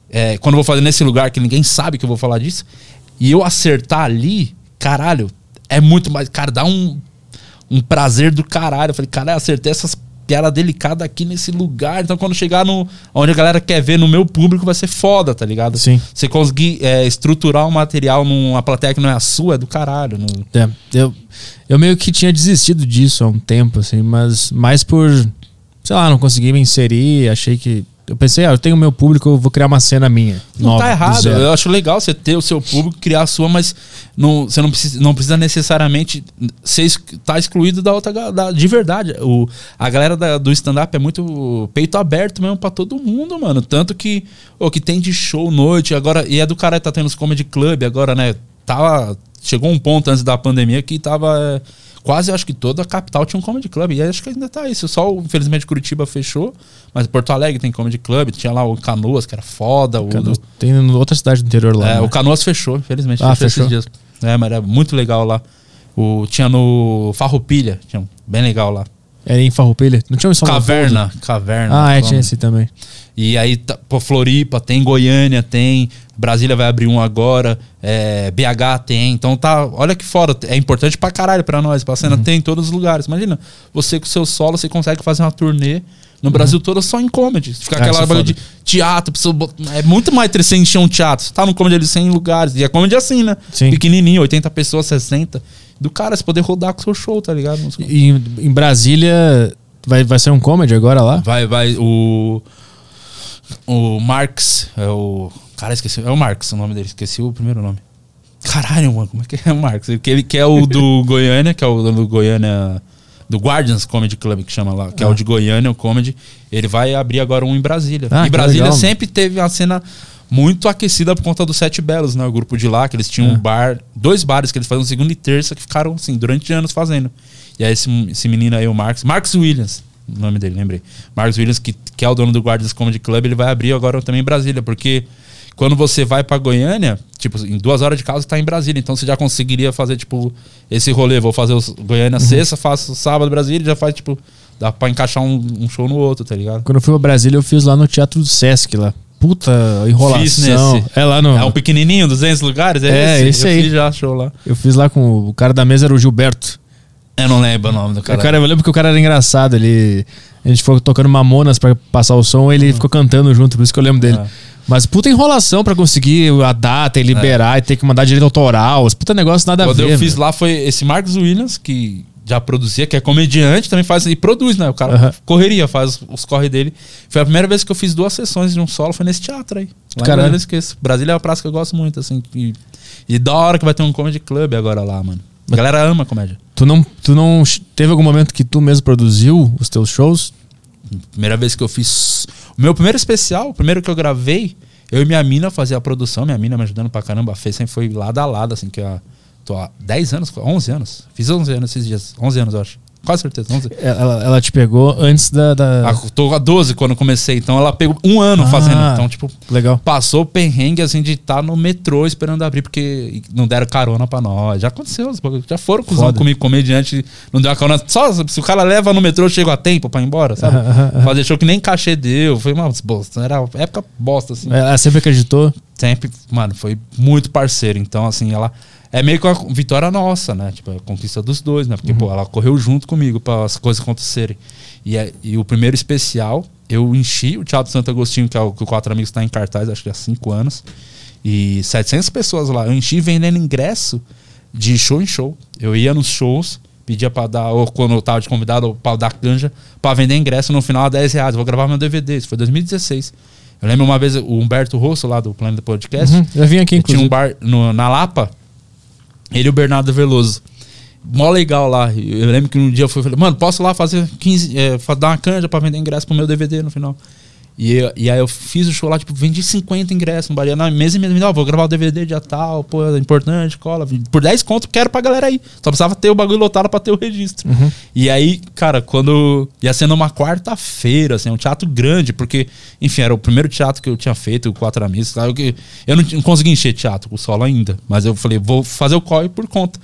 é, quando eu vou fazer nesse lugar que ninguém sabe que eu vou falar disso, e eu acertar ali, caralho, é muito mais. Cara, dá um, um prazer do caralho. Eu falei, caralho, acertei essas piadas delicadas aqui nesse lugar. Então, quando chegar no onde a galera quer ver no meu público, vai ser foda, tá ligado? Sim. Você conseguir é, estruturar um material numa plateia que não é a sua, é do caralho. Não... É, eu, eu meio que tinha desistido disso há um tempo, assim, mas mais por, sei lá, não consegui me inserir, achei que. Eu pensei, ah, eu tenho meu público, eu vou criar uma cena minha. Não nova, tá do errado. Eu acho legal você ter o seu público, criar a sua, mas não, você não precisa, não precisa necessariamente ser ex- tá excluído da outra da, de verdade. O, a galera da- do stand-up é muito peito aberto mesmo pra todo mundo, mano. Tanto que o que tem de show noite, agora, e é do cara que tá tendo os comedy club agora, né? Tava, chegou um ponto antes da pandemia que tava. é, Quase acho que toda a capital tinha um comedy club. E acho que ainda tá isso. Só, infelizmente, Curitiba fechou. Mas Porto Alegre tem comedy club. Tinha lá o Canoas, que era foda. O, do- Tem em outra cidade do interior lá. é, né? o Canoas fechou, infelizmente. Ah, fechou, fechou? esses dias. É, mas era muito legal lá. O, tinha no Farroupilha, tinha um bem legal lá. Era em Farroupilha? Não tinha um em São Caverna, Caverna. Ah, é, como- tinha esse também. E aí, tá, pô, Floripa tem, Goiânia tem, Brasília vai abrir um agora, é, BH tem. Então tá, olha que fora, é importante pra caralho pra nós. Pra Uhum. cena tem em todos os lugares. Imagina, você com seu solo, você consegue fazer uma turnê no Brasil todo só em comedy. Fica Uhum. Ah, aquela é bagulho de teatro, é muito mais interessante encher um teatro. Você tá no comedy ali 100 lugares. E é comedy assim, né? Sim. Pequenininho, 80 pessoas, 60. Do cara, você poder rodar com o seu show, tá ligado? E em, em Brasília vai, vai ser um comedy agora lá? Vai, vai, o. O Marx, é o. Cara, esqueci. É o Marx o nome dele, esqueci o primeiro nome. Caralho, mano, como é que é o Marx? Ele, que- ele que é o do [laughs] Goiânia, que é o do Goiânia. Do Guardians Comedy Club, que chama lá, que é Ah. o de Goiânia, o comedy. Ele vai abrir agora um em Brasília. Ah, e Brasília legal, mano. sempre teve uma cena muito aquecida por conta dos Sete Belos, né? O grupo de lá, que eles tinham É. um bar, dois bares que eles faziam segunda e terça, que ficaram assim, durante anos fazendo. E aí esse, esse menino aí, o Marcos, Marcos Williams, o nome dele, lembrei. Marcos Williams, que, que é o dono do Guardians Comedy Club, ele vai abrir agora também em Brasília, porque quando você vai pra Goiânia, tipo, em duas horas de casa você tá em Brasília, então você já conseguiria fazer, tipo, esse rolê, vou fazer o Goiânia Uhum. sexta, faço sábado Brasília, já faz, tipo, dá pra encaixar um, um show no outro, tá ligado? Quando eu fui pra Brasília, eu fiz lá no Teatro do Sesc lá. Puta enrolação. É lá no. É um pequenininho, 200 lugares? É, esse Eu aí. fiz já show lá. Eu fiz lá com o cara da mesa, era o Gilberto. Eu não lembro o nome do O cara. cara, eu lembro que o cara era engraçado. Ele, a gente foi tocando Mamonas pra passar o som, ele ficou cantando junto, por isso que eu lembro dele. Ah. Mas puta enrolação pra conseguir a data e liberar e ter que mandar direito autoral. Os puta negócio nada a Quando ver. eu fiz meu. lá foi esse Marcos Williams, que já produzia, que é comediante, também faz e produz, né? O cara correria, faz os corre dele. Foi a primeira vez que eu fiz duas sessões de um solo, foi nesse teatro aí. Lá em Caralho. Eu esqueço. Brasília é uma praça que eu gosto muito, assim. E, e da hora que vai ter um comedy club agora lá, mano. A galera ama comédia. Tu não, tu não. Teve algum momento que tu mesmo produziu os teus shows? Primeira vez que eu fiz. Meu primeiro especial, o primeiro que eu gravei, eu e minha mina fazia a produção, minha mina me ajudando pra caramba. A sempre foi lado a lado, assim, que eu tô há 10 anos, 11 anos. Fiz 11 anos esses dias. 11 anos, eu acho. Quase certeza, 11. Ela, ela te pegou antes da. da- Ah, tô há 12 quando comecei, então ela pegou um ano Ah. fazendo. Então, tipo, Legal. passou o perrengue assim de estar no metrô esperando abrir, porque não deram carona pra nós. Já aconteceu, já foram cuzão comigo, comediante, não deu a carona. Só se o cara leva no metrô, eu chego a tempo pra ir embora, sabe? [laughs] Fazer show que nem cachê deu. Foi uma bosta. Era época bosta, assim. Ela sempre acreditou. Sempre, mano, foi muito parceiro. Então, assim, ela. É meio que uma vitória nossa, né? Tipo, a conquista dos dois, né? Porque, pô, ela correu junto comigo para as coisas acontecerem. E, é- e o primeiro especial, eu enchi o Teatro Santo Agostinho, que é o que o Quatro Amigos está em cartaz, acho que há cinco anos. E 700 pessoas lá. Eu enchi vendendo ingresso de show em show. Eu ia nos shows, pedia pra dar, ou quando eu tava de convidado, pra dar canja, pra vender ingresso no final a 10 reais. Vou gravar meu DVD. Isso foi 2016. Eu lembro uma vez o Humberto Rosso, lá do Planeta Podcast, Uhum, Já vim aqui, ele tinha inclusive. um bar no- na Lapa, ele e o Bernardo Veloso. Mó legal lá. Eu lembro que um dia eu fui falei, mano, posso lá fazer 15, é, fa- dar uma canja pra vender ingresso pro meu DVD no final. E, eu- e aí eu fiz o show lá, tipo, vendi 50 ingressos no Bahia. Na mesa e mesa, ó, vou gravar o DVD dia tal, pô, é importante, cola. Por 10 conto, quero pra galera aí. Só precisava ter o bagulho lotado pra ter o registro. E aí, cara, quando. Ia ser numa quarta-feira, assim, um teatro grande, porque, enfim, era o primeiro teatro que eu tinha feito, o Quatro Amigos. Sabe? que Eu não, não consegui encher teatro com o solo ainda. Mas eu falei, vou fazer o corre por conta.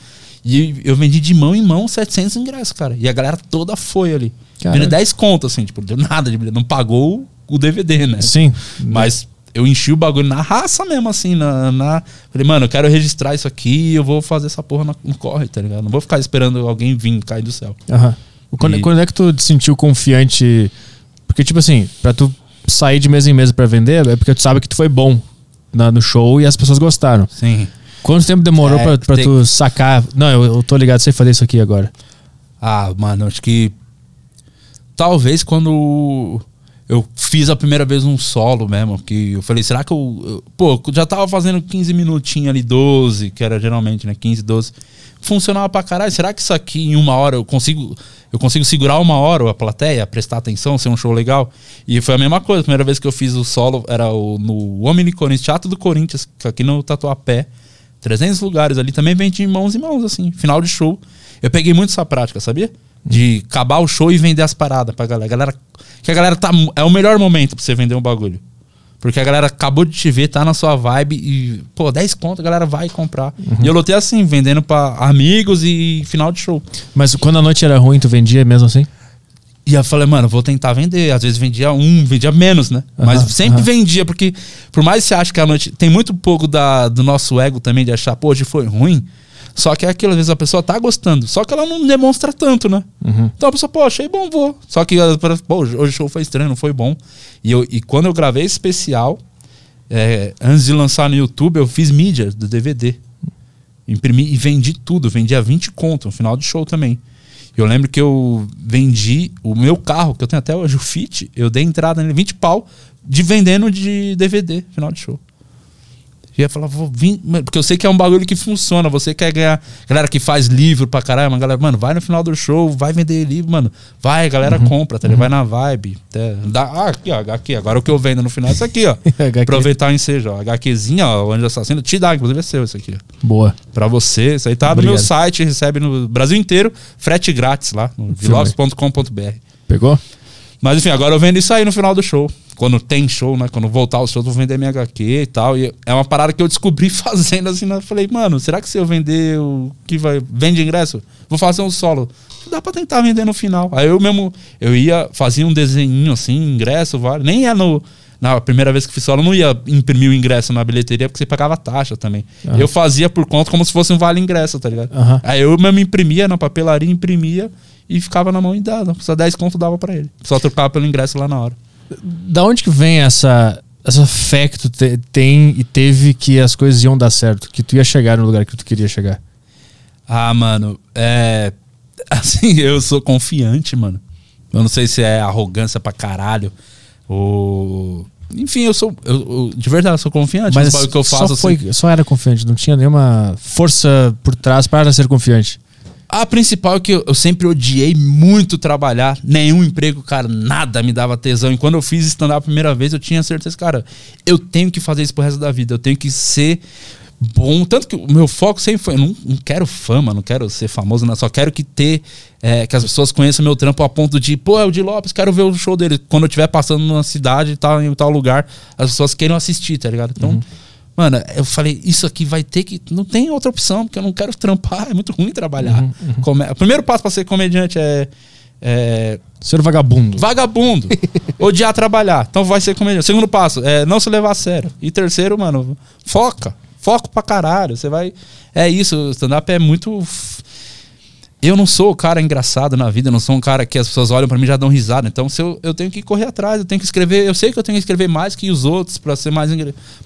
E eu vendi de mão em mão 700 ingressos, cara. E a galera toda foi ali. Vendi 10 conto, assim, tipo, deu nada de. Não pagou o DVD, né? Sim. Mas eu enchi o bagulho na raça mesmo, assim, na, na- Falei, mano, eu quero registrar isso aqui e eu vou fazer essa porra no corre, tá ligado? Não vou ficar esperando alguém vir cair do céu. Aham. Quando, E- quando é que tu te sentiu confiante? Porque, tipo assim, pra tu sair de mesa em mesa pra vender, é porque tu sabe que tu foi bom na- no show e as pessoas gostaram. Sim. Quanto tempo demorou É, pra, pra tem- tu sacar? Não, eu, eu tô ligado, sei fazer isso aqui agora. Ah, mano, acho que. Talvez quando eu fiz a primeira vez um solo mesmo, que eu falei, será que eu. eu- pô, já tava fazendo 15 minutinhos ali, 12, que era geralmente, né? 15, 12. Funcionava pra caralho. Será que isso aqui em uma hora eu consigo. Eu consigo segurar uma hora a plateia, prestar atenção, ser um show legal? E foi a mesma coisa. A primeira vez que eu fiz o solo era o, no Omni Corinthians, Teatro do Corinthians, aqui no Tatuapé. 300 lugares ali. Também vende em mãos e mãos, assim. Final de show. Eu peguei muito essa prática, sabia? De acabar o show e vender as paradas pra galera. galera que a galera tá. É o melhor momento pra você vender um bagulho. Porque a galera acabou de te ver, tá na sua vibe e, pô, 10 conto, a galera vai comprar. E eu lotei assim, vendendo pra amigos e final de show. Mas quando a noite era ruim, tu vendia mesmo assim? E eu falei, mano, vou tentar vender. Às vezes vendia um, vendia menos, né? Mas Aham, sempre aham. vendia, porque por mais que você ache que a noite. Tem muito pouco da, do nosso ego também de achar, pô, hoje foi ruim. Só que é aquilo, às vezes a pessoa tá gostando. Só que ela não demonstra tanto, né? Uhum. Então a pessoa, pô, achei bom, vou. Só que, fala, pô, hoje o show foi estranho, não foi bom. E, eu, e quando eu gravei esse especial, é, antes de lançar no YouTube, eu fiz mídia do DVD. Imprimi e vendi tudo. Vendi a 20 conto, no final do show também. Eu lembro que eu vendi o meu carro, que eu tenho até hoje, o Fit, eu dei entrada nele, 20 pau, de vendendo de DVD, final de show. E ia falar, vou vir, porque eu sei que é um bagulho que funciona. Você quer ganhar. Galera que faz livro pra caralho, mas galera, mano, vai no final do show, vai vender livro, mano. Vai, galera compra, tá ligado? Vai na vibe. Até, dá, ah, aqui, ó, HQ. Agora o que eu vendo no final é isso aqui, ó. [laughs] Aproveitar o ensejo, ó. HQzinha, ó, o Anjo Assassino, te dá, inclusive é seu isso aqui, ó. Boa. Pra você. Isso aí tá no meu site, recebe no Brasil inteiro, frete grátis lá, no vlogs.com.br. Pegou? Mas enfim, agora eu vendo isso aí no final do show. Quando tem show, né? Quando voltar o show, eu vou vender minha HQ e tal. E é uma parada que eu descobri [laughs] fazendo assim. né? Eu falei, mano, será que se eu vender o que vai. Vende ingresso? Vou fazer um solo. Dá pra tentar vender no final. Aí eu mesmo. Eu ia, fazia um desenho assim, ingresso, vale. Nem ia no. Na primeira vez que fiz solo, eu não ia imprimir o ingresso na bilheteria, porque você pagava taxa também. Aham. Eu fazia por conta como se fosse um vale ingresso, tá ligado? Aham. Aí eu mesmo imprimia na papelaria, imprimia e ficava na mão e dava. Só 10 conto dava pra ele. Só trocava pelo ingresso lá na hora. Da onde que vem essa, essa fé que tu te- tem e teve que as coisas iam dar certo? Que tu ia chegar no lugar que tu queria chegar? Ah, mano, é. [laughs] Assim, eu sou confiante, mano. Eu não sei se é arrogância pra caralho. Ou. Enfim, eu sou. Eu, eu- de verdade, eu sou confiante. Mas bagulho que eu faço só, assim. foi, só era confiante, não tinha nenhuma força por trás para ser confiante. A principal é que eu, sempre odiei muito trabalhar. Nenhum emprego, cara, nada me dava tesão. E quando eu fiz stand-up a primeira vez, eu tinha certeza, cara, eu tenho que fazer isso pro resto da vida. Eu tenho que ser bom. Tanto que o meu foco sempre foi: eu não, não quero fama, não quero ser famoso, não. Só quero que ter. é, que as pessoas conheçam meu trampo a ponto de, pô, é o Di Lopes, quero ver o show dele. Quando eu estiver passando numa cidade e tal, em tal lugar, as pessoas queiram assistir, tá ligado? Então. Mano, eu falei, isso aqui vai ter que. Não tem outra opção, porque eu não quero trampar, [laughs] é muito ruim trabalhar. Come- O primeiro passo pra ser comediante é. é Ser vagabundo. vagabundo. [laughs] odiar trabalhar. Então vai ser comediante. Segundo passo, é não se levar a sério. E terceiro, mano, foca. Foco pra caralho. Você vai. É isso, o stand-up é muito. f- Eu não sou o cara engraçado na vida, eu não sou um cara que as pessoas olham pra mim e já dão risada. Então, se eu, eu tenho que correr atrás, eu tenho que escrever. Eu sei que eu tenho que escrever mais que os outros pra ser mais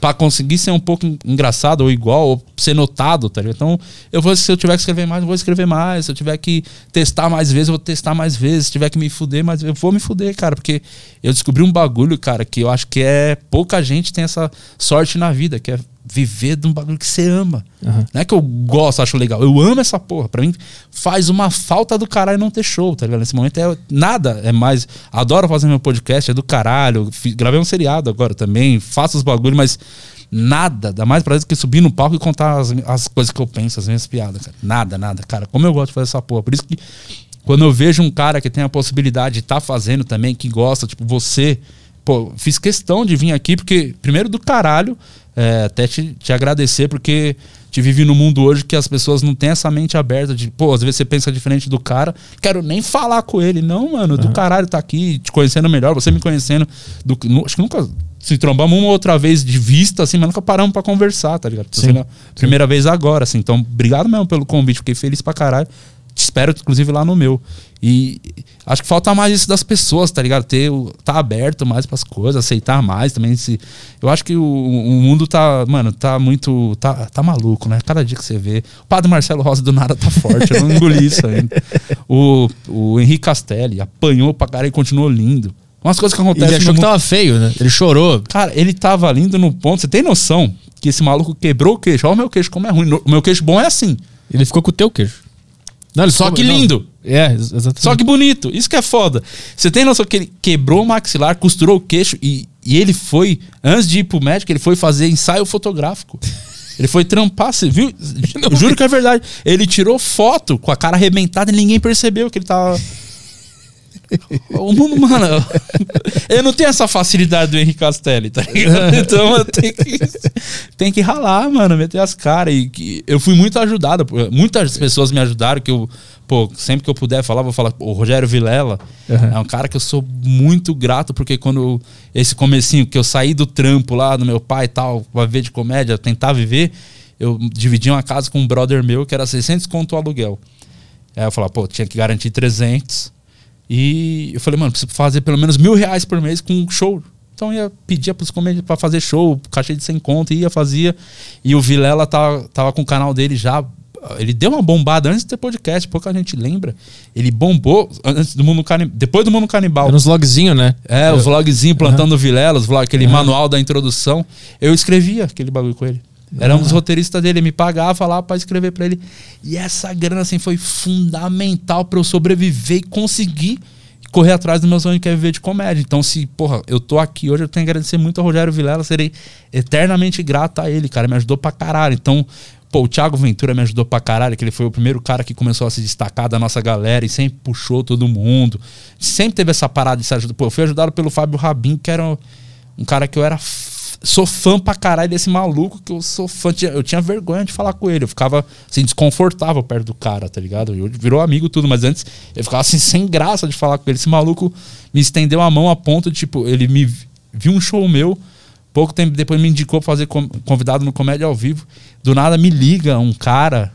para conseguir ser um pouco en- engraçado ou igual, ou ser notado, tá ligado? Então, eu vou, se eu tiver que escrever mais, eu vou escrever mais. Se eu tiver que testar mais vezes, eu vou testar mais vezes. Se tiver que me fuder mais, eu vou me fuder, cara, porque eu descobri um bagulho, cara, que eu acho que é pouca gente tem essa sorte na vida, que é viver de um bagulho que você ama. Aham. Não é que eu gosto, acho legal. Eu amo essa porra. Pra mim, faz uma falta do caralho não ter show, tá ligado? Nesse momento é nada. É mais. Adoro fazer meu podcast, é do caralho. Gravei um seriado agora também, faço os bagulhos, mas nada. Dá mais prazer do que subir no palco e contar as, as coisas que eu penso, as minhas piadas, cara. Nada, nada, cara. Como eu gosto de fazer essa porra. Por isso que quando eu vejo um cara que tem a possibilidade de estar fazendo também, que gosta, tipo, você. Pô, fiz questão de vir aqui, porque, primeiro do caralho, é, até te, te agradecer, porque te vive num mundo hoje que as pessoas não têm essa mente aberta de, pô, às vezes você pensa diferente do cara, quero nem falar com ele. Não, mano, do caralho tá aqui, te conhecendo melhor, você me conhecendo. Do, nu- acho que nunca se trombamos uma outra vez de vista, assim, mas nunca paramos pra conversar, tá ligado? Sim. primeira vez agora, assim. Então, obrigado mesmo pelo convite, fiquei feliz pra caralho. Te espero, inclusive, lá no meu. E acho que falta mais isso das pessoas, tá ligado? Ter, tá aberto mais pras coisas, aceitar mais também. Se, eu acho que o, o mundo tá, mano, tá muito. Tá, tá maluco, né? Cada dia que você vê. O padre Marcelo Rosa do nada tá forte, eu não engoli isso ainda. [laughs] O, o Henrique Castelli apanhou pra cara e continuou lindo. Umas coisas que acontecem Ele achou que mundo- tava feio, né? Ele chorou. Cara, ele tava lindo no ponto. Você tem noção que esse maluco quebrou o queixo? Olha o meu queixo como é ruim. O meu queixo bom é assim. Ele ficou com o teu queijo. Não, Só que não. lindo. É, ex- exatamente. Só que bonito. Isso que é foda. Você tem noção que ele quebrou o maxilar, costurou o queixo e, e ele foi, antes de ir pro médico, ele foi fazer ensaio fotográfico. Ele foi trampar, você viu? [laughs] Juro que é verdade. Ele tirou foto com a cara arrebentada e ninguém percebeu que ele tava. [laughs] O mundo, mano, eu não tenho essa facilidade do Henrique Castelli, tá ligado? [laughs] Então eu tenho que, tenho que ralar, mano, meter as caras. E que eu fui muito ajudado. Muitas pessoas me ajudaram, que eu, pô, sempre que eu puder falar, vou falar. O Rogério Vilela Uhum. é um cara que eu sou muito grato, porque quando esse comecinho que eu saí do trampo lá do meu pai e tal, pra viver de comédia, tentar viver, eu dividi uma casa com um brother meu que era 600 conto o aluguel. Aí eu falava, pô, tinha que garantir 300. E eu falei, mano, preciso fazer pelo menos mil reais por mês com um show. Então eu ia pedir pros comediantes pra fazer show, cachê de 100 conto, ia, fazia. E o Vilela tava, tava com o canal dele já. Ele deu uma bombada antes de ter podcast, pouca gente lembra. Ele bombou antes do mundo canibal, depois do mundo canibal. Era uns logzinhos, né? É, os vlogzinhos plantando Vilela, os vlog, aquele manual da introdução. Eu escrevia aquele bagulho com ele. Era um dos roteiristas dele, ele me pagava lá pra escrever pra ele. E essa grana, assim, foi fundamental pra eu sobreviver e conseguir correr atrás do meu sonho que é viver de comédia. Então, se, porra, eu tô aqui hoje, eu tenho que agradecer muito ao Rogério Vilela, serei eternamente grato a ele, cara. Me ajudou pra caralho. Então, pô, o Thiago Ventura me ajudou pra caralho, que ele foi o primeiro cara que começou a se destacar da nossa galera e sempre puxou todo mundo. Sempre teve essa parada de se ajudar. Pô, eu fui ajudado pelo Fábio Rabin, que era um cara que eu era. f- Sou fã pra caralho desse maluco que eu sou fã. Eu tinha vergonha de falar com ele. Eu ficava assim, desconfortável perto do cara, tá ligado? Eu virou amigo tudo, mas antes eu ficava assim, sem graça de falar com ele. Esse maluco me estendeu a mão a ponto de, tipo, ele me vi- viu um show meu. Pouco tempo depois me indicou pra fazer convidado no Comédia ao Vivo. Do nada me liga um cara.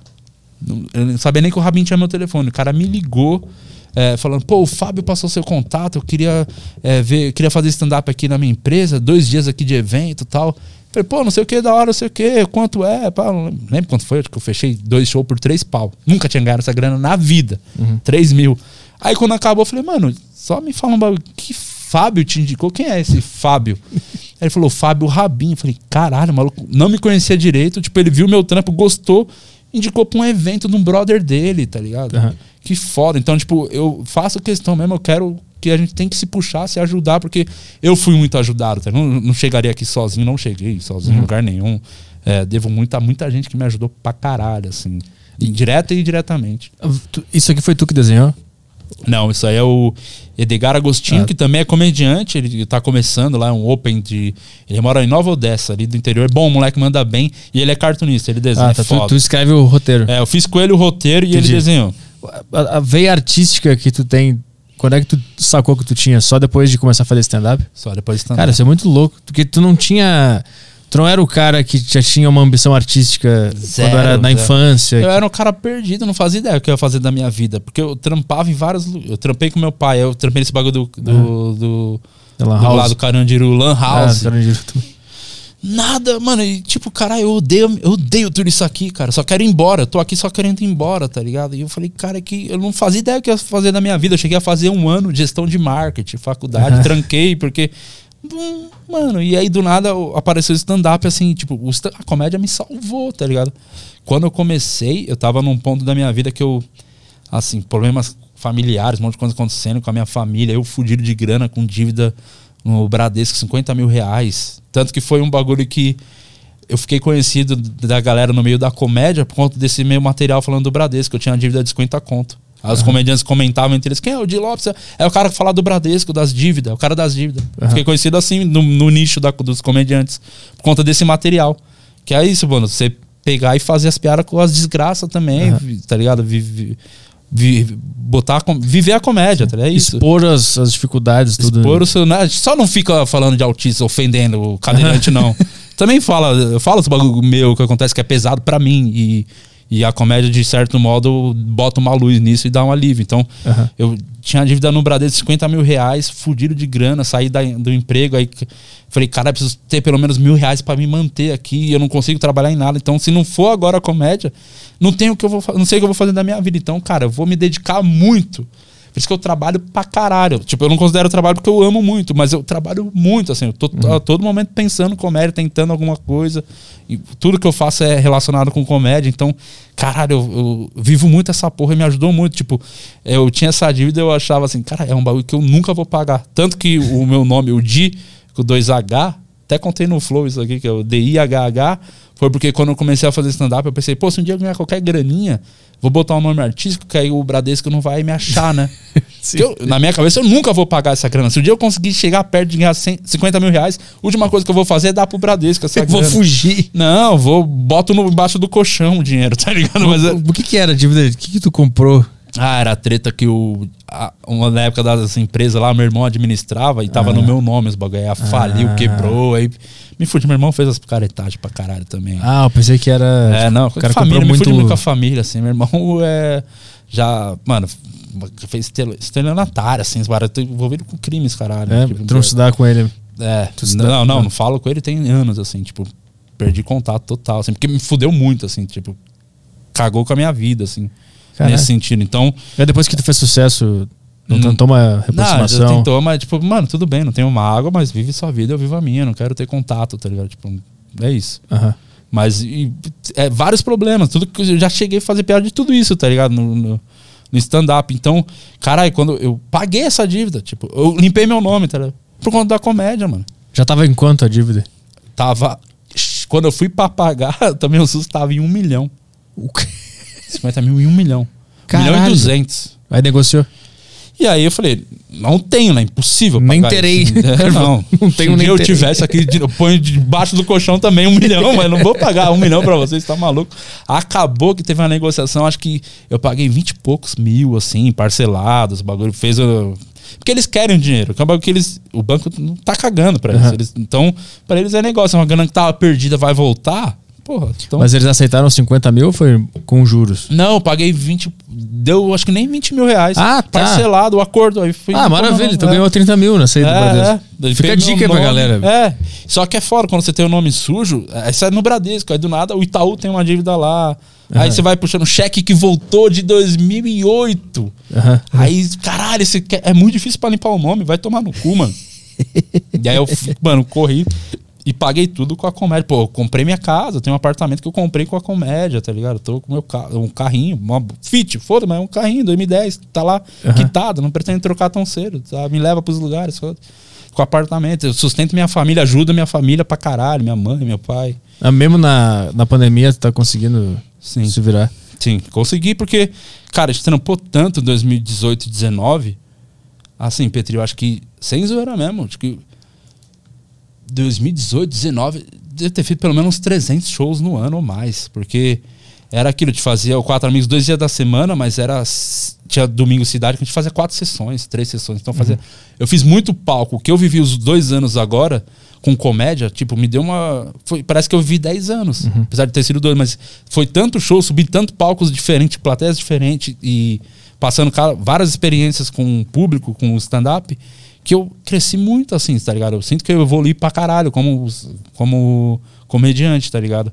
Eu não sabia nem que o Rabin tinha meu telefone. O cara me ligou. É, falando, pô, o Fábio passou seu contato, eu queria é, ver, queria fazer stand-up aqui na minha empresa, dois dias aqui de evento e tal. Falei, pô, não sei o que, da hora, não sei o que, quanto é, pá, não lembro- quanto foi, acho que eu fechei dois shows por três pau. Nunca tinha ganhado essa grana na vida. Três mil. Aí quando acabou, eu falei, mano, só me fala um bagulho, que Fábio te indicou? Quem é esse Fábio? Aí [laughs] ele falou, Fábio Rabin. Eu falei, caralho, maluco não me conhecia direito. Tipo, ele viu meu trampo, gostou, indicou pra um evento de um brother dele, tá ligado? Aham. Que foda. Então, tipo, eu faço questão mesmo, eu quero que a gente tem que se puxar, se ajudar, porque eu fui muito ajudado, tá? Não, não chegaria aqui sozinho, não cheguei sozinho em lugar nenhum. É, devo muito a muita gente que me ajudou pra caralho, assim. Direta e indiretamente. Isso aqui foi tu que desenhou? Não, isso aí é o Edgar Agostinho, Ah. que também é comediante. Ele tá começando lá, um open de. Ele mora em Nova Odessa, ali do interior. Bom, o moleque manda bem. E ele é cartunista, ele desenha. Ah, é tá, tu, tu escreve o roteiro. É, eu fiz com ele o roteiro e Entendi. ele desenhou. A, a veia artística que tu tem, quando é que tu sacou que tu tinha? Só depois de começar a fazer stand-up? Só depois de Cara, isso é muito louco. Porque tu não tinha. Tu não era o cara que já tinha uma ambição artística Zero, quando era na zero. infância. Eu era um cara perdido, não fazia ideia do que eu ia fazer da minha vida. Porque eu trampava em vários. Eu trampei com meu pai, eu trampei nesse bagulho do. do, do Da Lan do House. lado do Carandiru, Lan Ah, House. Carandiru também. Nada, mano. E tipo, cara, eu odeio, eu odeio tudo isso aqui, cara. Só quero ir embora. Eu tô aqui só querendo ir embora, tá ligado? E eu falei, cara, que eu não fazia ideia do que eu ia fazer da minha vida. Eu cheguei a fazer um ano de gestão de marketing, faculdade, tranquei, porque, Bum, Mano, e aí do nada apareceu o stand-up, assim, tipo, a comédia me salvou, tá ligado? Quando eu comecei, eu tava num ponto da minha vida que eu, assim, problemas familiares, um monte de coisa acontecendo com a minha família, eu fudido de grana com dívida no Bradesco, 50 mil reais. Tanto que foi um bagulho que eu fiquei conhecido da galera no meio da comédia por conta desse meu material falando do Bradesco. Eu tinha uma dívida de 50 conto. Aí os comediantes comentavam entre eles: quem é o Di Lopes? É o cara que fala do Bradesco, das dívidas, é o cara das dívidas. Eu Fiquei conhecido assim no, no nicho da- dos comediantes por conta desse material. Que é isso, mano. Você pegar e fazer as piadas com as desgraças também, vi- tá ligado? Vi- vi- botar, viver a comédia, tá? É isso. Expor as, as dificuldades, tudo. Expor o seu. né? Só não fica falando de autista, ofendendo o cadeirante, [laughs] não. Também fala, falo esse bagulho meu que acontece que é pesado pra mim. E, e a comédia, de certo modo, bota uma luz nisso e dá um alívio. Então, Aham. eu tinha dívida no Bradesco de 50 mil reais, fudido de grana, saí da- do emprego. Aí falei, cara, eu preciso ter pelo menos mil reais pra me manter aqui. E eu não consigo trabalhar em nada. Então, se não for agora a comédia, não tenho o que eu vou não sei o que eu vou fazer da minha vida. Então, cara, eu vou me dedicar muito. Por isso que eu trabalho pra caralho. Tipo, eu não considero trabalho porque eu amo muito, mas eu trabalho muito, assim. Eu tô a todo momento pensando em comédia, tentando alguma coisa. E tudo que eu faço é relacionado com comédia. Então, caralho, eu, eu vivo muito essa porra e me ajudou muito. Tipo, eu tinha essa dívida eu achava assim, cara, é um bagulho que eu nunca vou pagar. Tanto que o meu nome, o Di, com 2H, até contei no Flow isso aqui, que é o D-I-H-H, foi porque quando eu comecei a fazer stand-up, eu pensei, pô, se um dia eu ganhar qualquer graninha, vou botar um nome artístico, que aí o Bradesco não vai me achar, né? [laughs] Eu- na minha cabeça, eu nunca vou pagar essa grana. Se um dia eu conseguir chegar perto de ganhar 100, 50 mil reais, a última coisa que eu vou fazer é dar pro Bradesco essa Eu [laughs] vou grana. fugir. Não, vou, boto no, embaixo do colchão o dinheiro, [laughs] tá ligado? Mas é- O, o que que era a dívida? O que que tu comprou? Ah, era a treta que o. a- uma na época das empresas lá, meu irmão administrava e tava no meu nome os bagulho. Aí faliu, Ah. quebrou, aí me fudi. Meu irmão fez as picaretagens pra caralho também. Ah, eu pensei que era. é, não, o cara família, comprou me muito. fudi muito com a família, assim. Meu irmão [laughs] é. Já, mano, fez estel- estelionatário, assim, os baratos envolvido com crimes, caralho. É, Tipo, tu não dá com ele. é, não, dá- não, não falo com ele tem anos, assim, tipo, perdi contato total, assim, porque me fudeu muito, assim, tipo, cagou com a minha vida, assim, Caralho. nesse sentido. Então, É depois que tu fez sucesso, não Hum. tentou uma não, já tentou, mas, tipo, mano, tudo bem, não tenho uma água, mas vive sua vida, eu vivo a minha, não quero ter contato, tá ligado? Tipo, é isso. Mas e, é, vários problemas, tudo que eu já cheguei a fazer piada de tudo isso, tá ligado? No, no, no stand-up. Então, caralho, quando eu paguei essa dívida, tipo, eu limpei meu nome, tá ligado? Por conta da comédia, mano. Já tava em quanto a dívida? Tava. Quando eu fui pra pagar, [laughs] também o SUS tava em um milhão. O quê? 50 mil em um milhão. Um Caralho. milhão e duzentos. Aí negociou. E aí eu falei, não tenho, né? Impossível. Nem terei. isso. [laughs] É, não. Não tenho Se um nem eu terei. tivesse aqui, eu ponho debaixo do colchão também um milhão, mas não vou pagar um milhão pra vocês, tá maluco? Acabou que teve uma negociação, acho que eu paguei 20 e poucos mil, assim, parcelados, o bagulho fez. o- Porque eles querem o dinheiro. um bagulho que eles. O banco não tá cagando pra eles. Aham. Eles- Então, pra eles é negócio. É uma grana que tava perdida, vai voltar. Porra, então. Mas eles aceitaram 50 mil ou foi com juros? Não, eu paguei 20. Deu acho que nem 20 mil reais. Ah, tá. Parcelado o acordo. Aí fui Ah, maravilha. Tu é. ganhou 30 mil na saída do Bradesco. Ele Fica a dica aí pra galera. É. Só que é fora, quando você tem o nome sujo, aí sai no Bradesco. Aí do nada o Itaú tem uma dívida lá. Aí Aham. você vai puxando cheque que voltou de 2008. Aham. Aí, caralho, esse é muito difícil pra limpar o nome, vai tomar no cu, mano. [laughs] e aí eu, mano, corri e paguei tudo com a comédia. Pô, eu comprei minha casa, tem um apartamento que eu comprei com a comédia, tá ligado? Eu tô com meu carro, um carrinho, uma Fit, foda, mas é um carrinho, 2010, tá lá Aham. quitado, não pretendo trocar tão cedo, tá? Me leva pros lugares, foda. Com apartamento, eu sustento minha família, ajudo minha família pra caralho, minha mãe, meu pai. Ah, mesmo na, na pandemia, tu tá conseguindo Sim. se virar. Sim, consegui porque, cara, a gente trampou tanto em 2018 e 2019. Assim, Petri, eu acho que, sem zoeira mesmo, acho que 2018, 2019, deve ter feito pelo menos uns 300 shows no ano ou mais, porque era aquilo, de fazia o Quatro Amigos dois dias da semana, mas era tinha domingo cidade que a gente fazia quatro sessões, três sessões. Então fazia, eu fiz muito palco. O que eu vivi os dois anos agora com comédia, tipo, me deu uma, foi, parece que eu vivi 10 anos, apesar de ter sido dois, mas foi tanto show, subi tanto palcos diferentes, plateias diferentes e passando várias experiências com o público, com o stand-up, que eu cresci muito assim, tá ligado? Eu sinto que eu evolui pra caralho como, como comediante, tá ligado?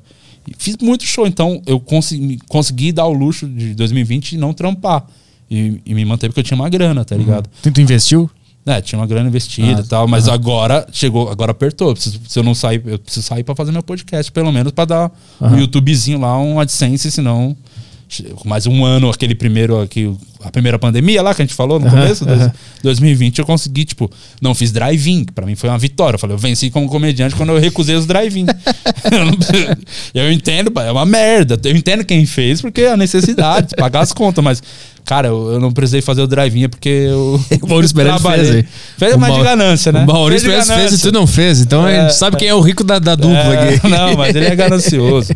E fiz muito show, então eu consegui, consegui dar o luxo de 2020 e não trampar. E, e me manter porque eu tinha uma grana, tá ligado? Tu, tu investiu? É, tinha uma grana investida Ah, e tal, mas aham. agora chegou, agora apertou. Preciso- se eu não sair, eu preciso sair pra fazer meu podcast, pelo menos pra dar um Aham. YouTubezinho lá, um AdSense, senão mais um ano, aquele primeiro aqui, a primeira pandemia lá que a gente falou no começo, dois- aham. 2020, eu consegui, tipo, não fiz drive-in, pra mim foi uma vitória. Eu falei, eu venci como comediante quando eu recusei os drive-in. [laughs] eu, entendo, é uma merda. Eu entendo quem fez, porque é a necessidade, pagar as contas, mas. Cara, eu, eu não precisei fazer o drive-in é porque eu. [laughs] O Maurício Meirelles fez aí. Fez mais de ganância, né? O Maurício Fez de Meirelles fez e ganância. tu não fez. Então a É, gente sabe quem é o rico da, da dupla É, aqui. [laughs] Não, mas ele é ganancioso.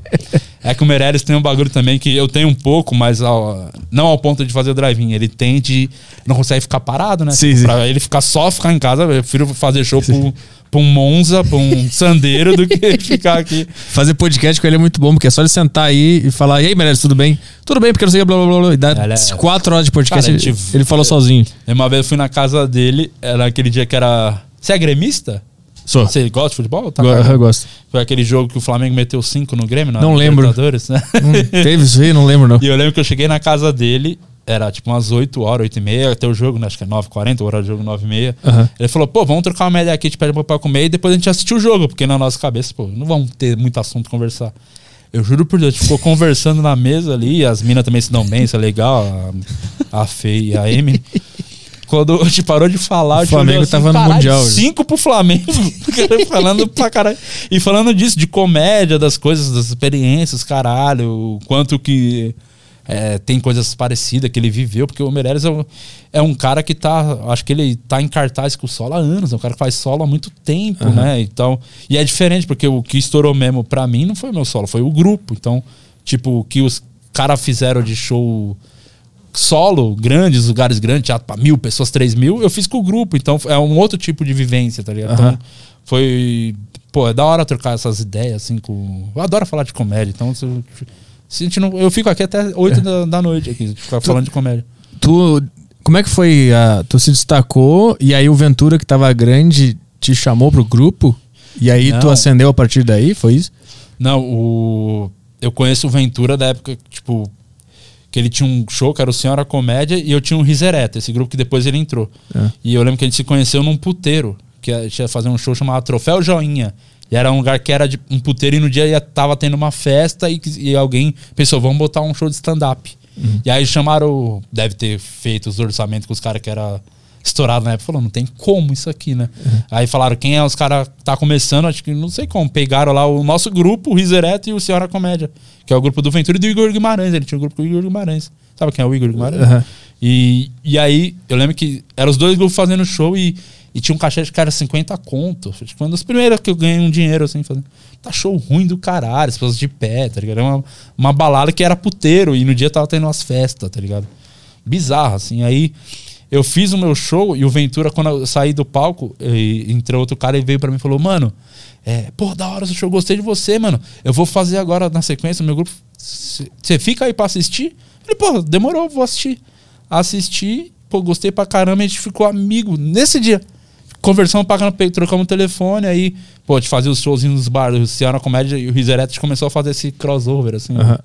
É que o Meirelles tem um bagulho também que eu tenho um pouco, mas ao- não ao ponto de fazer o drive-in. Ele tem de. Não consegue ficar parado, né? Sim, sim. Pra ele ficar só ficar em casa, eu prefiro fazer show pra pra um Monza, pra um [laughs] Sandeiro, do que [laughs] ficar aqui. Fazer podcast com ele é muito bom, porque é só ele sentar aí e falar: E aí, Meirelles, tudo bem? Tudo bem, porque eu não sei o que, blá blá blá. blá. E dá é- quatro horas de podcast. Cara, ele, ele falou sozinho. Uma vez eu fui na casa dele, era aquele dia que era. Você é gremista? Só. Você gosta de futebol? Tá, Go- eu gosto. Foi aquele jogo que o Flamengo meteu 5 no Grêmio, Não lembro. Né? Hum, teve isso aí? Não lembro, não. [laughs] E eu lembro que eu cheguei na casa dele, era tipo umas 8 horas, 8 e meia, até o jogo, né? Acho que é 9h40, hora do jogo 9 e meia. Aham. Ele falou, pô, vamos trocar uma ideia aqui, te pede pra comer e depois a gente assistir o jogo, porque na nossa cabeça, pô, não vamos ter muito assunto conversar. Eu juro por Deus, a gente ficou conversando na mesa ali, as minas também se dão bem, isso é legal, a, a Fê e a Emily. [laughs] Quando a gente parou de falar, O Flamengo assim, tava no "Caralho, Mundial, já." Cinco pro Flamengo. [laughs] Falando pra caralho. E falando disso, de comédia, das coisas, das experiências, caralho. O quanto que é, tem coisas parecidas que ele viveu. Porque o Meirelles é um, é um cara que tá. Acho que ele tá em cartaz com o solo há anos. É um cara que faz solo há muito tempo, né? Então. E é diferente, porque o que estourou mesmo pra mim não foi o meu solo, foi o grupo. Então, tipo, o que os caras fizeram de show solo, grandes, lugares grandes, teatro pra mil pessoas, três mil, eu fiz com o grupo. Então é um outro tipo de vivência, tá ligado? Aham. Então foi. Pô, é da hora trocar essas ideias, assim, com. Eu adoro falar de comédia, então se, eu- se a gente não, eu fico aqui até oito da, da noite aqui, ficar falando de comédia. Tu, como é que foi? a- tu se destacou e aí o Ventura, que tava grande, te chamou pro grupo? E aí tu Não. acendeu a partir daí? Foi isso? Não, o. Eu conheço o Ventura da época, tipo, que ele tinha um show que era o Senhora Comédia e eu tinha um Risereta, esse grupo que depois ele entrou. É. E eu lembro que a gente se conheceu num puteiro, que ia fazer um show chamado Troféu Joinha. E era um lugar que era de um puteiro e no dia ia, tava tendo uma festa e, e alguém pensou, vamos botar um show de stand-up. E aí chamaram, deve ter feito os orçamentos com os caras que era estourado na época, falou, não tem como isso aqui, né? Aí falaram, quem é os caras que tá começando, acho que não sei como, pegaram lá o nosso grupo, o Risereto e o Senhora Comédia, que é o grupo do Ventura e do Igor Guimarães, ele tinha o grupo com o Igor Guimarães. Sabe quem é o Igor Guimarães? Aham. E, e aí, eu lembro que eram os dois grupos fazendo show e, e tinha um cachê de cara 50 conto. Foi tipo, uma das primeiras que eu ganhei um dinheiro assim, fazendo. Tá show ruim do caralho, as pessoas de pé, tá ligado? Era uma, uma balada que era puteiro e no dia tava tendo umas festas, tá ligado? Bizarro, assim. Aí eu fiz o meu show e o Ventura, quando eu saí do palco, e, entrou outro cara e veio pra mim e falou: Mano, é, pô, da hora seu show, gostei de você, mano. Eu vou fazer agora na sequência meu grupo. Você fica aí pra assistir? Falei, pô, demorou, vou assistir. Assisti, pô, gostei pra caramba, a gente ficou amigo nesse dia. Conversamos, pagando, trocamos telefone, aí, pô, de fazer os showzinhos nos bares, o Ciara Comédia e o Risereto, a gente começou a fazer esse crossover, assim. Aham.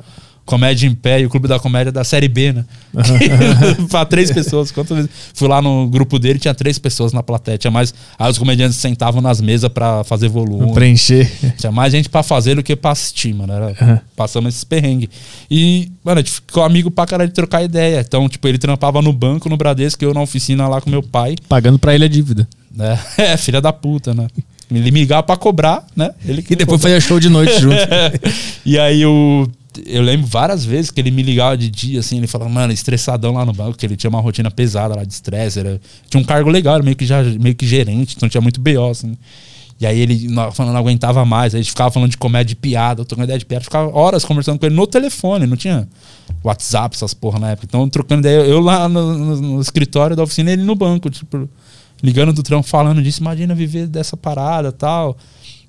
Comédia em pé e o Clube da Comédia da Série B, né? [laughs] pra três pessoas. Quantas vezes? Fui lá no grupo dele, tinha três pessoas na plateia. Tinha mais. Aí os comediantes sentavam nas mesas pra fazer volume. Preencher. Tinha mais gente pra fazer do que pra assistir, mano. Era, Aham. Passamos esses perrengues. E, mano, a gente ficou amigo pra caralho de trocar ideia. Então, tipo, ele trampava no banco, no Bradesco, eu na oficina lá com meu pai. Pagando pra ele a dívida. Né? [laughs] É, filha da puta, né? Ele me ligava pra cobrar, né? Ele que E depois fazia show de noite junto. [laughs] e aí o. Eu lembro várias vezes que ele me ligava de dia, assim, ele falava, mano, estressadão lá no banco, que ele tinha uma rotina pesada lá de estresse. Era, tinha um cargo legal, era meio que, já, meio que gerente, então tinha muito BO, assim. E aí ele falando, não aguentava mais, aí a gente ficava falando de comédia de piada, eu trocando ideia de piada, ficava horas conversando com ele no telefone, não tinha WhatsApp, essas porra na época. Então, trocando ideia, eu lá no, no- no escritório da oficina, ele no banco, tipo, ligando do trampo, falando disso, imagina viver dessa parada tal.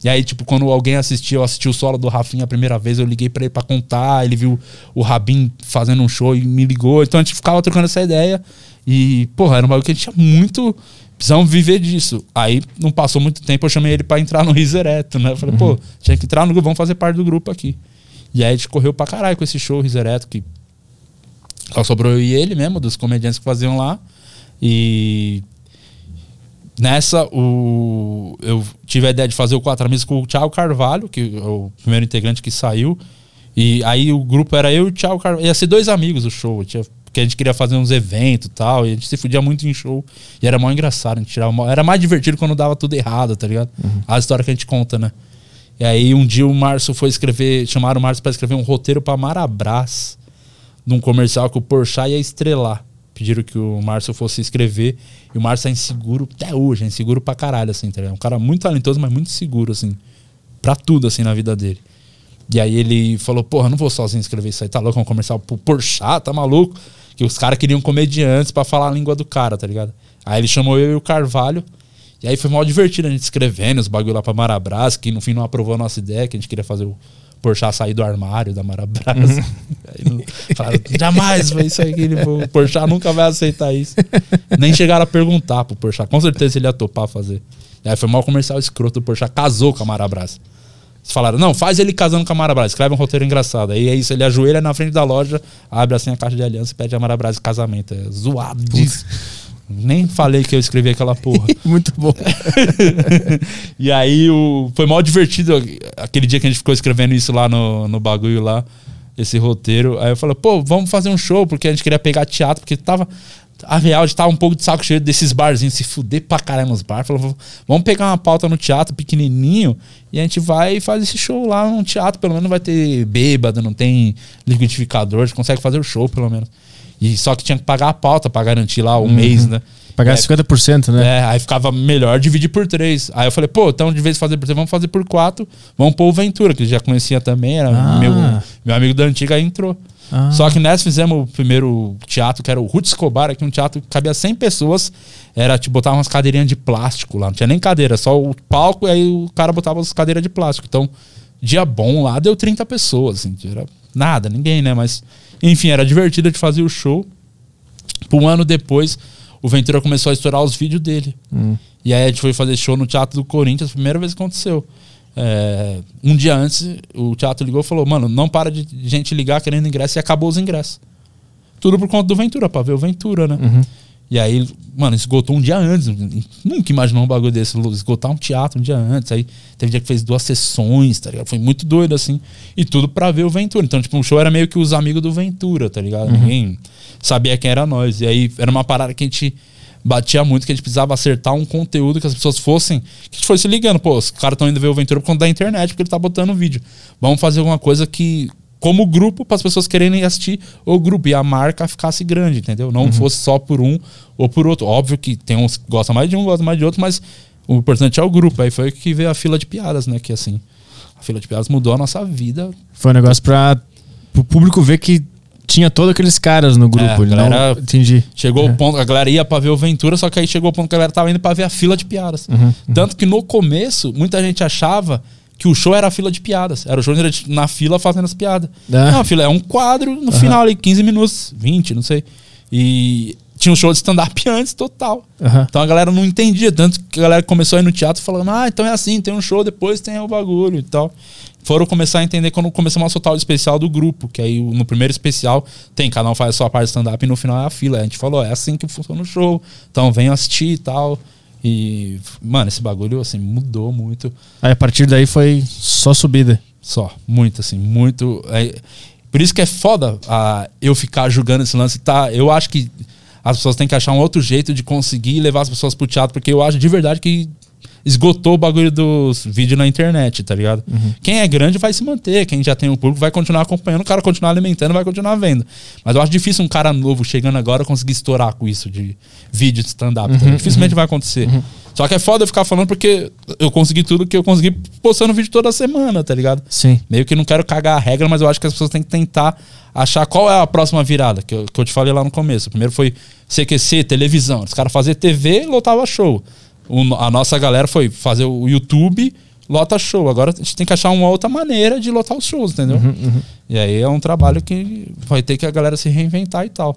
E aí, tipo, quando alguém assistiu, eu assisti o solo do Rafinha a primeira vez, eu liguei pra ele pra contar, ele viu o Rabin fazendo um show e me ligou. Então a gente ficava trocando essa ideia. E, porra, era um bagulho que a gente tinha muito. Precisamos viver disso. Aí não passou muito tempo, eu chamei ele pra entrar no Risereto, né? Eu falei, pô, tinha que entrar no grupo, vamos fazer parte do grupo aqui. E aí a gente correu pra caralho com esse show Risereto, que só sobrou eu e ele mesmo, dos comediantes que faziam lá. E nessa, o, eu tive a ideia de fazer o Quatro Amigos com o Thiago Carvalho, que é o primeiro integrante que saiu. E aí o grupo era eu e o Thiago Carvalho. Ia ser dois amigos o show. Tinha, porque a gente queria fazer uns eventos e tal. E a gente se fudia muito em show. E era mó engraçado. A gente tirava era mais divertido quando dava tudo errado, tá ligado? A história que a gente conta, né? E aí um dia o Márcio foi escrever. Chamaram o Márcio pra escrever um roteiro pra Marabras. De um comercial que o Porchat ia estrelar. Pediram que o Márcio fosse escrever. E o Márcio é inseguro até hoje. É inseguro pra caralho, assim, tá ligado? Um cara muito talentoso, mas muito seguro, assim. Pra tudo, assim, na vida dele. E aí ele falou, porra, não vou sozinho escrever isso aí, tá louco? É um comercial pro Porchat, tá maluco? Que os caras queriam comediantes pra falar a língua do cara, tá ligado? Aí ele chamou eu e o Carvalho. E aí foi mal divertido a gente escrevendo os bagulho lá pra Marabras, que no fim não aprovou a nossa ideia, que a gente queria fazer o Porchat sair do armário da Marabras. [laughs] Aí não, falaram, jamais vai isso aí que ele, o Porchat nunca vai aceitar isso. Nem chegaram a perguntar pro Porchat, com certeza ele ia topar fazer. E aí foi mal comercial escroto, o Porchat casou com a Marabras. Eles falaram, não, faz ele casando com a Marabras, escreve um roteiro engraçado. Aí é isso, ele ajoelha na frente da loja, abre assim a caixa de aliança e pede a Marabras em casamento. É zoado. Nem falei que eu escrevi aquela porra. [laughs] Muito bom. [laughs] e aí o, foi mal divertido aquele dia que a gente ficou escrevendo isso lá no, no bagulho lá, esse roteiro. Aí eu falei, pô, vamos fazer um show, porque a gente queria pegar teatro, porque tava. A real, a gente tava um pouco de saco cheio desses barzinhos, se fuder pra caralho nos bar. Falou, vamos pegar uma pauta no teatro pequenininho e a gente vai e faz esse show lá no teatro. Pelo menos não vai ter bêbado, não tem liquidificador, a gente consegue fazer o show pelo menos. E só que tinha que pagar a pauta pra garantir lá o mês, né? Pagar É. 50%, né? É, aí ficava melhor dividir por três. Aí eu falei, pô, então de vez de fazer por três, vamos fazer por quatro. Vamos pôr o Ventura, que já conhecia também, era Ah. meu, meu amigo da antiga, aí entrou. Ah. Só que nessa fizemos o primeiro teatro, que era o Ruth Escobar, que um teatro que cabia 100 pessoas. Era tipo, botar umas cadeirinhas de plástico lá. Não tinha nem cadeira, só o palco e aí o cara botava as cadeiras de plástico. Então, dia bom lá deu 30 pessoas, assim. Era nada, ninguém, né? Mas, enfim, era divertido de fazer o show. Um ano depois, o Ventura começou a estourar os vídeos dele. E aí a gente foi fazer show no Teatro do Corinthians, primeira vez que aconteceu. É, um dia antes, o teatro ligou e falou: Mano, não para de gente ligar querendo ingresso e acabou os ingressos. Tudo por conta do Ventura, pra ver o Ventura, né? E aí, mano, esgotou um dia antes. Nunca imaginou um bagulho desse. Esgotar um teatro um dia antes. Aí teve dia que fez duas sessões, tá ligado? Foi muito doido, assim. E tudo pra ver o Ventura. Então, tipo, o show era meio que os amigos do Ventura, tá ligado? Ninguém sabia quem era nós. E aí era uma parada que a gente batia muito, que a gente precisava acertar um conteúdo que as pessoas fossem. Que a gente fosse ligando, pô, os caras estão indo ver o Ventura por conta da internet, porque ele tá botando vídeo. Vamos fazer alguma coisa que como grupo para as pessoas quererem assistir o grupo e a marca ficasse grande, entendeu? Não fosse só por um ou por outro. Óbvio que tem uns que gostam mais de um, gostam mais de outro, mas o importante é o grupo. Aí foi que veio a fila de piadas, né? Que assim, a fila de piadas mudou a nossa vida. Foi um negócio pra o público ver que tinha todos aqueles caras no grupo. É, ele não- galera- Entendi. Chegou o ponto, a galera ia pra ver o Ventura, só que aí chegou o ponto que a galera tava indo pra ver a fila de piadas. Tanto que no começo, muita gente achava que o show era a fila de piadas. Era o show na fila fazendo as piadas. Ah. Não, a fila é um quadro no final ali, 15 minutos, 20, não sei. E tinha um show de stand-up [laughs] antes, total. Aham. Então a galera não entendia, tanto que a galera começou a ir no teatro falando, ah, então é assim, tem um show, depois tem o bagulho e tal. Foram começar a entender quando começamos a soltar o especial do grupo, que aí no primeiro especial tem, cada um faz a sua parte de stand-up e no final é a fila. A gente falou, é assim que funciona o show, então venham assistir e tal. E, mano, esse bagulho, assim, mudou muito. Aí a partir daí foi só subida. Só, muito, assim, muito. é, por isso que é foda ah, eu ficar julgando esse lance. Tá? Eu acho que as pessoas têm que achar um outro jeito de conseguir levar as pessoas pro teatro, porque eu acho de verdade que esgotou o bagulho dos vídeos na internet, tá ligado? Quem é grande vai se manter, quem já tem um público vai continuar acompanhando, o cara continuar alimentando, vai continuar vendo. Mas eu acho difícil um cara novo chegando agora conseguir estourar com isso de vídeo de stand-up. tá ligado? Dificilmente vai acontecer. Só que é foda eu ficar falando porque eu consegui tudo que eu consegui postando vídeo toda semana, tá ligado? Sim. Meio que não quero cagar a regra, mas eu acho que as pessoas têm que tentar achar qual é a próxima virada, que eu, que eu te falei lá no começo. Primeiro foi CQC, televisão. Os caras faziam TV e lotava show. O- a nossa galera foi fazer o YouTube, lota show. Agora a gente tem que achar uma outra maneira de lotar os shows, entendeu? Uhum, E aí é um trabalho que vai ter que a galera se reinventar e tal.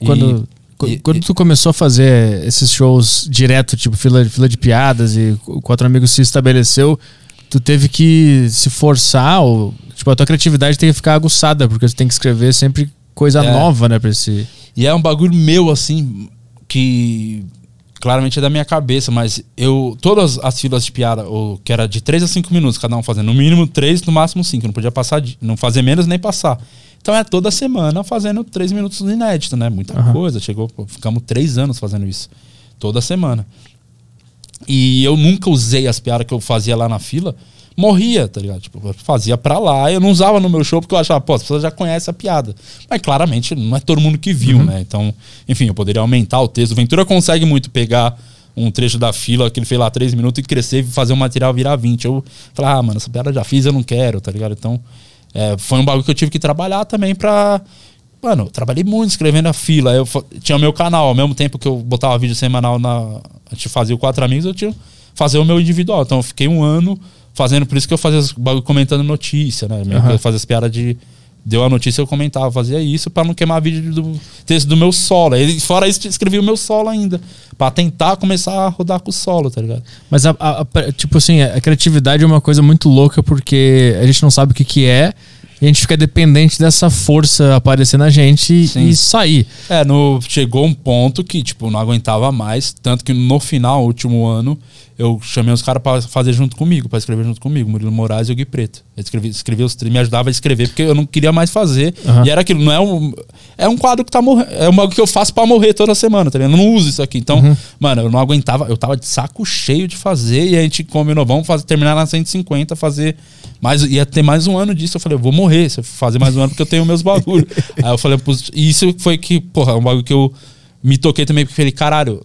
E- Quando, qu- e- quando tu começou a fazer esses shows direto, tipo fila, fila de piadas e o Quatro Amigos se estabeleceu, tu teve que se forçar, ou tipo, a tua criatividade tem que ficar aguçada, porque tu tem que escrever sempre coisa É. nova, né, pra esse... E é um bagulho meu, assim, que. Claramente é da minha cabeça, mas eu. Todas as filas de piada, ou, que era de 3 a 5 minutos, cada um fazendo no mínimo 3, no máximo 5. Não podia passar, de, não fazer menos nem passar. Então é toda semana fazendo 3 minutos inédito, né? Muita Aham. coisa. Chegou, pô, ficamos 3 anos fazendo isso. Toda semana. E eu nunca usei as piadas que eu fazia lá na fila. Morria, tá ligado? Tipo, eu fazia pra lá, eu não usava no meu show porque eu achava, pô, as pessoas já conhecem a piada. Mas claramente não é todo mundo que viu, né? Então, enfim, eu poderia aumentar o texto. O Ventura consegue muito pegar um trecho da fila que ele fez lá 3 minutos e crescer e fazer o material virar 20. Eu falei, ah, mano, essa piada eu já fiz, eu não quero, tá ligado? Então, é, foi um bagulho que eu tive que trabalhar também pra. Mano, eu trabalhei muito escrevendo a fila. Eu tinha o meu canal, ao mesmo tempo que eu botava vídeo semanal na. A gente fazia o Quatro Amigos, eu tinha que fazer o meu individual. Então eu fiquei um ano fazendo, por isso que eu fazia os bagulho comentando notícia, né? Aham. Eu fazia as piadas de. Deu a notícia, eu comentava, fazia isso pra não queimar vídeo do texto do meu solo. Aí, fora isso, escrevi o meu solo ainda. Pra tentar começar a rodar com o solo, tá ligado? Mas, a, a- a- tipo assim, a criatividade é uma coisa muito louca porque a gente não sabe o que, que é e a gente fica dependente dessa força aparecer na gente Sim. e sair. É, no, chegou um ponto que, tipo, não aguentava mais. Tanto que no final, último ano, eu chamei os caras pra fazer junto comigo, pra escrever junto comigo, Murilo Moraes e o Gui Preto. Eu escrevi, escrevi os me ajudava a escrever, porque eu não queria mais fazer. Aham. E era aquilo, não é um. É um quadro que tá morrendo. É um bagulho que eu faço pra morrer toda semana, tá ligado? Eu não uso isso aqui. Então, mano, eu não aguentava, eu tava de saco cheio de fazer, e a gente combinou, vamos fazer, terminar na 150, fazer. Mais, ia ter mais um ano disso. Eu falei, eu vou morrer se eu fazer mais um ano porque eu tenho meus bagulhos. [laughs] Aí eu falei, e isso foi que, porra, é um bagulho que eu me toquei também, porque falei, caralho,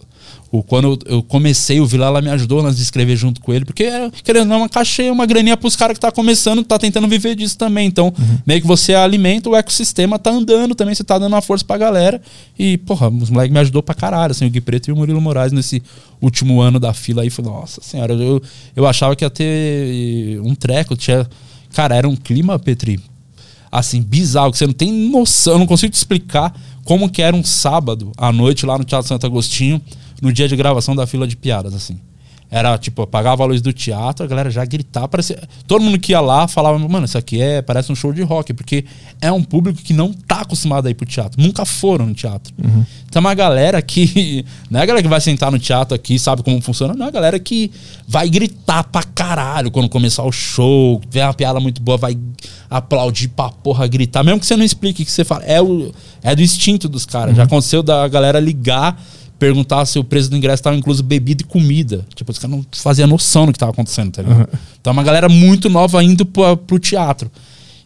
o, quando eu comecei, o Vilela me ajudou de escrever junto com ele, porque, era, querendo ou não, uma cachê, uma graninha pros caras que tá começando, tá tentando viver disso também. Então, meio que você alimenta, o ecossistema tá andando também, você tá dando uma força pra galera. E, porra, os moleques me ajudou pra caralho, assim, o Gui Preto e o Murilo Moraes nesse último ano da fila aí. Falei, nossa senhora, eu, eu achava que ia ter um treco, tinha. Cara, era um clima, Petri, assim, bizarro, que você não tem noção, eu não consigo te explicar como que era um sábado à noite lá no Teatro Santo Agostinho, no dia de gravação da fila de piadas, assim. Era, tipo, apagava a luz do teatro, a galera já gritava, parecia... Todo mundo que ia lá falava, mano, isso aqui é, parece um show de rock, porque é um público que não tá acostumado a ir pro teatro, nunca foram no teatro. Então é uma galera que... [laughs] Não é a galera que vai sentar no teatro aqui, sabe como funciona, não é a galera que vai gritar pra caralho quando começar o show, vê uma piada muito boa, vai aplaudir pra porra, gritar, mesmo que você não explique o que você fala. É, o, é do instinto dos caras. Já aconteceu da galera ligar, perguntar se o preço do ingresso estava incluso bebida e comida. Tipo, os caras não faziam noção do que estava acontecendo, tá ligado? Então, uma galera muito nova indo pra, pro teatro.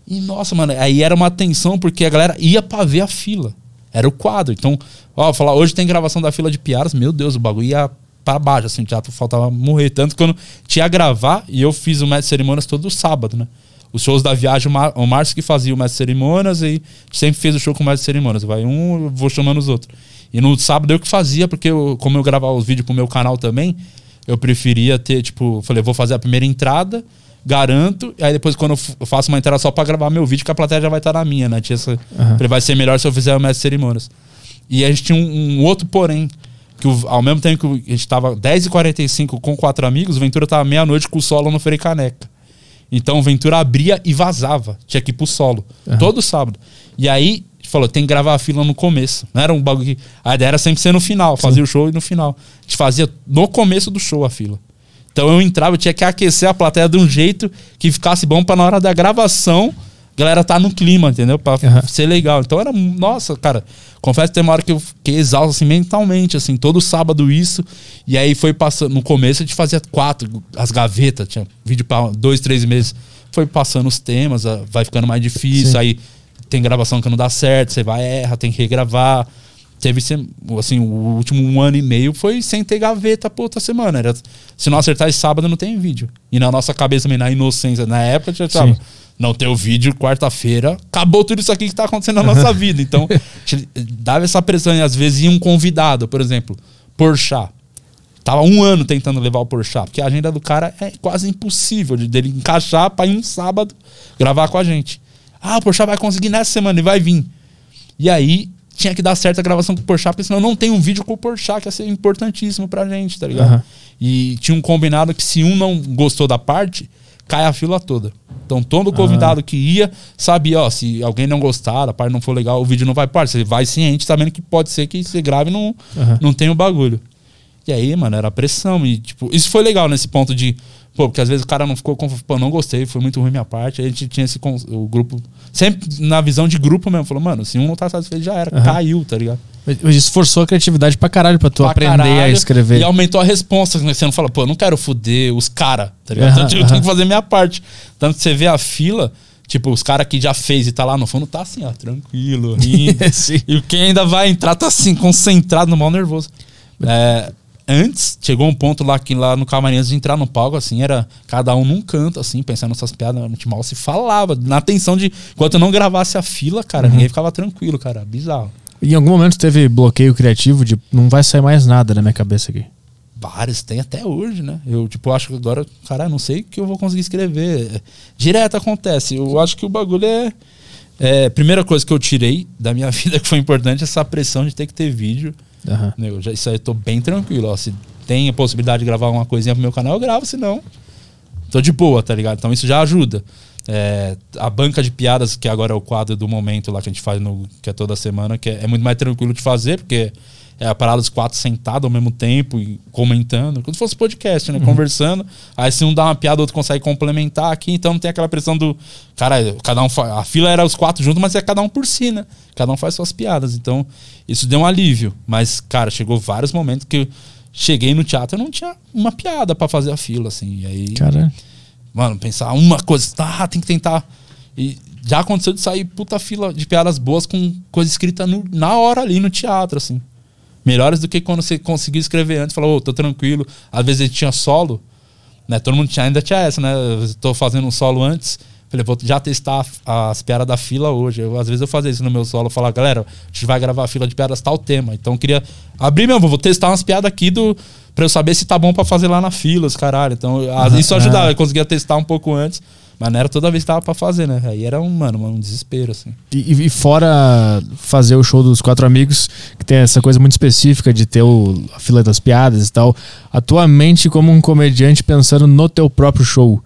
E, nossa, mano, aí era uma tensão, porque a galera ia pra ver a fila. Era o quadro. Então, ó, falar, hoje tem gravação da fila de piadas, meu Deus, o bagulho ia pra baixo, assim, o teatro faltava morrer. Tanto quando tinha a gravar, e eu fiz o mestre de cerimônias todo sábado, né? Os shows da viagem, o, Márcio que fazia o mestre de cerimônias e sempre fez o show com o mestre de cerimônias. Vai um, eu vou chamando os outros. E no sábado eu que fazia, porque eu, como eu gravava os vídeos pro meu canal também, eu preferia ter, tipo, falei, vou fazer a primeira entrada, garanto, e aí depois quando eu faço uma entrada só pra gravar meu vídeo, que a plateia já vai estar na minha, né? Tinha essa, falei, vai ser melhor se eu fizer o mestre cerimônias. E a gente tinha um, um outro porém, que o- ao mesmo tempo que a gente tava 10h45 com quatro amigos, o Ventura tava meia-noite com o solo no Frei Caneca. Então o Ventura abria e vazava. Tinha que ir pro solo. Todo sábado. E aí, falou, tem que gravar a fila no começo. Não era um bagulho que. A ideia era sempre ser no final, fazia o show e no final. A gente fazia no começo do show a fila. Então eu entrava, eu tinha que aquecer a plateia de um jeito que ficasse bom pra na hora da gravação, a galera tá no clima, entendeu? Pra Aham. ser legal. Então era, nossa, cara, confesso que tem uma hora que eu fiquei exausto assim mentalmente, assim, todo sábado isso. E aí foi passando, no começo a gente fazia quatro, as gavetas, tinha vídeo pra dois, três meses. Foi passando os temas, vai ficando mais difícil, Sim. aí tem gravação que não dá certo, você vai, erra, tem que regravar. Teve, assim, o último um ano e meio foi sem ter gaveta pra outra semana. Era, se não acertar esse sábado, não tem vídeo. E na nossa cabeça também, na inocência, na época, já tava, Sim. não ter o vídeo, quarta-feira, acabou tudo isso aqui que tá acontecendo na nossa [laughs] vida. Então, gente dava essa pressão. E às vezes ia um convidado, por exemplo, Porchat. Tava um ano tentando levar o Porchat, porque a agenda do cara é quase impossível de dele encaixar pra ir um sábado gravar com a gente. Ah, o Porchat vai conseguir nessa semana e vai vir. E aí tinha que dar certo a gravação com o Porchat, porque senão não tem um vídeo com o Porchat, que ia ser importantíssimo pra gente, tá ligado? Aham. E tinha um combinado que se um não gostou da parte, cai a fila toda. Então todo convidado que ia sabia, ó, se alguém não gostar, a parte não for legal, o vídeo não vai parte. Você vai ciente, sabendo que pode ser que você grave e não, Aham. não tem o bagulho. E aí, mano, era pressão. E, tipo, isso foi legal nesse ponto de. Pô, porque às vezes o cara não ficou. conf- Pô, não gostei, foi muito ruim minha parte. Aí a gente tinha esse. O grupo. Sempre na visão de grupo mesmo. Falou, mano, se um não tá satisfeito, já era. Aham. Caiu, tá ligado? Mas mas isso forçou a criatividade pra caralho pra tu Pra aprender a caralho. escrever. E aumentou a resposta. né? Você não fala, pô, eu não quero foder os caras, tá ligado? Aham, Então, eu aham. tenho que fazer minha parte. Tanto que você vê a fila, tipo, os caras que já fez e tá lá no fundo, tá assim, ó, tranquilo, rindo. [laughs] E quem ainda vai entrar tá assim, concentrado, no mal nervoso. É, antes, chegou um ponto lá que lá no camarim, antes de entrar no palco, assim, era cada um num canto, assim, pensando nessas piadas, a gente mal se falava. Na atenção de. Enquanto eu não gravasse a fila, cara, Uhum. ninguém ficava tranquilo, cara. Bizarro. Em algum momento teve bloqueio criativo de não vai sair mais nada na minha cabeça aqui. Vários, tem até hoje, né? Eu, tipo, acho que agora, caralho, não sei o que eu vou conseguir escrever. Direto acontece. Eu acho que o bagulho é. é primeira coisa que eu tirei da minha [laughs] vida que foi importante, essa pressão de ter que ter vídeo. Eu já, isso aí eu tô bem tranquilo. Ó. Se tem a possibilidade de gravar uma coisinha pro meu canal, eu gravo, senão. Tô de boa, tá ligado? Então isso já ajuda. É, a banca de piadas, que agora é o quadro do momento lá que a gente faz no, que é toda semana, que é, é muito mais tranquilo de fazer, porque é a parada dos quatro sentados ao mesmo tempo e comentando, como se fosse podcast, né? Conversando. Aí se um dá uma piada, o outro consegue complementar aqui, então não tem aquela pressão do. Cara, cada um fa- A fila era os quatro juntos, mas é cada um por si, né? Cada um faz suas piadas. Então, isso deu um alívio. Mas, cara, chegou vários momentos que eu cheguei no teatro e não tinha uma piada pra fazer a fila, assim. E aí. Caralho. Mano, pensar uma coisa, tá, tem que tentar. E já aconteceu de sair puta fila de piadas boas com coisa escrita no- na hora ali no teatro, assim. Melhores do que quando você conseguiu escrever antes, falou, ô, tô tranquilo. Às vezes ele tinha solo, né? Todo mundo tinha, ainda tinha essa, né? Eu tô fazendo um solo antes. Falei, vou já testar as piadas da fila hoje. Eu, às vezes eu fazia isso no meu solo, falar, galera, a gente vai gravar a fila de piadas tal tema. Então eu queria abrir mesmo, vou testar umas piadas aqui do pra eu saber se tá bom pra fazer lá na fila, os caralho. Então a- isso ajudava, eu conseguia testar um pouco antes, mas não era toda vez que tava pra fazer, né? Aí era um, mano, um desespero, assim. E, e fora fazer o show dos quatro amigos, que tem essa coisa muito específica de ter o, a fila das piadas e tal, a tua mente como um comediante pensando no teu próprio show.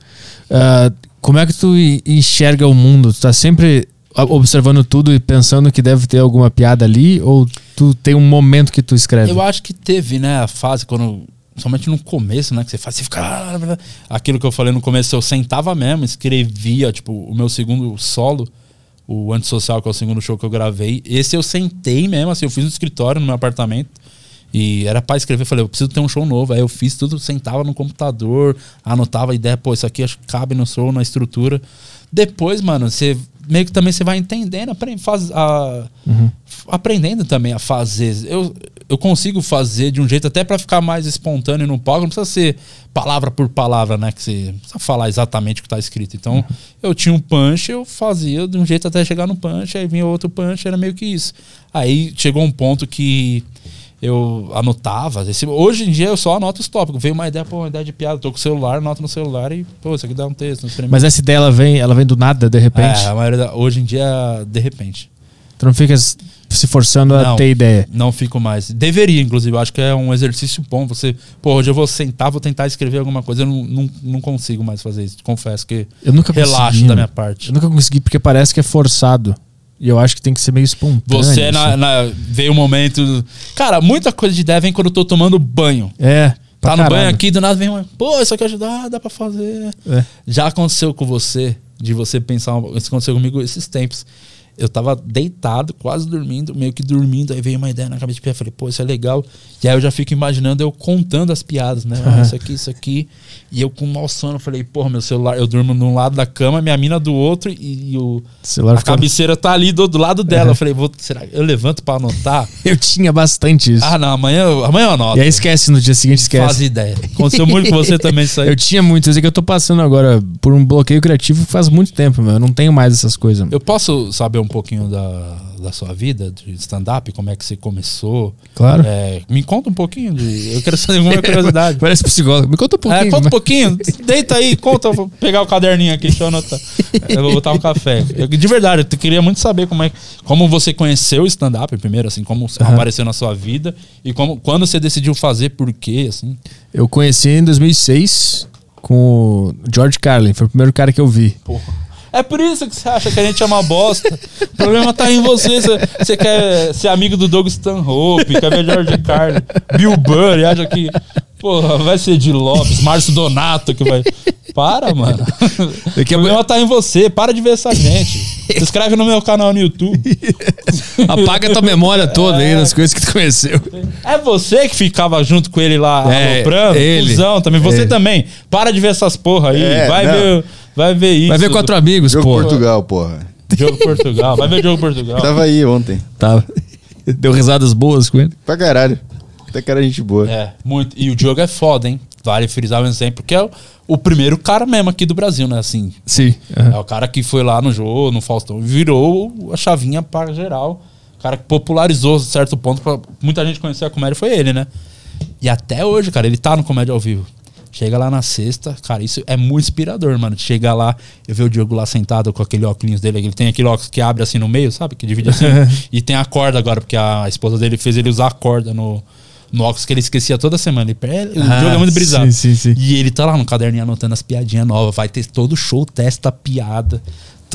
ah, como é que tu en- enxerga o mundo? Tu tá sempre observando tudo e pensando que deve ter alguma piada ali? Ou tu tem um momento que tu escreve? Eu acho que teve, né, a fase quando. Somente no começo, né? Que você faz, você fica. "Ah, Aquilo que eu falei no começo, eu sentava mesmo, escrevia, tipo, o meu segundo solo, o Antissocial, que é o segundo show que eu gravei. Esse eu sentei mesmo, assim, eu fiz no escritório, no meu apartamento. E era pra escrever, falei, eu preciso ter um show novo. Aí eu fiz tudo, sentava no computador, anotava a ideia, pô, isso aqui acho que cabe no show, na estrutura. Depois, mano, você meio que também você vai entendendo, aprende, faz, a, aprendendo também a fazer. Eu, eu consigo fazer de um jeito até pra ficar mais espontâneo no palco, não precisa ser palavra por palavra, né? Que você precisa falar exatamente o que tá escrito. Então, eu tinha um punch, eu fazia de um jeito até chegar no punch, aí vinha outro punch, era meio que isso. Aí chegou um ponto que eu anotava. Esse- hoje em dia eu só anoto os tópicos. Veio uma ideia, pô, uma ideia de piada, tô com o celular, anoto no celular e, pô, isso aqui dá um texto. Mas essa ideia ela vem, ela vem do nada, de repente. é, a maioria da- hoje em dia, de repente. Tu não fica se forçando a Não. ter ideia. Não fico mais. Deveria, inclusive. Eu acho que é um exercício bom. Você, pô, hoje eu vou sentar, vou tentar escrever alguma coisa. Eu não, não, não consigo mais fazer isso. Confesso que Eu nunca relaxo consegui, da minha parte. Eu nunca consegui porque parece que é forçado. E eu acho que tem que ser meio espontâneo. Você na, assim. na- veio um momento. Cara, muita coisa de ideia vem quando eu tô tomando banho. É. Tá no banho aqui, do nada vem uma. Pô, isso aqui ajuda, ah, dá pra fazer. É. Já aconteceu com você, de você pensar. Isso aconteceu comigo esses tempos. Eu tava deitado, quase dormindo, meio que dormindo, aí veio uma ideia na cabeça de pé, falei, pô, isso é legal. E aí eu já fico imaginando eu contando as piadas, né? Ah, isso aqui, isso aqui. E eu com mau sono, falei, porra, meu celular, eu durmo num lado da cama, minha mina do outro, e, e o, celular a fica- cabeceira tá ali do, do lado dela. Eu falei, vou, será que eu levanto pra anotar? [laughs] Eu tinha bastante isso. ah, não, amanhã, eu- amanhã eu anoto. e aí esquece, no dia seguinte esquece. Faz ideia. [laughs] Aconteceu muito com você também isso aí. Eu tinha muito, eu sei que eu tô passando agora por um bloqueio criativo faz muito tempo, meu. Eu não tenho mais essas coisas. Eu posso saber um pouquinho da, da sua vida de stand-up? Como é que você começou? Claro. É, me conta um pouquinho de. Eu quero saber alguma curiosidade. [laughs] Parece psicólogo. Me conta um pouquinho. É, conta um mas- pouquinho. Deita aí, conta. Vou pegar o caderninho aqui, deixa eu anotar. Eu vou botar um café. Eu, de verdade, eu queria muito saber como é como você conheceu o stand-up primeiro, assim, como Aham. apareceu na sua vida e como quando você decidiu fazer, por quê, assim. Eu conheci em 2006 com o George Carlin. Foi o primeiro cara que eu vi. Porra. É por isso que você acha que a gente é uma bosta. O problema tá em você. Você, quer ser amigo do Doug Stanhope, quer ver George Carlin, Bill Burr, e acha que, porra, vai ser de Lopes, Márcio Donato que vai. Para, mano. O problema tá em você. Para de ver essa gente. Se inscreve no meu canal no YouTube. [laughs] Apaga tua memória toda aí das coisas que tu conheceu. É você que ficava junto com ele lá, É, aloprando, ele. cuzão também. Você É. também. Para de ver essas porra aí. É, vai, não. ver, vai ver isso. Vai ver quatro amigos, Jogo pô. Portugal, porra. Jogo Portugal. Vai ver Jogo Portugal. Tava aí ontem. Tá. [laughs] Deu risadas boas com ele. Pra caralho. Até que era gente boa. É, muito. E o Diogo é foda, hein? Vale frisar um exemplo, porque é o, o primeiro cara mesmo aqui do Brasil, né? Assim, Sim. é o cara que foi lá no jogo, no Faustão, e virou a chavinha pra geral. O cara que popularizou a certo ponto pra muita gente conhecer a comédia foi ele, né? E até hoje, cara, ele tá no Comédia ao Vivo. Chega lá na sexta, cara, isso é muito inspirador, mano. Chega lá, eu ver o Diogo lá sentado com aquele óculos dele, ele tem aquele óculos que abre assim no meio, sabe? Que divide assim. [laughs] e tem a corda agora, porque a esposa dele fez ele usar a corda no, no óculos que ele esquecia toda semana. Ele, é, o Ah, Diogo é muito brisado. sim, sim, sim. E ele tá lá no caderninho anotando as piadinhas novas. Vai ter todo show, testa piada.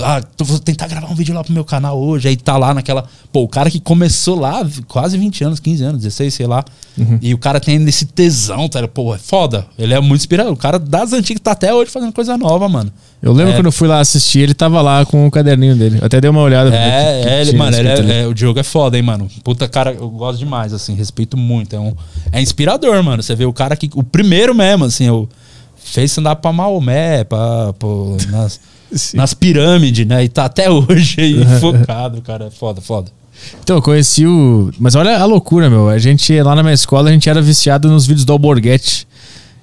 Ah, tô- vou tentar gravar um vídeo lá pro meu canal hoje. Aí tá lá naquela. Pô, o cara que começou lá quase 20 anos, 15 anos, 16, sei lá. Uhum. E o cara tem esse tesão, tá? Pô, é foda. Ele é muito inspirador. O cara das antigas tá até hoje fazendo coisa nova, mano. Eu lembro É. quando eu fui lá assistir, ele tava lá com o caderninho dele. Eu até dei uma olhada. pra É, que é, ele, mano, ele é, é- o Diogo é foda, hein, mano. Puta cara, eu gosto demais, assim, respeito muito. É, um, é inspirador, mano. Você vê o cara que. O primeiro mesmo, assim, eu fez andar pra Maomé, pra, pô, nas, Sim. nas pirâmides, né? E tá até [laughs] hoje aí focado, cara. É foda, foda. Então, eu conheci o. Mas olha a loucura, meu. A gente, lá na minha escola, a gente era viciado nos vídeos do Alborguete.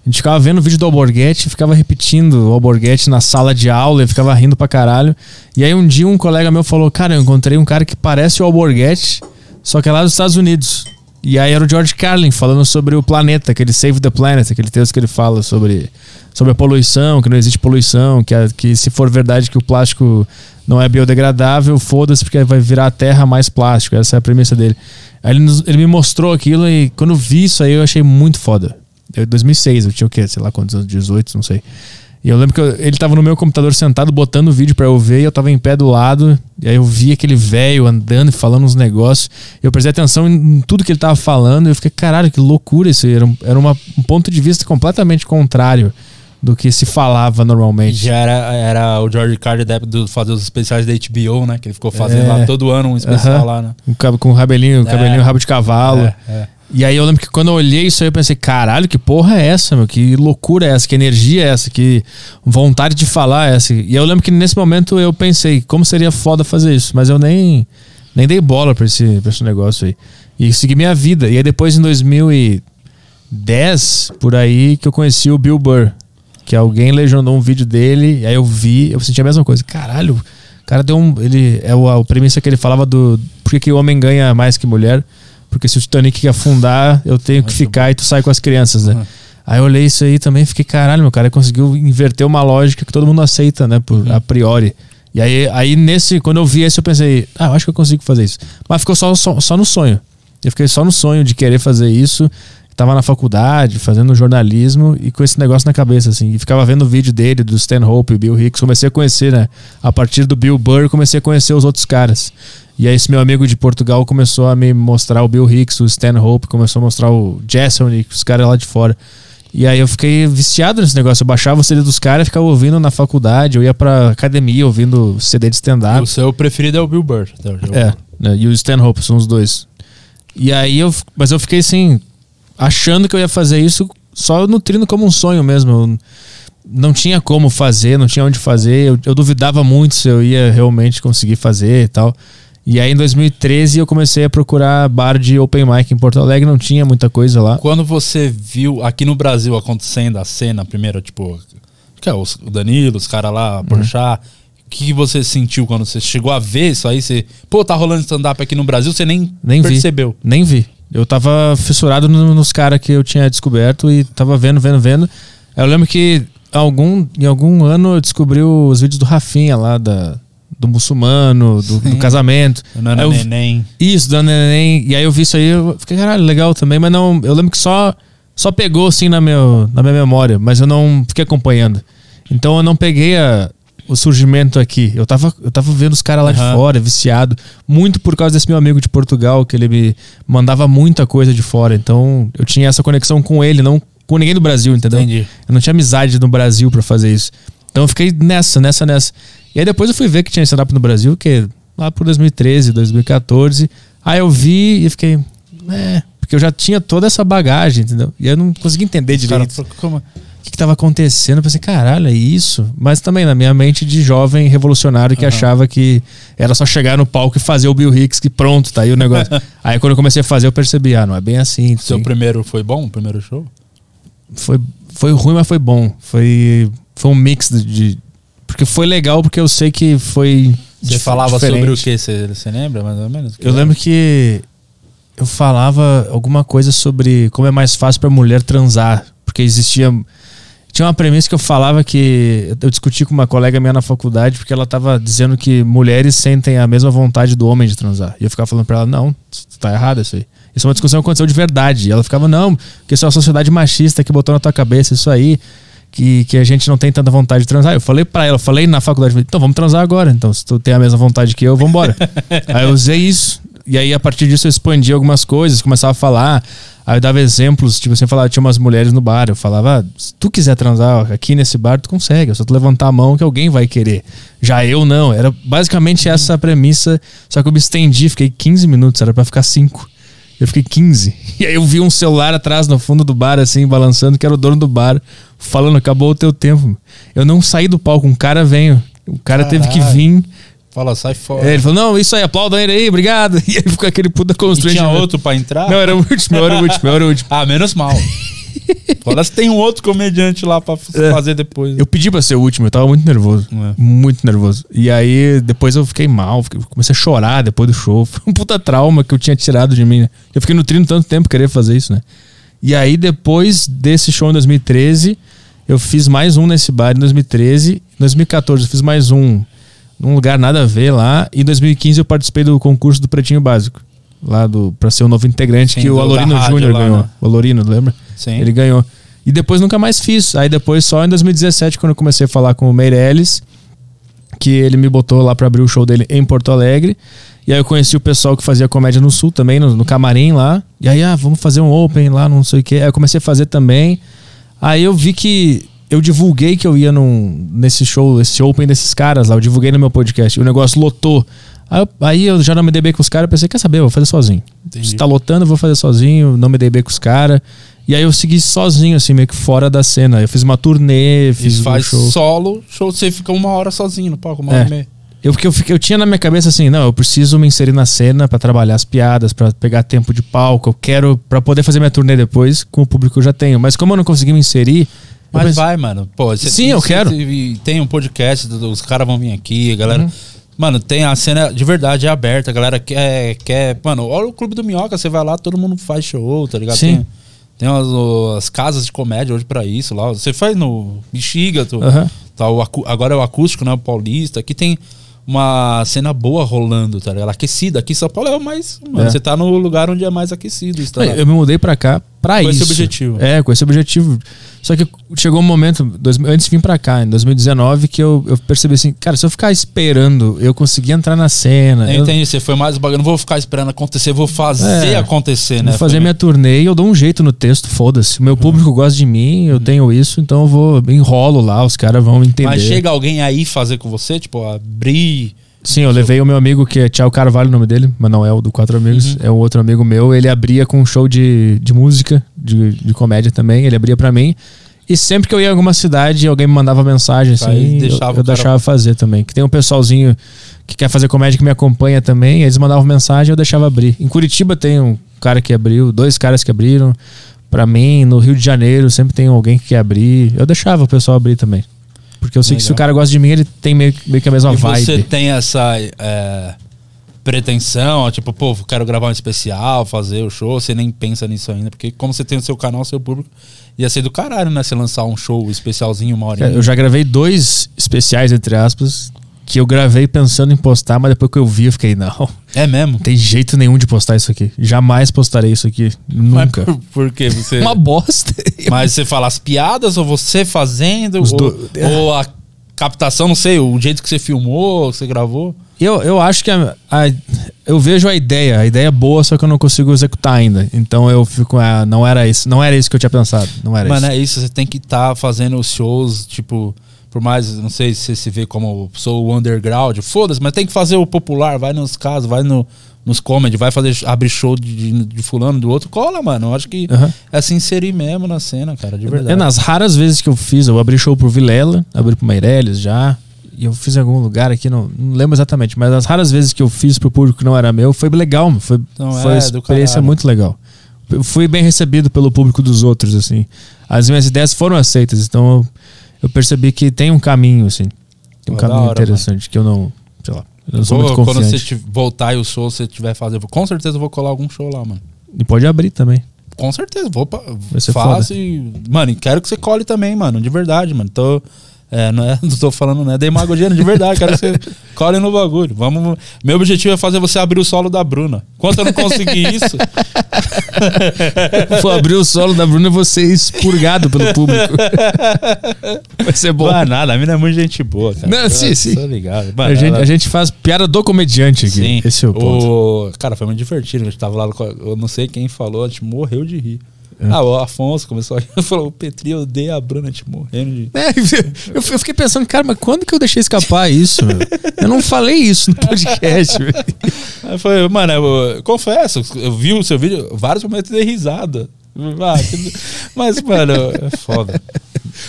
A gente ficava vendo o vídeo do Alborguete, ficava repetindo o Alborguete na sala de aula e ficava rindo pra caralho. E aí um dia um colega meu falou: Cara, eu encontrei um cara que parece o Alborguete, só que é lá dos Estados Unidos. E aí era o George Carlin falando sobre o planeta, aquele Save the Planet, aquele texto que ele fala sobre, sobre a poluição, que não existe poluição, que, a- que se for verdade que o plástico não é biodegradável, foda-se, porque vai virar a terra mais plástico. Essa é a premissa dele. Aí ele, nos- ele me mostrou aquilo e quando vi isso aí eu achei muito foda. Eu, 2006, eu tinha o quê? Sei lá quantos anos, 18, não sei. E eu lembro que eu- ele tava no meu computador sentado botando o vídeo pra eu ver e eu tava em pé do lado. E aí eu vi aquele velho andando e falando uns negócios. Eu prestei atenção em tudo que ele tava falando e eu fiquei, caralho, que loucura isso. Era, um, era uma- um ponto de vista completamente contrário do que se falava normalmente. Já era, era o George Carlin da época do fazer os especiais da HBO, né? Que ele ficou fazendo É. lá todo ano um especial Aham. lá, né? Um com o cabelinho, cabelinho, rabo de cavalo. É, é. E aí eu lembro que quando eu olhei isso aí, eu pensei, caralho, que porra é essa, meu? Que loucura é essa? Que energia é essa? Que vontade de falar é essa? E eu lembro que nesse momento eu pensei, como seria foda fazer isso? Mas eu nem, nem dei bola pra esse, pra esse negócio aí. E segui minha vida. E aí depois em 2010, por aí, que eu conheci o Bill Burr. Que alguém legendou um vídeo dele, e aí eu vi, eu senti a mesma coisa. Caralho, o cara deu um. Ele, é o, a premissa que ele falava do. Por que, o homem ganha mais que mulher? Porque se o Titanic afundar, eu tenho que ficar e tu sai com as crianças, né? Uhum. Aí eu olhei isso aí também e fiquei, caralho, meu cara conseguiu inverter uma lógica que todo mundo aceita, né? Por, Uhum. A priori. E aí, aí, nesse, quando eu vi esse, eu pensei, ah, eu acho que eu consigo fazer isso. Mas ficou só, só, só no sonho. Eu fiquei só no sonho de querer fazer isso. Tava na faculdade, fazendo jornalismo e com esse negócio na cabeça, assim. E ficava vendo o vídeo dele, do Stan Hope e Bill Hicks. Comecei a conhecer, né? A partir do Bill Burr, comecei a conhecer os outros caras. E aí esse meu amigo de Portugal começou a me mostrar o Bill Hicks, o Stan Hope, começou a mostrar o Jason, os caras lá de fora. E aí eu fiquei viciado nesse negócio. Eu baixava o CD dos caras, ficava ouvindo na faculdade, eu ia pra academia ouvindo CD de stand-up. O seu preferido é o Bill Burr. hoje. É, né, e o Stan Hope, são os dois. E aí eu. Mas eu fiquei assim, achando que eu ia fazer isso só nutrindo como um sonho mesmo. Eu não tinha como fazer, não tinha onde fazer. Eu, eu duvidava muito se eu ia realmente conseguir fazer e tal. E aí em 2013 eu comecei a procurar bar de open mic em Porto Alegre, não tinha muita coisa lá. Quando você viu aqui no Brasil acontecendo a cena, primeiro, tipo, que é o Danilo, os caras lá, Porchat, o que você sentiu quando você chegou a ver isso aí? Você, pô, tá rolando stand-up aqui no Brasil, você nem, Nem vi. percebeu. Nem vi. Eu tava fissurado no- nos caras que eu tinha descoberto e tava vendo, vendo, vendo. Eu lembro que algum, em algum ano eu descobri os vídeos do Rafinha lá, da, do muçulmano, do, do casamento. Aí eu- neném. Isso, da neném. E aí eu vi isso aí, eu fiquei, caralho, legal também, mas não. Eu lembro que só, só pegou assim na, meu, na minha memória, mas eu não fiquei acompanhando. Então eu não peguei a, o surgimento aqui. Eu tava, eu tava vendo os caras lá de Aham. fora, viciado. Muito por causa desse meu amigo de Portugal, que ele me mandava muita coisa de fora. Então eu tinha essa conexão com ele, não com ninguém do Brasil, entendeu? Entendi. Eu não tinha amizade no Brasil pra fazer isso. Então eu fiquei nessa, nessa, nessa. E aí depois eu fui ver que tinha stand-up no Brasil, que lá por 2013, 2014. Aí eu vi e fiquei. É, porque eu já tinha toda essa bagagem, entendeu? E eu não consegui entender direito caras, como- que, que tava acontecendo. Eu pensei, caralho, é isso? Mas também na minha mente de jovem revolucionário que Aham. achava que era só chegar no palco e fazer o Bill Hicks, que pronto, tá aí o negócio. [laughs] aí quando eu comecei a fazer, eu percebi, ah, não é bem assim. Seu tem- primeiro foi bom? O primeiro show? foi, foi ruim, mas foi bom. Foi, foi um mix de, de- Porque foi legal, porque eu sei que foi. Você falava diferente. sobre o que? Você, você lembra mais ou menos? Eu lembro que eu falava alguma coisa sobre como é mais fácil pra mulher transar. Porque existia. Tinha uma premissa que eu falava que. Eu discuti com uma colega minha na faculdade, porque ela tava dizendo que mulheres sentem a mesma vontade do homem de transar. E eu ficava falando pra ela: não, tá errado isso aí. Isso é uma discussão que aconteceu de verdade. E ela ficava: não, porque isso é uma sociedade machista que botou na tua cabeça isso aí. Que, que a gente não tem tanta vontade de transar. Eu falei pra ela, eu falei na faculdade, falei, então vamos transar agora. Então, se tu tem a mesma vontade que eu, vambora. [laughs] aí eu usei isso. E aí, a partir disso, eu expandi algumas coisas, começava a falar. Aí eu dava exemplos, tipo assim, eu falava, tinha umas mulheres no bar. Eu falava, ah, se tu quiser transar aqui nesse bar, tu consegue. É só tu levantar a mão que alguém vai querer. Já eu não. Era basicamente essa a premissa. Só que eu me estendi, fiquei 15 minutos, era pra ficar 5. Eu fiquei 15. [laughs] E aí eu vi um celular atrás no fundo do bar, assim, balançando, que era o dono do bar, falando, acabou o teu tempo. Eu não saí do palco, um cara veio. O cara teve que Caralho. vir. Fala, sai fora. É, ele falou, não, isso aí, aplauda ele aí, obrigado. [laughs] E aí ficou aquele puta e constrangimento. tinha outro pra entrar? Não, era o último, era o último, era o último. Ah, menos mal. [laughs] Fala se tem um outro comediante lá pra É. fazer depois. Eu pedi pra ser o último, eu tava muito nervoso. É. Muito nervoso. E aí, depois eu fiquei mal, fiquei- comecei a chorar depois do show. [laughs] Foi um puta trauma que eu tinha tirado de mim, né? Eu fiquei nutrindo tanto tempo querer fazer isso, né? E aí, depois desse show em 2013, eu fiz mais um nesse bar em 2013. Em 2014, eu fiz mais um num lugar nada a ver lá. E em 2015, eu participei do concurso do Pretinho Básico. Lá do, pra ser o novo integrante Sim, que o Alorino Júnior ganhou. né? O Alorino, lembra? Sim. Ele ganhou. E depois nunca mais fiz. Aí depois, só em 2017, quando eu comecei a falar com o Meirelles, que ele me botou lá pra abrir o show dele em Porto Alegre. E aí eu conheci o pessoal que fazia comédia no Sul também, no, no camarim lá. E aí, ah, vamos fazer um open lá, não sei o quê. Aí eu comecei a fazer também. Aí eu vi que eu divulguei que eu ia num, nesse show, esse open desses caras lá. Eu divulguei no meu podcast. E o negócio lotou. Aí eu, aí eu já não me dei bem com os caras. Eu pensei, quer saber, eu vou fazer sozinho. Entendi. Se tá lotando, eu vou fazer sozinho. Não me dei bem com os caras. E aí eu segui sozinho, assim, meio que fora da cena. Eu fiz uma turnê, E fiz um faz show. solo, show, você fica uma hora sozinho no palco, uma É. hora e meia. Eu, eu, eu tinha na minha cabeça assim, não, eu preciso me inserir na cena pra trabalhar as piadas, pra pegar tempo de palco. Eu quero pra poder fazer minha turnê depois com o público que eu já tenho. Mas como eu não consegui me inserir, Mas pensei- vai, mano. Pô, você- Sim, eu você- quero. Tem um podcast, os caras vão vir aqui, a galera. Uhum. Mano, tem a cena de verdade é aberta, a galera quer, quer. Mano, olha o Clube do Minhoca, você vai lá, todo mundo faz show, tá ligado? Sim. Tem, tem as, as casas de comédia hoje pra isso lá. Você faz no Bexiga, tu, Aham. tá, o agora é o acústico, né? O paulista. Aqui tem uma cena boa rolando, tá ligado? Aquecida. Aqui em São Paulo é o mais. Mano, É. você tá no lugar onde é mais aquecido. Isso, tá eu me mudei pra cá pra Com isso. esse objetivo. É, com esse objetivo. Só que chegou um momento, dois- antes de vir pra cá, em 2019, que eu, eu percebi assim, cara, se eu ficar esperando, eu conseguir entrar na cena. Eu eu- entendi, você foi mais bagulho. Não vou ficar esperando acontecer, vou fazer É. acontecer, né? Vou fazer minha turnê e eu dou um jeito no texto, foda-se. O meu público gosta de mim, eu tenho isso, então eu vou, enrolo lá, os caras vão entender. Mas chega alguém aí fazer com você, tipo, abrir. Sim, eu levei o meu amigo, que é Thiago Carvalho o nome dele, mas não é o do Quatro Amigos, é um outro amigo meu. Ele abria com um show de, de música, de, de comédia também, ele abria pra mim. E sempre que eu ia em alguma cidade, alguém me mandava mensagem, assim, Aí eu- deixava eu, cara- deixava fazer também. Que tem um pessoalzinho que quer fazer comédia que me acompanha também, eles mandavam mensagem eu deixava abrir. Em Curitiba tem um cara que abriu, dois caras que abriram. Pra mim, no Rio de Janeiro, sempre tem alguém que quer abrir. Eu deixava o pessoal abrir também. Porque eu sei que se o Legal. cara gosta de mim, ele tem meio, meio que a mesma e vibe. você tem essa é, pretensão, tipo, pô, quero gravar um especial, fazer o show, você nem pensa nisso ainda, porque como você tem o seu canal, o seu público, ia ser do caralho, né? Você lançar um show especialzinho, uma horinha. É, Eu já gravei dois especiais, entre aspas, que eu gravei pensando em postar, mas depois que eu vi, eu fiquei, não, É mesmo? não tem jeito nenhum de postar isso aqui. Jamais postarei isso aqui. Nunca. Mas por, por quê? Você... [laughs] Uma bosta. Mas você fala as piadas ou você fazendo? Os ou, do- ou a captação, não sei, o jeito que você filmou, que você gravou. Eu, eu acho que a, a- eu vejo a ideia, a ideia é boa, só que eu não consigo executar ainda. Então eu fico, ah, não era isso, não era isso que eu tinha pensado, não era Mano, isso. é isso, você tem que estar fazendo os shows, tipo, por mais, não sei se você se vê como sou o underground, foda-se, mas tem que fazer o popular, vai nos casos, vai no, nos comedy, vai fazer abrir show de, de, fulano, do outro, cola, mano. Eu acho que Aham. é se inserir mesmo na cena, cara, de verdade. É nas raras vezes que eu fiz, eu abri show pro Vilela, abri pro Meirelles já. E eu fiz em algum lugar aqui, não, não lembro exatamente, mas as raras vezes que eu fiz pro público que não era meu, foi legal, foi, foi é, experiência muito legal. Eu fui bem recebido pelo público dos outros, assim. As minhas ideias foram aceitas, então eu, eu percebi que tem um caminho, assim. Tem um Pô, caminho hora, interessante, que eu não, sei lá, eu não sou muito quando você te- voltar e o show você tiver fazendo, com certeza eu vou colar algum show lá, mano. E pode abrir também. Com certeza, vou pra, faço e. Mano, e quero que você cole também, mano, de verdade, mano. Tô. É, não, é, [laughs] não tô falando, não é demagogia, de verdade, que você [laughs] cole no bagulho. Vamos. Meu objetivo é fazer você abrir o solo da Bruna. Enquanto eu não conseguir isso, [laughs] Vou abrir o solo da Bruna e vou ser expurgado pelo público. Vai ser bom. Vai nada, a mina é muito gente boa, cara. Não, sim, Eu sim. Tô ligado. A gente, a gente faz piada do comediante aqui. Sim. Esse é o ponto. Cara, foi muito divertido. A gente tava lá, eu não sei quem falou, a gente morreu de rir. É. Ah, o Afonso começou a [laughs] falou, o Petri, eu odeio a Bruna, gente morrendo de É, eu, eu fiquei pensando, cara, mas quando que eu deixei escapar isso? meu? [laughs] Eu não falei isso no podcast. Aí foi, mano, eu, confesso, eu vi o seu vídeo, vários momentos de risada. Ah, mas, mano, é foda.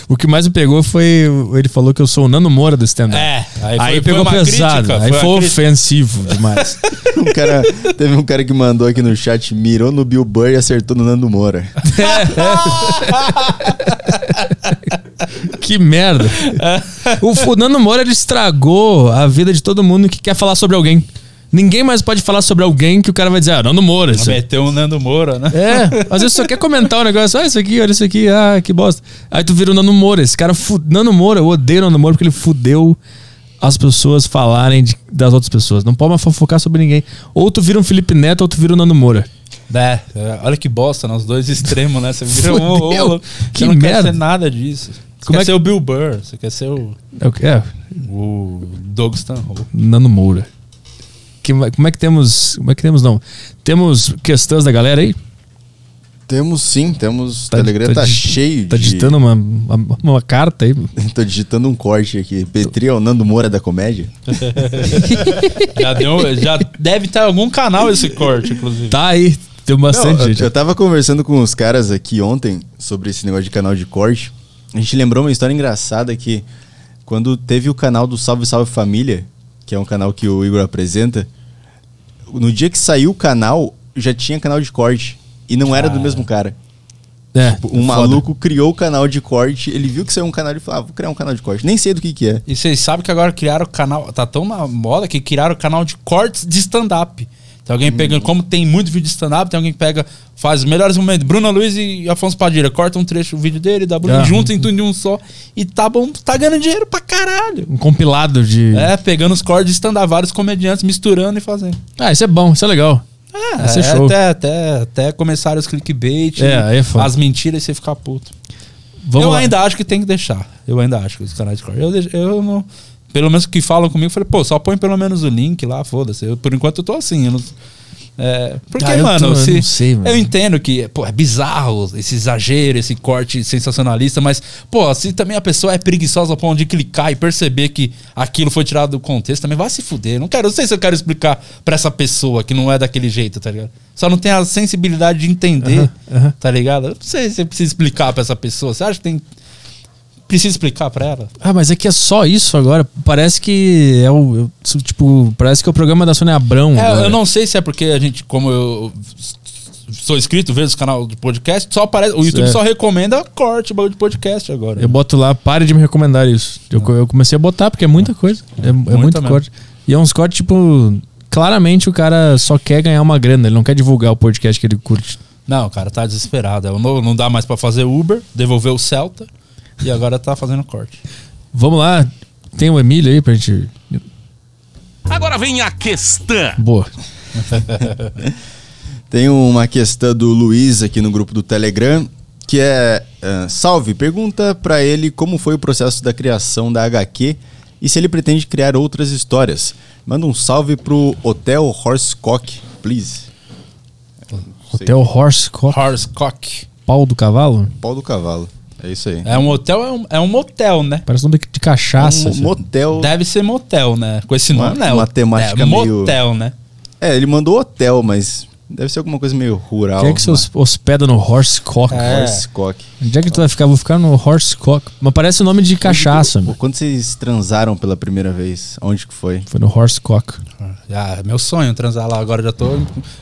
O que mais me pegou foi. Ele falou que eu sou o Nano Moura do stand-up. É, Aí, aí, foi, pegou foi uma pesado. crítica, aí foi crítica. ofensivo demais. [laughs] Um cara, teve um cara que mandou aqui no chat, mirou no Bill Burr e acertou no Nando Moura. [laughs] que merda. O, o Nano Moura ele estragou a vida de todo mundo que quer falar sobre alguém. Ninguém mais pode falar sobre alguém que o cara vai dizer, ah, Nano Moura. Isso. Meteu um Nando Moura, né? É, às vezes só quer comentar um negócio, ah, isso aqui, olha isso aqui, ah, que bosta. Aí tu vira o Nano Moura. Esse cara, fu... Nano Moura, eu odeio o Nano Moura porque ele fudeu as pessoas falarem de- das outras pessoas. Não pode mais fofocar sobre ninguém. Ou tu vira um Felipe Neto ou tu vira o Nano Moura. É, é, olha que bosta, nos dois extremos, né? Você vira um rolo. Que não merda. quer ser nada disso. Você Como quer é ser o Bill Burr, você quer ser o, É o que? É, o Doug Stanhope. Nano Moura. Que, como é que temos. Como é que temos, não? Temos questões da galera aí? Temos sim, temos. O Tá- Telegram tá tá, cheio Tá de. digitando uma, uma, uma carta aí. [laughs] Tô digitando um corte aqui. Petri é o Nando Moura da comédia. [laughs] Já, deu, já deve ter algum canal esse corte, inclusive. Tá aí. Tem bastante Não, eu, gente. eu tava conversando com os caras aqui ontem sobre esse negócio de canal de corte. A gente lembrou uma história engraçada que quando teve o canal do Salve Salve Família, que é um canal que o Igor apresenta, no dia que saiu o canal, já tinha canal de corte. E não era do mesmo cara. É, Tipo, um foda. maluco criou o canal de corte, ele viu que saiu um canal e falou: ah, vou criar um canal de corte. Nem sei do que que é. E vocês sabem que agora criaram o canal. Tá tão na moda que criaram o canal de cortes de stand-up. Tem alguém pegando, como tem muito vídeo de stand-up, tem alguém que pega, faz os melhores momentos. Bruna Luiz e Afonso Padilha, corta um trecho do vídeo dele, da Bruna, Ah. junta em tudo em um só. E tá bom, tá ganhando dinheiro pra caralho. Um compilado de. É, pegando os cortes de stand-up, vários comediantes misturando e fazendo. Ah, isso é bom, isso é legal. É, Vai ser é show. Até, até, até começaram os clickbait, É, aí é foda. as mentiras e você ficar puto. Vamos eu lá. ainda acho que tem que deixar. Eu ainda acho que os canais de corte. Eu, deixo- eu não. Pelo menos que falam comigo, eu falei, pô, só põe pelo menos o link lá, foda-se. Eu, Por enquanto eu tô assim. Eu não, é, porque, Ah, eu mano, tô- eu se- não sei, mano. eu entendo que pô, é bizarro esse exagero, esse corte sensacionalista, mas, pô, se também a pessoa é preguiçosa ao ponto de clicar e perceber que aquilo foi tirado do contexto, também vai se fuder. Eu Não quero, não sei se eu quero explicar pra essa pessoa que não é daquele jeito, tá ligado? Só não tem a sensibilidade de entender, Aham, aham. tá ligado? Eu não sei se você precisa explicar pra essa pessoa. Você acha que tem. Precisa explicar pra ela? Ah, mas é que é só isso agora. Parece que é o. tipo, parece que é o programa da Sônia Abrão. É, eu não sei se é porque a gente, como eu sou inscrito, vejo o canal de podcast, só aparece, o YouTube É. só recomenda corte bagulho de podcast agora. Eu boto lá, pare de me recomendar isso. Eu, eu comecei a botar, porque é muita coisa. É, é muito corte. E é uns cortes, tipo. Claramente o cara só quer ganhar uma grana, ele não quer divulgar o podcast que ele curte. Não, o cara tá desesperado. É, Não, não dá mais pra fazer Uber, devolveu o Celta e agora tá fazendo corte. Vamos lá, tem o Emílio aí pra gente. Agora vem a questão. Boa. [laughs] Tem uma questão do Luiz aqui no grupo do Telegram, que é ah, Salve, pergunta pra ele como foi o processo da criação da HQ e se ele pretende criar outras histórias. Manda um salve pro Hotel Horsecock, please. Hotel Horsecock, Horsecock. pau do cavalo? Pau do cavalo. É isso aí. É um hotel, é um, é um motel, né? Parece nome de cachaça. um assim. motel. Deve ser motel, né? Com esse Uma- nome, né? uma temática é, meio- motel, né? É, ele mandou hotel, mas deve ser alguma coisa meio rural. Quem é que hos- hospeda no Horsecock? É. Horsecock. Onde é que tu vai ficar? Vou ficar no Horsecock. Mas parece o nome de cachaça, mano. Quando vocês transaram pela primeira vez? Onde que foi? Foi no Horsecock. Ah, é meu sonho transar lá agora. Já tô.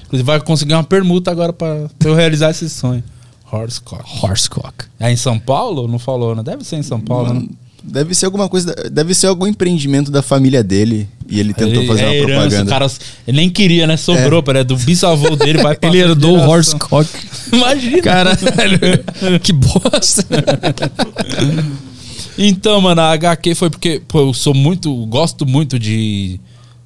Inclusive, vai conseguir uma permuta agora pra eu realizar esse sonho. Horsecock. Horsecock. É em São Paulo? Não falou, né? Deve ser em São Paulo, né? Deve ser alguma coisa. Deve ser algum empreendimento da família dele. E ele tentou Ele- fazer é uma herança, propaganda. O cara, ele nem queria, né? Sobrou, é. do bisavô dele, vai [laughs] Ele herdou o. Horsecock. [laughs] Imagina. Caralho. que bosta. [laughs] Então, mano, a HQ foi porque, pô, eu sou muito. Gosto muito de.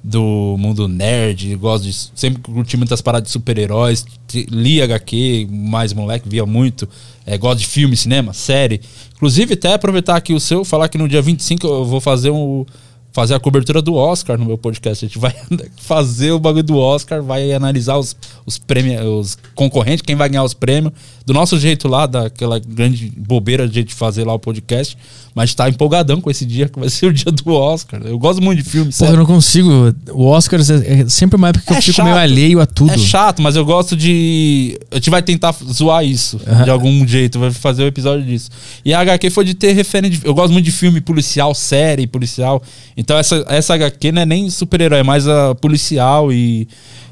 Do mundo nerd, gosto de. Sempre curti muitas paradas de super-heróis. Li HQ, mais moleque, via muito. É, gosto de filme, cinema, série. Inclusive, até aproveitar aqui o seu, falar que no dia 25 eu vou fazer um. Fazer a cobertura do Oscar no meu podcast. A gente vai [laughs] fazer o bagulho do Oscar, vai analisar os, os prêmios, os concorrentes, quem vai ganhar os prêmios. Do nosso jeito lá, daquela grande bobeira de gente fazer lá o podcast. Mas tá empolgadão com esse dia, que vai ser o dia do Oscar. Eu gosto muito de filme, Porra, eu não consigo. O Oscar é é sempre uma época que É eu fico chato. meio alheio a tudo. É chato, mas eu gosto de. A gente vai tentar zoar isso de algum jeito, vai fazer um episódio disso. E a HQ foi de ter referente. Eu gosto muito de filme policial, série policial. Então essa, essa HQ não é nem super-herói, é mais a policial. E,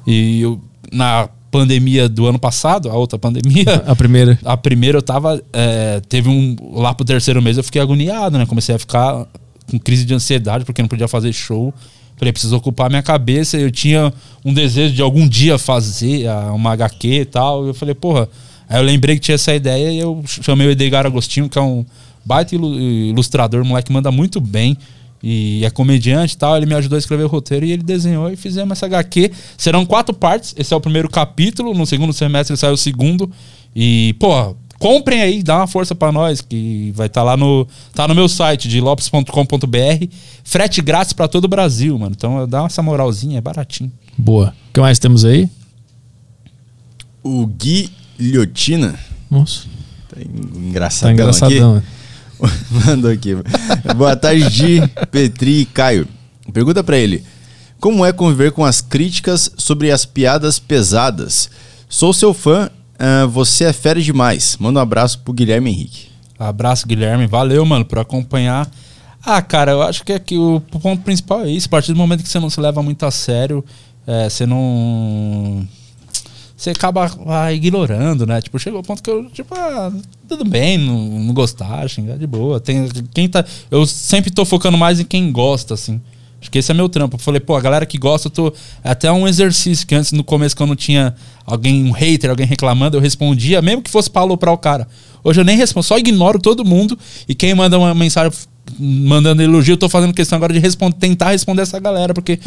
e eu, na pandemia do ano passado, a outra pandemia. [laughs] A primeira. A primeira eu tava. é, teve um. Lá pro terceiro mês eu fiquei agoniado, né? Comecei a ficar com crise de ansiedade porque não podia fazer show. Falei, preciso ocupar minha cabeça. Eu tinha um desejo de algum dia fazer ah, uma HQ e tal. Eu falei, porra. Aí eu lembrei que tinha essa ideia e eu chamei o Edgar Agostinho, que é um baita ilu- ilustrador, moleque manda muito bem. E é comediante e tal. Ele me ajudou a escrever o roteiro e ele desenhou e fizemos essa HQ. Serão quatro partes. Esse é o primeiro capítulo. No segundo semestre sai o segundo. E, pô, comprem aí, dá uma força pra nós, que vai estar lá no. Tá no meu site de lopes.com.br. Frete grátis pra todo o Brasil, mano. Então dá essa moralzinha, é baratinho. Boa. O que mais temos aí? O Gui Lhotina. Nossa. Tá Tá engraçadão, engraçadão. aqui. [laughs] Mandou aqui. Boa tarde, Gi, Petri e Caio. Pergunta pra ele: Como é conviver com as críticas sobre as piadas pesadas? Sou seu fã, ah, você é fera demais. Manda um abraço pro Guilherme Henrique. Abraço, Guilherme. Valeu, mano, por acompanhar. Ah, cara, eu acho que aqui o ponto principal é isso. A partir do momento que você não se leva muito a sério, é, você não. Você acaba ah, ignorando, né? Tipo, chegou ao ponto que eu, tipo, ah, tudo bem, não, não gostar, xingar de boa. Tem, quem tá, eu sempre tô focando mais em quem gosta, assim. Acho que esse é meu trampo. Eu falei, pô, a galera que gosta, eu tô. É até um exercício que antes, no começo, quando tinha alguém, um hater, alguém reclamando, eu respondia, mesmo que fosse pra aloprar o cara. Hoje eu nem respondo, só ignoro todo mundo. E quem manda uma mensagem mandando elogio, eu tô fazendo questão agora de responder, tentar responder essa galera, porque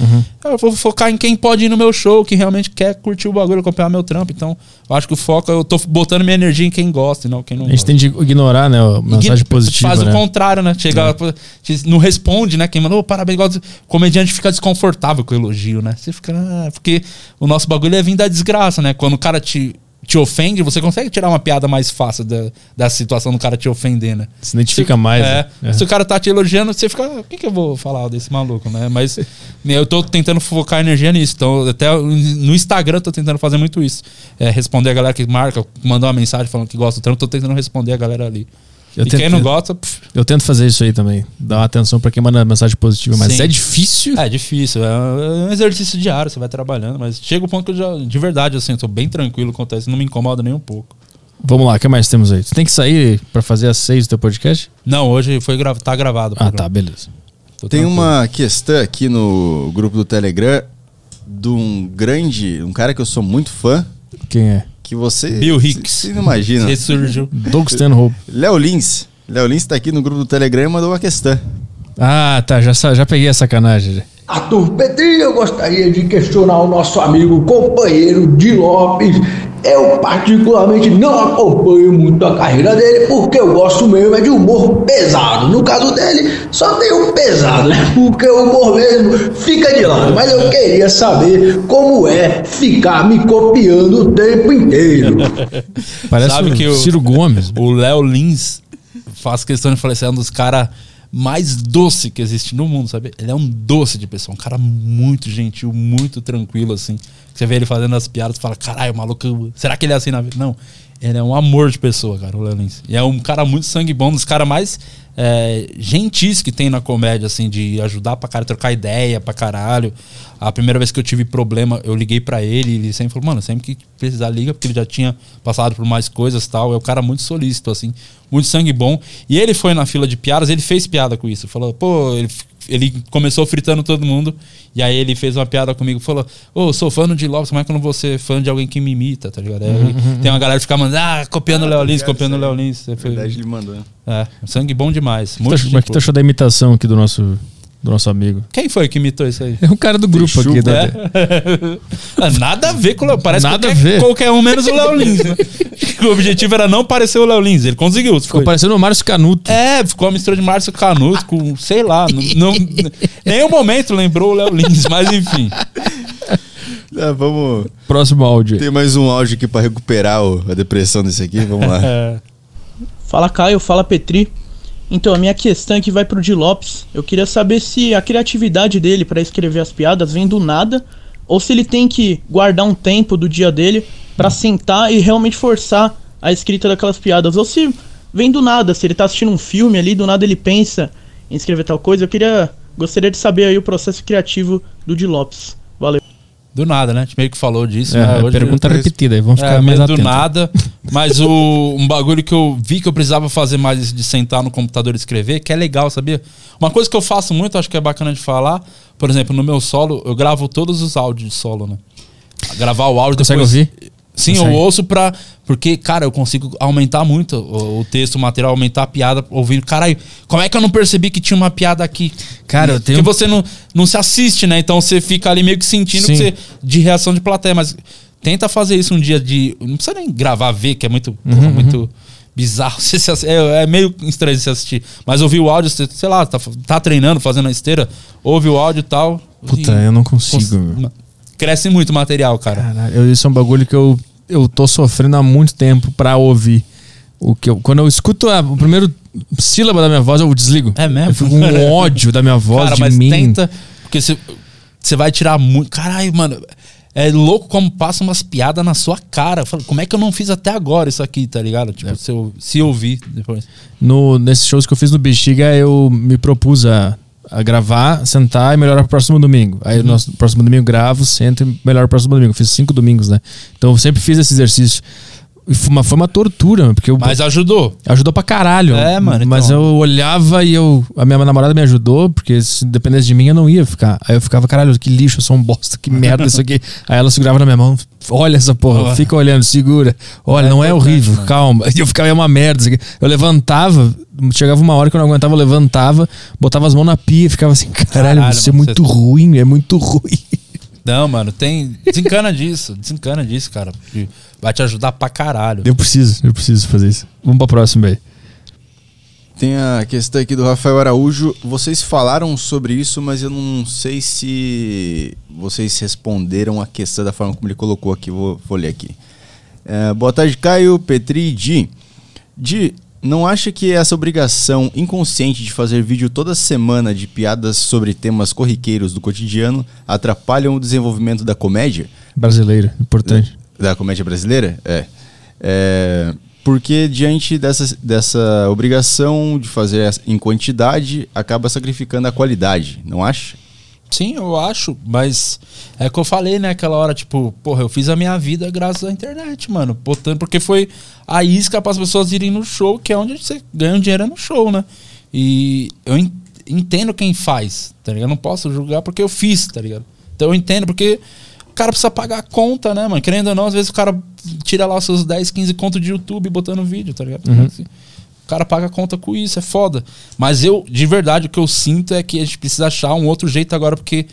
eu vou focar em quem pode ir no meu show, que realmente quer curtir o bagulho, acompanhar meu trampo. Então, eu acho que o foco, eu tô botando minha energia em quem gosta e não quem não A gente gosta. tem de ignorar, né? A mensagem Ign- positiva. Faz né? o contrário, né? Chega, te- não responde, né? Quem mandou, "Ô, parabéns, igual. O comediante fica desconfortável com o elogio, né? Você fica. "Ah", porque o nosso bagulho é vir da desgraça, né? Quando o cara te, te ofende, você consegue tirar uma piada mais fácil da, da situação do cara te ofender, né? Se identifica Se- mais. É, né? Se o cara tá te elogiando, você fica. O que, que eu vou falar desse maluco, né? Mas [laughs] eu tô tentando focar energia nisso. Então, até no Instagram eu tô tentando fazer muito isso. É, responder a galera que marca, mandou uma mensagem falando que gosta do trampo, tô tentando responder a galera ali. Eu e tento- quem não gosta, pff, Eu tento fazer isso aí também. Dar uma atenção pra quem manda mensagem positiva. Mas Sim. é difícil. é difícil. É um exercício diário, você vai trabalhando. Mas chega o ponto que eu já, de verdade, assim, eu tô bem tranquilo quanto a isso, não me incomoda nem um pouco. Vamos lá, o que mais temos aí? Tu tem que sair pra fazer às seis do teu podcast? Não, hoje foi gra tá gravado. Ah, tá, beleza. Tô Tem tranquilo. uma questão aqui no grupo do Telegram de um grande, um cara que eu sou muito fã, Quem é? Que você. Bill Hicks. Você não imagina. Ressurgiu. Doug Stanhope. Léo Lins. Léo Lins tá aqui no grupo do Telegram e mandou uma questão. Ah, tá. Já, já peguei a sacanagem. Arthur Petri, eu gostaria de questionar o nosso amigo companheiro Di Lopes Eu particularmente não acompanho muito a carreira dele porque eu gosto mesmo é de humor pesado. No caso dele, só tem o pesado, né? Porque o humor mesmo fica de lado. Mas eu queria saber como é ficar me copiando o tempo inteiro. Parece Sabe o que o- Ciro Gomes. O Léo Lins faz questão de falecer, é um dos caras mais doce que existe no mundo, sabe? Ele é um doce de pessoa, um cara muito gentil, muito tranquilo, assim. Você vê ele fazendo as piadas fala, caralho, maluco, será que ele é assim na vida? Não. Ele é um amor de pessoa, cara, o Léo Lins. E é um cara muito sangue bom, um dos caras mais é, gentis que tem na comédia, assim, de ajudar pra cara, trocar ideia pra caralho. A primeira vez que eu tive problema, eu liguei pra ele e ele sempre falou, mano, sempre que precisar, liga, porque ele já tinha passado por mais coisas tal. É um cara muito solícito, assim, muito sangue bom. E ele foi na fila de piadas, ele fez piada com isso. Falou, pô, ele, ele começou fritando todo mundo. E aí ele fez uma piada comigo, falou, ô, sou fã Di Lopes, como é que eu não vou ser fã de alguém que me imita, tá ligado? Aí tem uma galera que fica mandando, ah, copiando o Léo Lins, copiando o Léo Lins. Na verdade, ele mandou. né? É, sangue bom demais. Muito é que gente tu achou da imitação aqui do nosso, do nosso amigo? Quem foi que imitou isso aí? É um cara do grupo aqui. Da, É. [laughs] Ah, Nada a ver com o Léo. Parece Nada qualquer, a ver. qualquer um menos o Léo Lins. Né? [laughs] o objetivo era não parecer o Léo Lins. Ele conseguiu. Ficou Foi. parecendo o Márcio Canuto. É, ficou uma mistura de Márcio Canuto com, sei lá. Não, não, nenhum momento lembrou o Léo Lins, mas enfim. [laughs] Ah, vamos. Próximo áudio. Tem mais um áudio aqui pra recuperar o- a depressão desse aqui. Vamos lá. É, Fala Caio, fala Petri. Então, a minha questão aqui vai pro Di Lopes. Eu queria saber se a criatividade dele pra escrever as piadas vem do nada ou se ele tem que guardar um tempo do dia dele pra sentar e realmente forçar a escrita daquelas piadas. Ou se vem do nada, se ele tá assistindo um filme ali, do nada ele pensa em escrever tal coisa. Eu queria gostaria de saber aí o processo criativo do Di Lopes. Do nada, né? A gente meio que falou disso. É, né? Hoje- pergunta repetida aí, vamos ficar É, mais meio do atentos. nada. Mas o, um bagulho que eu vi que eu precisava fazer mais de sentar no computador e escrever, que é legal, sabia? Uma coisa que eu faço muito, acho que é bacana de falar, por exemplo, no meu solo, eu gravo todos os áudios de solo, né? Gravar o áudio Consegue depois. ouvir? Sim, Consegue. eu ouço pra. Porque, cara, eu consigo aumentar muito o, o texto, o material, aumentar a piada, ouvindo. Caralho, como é que eu não percebi que tinha uma piada aqui? Cara, eu tenho- Porque você não, não se assiste, né? Então você fica ali meio que sentindo que você, de reação de plateia. Mas tenta fazer isso um dia de. Não precisa nem gravar, ver, que é muito, Uhum, muito bizarro. [laughs] Se assi- é, é meio estranho se assistir. Mas ouvir o áudio, você, sei lá, tá, tá treinando, fazendo a esteira, ouve o áudio e tal. Puta, e eu não consigo. cons- meu. Cresce muito o material, cara. Caralho, eu- isso é um bagulho que eu, eu tô sofrendo há muito tempo pra ouvir. O que eu, quando eu escuto a, o primeiro sílaba da minha voz, eu desligo. É mesmo? Eu fico com um [laughs] ódio da minha voz, Cara, de mas mim. tenta. Porque você- você vai tirar muito. Caralho, mano. É louco como passa umas piadas na sua cara. Eu falo, como é que eu não fiz até agora isso aqui, tá ligado? Tipo, É. se, eu, se eu ouvir depois. No, nesses shows que eu fiz no Bexiga, eu me propus a, a gravar, sentar e melhorar pro próximo domingo. Aí Uhum. no nosso próximo domingo gravo, sento e melhoro pro próximo domingo. Fiz cinco domingos, né? Então eu sempre fiz esse exercício. E foi uma, foi uma tortura, porque eu, Mas ajudou. Ajudou pra caralho. É, mano, Mas então. eu olhava e eu. A minha namorada me ajudou, porque se dependesse de mim eu não ia ficar. Aí eu ficava, caralho, que lixo, eu sou um bosta, que [laughs] merda isso aqui. Aí ela segurava na minha mão, olha essa porra, fica olhando, segura. Olha, É não é importante, horrível, mano. calma. [laughs] E eu ficava, é uma merda isso aqui. Eu levantava, chegava uma hora que eu não aguentava, eu levantava, botava as mãos na pia e ficava assim, caralho, Caralho, você é muito você- ruim, é muito ruim. Não, mano, tem. Desencana disso. Desencana disso, cara. porque Vai te ajudar pra caralho. Eu preciso, eu preciso fazer isso. Vamos pra próxima aí. Tem a questão aqui do Rafael Araújo. Vocês falaram sobre isso, mas eu não sei se vocês responderam a questão da forma como ele colocou aqui. Vou, vou ler aqui. É, boa tarde, Caio, Petri e Di. Di, não acha que essa obrigação inconsciente de fazer vídeo toda semana de piadas sobre temas corriqueiros do cotidiano atrapalham o desenvolvimento da comédia? Brasileiro, importante. Da comédia brasileira? É. É, porque diante dessa, dessa obrigação de fazer em quantidade, acaba sacrificando a qualidade, não acha? Sim, eu acho, mas é o que eu falei, né, aquela hora, tipo, porra, eu fiz a minha vida graças à internet, mano, botando, porque foi a isca para as pessoas irem no show, que é onde você ganha um dinheiro é no show, né? E eu en- entendo quem faz, tá ligado? Eu não posso julgar porque eu fiz, tá ligado? Então eu entendo porque o cara precisa pagar a conta, né, mano? Querendo ou não, às vezes o cara tira lá os seus 10, 15 contos de YouTube botando vídeo, tá ligado? Assim, o cara paga a conta com isso, é foda. Mas eu, de verdade, o que eu sinto é que a gente precisa achar um outro jeito agora, porque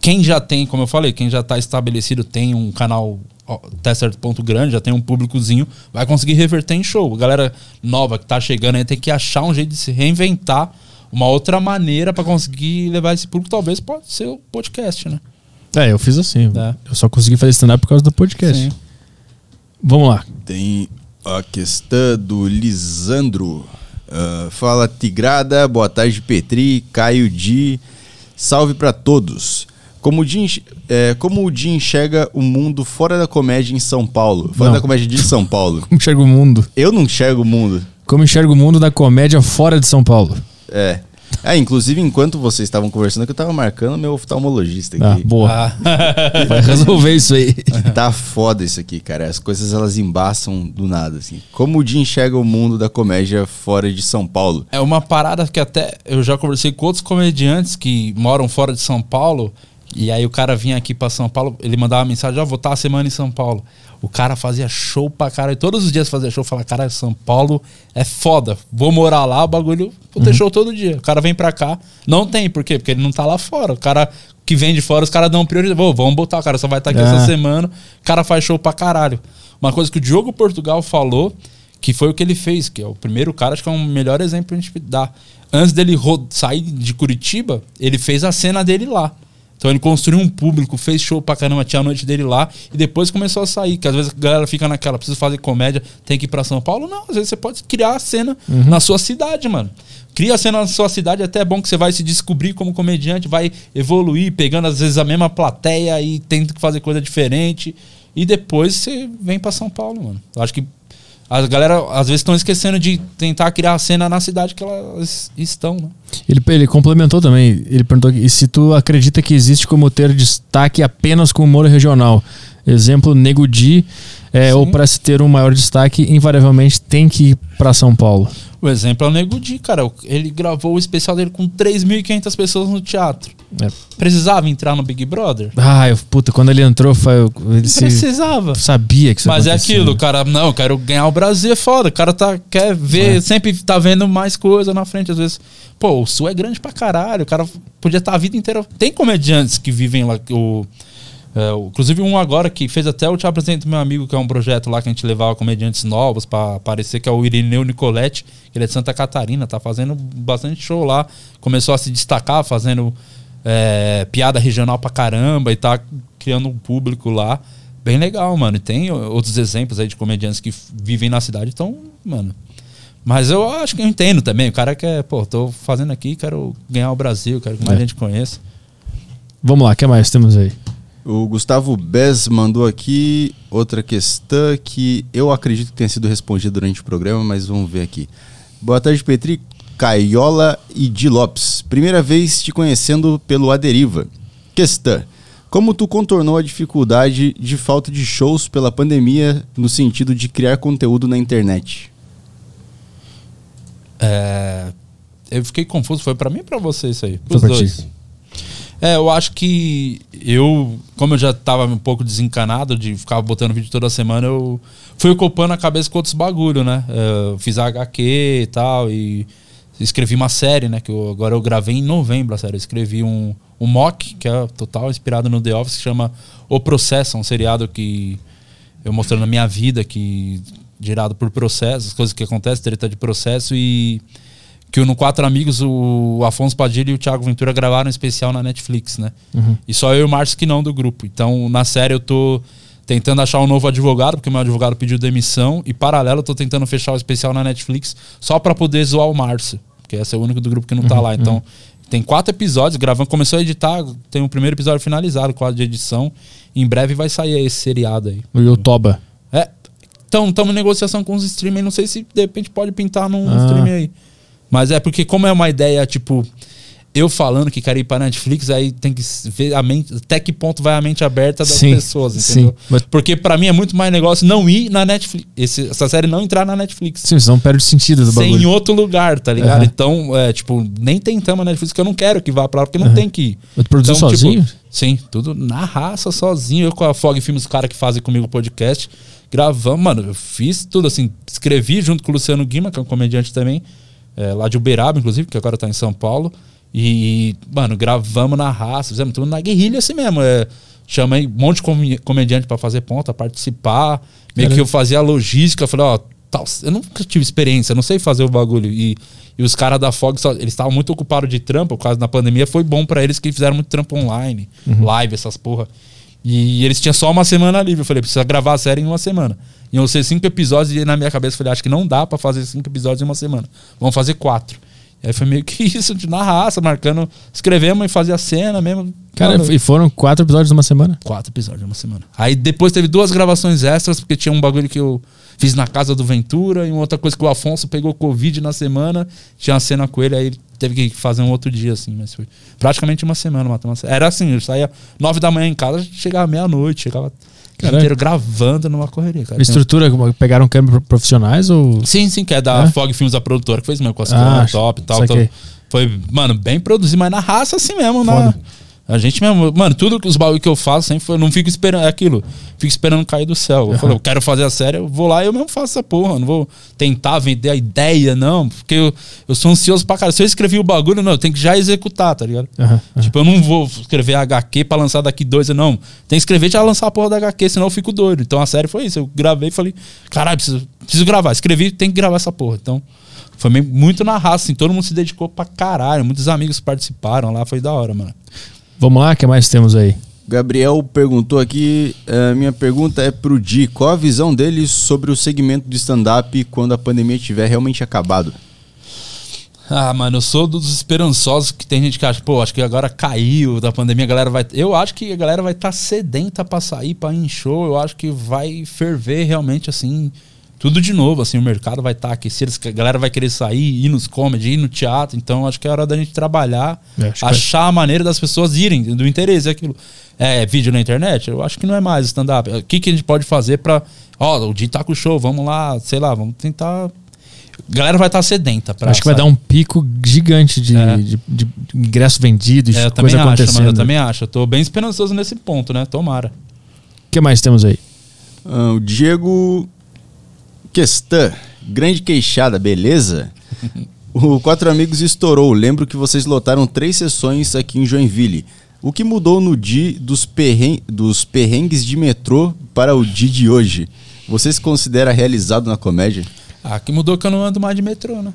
quem já tem, como eu falei, quem já tá estabelecido tem um canal até certo ponto grande, já tem um públicozinho, vai conseguir reverter em show. A galera nova que tá chegando aí tem que achar um jeito de se reinventar, uma outra maneira pra conseguir levar esse público, talvez pode ser o podcast, né? É, eu fiz assim. É. Eu só consegui fazer stand-up por causa do podcast. Sim. Vamos lá. Tem a questão do Lisandro. Ah, fala Tigrada, boa tarde Petri, Caio Di. Salve pra todos. Como o, Di, é, como o Di enxerga o mundo fora da comédia em São Paulo? Fora Não. da comédia de São Paulo. [laughs] Como enxerga o mundo? Eu não enxergo o mundo. Como enxerga o mundo da comédia fora de São Paulo? É. Ah, inclusive, enquanto vocês estavam conversando, que eu tava marcando meu oftalmologista Ah, aqui. boa. [laughs] Vai resolver isso aí. Tá foda isso aqui, cara. As coisas elas embaçam do nada, assim. Como o Di enxerga o mundo da comédia fora de São Paulo? É uma parada que até eu já conversei com outros comediantes que moram fora de São Paulo. E aí o cara vinha aqui pra São Paulo, ele mandava uma mensagem, ó, vou estar a semana em São Paulo. O cara fazia show pra caralho. Todos os dias fazia show, falava, cara, São Paulo é foda. Vou morar lá, o bagulho. Vou ter show todo dia. O cara vem pra cá. Não tem, por quê? Porque ele não tá lá fora. O cara que vem de fora, os caras dão prioridade. Vou, vamos botar, o cara só vai estar aqui Ah. essa semana. O cara faz show pra caralho. Uma coisa que o Diogo Portugal falou, que foi o que ele fez, que é o primeiro cara, acho que é o melhor exemplo pra gente dar. Antes dele sair de Curitiba, ele fez a cena dele lá. Então ele construiu um público, fez show pra caramba, tinha a noite dele lá e depois começou a sair. Que às vezes a galera fica naquela, preciso fazer comédia, tem que ir pra São Paulo. Não, às vezes você pode criar a cena na sua cidade, mano. Cria a cena na sua cidade, até é bom que você vai se descobrir como comediante, vai evoluir, pegando às vezes a mesma plateia e tendo que fazer coisa diferente. E depois você vem pra São Paulo, mano. Eu acho que a galera às vezes estão esquecendo de tentar criar a cena na cidade que elas estão, né? Ele, ele complementou também. Ele perguntou aqui, e se tu acredita que existe como ter destaque apenas com humor regional. Exemplo, Nego Di, é, ou para se ter um maior destaque, invariavelmente tem que ir para São Paulo. O exemplo é o Nego Di, cara. Ele gravou o especial dele com 3.500 pessoas no teatro. É. Precisava entrar no Big Brother? Ah, eu, puta, quando ele entrou, foi, ele Precisava. sabia que isso Mas é acontecia. aquilo, cara. Não, eu quero ganhar o Brasil, é foda. O cara tá, quer ver, É. sempre tá vendo mais coisa na frente. Às vezes, pô, o Sul é grande pra caralho. O cara podia estar a vida inteira. Tem comediantes que vivem lá. O, é, o- inclusive, um agora que fez até o Te Apresento Meu Amigo, que é um projeto lá que a gente levava comediantes novos pra aparecer, que é o Irineu Nicoletti. Ele é de Santa Catarina, tá fazendo bastante show lá. Começou a se destacar, fazendo é, piada regional pra caramba e tá criando um público lá. Bem legal, mano. E tem outros exemplos aí de comediantes que vivem na cidade, então, mano. Mas eu acho que eu entendo também. O cara quer, pô, tô fazendo aqui, quero ganhar o Brasil, quero que mais É. gente conheça. Vamos lá, o que mais temos aí? O Gustavo Bez mandou aqui outra questão que eu acredito que tenha sido respondida durante o programa, mas vamos ver aqui. Boa tarde, Petri, Caiola e Di Lopes. Primeira vez te conhecendo pelo Aderiva. Questão. Como tu contornou a dificuldade de falta de shows pela pandemia no sentido de criar conteúdo na internet? É, eu fiquei confuso. Foi pra mim ou pra você isso aí? Pra dois. ti. É, eu acho que eu, como eu já tava um pouco desencanado de ficar botando vídeo toda semana, eu fui ocupando a cabeça com outros bagulho, né? É, Eu fiz a HQ e tal, e escrevi uma série, né? Que eu, agora eu gravei em novembro a série. Eu escrevi um, um mock, que é total inspirado no The Office, que chama O Processo, um seriado que eu mostrando a minha vida, que gerado por processos, coisas que acontecem, treta de processo e que no Quatro Amigos o Afonso Padilha e o Thiago Ventura gravaram um especial na Netflix, né? E só eu e o Márcio que não do grupo. Então, na série eu tô tentando achar um novo advogado, porque meu advogado pediu demissão e paralelo eu tô tentando fechar o especial na Netflix só pra poder zoar o Márcio, porque esse é o único do grupo que não tá lá. Então, tem quatro episódios, gravando, começou a editar, tem o primeiro episódio finalizado, quadro de edição. Em breve vai sair esse seriado aí. O Yotoba. É. Então, estamos em negociação com os streamers. Não sei se de repente pode pintar num Ah. streamer aí. Mas é porque, como é uma ideia, tipo, eu falando que quero ir pra Netflix, aí tem que ver a mente, até que ponto vai a mente aberta das Sim, pessoas, entendeu? sim. Mas- Porque pra mim é muito mais negócio não ir na Netflix. esse- essa série não entrar na Netflix. Sim, senão perde o sentido do Ser em bagulho. outro lugar, tá ligado? Aham. Então, é, tipo, nem tentamos a Netflix, que eu não quero que vá pra lá, porque não tem que ir. Mas produziu Então, tipo, sozinho? sim, tudo na raça, sozinho. Eu com a Fog Filmes, os caras que fazem comigo o podcast, gravamos, mano, eu fiz tudo assim, escrevi junto com o Luciano Guima, que é um comediante também, é, lá de Uberaba, inclusive, que agora tá em São Paulo. E, mano, gravamos na raça, fizemos tudo na guerrilha assim mesmo. É, Chamei um monte de comediante pra fazer ponta, participar. Meio Caramba. que eu fazia a logística. Falei, ó, tal, eu nunca tive experiência, não sei fazer o bagulho. E, e os caras da Fog, só- eles estavam muito ocupados de trampo, por causa da pandemia. Foi bom pra eles que fizeram muito trampo online, live, essas porra. E eles tinham só uma semana livre. Eu falei, precisa gravar a série em uma semana. Iam ser cinco episódios e na minha cabeça eu falei, acho que não dá pra fazer cinco episódios em uma semana. Vamos fazer quatro. E aí foi meio que [laughs] isso, de na raça, marcando. Escrevemos e fazia a cena mesmo. Cara, e foram quatro episódios numa semana. Quatro episódios em uma semana. Aí depois teve duas gravações extras, porque tinha um bagulho que eu fiz na casa do Ventura e uma outra coisa que o Afonso pegou Covid na semana. Tinha uma cena com ele, aí ele teve que fazer um outro dia, assim, mas foi praticamente uma semana matando uma. Era assim, eu saía nove da manhã em casa, chegava meia-noite, chegava Caralho. inteiro gravando numa correria, cara. A estrutura, como- pegaram câmeras profissionais ou. Sim, sim, que é da É? Fog Filmes, a produtora, que fez mesmo com as Ah, câmeras top e tal. Então, foi, mano, bem produzido, mas na raça assim mesmo, na. A gente mesmo, mano, tudo que os bagulho que eu faço sempre foi, eu não fico esperando, é aquilo, fico esperando cair do céu. Eu falei, eu quero fazer a série, eu vou lá e eu mesmo faço essa porra, não vou tentar vender a ideia, não, porque eu, eu sou ansioso pra cara. Se eu escrevi o bagulho, não, eu tenho que já executar, tá ligado? Aham. Tipo, eu não vou escrever HQ pra lançar daqui dois anos, não. Tem que escrever e já lançar a porra da HQ, senão eu fico doido. Então a série foi isso. Eu gravei e falei, caralho, preciso, preciso gravar. Escrevi, tem que gravar essa porra. Então, foi muito na raça, assim. Todo mundo se dedicou pra caralho. Muitos amigos participaram lá, foi da hora, mano. Vamos lá, o que mais temos aí? Gabriel perguntou aqui, eh, minha pergunta é pro Di, qual a visão dele sobre o segmento do stand-up quando a pandemia tiver realmente acabado? Ah, mano, eu sou dos esperançosos que tem gente que acha, pô, acho que agora caiu da pandemia, a galera vai. Eu acho que a galera vai estar sedenta pra sair, pra ir em show. Eu acho que vai ferver realmente, assim, tudo de novo. Assim, o mercado vai estar aquecido, a galera vai querer sair, ir nos comedy, ir no teatro. Então, acho que é hora da gente trabalhar, É, achar a maneira das pessoas irem, do interesse, é aquilo. É vídeo na internet? Eu acho que não é mais stand-up. O que, que a gente pode fazer pra. Ó, o dia tá com o show, vamos lá, sei lá, vamos tentar. A galera vai estar sedenta pra. Acho que vai sabe? dar um pico gigante de, É. de, de ingresso vendido, de É, eu também coisa acho, acontecendo. mano. Eu também acho. Eu tô bem esperançoso nesse ponto, né? Tomara. O que mais temos aí? Ah, o Diego Questã, grande queixada, beleza? o Quatro Amigos estourou. Lembro que vocês lotaram três sessões aqui em Joinville. O que mudou no Di dos, perren dos perrengues de metrô para o Di de hoje? Você se considera realizado na comédia? Ah, que mudou que eu não ando mais de metrô, né?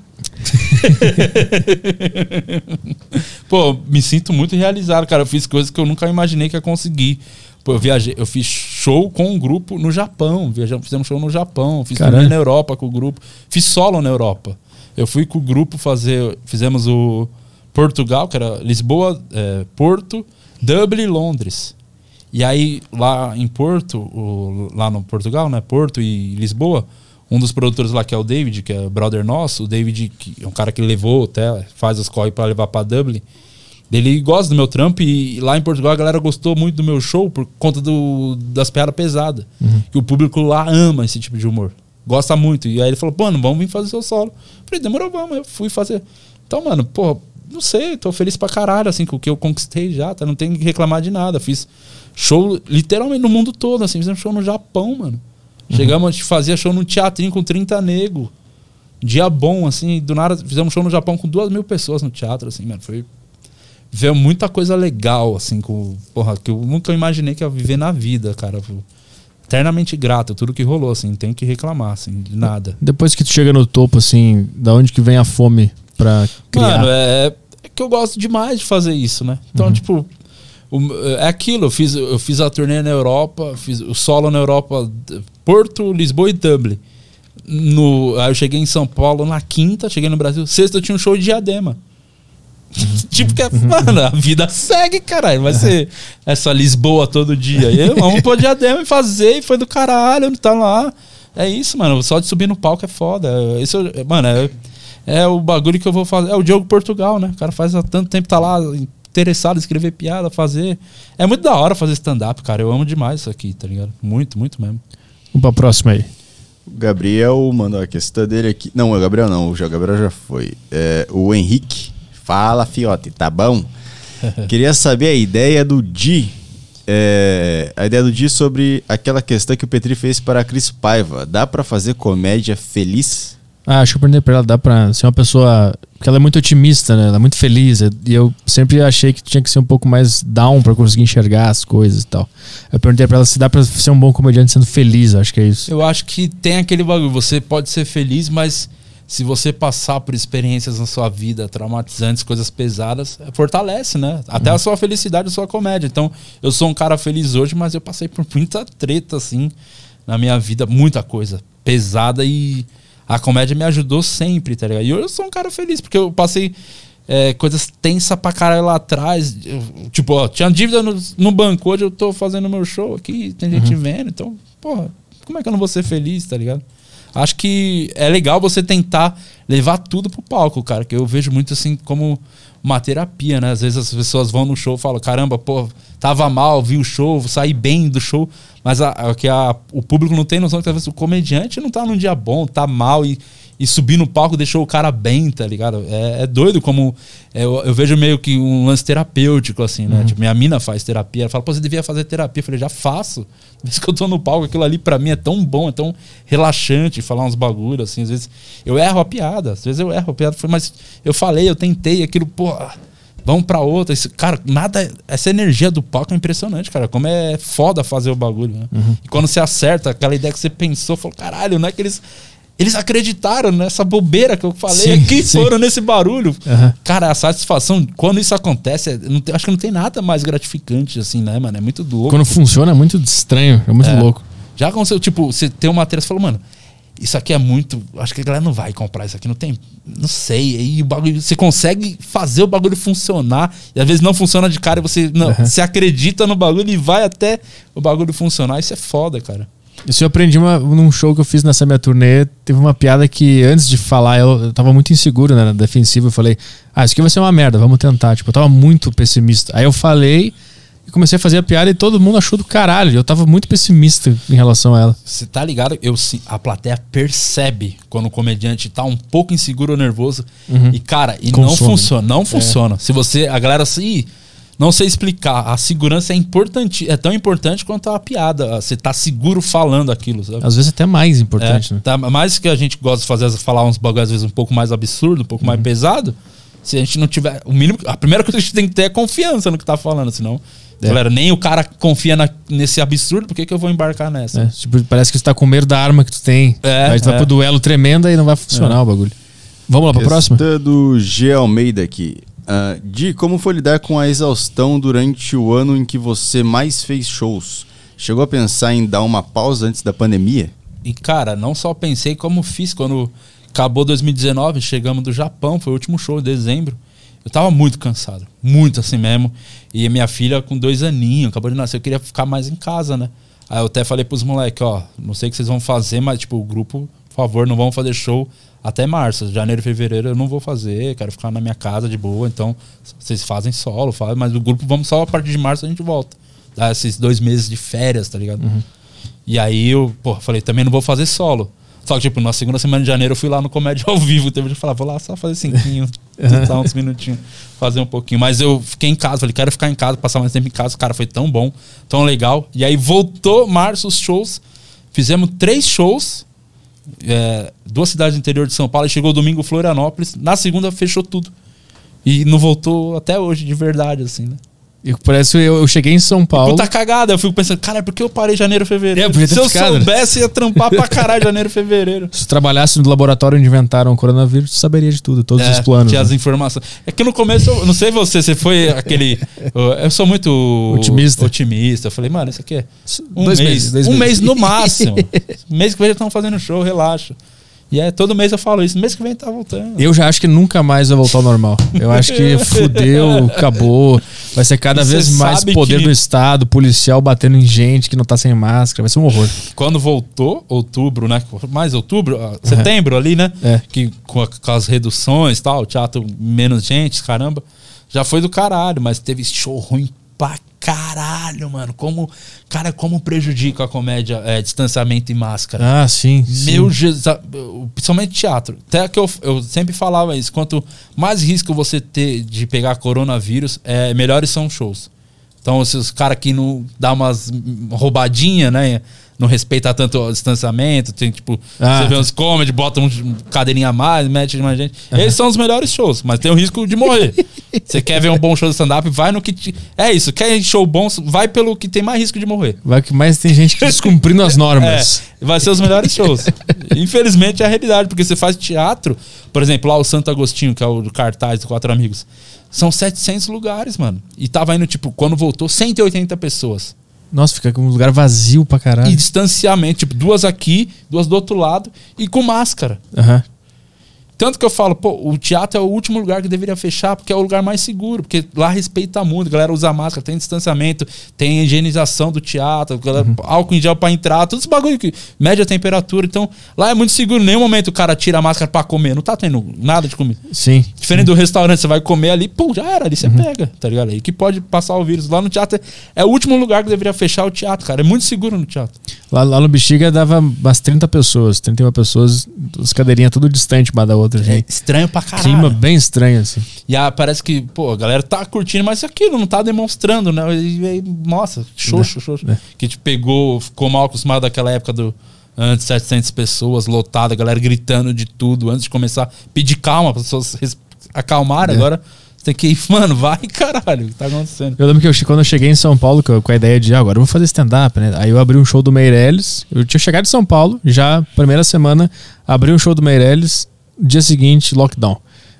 [laughs] Pô, me sinto muito realizado, cara. Eu fiz coisas que eu nunca imaginei que ia conseguir. Pô, eu viajei, eu fiz show com um grupo no Japão. Viajamos, fizemos show no Japão, fiz turnê na Europa com o grupo. Fiz solo na Europa. Eu fui com o grupo fazer. Fizemos o Portugal, que era Lisboa, é, Porto, Dublin e Londres. E aí, lá em Porto, o- lá no Portugal, né? Porto e Lisboa, um dos produtores lá, que é o David, que é brother nosso, o David, que é um cara que levou até, faz as corre pra levar pra Dublin. Ele gosta do meu trampo e lá em Portugal a galera gostou muito do meu show por conta do, das piadas pesadas. Que o público lá ama esse tipo de humor. Gosta muito. E aí ele falou, mano, vamos vir fazer seu solo. Falei, demorou, vamos. Eu fui fazer. Então, mano, pô, não sei, tô feliz pra caralho, assim, com o que eu conquistei já, tá? Não tenho que reclamar de nada. Fiz show literalmente no mundo todo, assim, fizemos show no Japão, mano. Chegamos, a gente fazia show num teatrinho com 30 nego. Dia bom, assim, do nada fizemos show no Japão com duas mil pessoas no teatro, assim, mano. Foi. Veio muita coisa legal, assim, com. Porra, que eu nunca imaginei que ia viver na vida, cara. Eternamente grato, tudo que rolou, assim, não tem que reclamar, assim, de nada. Depois que tu chega no topo, assim, da onde que vem a fome pra criar? Mano, é, é que eu gosto demais de fazer isso, né? Então, tipo, o- é aquilo. Eu fiz, eu fiz a turnê na Europa, fiz o solo na Europa, Porto, Lisboa e Dublin. No, aí eu cheguei em São Paulo na quinta, cheguei no Brasil. Sexta eu tinha um show de diadema. Tipo que é, mano, a vida segue, caralho. Vai ser essa Lisboa todo dia. E eu, vamos pôr diadema e fazer, e foi do caralho, tá lá. É isso, mano. Só de subir no palco é foda. Isso, mano, é, é o bagulho que eu vou fazer. É o Diogo Portugal, né? O cara faz há tanto tempo, tá lá interessado em escrever piada, fazer. É muito da hora fazer stand-up, cara. Eu amo demais isso aqui, tá ligado? Muito, muito mesmo. Vamos pra próxima aí. O Gabriel mandou a questão dele aqui. Não, o Gabriel não, o Gabriel já foi. É, o Henrique. Fala, fiote, tá bom? [laughs] Queria saber a ideia do Di. é, a ideia do Di sobre aquela questão que o Petri fez para a Cris Paiva. Dá pra fazer comédia feliz? Ah, acho que eu perguntei pra ela, dá pra ser uma pessoa. Porque ela é muito otimista, né? Ela é muito feliz. E eu sempre achei que tinha que ser um pouco mais down pra conseguir enxergar as coisas e tal. Eu perguntei pra ela se dá pra ser um bom comediante sendo feliz, acho que é isso. Eu acho que tem aquele bagulho. Você pode ser feliz, mas se você passar por experiências na sua vida traumatizantes, coisas pesadas, fortalece, né? Até a sua felicidade, a sua comédia. Então, eu sou um cara feliz hoje, mas eu passei por muita treta, assim, na minha vida, muita coisa pesada e a comédia me ajudou sempre, tá ligado? E hoje eu sou um cara feliz, porque eu passei é, coisas tensas pra caralho lá atrás. Eu, tipo, ó, tinha dívida no, no banco, hoje eu tô fazendo meu show aqui, tem gente vendo, então, porra, como é que eu não vou ser feliz, tá ligado? Acho que é legal você tentar levar tudo pro palco, cara, que eu vejo muito assim como uma terapia, né? Às vezes as pessoas vão no show e falam, caramba, pô, tava mal, vi o show, saí bem do show, mas a, a, que a, o público não tem noção que às vezes o comediante não tá num dia bom, tá mal e, e subir no palco deixou o cara bem, tá ligado? É, é doido como. é, eu, eu vejo meio que um lance terapêutico, assim, né? Tipo, minha mina faz terapia, ela fala, pô, você devia fazer terapia. Eu falei, já faço. [laughs] Vezes que eu tô no palco, aquilo ali pra mim é tão bom, é tão relaxante falar uns bagulhos, assim. Às vezes eu erro a piada, às vezes eu erro a piada, mas eu falei, eu tentei aquilo, pô. Vamos pra outra. Isso, cara, nada. Essa energia do palco é impressionante, cara. Como é foda fazer o bagulho, né? E quando você acerta aquela ideia que você pensou, falou, caralho, não é que eles. Eles acreditaram nessa bobeira que eu falei Sim, aqui, sim. foram nesse barulho. Aham. Cara, a satisfação, quando isso acontece, é- tem- acho que não tem nada mais gratificante, assim, né, mano? É muito louco. Quando funciona é muito estranho, é muito É. louco. Já aconteceu, tipo, você tem uma matéria, você falou, mano, isso aqui é muito. Acho que a galera não vai comprar isso aqui, não tem. Não sei. Aí o bagulho. Você consegue fazer o bagulho funcionar. E às vezes não funciona de cara e você não, você acredita no bagulho e vai até o bagulho funcionar. Isso é foda, cara. Isso eu aprendi uma- num show que eu fiz nessa minha turnê. Teve uma piada que, antes de falar, eu, eu tava muito inseguro, né? Na defensiva. Eu falei, ah, isso aqui vai ser uma merda, vamos tentar. Tipo, eu tava muito pessimista. Aí eu falei e comecei a fazer a piada e todo mundo achou do caralho. Eu tava muito pessimista em relação a ela. Você tá ligado? Eu, a plateia percebe quando o comediante tá um pouco inseguro ou nervoso. E, cara, e não Consome. funciona. Não funciona. Se você. A galera assim. Não sei explicar. A segurança é importante. É tão importante quanto a piada. Você tá seguro falando aquilo, sabe? Às vezes até mais importante, É, né? tá, mais que a gente gosta de fazer, falar uns bagulhos às vezes um pouco mais absurdo, um pouco Uhum. mais pesado. Se a gente não tiver. O mínimo. A primeira coisa que a gente tem que ter é confiança no que tá falando, senão. É. Galera, nem o cara confia na- nesse absurdo, por que, que eu vou embarcar nessa? É, tipo, parece que você tá com medo da arma que tu tem. É, Aí tu vai é. pro duelo tremenda e não vai funcionar o bagulho. Vamos lá pra próxima? Do G. Almeida aqui. Ah, Di, como foi lidar com a exaustão durante o ano em que você mais fez shows? Chegou a pensar em dar uma pausa antes da pandemia? E, cara, não só pensei como fiz quando acabou 2019, chegamos do Japão, foi o último show, em dezembro. Eu tava muito cansado, muito assim mesmo. E minha filha com dois aninhos, acabou de nascer, eu queria ficar mais em casa, né? Aí eu até falei pros moleques, ó, não sei o que vocês vão fazer, mas tipo, o grupo, por favor, não vão fazer show até março. Janeiro e fevereiro eu não vou fazer, quero ficar na minha casa de boa, então vocês fazem solo, fazem, mas o grupo vamos só a partir de março a gente volta. Dá esses dois meses de férias, tá ligado? E aí eu, pô, falei, também não vou fazer solo. Só que, tipo, na segunda semana de janeiro eu fui lá no Comédia ao vivo. Teve de falar, vou lá só fazer cinquinho, [laughs] tentar uns minutinhos, fazer um pouquinho. Mas eu fiquei em casa, falei, quero ficar em casa, passar mais tempo em casa. Cara, foi tão bom, tão legal. E aí voltou março os shows. Fizemos três shows, é, duas cidades do interior de São Paulo. E chegou domingo Florianópolis. Na segunda fechou tudo. E não voltou até hoje, de verdade, assim, né? Eu, parece que eu, eu cheguei em São Paulo. Puta cagada, eu fico pensando, cara, por que eu parei janeiro, fevereiro? É, Se eu ficado, né? soubesse, ia trampar pra caralho janeiro, fevereiro. [laughs] Se trabalhasse no laboratório onde inventaram o coronavírus, tu saberia de tudo, todos É, os planos. Tinha né? as informações. É que no começo, eu não sei você, você foi aquele. Eu sou muito Otimista. otimista. Eu falei, mano, isso aqui é um Dois mês. meses, dois um meses. mês no [laughs] máximo. mês que já estão fazendo show, relaxa. E é, todo mês eu falo isso. Mês que vem tá voltando. Eu já acho que nunca mais vai voltar ao normal. Eu acho que [laughs] fudeu, acabou. Vai ser cada E vez mais poder que- do Estado, policial batendo em gente que não tá sem máscara. Vai ser um horror. Quando voltou, outubro, né? Mais outubro, ah, setembro ali, né? É. Que com, com as reduções e tal, teatro menos gente, caramba. Já foi do caralho, mas teve show ruim pra caralho, mano. Como, cara, como prejudica a comédia é, distanciamento e máscara. Ah, sim. Meu Jesus, principalmente teatro. Até que eu, eu sempre falava isso. Quanto mais risco você ter de pegar coronavírus, é, melhores são os shows. Então, se os caras que não dá umas roubadinhas, né? Não respeita tanto o distanciamento. Tem, tipo, Ah, você vê uns comedy, bota um cadeirinha a mais, mete mais gente. Esses são os melhores shows, mas tem o risco de morrer. [laughs] você quer ver um bom show de stand-up, vai no que. Te... É isso, quer show bom, vai pelo que tem mais risco de morrer. Vai que mais tem gente descumprindo as normas. É, vai ser os melhores shows. [laughs] Infelizmente é a realidade, porque você faz teatro, por exemplo, lá o Santo Agostinho, que é o cartaz do Quatro Amigos. São 700 lugares, mano. E tava indo, tipo, quando voltou, 180 pessoas. Nossa, fica com um lugar vazio pra caralho. E distanciamento, tipo, duas aqui, duas do outro lado, e com máscara. Aham. Tanto que eu falo, pô, o teatro é o último lugar que deveria fechar, porque é o lugar mais seguro, porque lá respeita muito, a galera usa máscara, tem distanciamento, tem higienização do teatro, a galera, álcool em gel pra entrar, todos os bagulho que média temperatura, então lá é muito seguro, em nenhum momento o cara tira a máscara pra comer, não tá tendo nada de comer. Sim. Diferente do restaurante, você vai comer ali, pô, já era, ali você pega, tá ligado? Aí que pode passar o vírus. Lá no teatro é o último lugar que deveria fechar o teatro, cara. É muito seguro no teatro. Lá, lá no Bexiga dava umas 30 pessoas, 31 pessoas, as cadeirinhas tudo distante uma da outra. É Assim. estranho pra caralho. Clima bem estranho, assim. E ah, parece que, pô, a galera tá curtindo, mas aquilo não tá demonstrando, né? E, aí, nossa, xoxo, xoxo. É. Que te pegou, ficou mal acostumado daquela época do antes 700 pessoas, lotada, a galera gritando de tudo antes de começar. Pedir calma, as pessoas acalmarem. É. Agora tem que ir, [laughs] mano, vai, caralho, o que tá acontecendo? Eu lembro que eu, quando eu cheguei em São Paulo, com a- com a ideia de ah, agora eu vou fazer stand-up, né? Aí eu abri um show do Meirelles. Eu tinha chegado de São Paulo, já primeira semana, abri um show do Meirelles, dia seguinte, lockdown.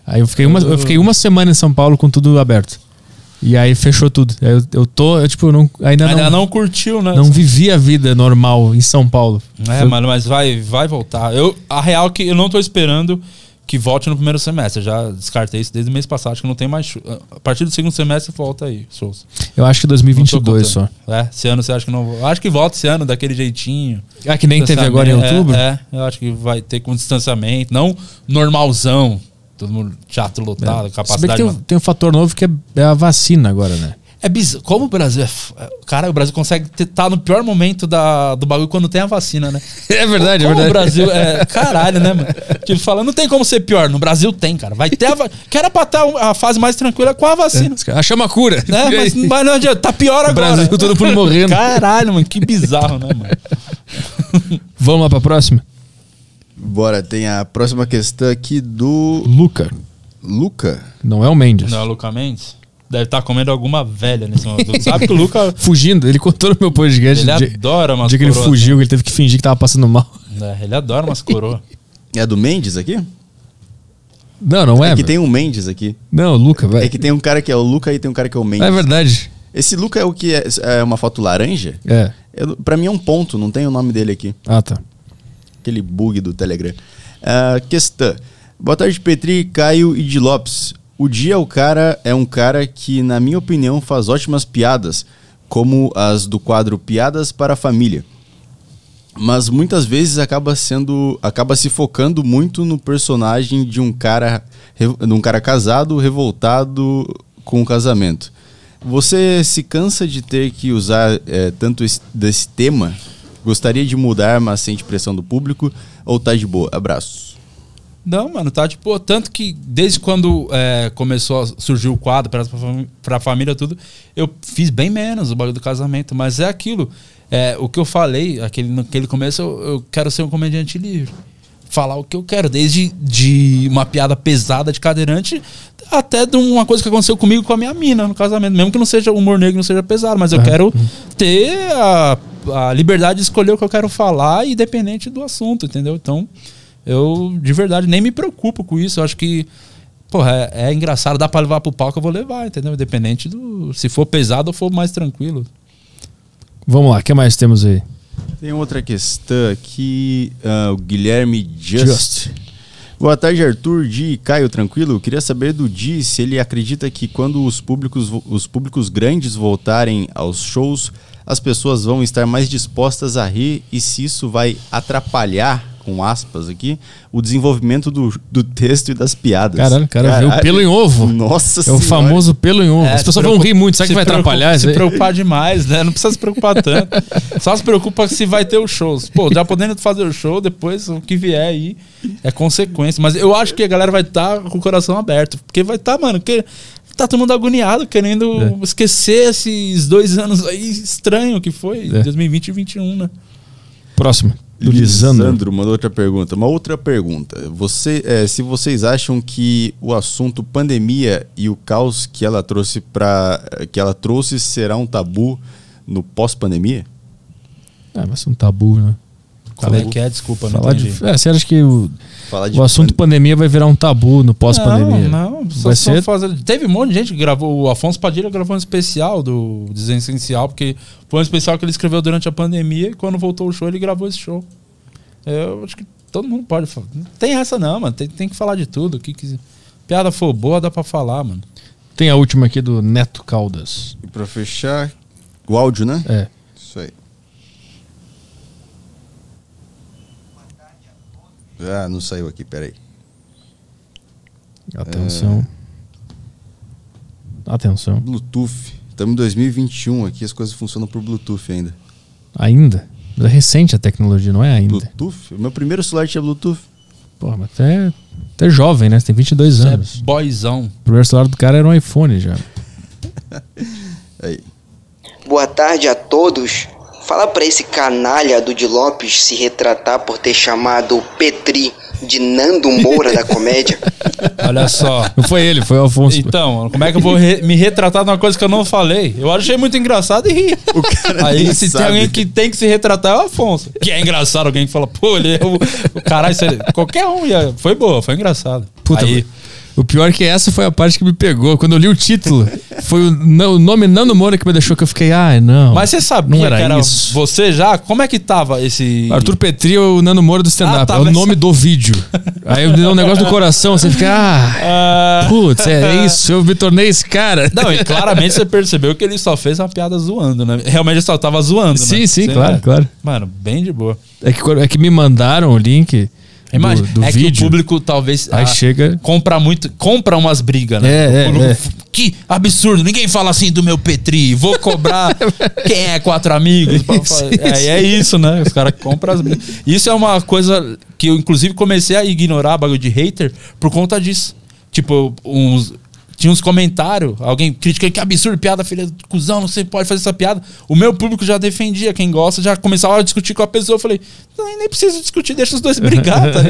Aí eu fiquei uma, eu fiquei uma semana em São Paulo com tudo aberto. E aí fechou tudo. Eu, eu tô, eu, tipo, não, ainda, Ainda não, não, curtiu, né? não vivi a vida normal em São Paulo. É, mano, mas vai, vai voltar. Eu, a real é que eu não tô esperando que volte no primeiro semestre. Eu já descartei isso desde o mês passado, acho que não tem mais. A partir do segundo semestre volta aí, shows. Eu acho que Não tô 2022 só. É, esse ano você acha que não. Acho que volta esse ano daquele jeitinho. Ah, que nem teve agora em outubro? É, é, eu acho que vai ter com distanciamento, não normalzão. Todo mundo teatro lotado, Se bem que capacidade. tem, um- tem um fator novo que é, é a vacina agora, né? É bizarro. Como o Brasil é. é- Cara, o Brasil consegue estar no pior momento da, do bagulho quando tem a vacina, né? [laughs] É verdade, Como o Brasil é. [laughs] Caralho, né, mano? Tipo, falando, não tem como ser pior. No Brasil tem, cara. Vai ter a. Va... Que era pra estar a fase mais tranquila com a vacina. Achamos a cura. Né? Mas, mas não adianta, tá pior [laughs] O agora. Brasil todo mundo morrendo. Caralho, mano, que bizarro, né, mano? Vamos lá pra próxima? Bora, tem a próxima questão aqui do Luca. Luca. Não é o Mendes. Não é o Luca Mendes? Deve estar comendo alguma velha nesse momento. Sabe que o Luca. [laughs] Fugindo, ele contou no meu podcast. Ele dia- adora umas dia que ele coroas, fugiu, que ele teve que fingir que tava passando mal. né? É, ele adora umas coroas. É a do Mendes aqui? Não, não é. É que velho. tem um Mendes aqui. Não, Luca, vai. É que tem um cara que é o Luca e tem um cara que é o Mendes. É verdade. Esse Luca é o que é, é uma foto laranja? É. Eu, pra mim é um ponto, não tem o nome dele aqui. Ah, tá. Aquele bug do Telegram. Ah, questão. Boa tarde, Petri, Caio e de Lopes. O Dia o cara é um cara que, na minha opinião, faz ótimas piadas, como as do quadro Piadas para a Família. Mas muitas vezes acaba sendo. acaba se focando muito no personagem de um cara. de um cara casado, revoltado com o casamento. Você se cansa de ter que usar eh, tanto esse, desse tema? Gostaria de mudar, mas sente pressão do público? Ou tá de boa? Abraços. Não, mano, tá tipo, tanto que desde quando é, começou a surgir o quadro pra, pra família tudo, eu fiz bem menos o bagulho do casamento, mas é aquilo. É, o que eu falei, aquele, naquele começo, eu, eu quero ser um comediante livre. Falar o que eu quero, desde de uma piada pesada de cadeirante até de uma coisa que aconteceu comigo com a minha mina no casamento. Mesmo que não seja humor negro, não seja pesado, mas eu quero ter a, a liberdade de escolher o que eu quero falar, independente do assunto, entendeu? Então, eu de verdade nem me preocupo com isso. Eu acho que, porra, é, é engraçado, dá pra levar pro palco, eu vou levar, entendeu? Independente do. Se for pesado ou for mais tranquilo. Vamos lá, o que mais temos aí? Tem outra questão aqui, ah, o Guilherme Just. Just. Boa tarde, Arthur, Di e Caio, tranquilo? Queria saber do Di se ele acredita que quando os públicos, os públicos grandes voltarem aos shows, as pessoas vão estar mais dispostas a rir e se isso vai atrapalhar, com aspas aqui, o desenvolvimento do, do texto e das piadas. Caralho, o cara viu pelo em ovo. Nossa É o Senhora. famoso pelo em ovo. É, As pessoas vão rir muito, será que se vai atrapalhar Se preocupar demais, né? Não precisa se preocupar tanto. Só se preocupa se vai ter os shows. Pô, já podendo fazer o show, depois o que vier aí é consequência. Mas eu acho que a galera vai estar com o coração aberto. Porque vai estar, mano, que tá todo mundo agoniado, querendo esquecer esses dois anos aí estranho que foi, É. 2020 e 2021, né? Próximo. Do Lisandro. mandou outra pergunta. Uma outra pergunta. Você, é, se vocês acham que o assunto pandemia e o caos que ela trouxe para que ela trouxe será um tabu no pós-pandemia? Ah, vai ser um tabu, né? Qual é que é? Desculpa, não Falar de, entendi. é, você acha que o, de o assunto pan- pandemia vai virar um tabu no pós-pandemia? Não, não. Só, Vai só ser fazer- Teve um monte de gente que gravou. O Afonso Padilha gravou um especial do Desessencial, porque foi um especial que ele escreveu durante a pandemia e quando voltou o show ele gravou esse show. Eu acho que todo mundo pode falar. Não tem essa não, mano. Tem, tem que falar de tudo. O Que, que piada for boa, dá pra falar, mano. Tem a última aqui do Neto Caldas. E pra fechar, o áudio, né? É. Isso aí. Ah, não saiu aqui, peraí. Atenção. Atenção. Bluetooth. Estamos em 2021 aqui, as coisas funcionam por Bluetooth ainda. Ainda? Mas é recente a tecnologia, não é ainda. Bluetooth? O meu primeiro celular tinha Bluetooth. Porra, mas até, até jovem, né? Você tem 22 Isso anos. é boyzão. O primeiro celular do cara era um iPhone já. [laughs] Aí. Boa tarde a todos. Fala pra esse canalha do Di Lopes se retratar por ter chamado o Petri de Nando Moura da comédia. [laughs] Olha só. Não foi ele, foi o Afonso. Então, como é que eu vou re- me retratar de uma coisa que eu não falei? Eu achei muito engraçado e ri. Aí, se sabe. tem alguém que tem que se retratar, é o Afonso. Que é engraçado alguém que fala, pô, ele é o, o caralho. isso é- Qualquer um. ia- Foi boa, foi engraçado. Puta, Aí, o pior é que essa foi a parte que me pegou. Quando eu li o título, foi o, não- o nome Nando Moura que me deixou que eu fiquei, ah, não. mas você sabia não era que era isso. você já? Como é que tava esse. Arthur Petri é o Nando Moura do stand-up. Ah, tá, é o nome do vídeo. Aí eu dei um negócio do coração, você fica, ah, Ah, putz, é isso, eu me tornei esse cara. Não, e claramente você percebeu que ele só fez uma piada zoando, né? Realmente ele só tava zoando, né? Sim, sim, Você- claro, claro. Mano, bem de boa. É que, é que me mandaram o link Imagina, do, do é vídeo. que o público talvez Aí ah, chega. compra muito, compra umas brigas, né? É, é, é. Que absurdo, ninguém fala assim do meu Petri, vou cobrar [laughs] quem é quatro amigos. Isso, é, isso. é isso, né? Os caras compram as brigas. Isso é uma coisa que eu, inclusive, comecei a ignorar bagulho de hater por conta disso. Tipo, uns. Tinha uns comentários, alguém criticando que absurdo, piada, filha do cuzão, não sei, pode fazer essa piada. O meu público já defendia, quem gosta já começava a discutir com a pessoa. Eu falei, nem, preciso discutir, deixa os dois [laughs] brigar, tá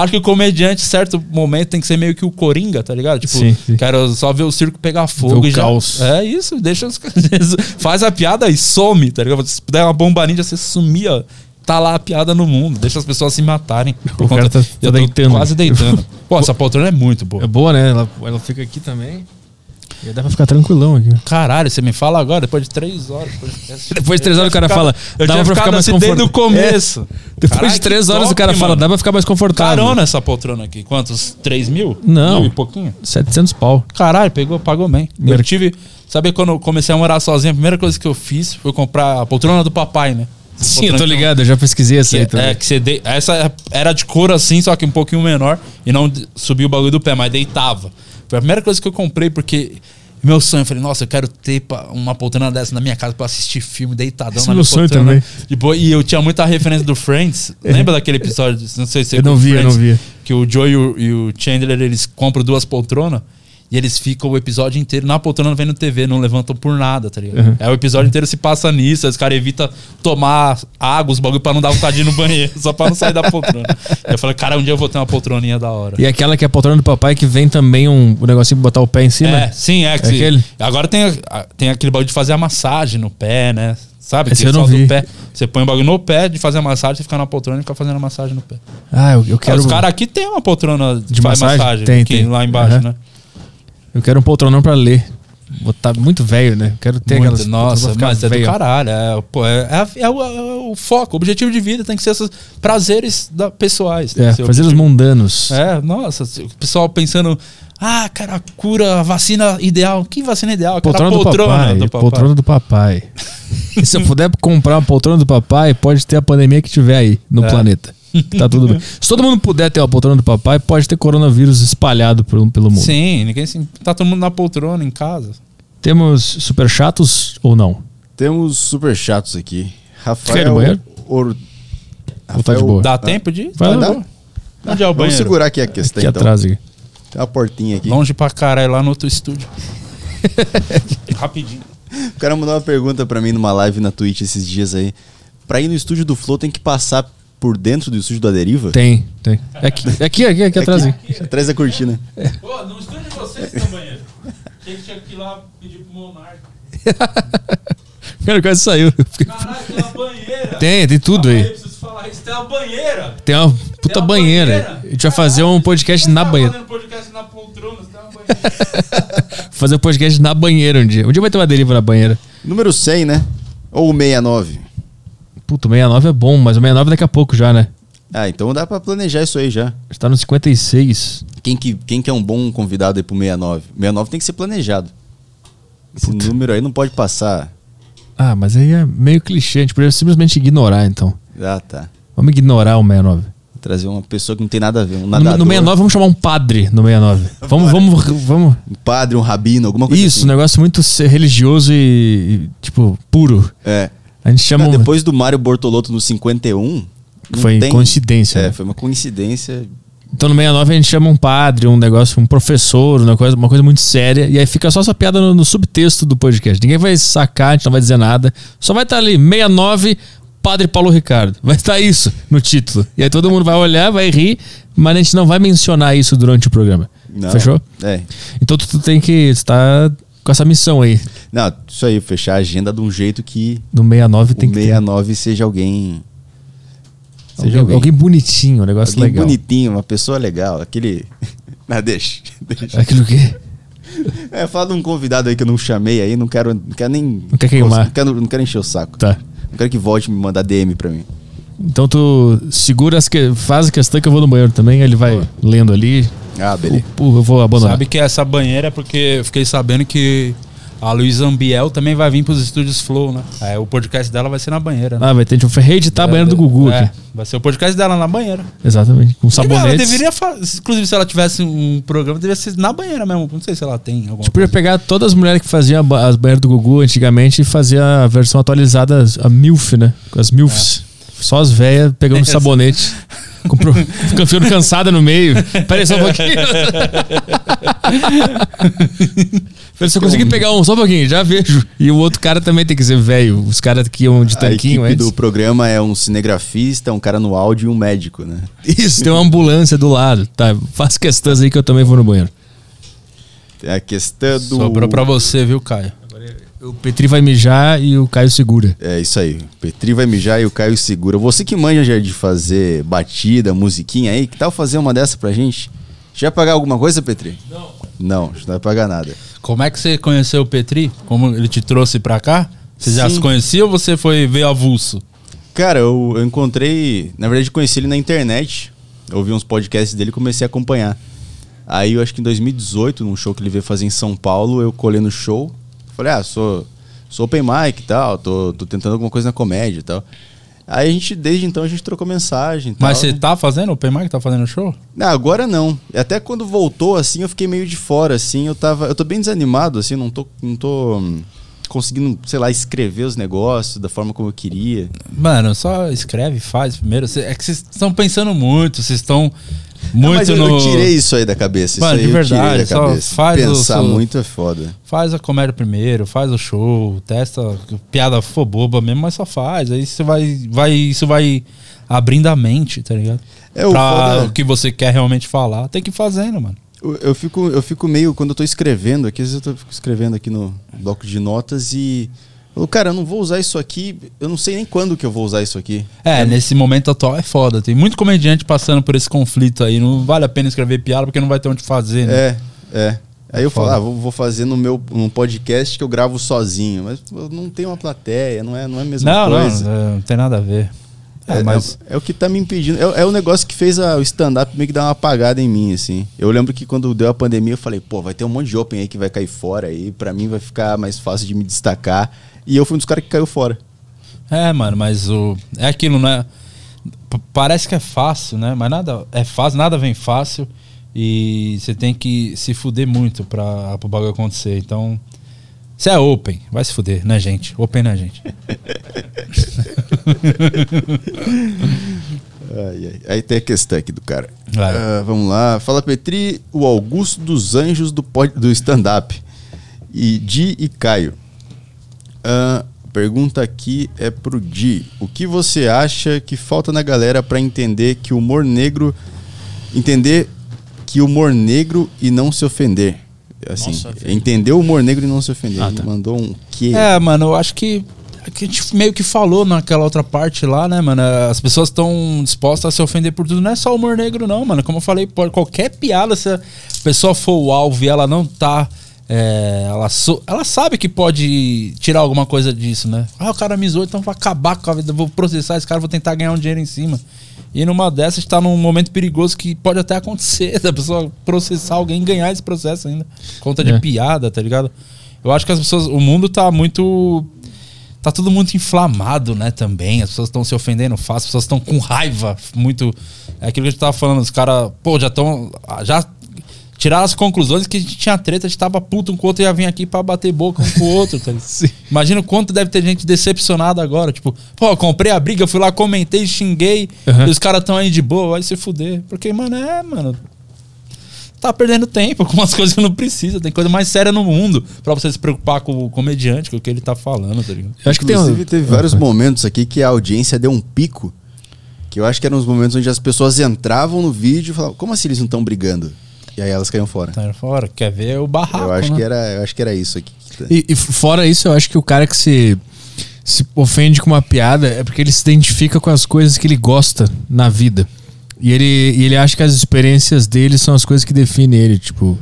Acho que o comediante, em certo momento, tem que ser meio que o Coringa, tá ligado? Tipo, Sim, sim. quero só ver o circo pegar fogo e já. caos. É isso, deixa os [laughs] Faz a piada e some, tá ligado? Se der uma bomba ninja, você sumia. Tá lá a piada no mundo, deixa as pessoas se matarem. [laughs] por cara tá- tá eu deitando. Quase deitando. [laughs] Pô, essa poltrona é muito boa. É boa, né? Ela, ela fica aqui também. E dá pra ficar tranquilão aqui. Caralho, você me fala agora, depois de três horas. Depois de três [laughs] Eu horas o cara ficado- fala, Eu dá pra ficar mais assim o confortável. começo. Depois Caralho, de três horas o top, cara fala, mano. dá pra ficar mais confortável. Carona essa poltrona aqui. Quantos? 3 mil? Não. Mil e pouquinho? 700 pau. Caralho, pegou, pagou bem. Eu Mer- tive. Sabe quando eu comecei a morar sozinho, a primeira coisa que eu fiz foi comprar a poltrona do papai, né? Sim, eu tô Poltrona ligado, eu já pesquisei essa aí é, também. que você de- essa era de couro assim, só que um pouquinho menor. E não subia o bagulho do pé, mas deitava. Foi a primeira coisa que eu comprei, porque meu sonho, eu falei, nossa, eu quero ter uma poltrona dessa na minha casa pra assistir filme deitadão. Esse na é meu minha sonho poltrona. também. Boa. E eu tinha muita referência do Friends. [laughs] Lembra daquele episódio? Não sei se você Eu não vi, eu não vi. Que o Joe e o, e o Chandler, eles compram duas poltronas. E eles ficam o episódio inteiro na poltrona vendo TV, não levantam por nada, tá ligado? Uhum. É o episódio inteiro se passa nisso, os caras evitam tomar água, os bagulho pra não dar vontade de ir no banheiro, [laughs] só pra não sair da poltrona. eu falei, cara, um dia eu vou ter uma poltroninha da hora. E aquela que é a poltrona do papai que vem também um, um negocinho pra botar o pé em cima. É, sim, é. É aquele? Agora tem, tem aquele bagulho de fazer a massagem no pé, né? Sabe? Esse Que eu não vi. pé. Você põe o bagulho no pé de fazer a massagem, você fica na poltrona e fica fazendo a massagem no pé. Ah, eu, eu quero. Os caras aqui tem uma poltrona de, faz massagem? massagem, Tem, aqui, tem. lá embaixo, Aham. né? Eu quero um poltronão pra ler. Vou tá muito velho, né? Quero ter Muito, aquelas. nossa, mas é do velho. caralho. É, pô, é, é- é o, é o foco, o objetivo de vida tem que ser esses prazeres da, pessoais. tem É, objetivo. mundanos. É, nossa, o pessoal pensando, ah, cara, cura, vacina ideal. Que vacina ideal? Eu quero a Poltrona, do, papai, do papai. Poltrona do papai. [laughs] se eu puder comprar uma poltrona do papai, pode ter a pandemia que tiver aí no É. planeta. [laughs] Tá tudo bem. Se todo mundo puder ter uma poltrona do papai, pode ter coronavírus espalhado pelo, pelo mundo. Sim, ninguém se, tá todo mundo na poltrona em casa. Temos super chatos ou não? Temos super chatos aqui. Rafael. Quer ir no banheiro? Or... Tá de boa? Dá tempo de? Vai Vai lá. dar? Onde é o Vamos banheiro? segurar aqui a questão, Aqui então. atrás aqui. Tem uma portinha aqui. Longe pra caralho, lá no outro estúdio. [laughs] Rapidinho. O cara mandou uma pergunta pra mim numa live na Twitch esses dias aí. pra ir no estúdio do Flow tem que passar por dentro do estúdio da Deriva? Tem, tem. É aqui, é aqui, aqui, aqui atrás. aqui. Atrás da cortina. Pô, no estúdio de vocês tem um banheiro. Tinha que, tinha que ir lá pedir pro Monarca. [laughs] Cara, quase saiu. Eu Caralho, tem uma banheira. Tem, tem tudo Calma aí. preciso falar isso. Tem uma banheira. Tem uma puta Tem uma banheira. banheira. A gente vai fazer um podcast na tá banheira. fazendo podcast na poltrona, você tem uma banheira. [laughs] Fazer um podcast na banheira um dia. Um dia vai ter uma deriva na banheira. Número 100, né? Ou 69. Puta, o 69 é bom, mas o 69 daqui a pouco já, né? Ah, então dá pra planejar isso aí já. Já tá no 56. Quem que, quem que é um bom convidado aí pro 69? 69 tem que ser planejado. Esse número aí não pode passar. Ah, mas aí é meio clichê. A gente poderia simplesmente ignorar, então. Ah, tá. Vamos ignorar o 69. Trazer uma pessoa que não tem nada a ver. Um No, nadador, no 69, vamos chamar um padre no 69. [laughs] Vamos, vamos, vamos. um padre, um rabino, alguma coisa Isso, um assim. negócio muito religioso e, e, tipo, puro. É. A gente chama. Cara, depois do Mário Bortolotto no 51... não Foi coincidência, É, né? foi uma coincidência. Então no 69 a gente chama um padre, um negócio, um professor, uma coisa, uma coisa muito séria. E aí fica só essa piada no, no subtexto do podcast. Ninguém vai sacar, a gente não vai dizer nada. Só vai estar ali, 69, Padre Paulo Ricardo. Vai estar isso no título. E aí todo mundo vai olhar, vai rir, mas a gente não vai mencionar isso durante o programa. Não. Fechou? É. Então tu, tu tem que estar com essa missão aí. Não, isso aí, fechar a agenda de um jeito que No 69 o tem que ter 69 seja alguém. Seja alguém, alguém, alguém bonitinho, um negócio alguém legal. bonitinho, uma pessoa legal. Aquele. [laughs] Não, deixa. deixa. Aquilo que. É, fala de um convidado aí que eu não chamei aí, não quero, não quero nem. Não quer queimar. Não quero, não quero encher o saco. Tá. Não quero que volte me mandar DM pra mim. Então tu segura as que faz a questão que eu vou no banheiro também, ele vai lendo ali. Ah, beleza. Pô, eu vou abandonar. Sabe que essa banheira é porque eu fiquei sabendo que a Luísa Ambiel também vai vir pros estúdios Flow, né? É, o podcast dela vai ser na banheira. Né? Ah, vai ter, tipo, foi reeditar a banheira do Gugu é, aqui. Vai ser o podcast dela na banheira. Exatamente. Com Ela sabonetes. deveria fa- Inclusive, se ela tivesse um programa, deveria ser na banheira mesmo. Não sei se ela tem alguma A gente podia coisa. pegar todas as mulheres que faziam as banheiras do Gugu antigamente e fazer a versão atualizada, a MILF, né? Com as MILFs. Só as velhas pegando Essa. sabonete. Comprou, [laughs] ficando cansada no meio. Pera aí só um pouquinho. Se eu conseguir pegar um, só um pouquinho, já vejo. E o outro cara também tem que ser velho. Os caras que iam de A tanquinho equipe antes. do programa é um cinegrafista, um cara no áudio e um médico, né? Isso, tem uma ambulância do lado. Tá, faz questões aí que eu também vou no banheiro. Tem a questão do. Sobrou pra você, viu, Caio? O Petri vai mijar e o Caio segura. É isso aí. O Petri vai mijar e o Caio segura. Você que manja já de fazer batida, musiquinha aí, que tal fazer uma dessa pra gente? Já vai pagar alguma coisa, Petri? Não. Não, não vai pagar nada. Como é que você conheceu o Petri? Como ele te trouxe pra cá? Você já Sim. se conhecia ou você foi ver avulso? Cara, eu, eu encontrei. Na verdade, conheci ele na internet. Eu ouvi uns podcasts dele e comecei a acompanhar. Aí eu acho que em 2018, num show que ele veio fazer em São Paulo, eu colei no show. Falei, ah, sou, sou open mic e tal, tô, tô tentando alguma coisa na comédia e tal. Aí a gente, desde então, a gente trocou mensagem. Mas tal. você tá fazendo open mic? Tá fazendo show? Não, agora não. Até quando voltou, assim, eu fiquei meio de fora, assim. Eu tava. Eu tô bem desanimado, assim, não tô. Não tô hum, conseguindo, sei lá, escrever os negócios da forma como eu queria. Mano, só escreve, faz primeiro. Cê- É que vocês estão pensando muito, vocês estão muito eu, no. eu tirei isso aí da cabeça. Mano, isso de verdade, da só cabeça. faz o Pensar seu- muito é foda. Faz a comédia primeiro, faz o show, testa piada for boba mesmo, mas só faz. Aí você vai, vai, isso vai abrindo a mente, tá ligado? É, o pra foda- o que você quer realmente falar, tem que ir fazendo, mano. Eu, eu fico, eu fico meio. Quando eu tô escrevendo aqui, às vezes eu tô escrevendo aqui no bloco de notas e. Eu, cara, eu não vou usar isso aqui. Eu não sei nem quando que eu vou usar isso aqui. É, nesse momento atual é foda. Tem muito comediante passando por esse conflito aí. Não vale a pena escrever piada porque não vai ter onde fazer, né? É, é. Aí eu falo, ah, vou, fazer no meu num podcast que eu gravo sozinho. Mas não tenho uma plateia, não é, não é a mesma Não, coisa. não, é, não tem nada a ver. É, É, mas é, é o que tá me impedindo. É, é o negócio que fez a- o stand-up meio que dar uma apagada em mim, assim. Eu lembro que quando deu a pandemia, eu falei, pô, vai ter um monte de open aí que vai cair fora aí. Pra mim vai ficar mais fácil de me destacar. E eu fui um dos caras que caiu fora. É, mano, mas o. É aquilo, né? P- parece que é fácil, né? Mas nada é fácil, nada vem fácil. E você tem que se fuder muito pra o bagulho acontecer. Então. Você é open, vai se fuder, né, gente? Open, né, gente? [laughs] Ai, ai. Aí tem a questão aqui do cara. Vai. Ah, vamos lá. Fala, Petri, o Augusto dos Anjos do, pod- do stand-up. E Di e Caio. Ah, pergunta aqui é pro Di. O que você acha que falta na galera pra entender que o humor negro. Entender que o humor negro e não se ofender? Assim, Nossa, entender o humor negro e não se ofender. Ah, Ele tá. mandou um que. É, mano, eu acho que, é que a gente meio que falou naquela outra parte lá, né, mano? As pessoas estão dispostas a se ofender por tudo. Não é só humor negro, não, mano. Como eu falei, pode, qualquer piada, se a pessoa for o alvo e ela não tá. É, ela, so- ela sabe que pode tirar alguma coisa disso, né? Ah, o cara me zoou, então vou acabar com a vida, vou processar esse cara, vou tentar ganhar um dinheiro em cima. E numa dessas tá num momento perigoso que pode até acontecer [laughs] da pessoa processar alguém e ganhar esse processo ainda. Conta de É. piada, tá ligado? Eu acho que as pessoas. O mundo tá muito. Tá tudo muito inflamado, né? Também. As pessoas estão se ofendendo fácil, as pessoas estão com raiva. Muito. É aquilo que a gente tava falando. Os caras, pô, já estão. Já tiraram as conclusões que a gente tinha treta, a gente tava puto um com o outro e ia vir aqui pra bater boca um com o outro, tá ligado? [laughs] Imagina o quanto deve ter gente decepcionada agora. Tipo, pô, comprei a briga, fui lá, comentei, xinguei, Uhum. e os caras tão aí de boa, vai se fuder. Porque, mano, é, mano. Tá perdendo tempo com umas [laughs] coisas que não precisa. Tem coisa mais séria no mundo pra você se preocupar com o comediante, com o que ele tá falando, tá ligado? Eu acho que tem Inclusive, um... teve vários momentos aqui que a audiência deu um pico. Que eu acho que eram os momentos onde as pessoas entravam no vídeo e falavam, como assim eles não estão brigando? E aí elas caíam fora. Tá fora, quer ver o barraco, eu, acho né? que era, eu acho que era isso aqui. E, e fora isso, eu acho que o cara que se, se ofende com uma piada é porque ele se identifica com as coisas que ele gosta na vida. E ele, e ele acha que as experiências dele são as coisas que definem ele. Tipo,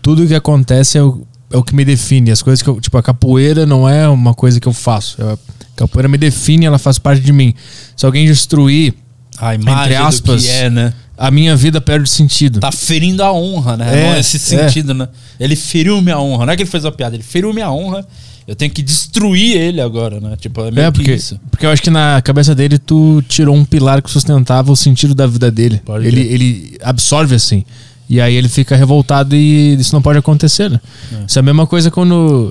tudo que acontece é o, é o que me define. As coisas que eu. Tipo, a capoeira não é uma coisa que eu faço. É- A capoeira me define, ela faz parte de mim. Se alguém destruir A imagem entre aspas, do que é, né? A minha vida perde sentido. Tá ferindo a honra, né? É, Não é esse é. sentido, né? Ele feriu minha honra. Não é que ele fez uma piada, ele feriu minha honra. Eu tenho que destruir ele agora, né? Tipo, é meio É, que porque, isso. porque eu acho que na cabeça dele tu tirou um pilar que sustentava o sentido da vida dele. Pode Ele, ele absorve assim. E aí ele fica revoltado e isso não pode acontecer, né? Isso é a mesma coisa quando.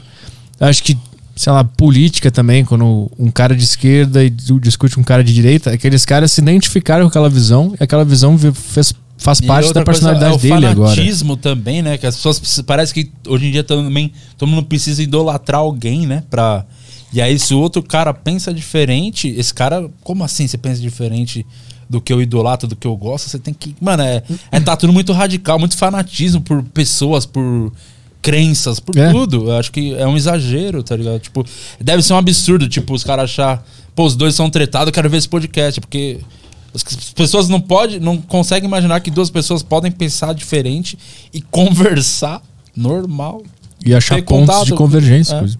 Acho que, sei lá, política também, quando um cara de esquerda e discute um cara de direita, aqueles caras se identificaram com aquela visão e aquela visão vi- fez, faz parte da coisa personalidade é o dele agora. fanatismo também, né? Que as pessoas parece que hoje em dia também todo mundo precisa idolatrar alguém, né? Pra, e aí se o outro cara pensa diferente, esse cara, como assim você pensa diferente do que eu idolatro, do que eu gosto? Você tem que, mano, é, é tá tudo muito radical, muito fanatismo por pessoas, por crenças, por É. tudo. Eu acho que é um exagero, tá ligado? Tipo, deve ser um absurdo, tipo, os caras achar, pô, os dois são tretados, eu quero ver esse podcast, porque as pessoas não podem, não conseguem imaginar que duas pessoas podem pensar diferente e conversar normal. E achar pontos contato. de convergência. É. inclusive.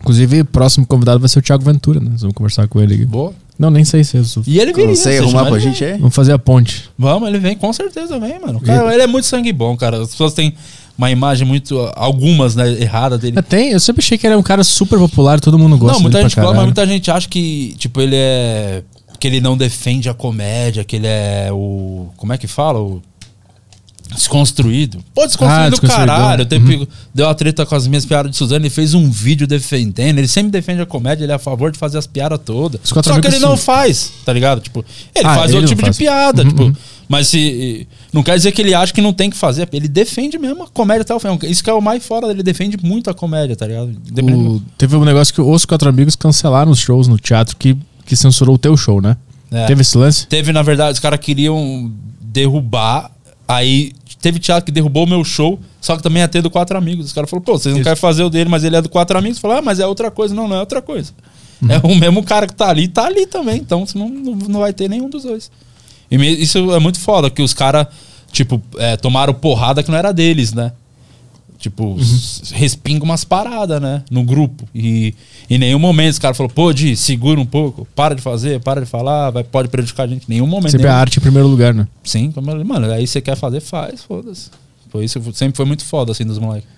Inclusive, o próximo convidado vai ser o Thiago Ventura, né? Nós vamos conversar com ele aqui. Boa. Não, nem sei se é isso. E ele viria. Consegue você arrumar chama pra gente aí? Vamos fazer a ponte. Vamos, ele vem, com certeza vem, mano. Cara, ele é muito sangue bom, cara. As pessoas têm uma imagem muito. Algumas, né, errada dele. É, tem, eu sempre achei que ele era um cara super popular, todo mundo gosta não, muita dele gente fala, mas muita gente acha que, tipo, ele é. Que ele não defende a comédia, que ele é o. Como é que fala? O. Desconstruído. Pô, desconstruído Ah, caralho. Teve- Deu a treta com as minhas piadas de Suzano, ele fez um vídeo defendendo. Ele sempre defende a comédia, ele é a favor de fazer as piadas todas. Só que ele não faz, tá ligado? Tipo, ele Ah, faz ele outro tipo faz. de piada, Uhum, tipo. uhum. Mas se. Não quer dizer que ele acha que não tem que fazer. Ele defende mesmo a comédia até o fim. Isso que é o mais fora dele. Ele defende muito a comédia, tá ligado? O- teve um negócio que os quatro amigos cancelaram os shows no teatro que, que censurou o teu show, né? É. Teve esse lance? Teve, na verdade, os caras queriam derrubar. Aí teve teatro que derrubou o meu show, só que também ia ter do Quatro Amigos. Os caras falaram, pô, vocês não querem fazer o dele, mas ele é do Quatro Amigos. Falaram, ah, mas é outra coisa. Não, não é outra coisa. É o mesmo cara que tá ali, tá ali também. Então você não, vai ter nenhum dos dois. E isso é muito foda, que os caras, tipo, é, tomaram porrada que não era deles, né? Tipo, s- respinga umas paradas, né? No grupo. E em nenhum momento os caras falaram, pô, Di, segura um pouco, para de fazer, para de falar, vai, pode prejudicar a gente. Em nenhum momento. Sempre a nenhum. arte em primeiro lugar, né? Sim, como eu- mano, aí você quer fazer, faz, foda-se. Foi isso, sempre foi muito foda, assim, dos moleques.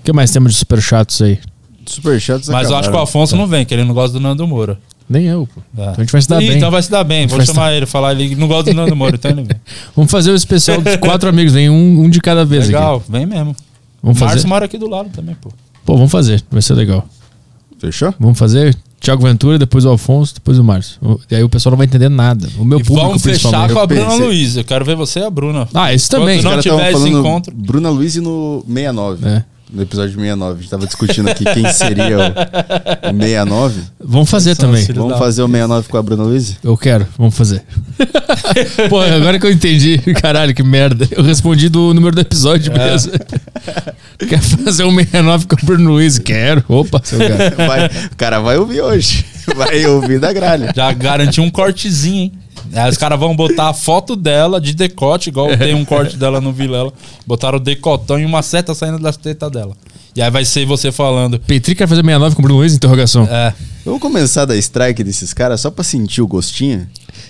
O que mais temos de super chatos aí? Superchats Mas eu acho que o Afonso não vem, que ele não gosta do Nando Moura. Nem eu, pô. É. Então a gente vai se dar Ih, bem. Então vai se dar bem, vou chamar ele, falar, ele não gosta do Nando Moura, então ele vem. [laughs] Vamos fazer o especial dos quatro [laughs] amigos, vem um, um de cada vez Legal, aqui. vem mesmo. Vamos o fazer? Márcio mora aqui do lado também, pô. Pô, vamos fazer, vai ser legal. Fechou? Vamos fazer Thiago Ventura, depois o Alfonso, depois o Márcio. O- E aí o pessoal não vai entender nada. O meu E público, vamos fechar principalmente. com a Eu Bruna pensei- Luiz. Eu quero ver você e a Bruna. Ah, esse também. Enquanto Os não caras tiver esse encontro. Bruna Luiz e no 69. É. no episódio 69. A gente tava discutindo aqui quem seria o, o 69. Vamos fazer também. Vamos fazer o 69 com a Bruna Luiz? Eu quero, vamos fazer. [laughs] Pô, agora que eu entendi. Caralho, que merda. Eu respondi do número do episódio, beleza. [laughs] Quer fazer um 69 com o Bruno Luiz? Quero. Opa, seu cara. Vai, o cara vai ouvir hoje. Vai ouvir da gralha. Já garantiu um cortezinho, hein? Aí os caras vão botar a foto dela de decote, igual tem um corte dela no Vilela. Botaram o decotão e uma seta saindo das tetas dela. E aí vai ser você falando. Petri quer fazer 69 com o Bruno Luiz? Interrogação. É, Vamos começar da strike desses caras só pra sentir o gostinho?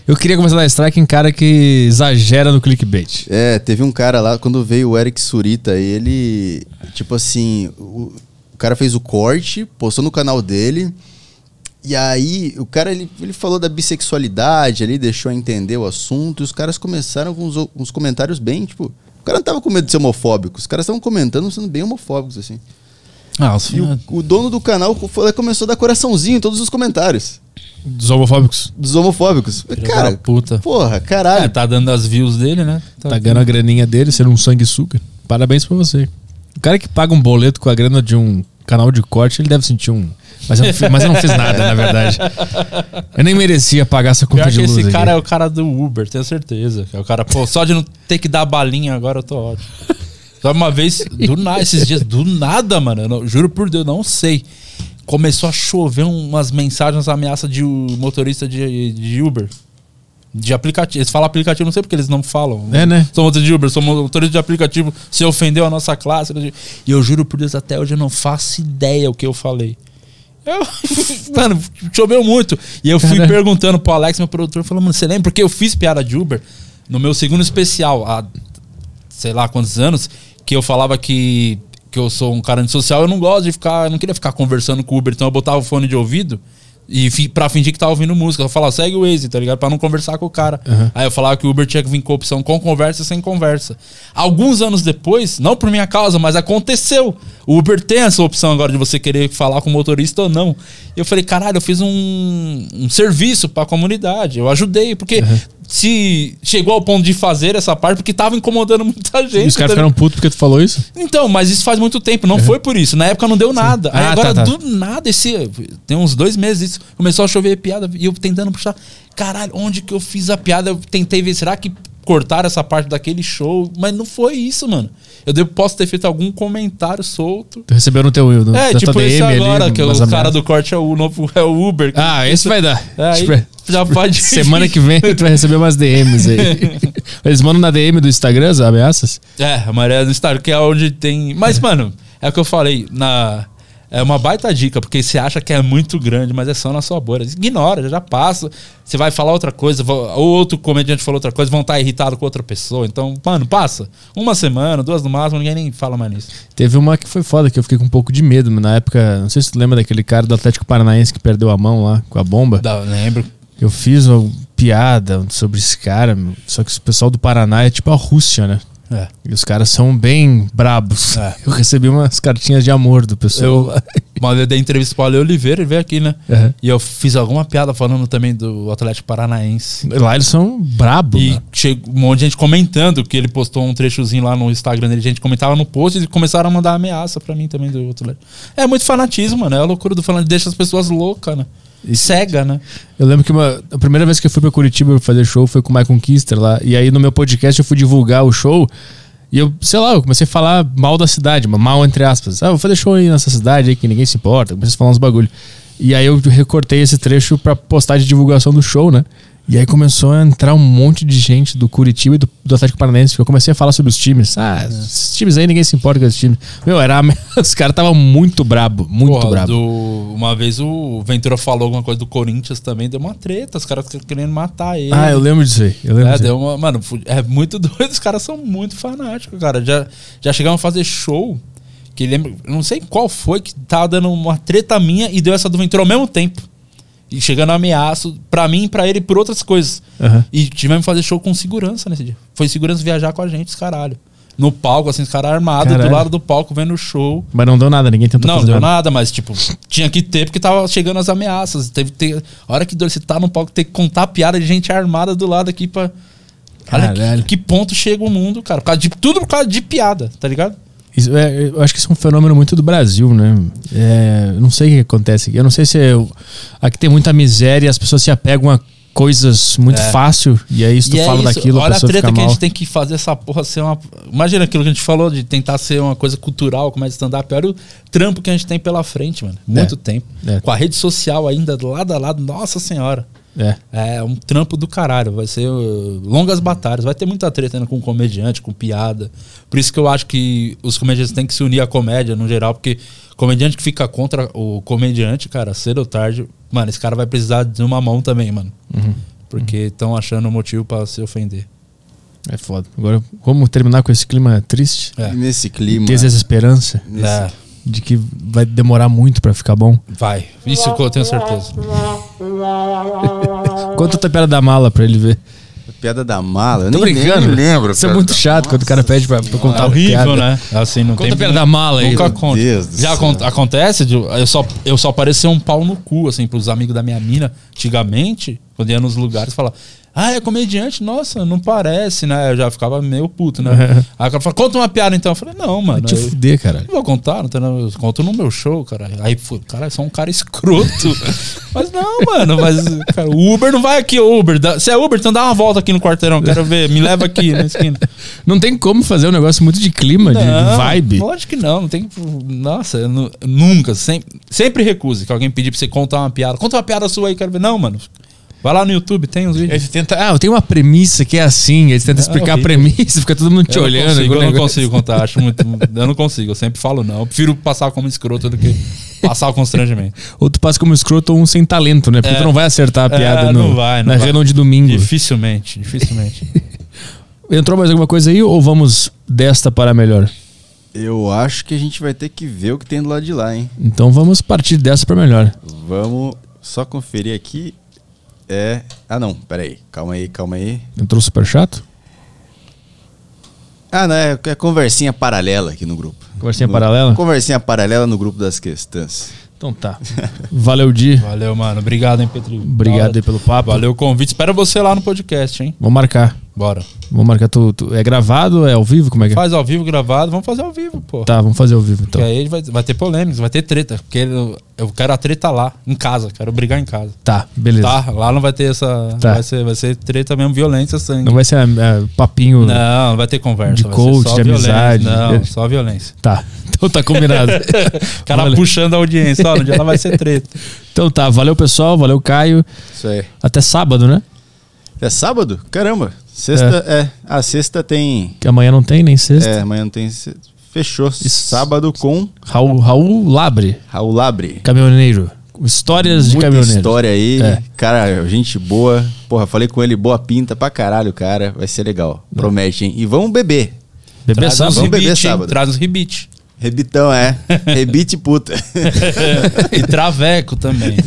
Eu queria começar a dar strike em cara que exagera no clickbait. É, teve um cara lá, quando veio o Eric Surita, ele. Tipo assim, o, o cara fez o corte, postou no canal dele. E aí, o cara ele, ele falou da bissexualidade ali, deixou entender o assunto. E os caras começaram com uns, uns comentários bem, tipo. O cara não tava com medo de ser homofóbico. Os caras estavam comentando sendo bem homofóbicos, assim. Ah, os E o, o dono do canal foi- começou a dar coraçãozinho em todos os comentários. Dos homofóbicos. Dos homofóbicos. Filho Cara, puta. porra, caralho. É, tá dando as views dele, né? Tá ganhando a graninha dele, sendo um sanguessuga. Parabéns pra você. O cara que paga um boleto com a grana de um canal de corte, ele deve sentir um. Mas eu não, mas eu não fiz nada, na verdade. Eu nem merecia pagar essa conta Pior de que luz. esse cara é aqui. o cara do Uber, tenho certeza. É o cara, pô, só de não ter que dar balinha agora eu tô ótimo. Só uma vez, do nada, esses dias, do nada, mano, eu não- juro por Deus, não sei. Começou a chover umas mensagens, ameaça de motorista de, de Uber. De aplicativo. Eles falam aplicativo, não sei porque eles não falam. É, né? Sou motorista de Uber, sou motorista de aplicativo. Se ofendeu a nossa classe. E eu juro por Deus, até hoje eu não faço ideia o que eu falei. Eu, [laughs] mano, choveu muito. E eu fui Cara. perguntando pro Alex, meu produtor, falando, mano, você lembra? Porque eu fiz piada de Uber no meu segundo especial, há sei lá quantos anos, que eu falava que, que eu sou um cara antissocial, eu não gosto de ficar, eu não queria ficar conversando com o Uber, então eu botava o fone de ouvido e fi, pra fingir que tava ouvindo música. Eu falava, segue o Waze, tá ligado? Pra não conversar com o cara. Aí eu falava que o Uber tinha que vir com a opção com conversa sem conversa. Alguns anos depois, não por minha causa, mas aconteceu. O Uber tem essa opção agora de você querer falar com o motorista ou não. E eu falei, caralho, eu fiz um, um serviço pra comunidade. Eu ajudei, porque se chegou ao ponto de fazer essa parte, porque tava incomodando muita gente. E os caras tá ficaram putos porque tu falou isso? então, mas isso faz muito tempo, não foi por isso. Na época não deu nada. Aí Ah, agora, tá, tá. do nada, esse. Tem uns dois meses isso. Começou a chover piada e eu tentando puxar. Caralho, onde que eu fiz a piada? Eu tentei ver, será que cortaram essa parte daquele show? Mas não foi isso, mano. Eu devo, posso ter feito algum comentário solto. Tu recebeu no teu no, É, tipo esse DM ali, agora, que é o cara do corte é o novo é o Uber. Ah, esse vai dar. É, já pode. Semana que vem tu vai receber umas DMs aí. [laughs] Eles mandam na DM do Instagram as ameaças? É, a maré do Star, que é onde tem. Mas, mano, é o que eu falei. Na... É uma baita dica, porque você acha que é muito grande, mas é só na sua bolha. Ignora, já passa. Você vai falar outra coisa, ou outro comediante falou outra coisa, vão estar irritados com outra pessoa. Então, mano, passa. Uma semana, duas no máximo, ninguém nem fala mais nisso. Teve uma que foi foda, que eu fiquei com um pouco de medo. Na época, não sei se tu lembra daquele cara do Atlético Paranaense que perdeu a mão lá com a bomba. Dá, lembro. Eu fiz uma piada sobre esse cara, meu. só que o pessoal do Paraná é tipo a Rússia, né? É. E os caras são bem brabos. É. Eu recebi umas cartinhas de amor do pessoal. Eu, [laughs] uma vez eu dei entrevista pro Ale Oliveira, ele veio aqui, né? Uhum. E eu fiz alguma piada falando também do Atlético Paranaense. Lá eles são brabos. E né? chegou um monte de gente comentando que ele postou um trechozinho lá no Instagram dele. Gente comentava no post e começaram a mandar ameaça pra mim também do outro lado. É muito fanatismo, mano. É a loucura do fanatismo. Deixa as pessoas loucas, né? E cega, né? Eu lembro que uma, a primeira vez que eu fui pra Curitiba fazer show foi com o Michael Kister lá. E aí no meu podcast eu fui divulgar o show. E eu, sei lá, eu comecei a falar mal da cidade, mal entre aspas. Ah, vou fazer show aí nessa cidade aí que ninguém se importa. Comecei a falar uns bagulho. E aí eu recortei esse trecho pra postar de divulgação do show, né? E aí começou a entrar um monte de gente do Curitiba e do, do Atlético Paranaense, porque eu comecei a falar sobre os times. Ah, esses times aí ninguém se importa com esses times. Meu, era, [laughs] os caras estavam muito brabo, muito Porra, brabo. do- uma vez o Ventura falou alguma coisa do Corinthians também, deu uma treta. Os caras querendo matar ele. Ah, eu lembro disso aí. Eu lembro É, deu uma. Mano, é muito [laughs] doido. Os caras são muito fanáticos, cara. Já, já chegaram a fazer show. Que lembra. Não sei qual foi que tava dando uma treta minha e deu essa do Ventura ao mesmo tempo. E chegando ameaço pra mim, pra ele, por outras coisas. Aham. E tivemos que fazer show com segurança nesse dia. Foi segurança viajar com a gente, os caralho. No palco, assim, os caras armados do lado do palco vendo o show. Mas não deu nada, ninguém tentou Não, não fazer deu nada. nada, mas tipo, tinha que ter porque tava chegando as ameaças. Teve que ter. A hora que você tá no palco, tem que contar piada de gente armada do lado aqui pra. Olha Caralho. que, que ponto chega o mundo, cara. Por causa de, tudo por causa de piada, tá ligado? Isso é- eu acho que isso é um fenômeno muito do Brasil, né? É, não sei o que acontece aqui. Eu não sei se eu- aqui tem muita miséria e as pessoas se apegam a coisas muito É. fácil e aí se tu E é fala isso, daquilo, a olha a pessoa treta que a mal. gente tem que fazer essa porra ser uma. Imagina aquilo que a gente falou de tentar ser uma coisa cultural, como é stand-up. Olha o trampo que a gente tem pela frente, mano. Muito É. tempo. É. Com a rede social ainda do lado a lado, nossa senhora. É. É um trampo do caralho. Vai ser uh, longas batalhas. Vai ter muita treta ainda com comediante, com piada. Por isso que eu acho que os comediantes têm que se unir à comédia no geral, porque comediante que fica contra o comediante, cara, cedo ou tarde, mano, esse cara vai precisar de uma mão também, mano. Uhum. Porque estão achando um motivo pra se ofender. É foda. Agora, como terminar com esse clima triste? É. Nesse clima. Ter essa esperança É, de que vai demorar muito pra ficar bom. vai. Isso que eu tenho certeza. [laughs] Conta a piada da mala pra ele ver. Piada da mala. Eu Tô nem, brincando. nem lembro. Isso é muito chato quando o cara pede pra, pra contar É horrível, piada. né? Assim, não Conta tem. a piada da mala aí. Nunca conta. Já acon- acontece, de- eu só, eu só parecia um pau no cu, assim, pros amigos da minha mina, antigamente, quando ia nos lugares, falar. Ah, é comediante? Nossa, não parece, né? Eu já ficava meio puto, né? Aí o cara fala, conta uma piada então. Eu falei, não, mano. Vai te fuder, caralho. não vou contar, não tem nada, eu conto no meu show, cara. Aí, pô, cara, é só um cara escroto. [laughs] mas não, mano, mas, cara, o Uber não vai aqui, Uber. Se é Uber, então dá uma volta aqui no quarteirão, quero ver, me leva aqui na esquina. [laughs] Não tem como fazer um negócio muito de clima, de- de, Não, vibe. Lógico que não, não tem. Nossa, eu nu- nunca, sempre, sempre recuse que alguém pedir pra você contar uma piada. Conta uma piada sua aí, quero ver. Não, mano. Vai lá no YouTube, tem os Aí vídeos. tenta, ah, eu tenho uma premissa que é assim, aí você tenta explicar a premissa, fica todo mundo te Eu olhando. consigo, eu não consigo contar, acho muito. Eu não consigo, eu sempre falo não. Eu prefiro passar como escroto do que passar o constrangimento. [laughs] Ou tu passa como escroto ou um sem talento, né? Porque É. tu não vai acertar a piada É, no, não vai, não na vai. reunião de domingo. Dificilmente, dificilmente. [laughs] Entrou mais alguma coisa aí ou vamos desta para melhor? Eu acho que a gente vai ter que ver o que tem do lado de lá, hein? Então vamos partir dessa para melhor. Vamos só conferir aqui. É. Ah, não, peraí. Calma aí, calma aí. Entrou super chato? Ah, não, é, é conversinha paralela aqui no grupo. Conversinha No- paralela? Conversinha paralela no grupo das questões. Então tá. [laughs] Valeu, Di. Valeu, mano. Obrigado, hein, Petri. Obrigado aí pelo papo. Valeu o convite. Espero você lá no podcast, hein? Vamos marcar. Bora. Vamos marcar. Tu, tu- é gravado? É ao vivo? Como é que é? Faz ao vivo gravado, vamos fazer ao vivo, pô. Tá, vamos fazer ao vivo então. Porque aí vai, vai ter polêmicas, vai ter treta. Porque eu, eu quero a treta lá, em casa. Quero brigar em casa. Tá, beleza. Tá? Lá não vai ter essa. Tá. Vai, ser, vai ser treta mesmo, violência, sangue. Não vai ser é, papinho. Não, não vai ter conversa. De coach, de violência. amizade. Não, só violência. Tá. Então tá combinado. [laughs] O cara Valeu. puxando a audiência, ó, no dia ela vai ser treta. Então tá, valeu pessoal, valeu Caio. Isso aí. Até sábado, né? É sábado? Caramba. Sexta é. A sexta tem. Que amanhã não tem, nem sexta. É, amanhã não tem. se- Fechou. Isso. Sábado com Raul, Raul Labre, Raul Labre. caminhoneiro. Histórias de Muita caminhoneiro. história aí. É. Cara, gente boa. Porra, falei com ele, boa pinta pra caralho, cara. Vai ser legal. Promete, hein? E vamos beber. Bebeção. Traz uns vamos beber sábado. Traz uns rebite. Rebitão, é. Rebite puta. [laughs] e traveco também. [laughs]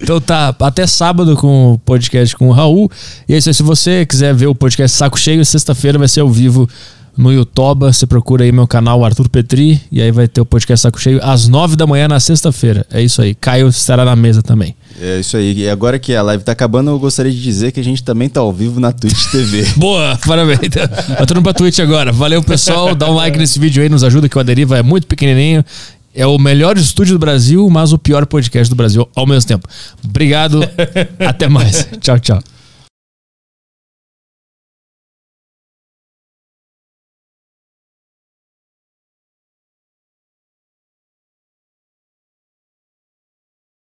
Então tá, até sábado com o podcast com o Raul. E é isso aí, se você quiser ver o podcast Saco Cheio, sexta-feira vai ser ao vivo no YouTube. Você procura aí meu canal Arthur Petri e aí vai ter o podcast Saco Cheio às nove da manhã na sexta-feira. É isso aí. Caio estará na mesa também. É isso aí. E agora que a live tá acabando, eu gostaria de dizer que a gente também tá ao vivo na Twitch TV. [laughs] Boa, parabéns. Tá tudo pra Twitch agora. Valeu, pessoal. Dá um like nesse vídeo aí, nos ajuda que o Aderiva é muito pequenininho. É o melhor estúdio do Brasil, mas o pior podcast do Brasil ao mesmo tempo. Obrigado. [laughs] Até mais. Tchau, tchau.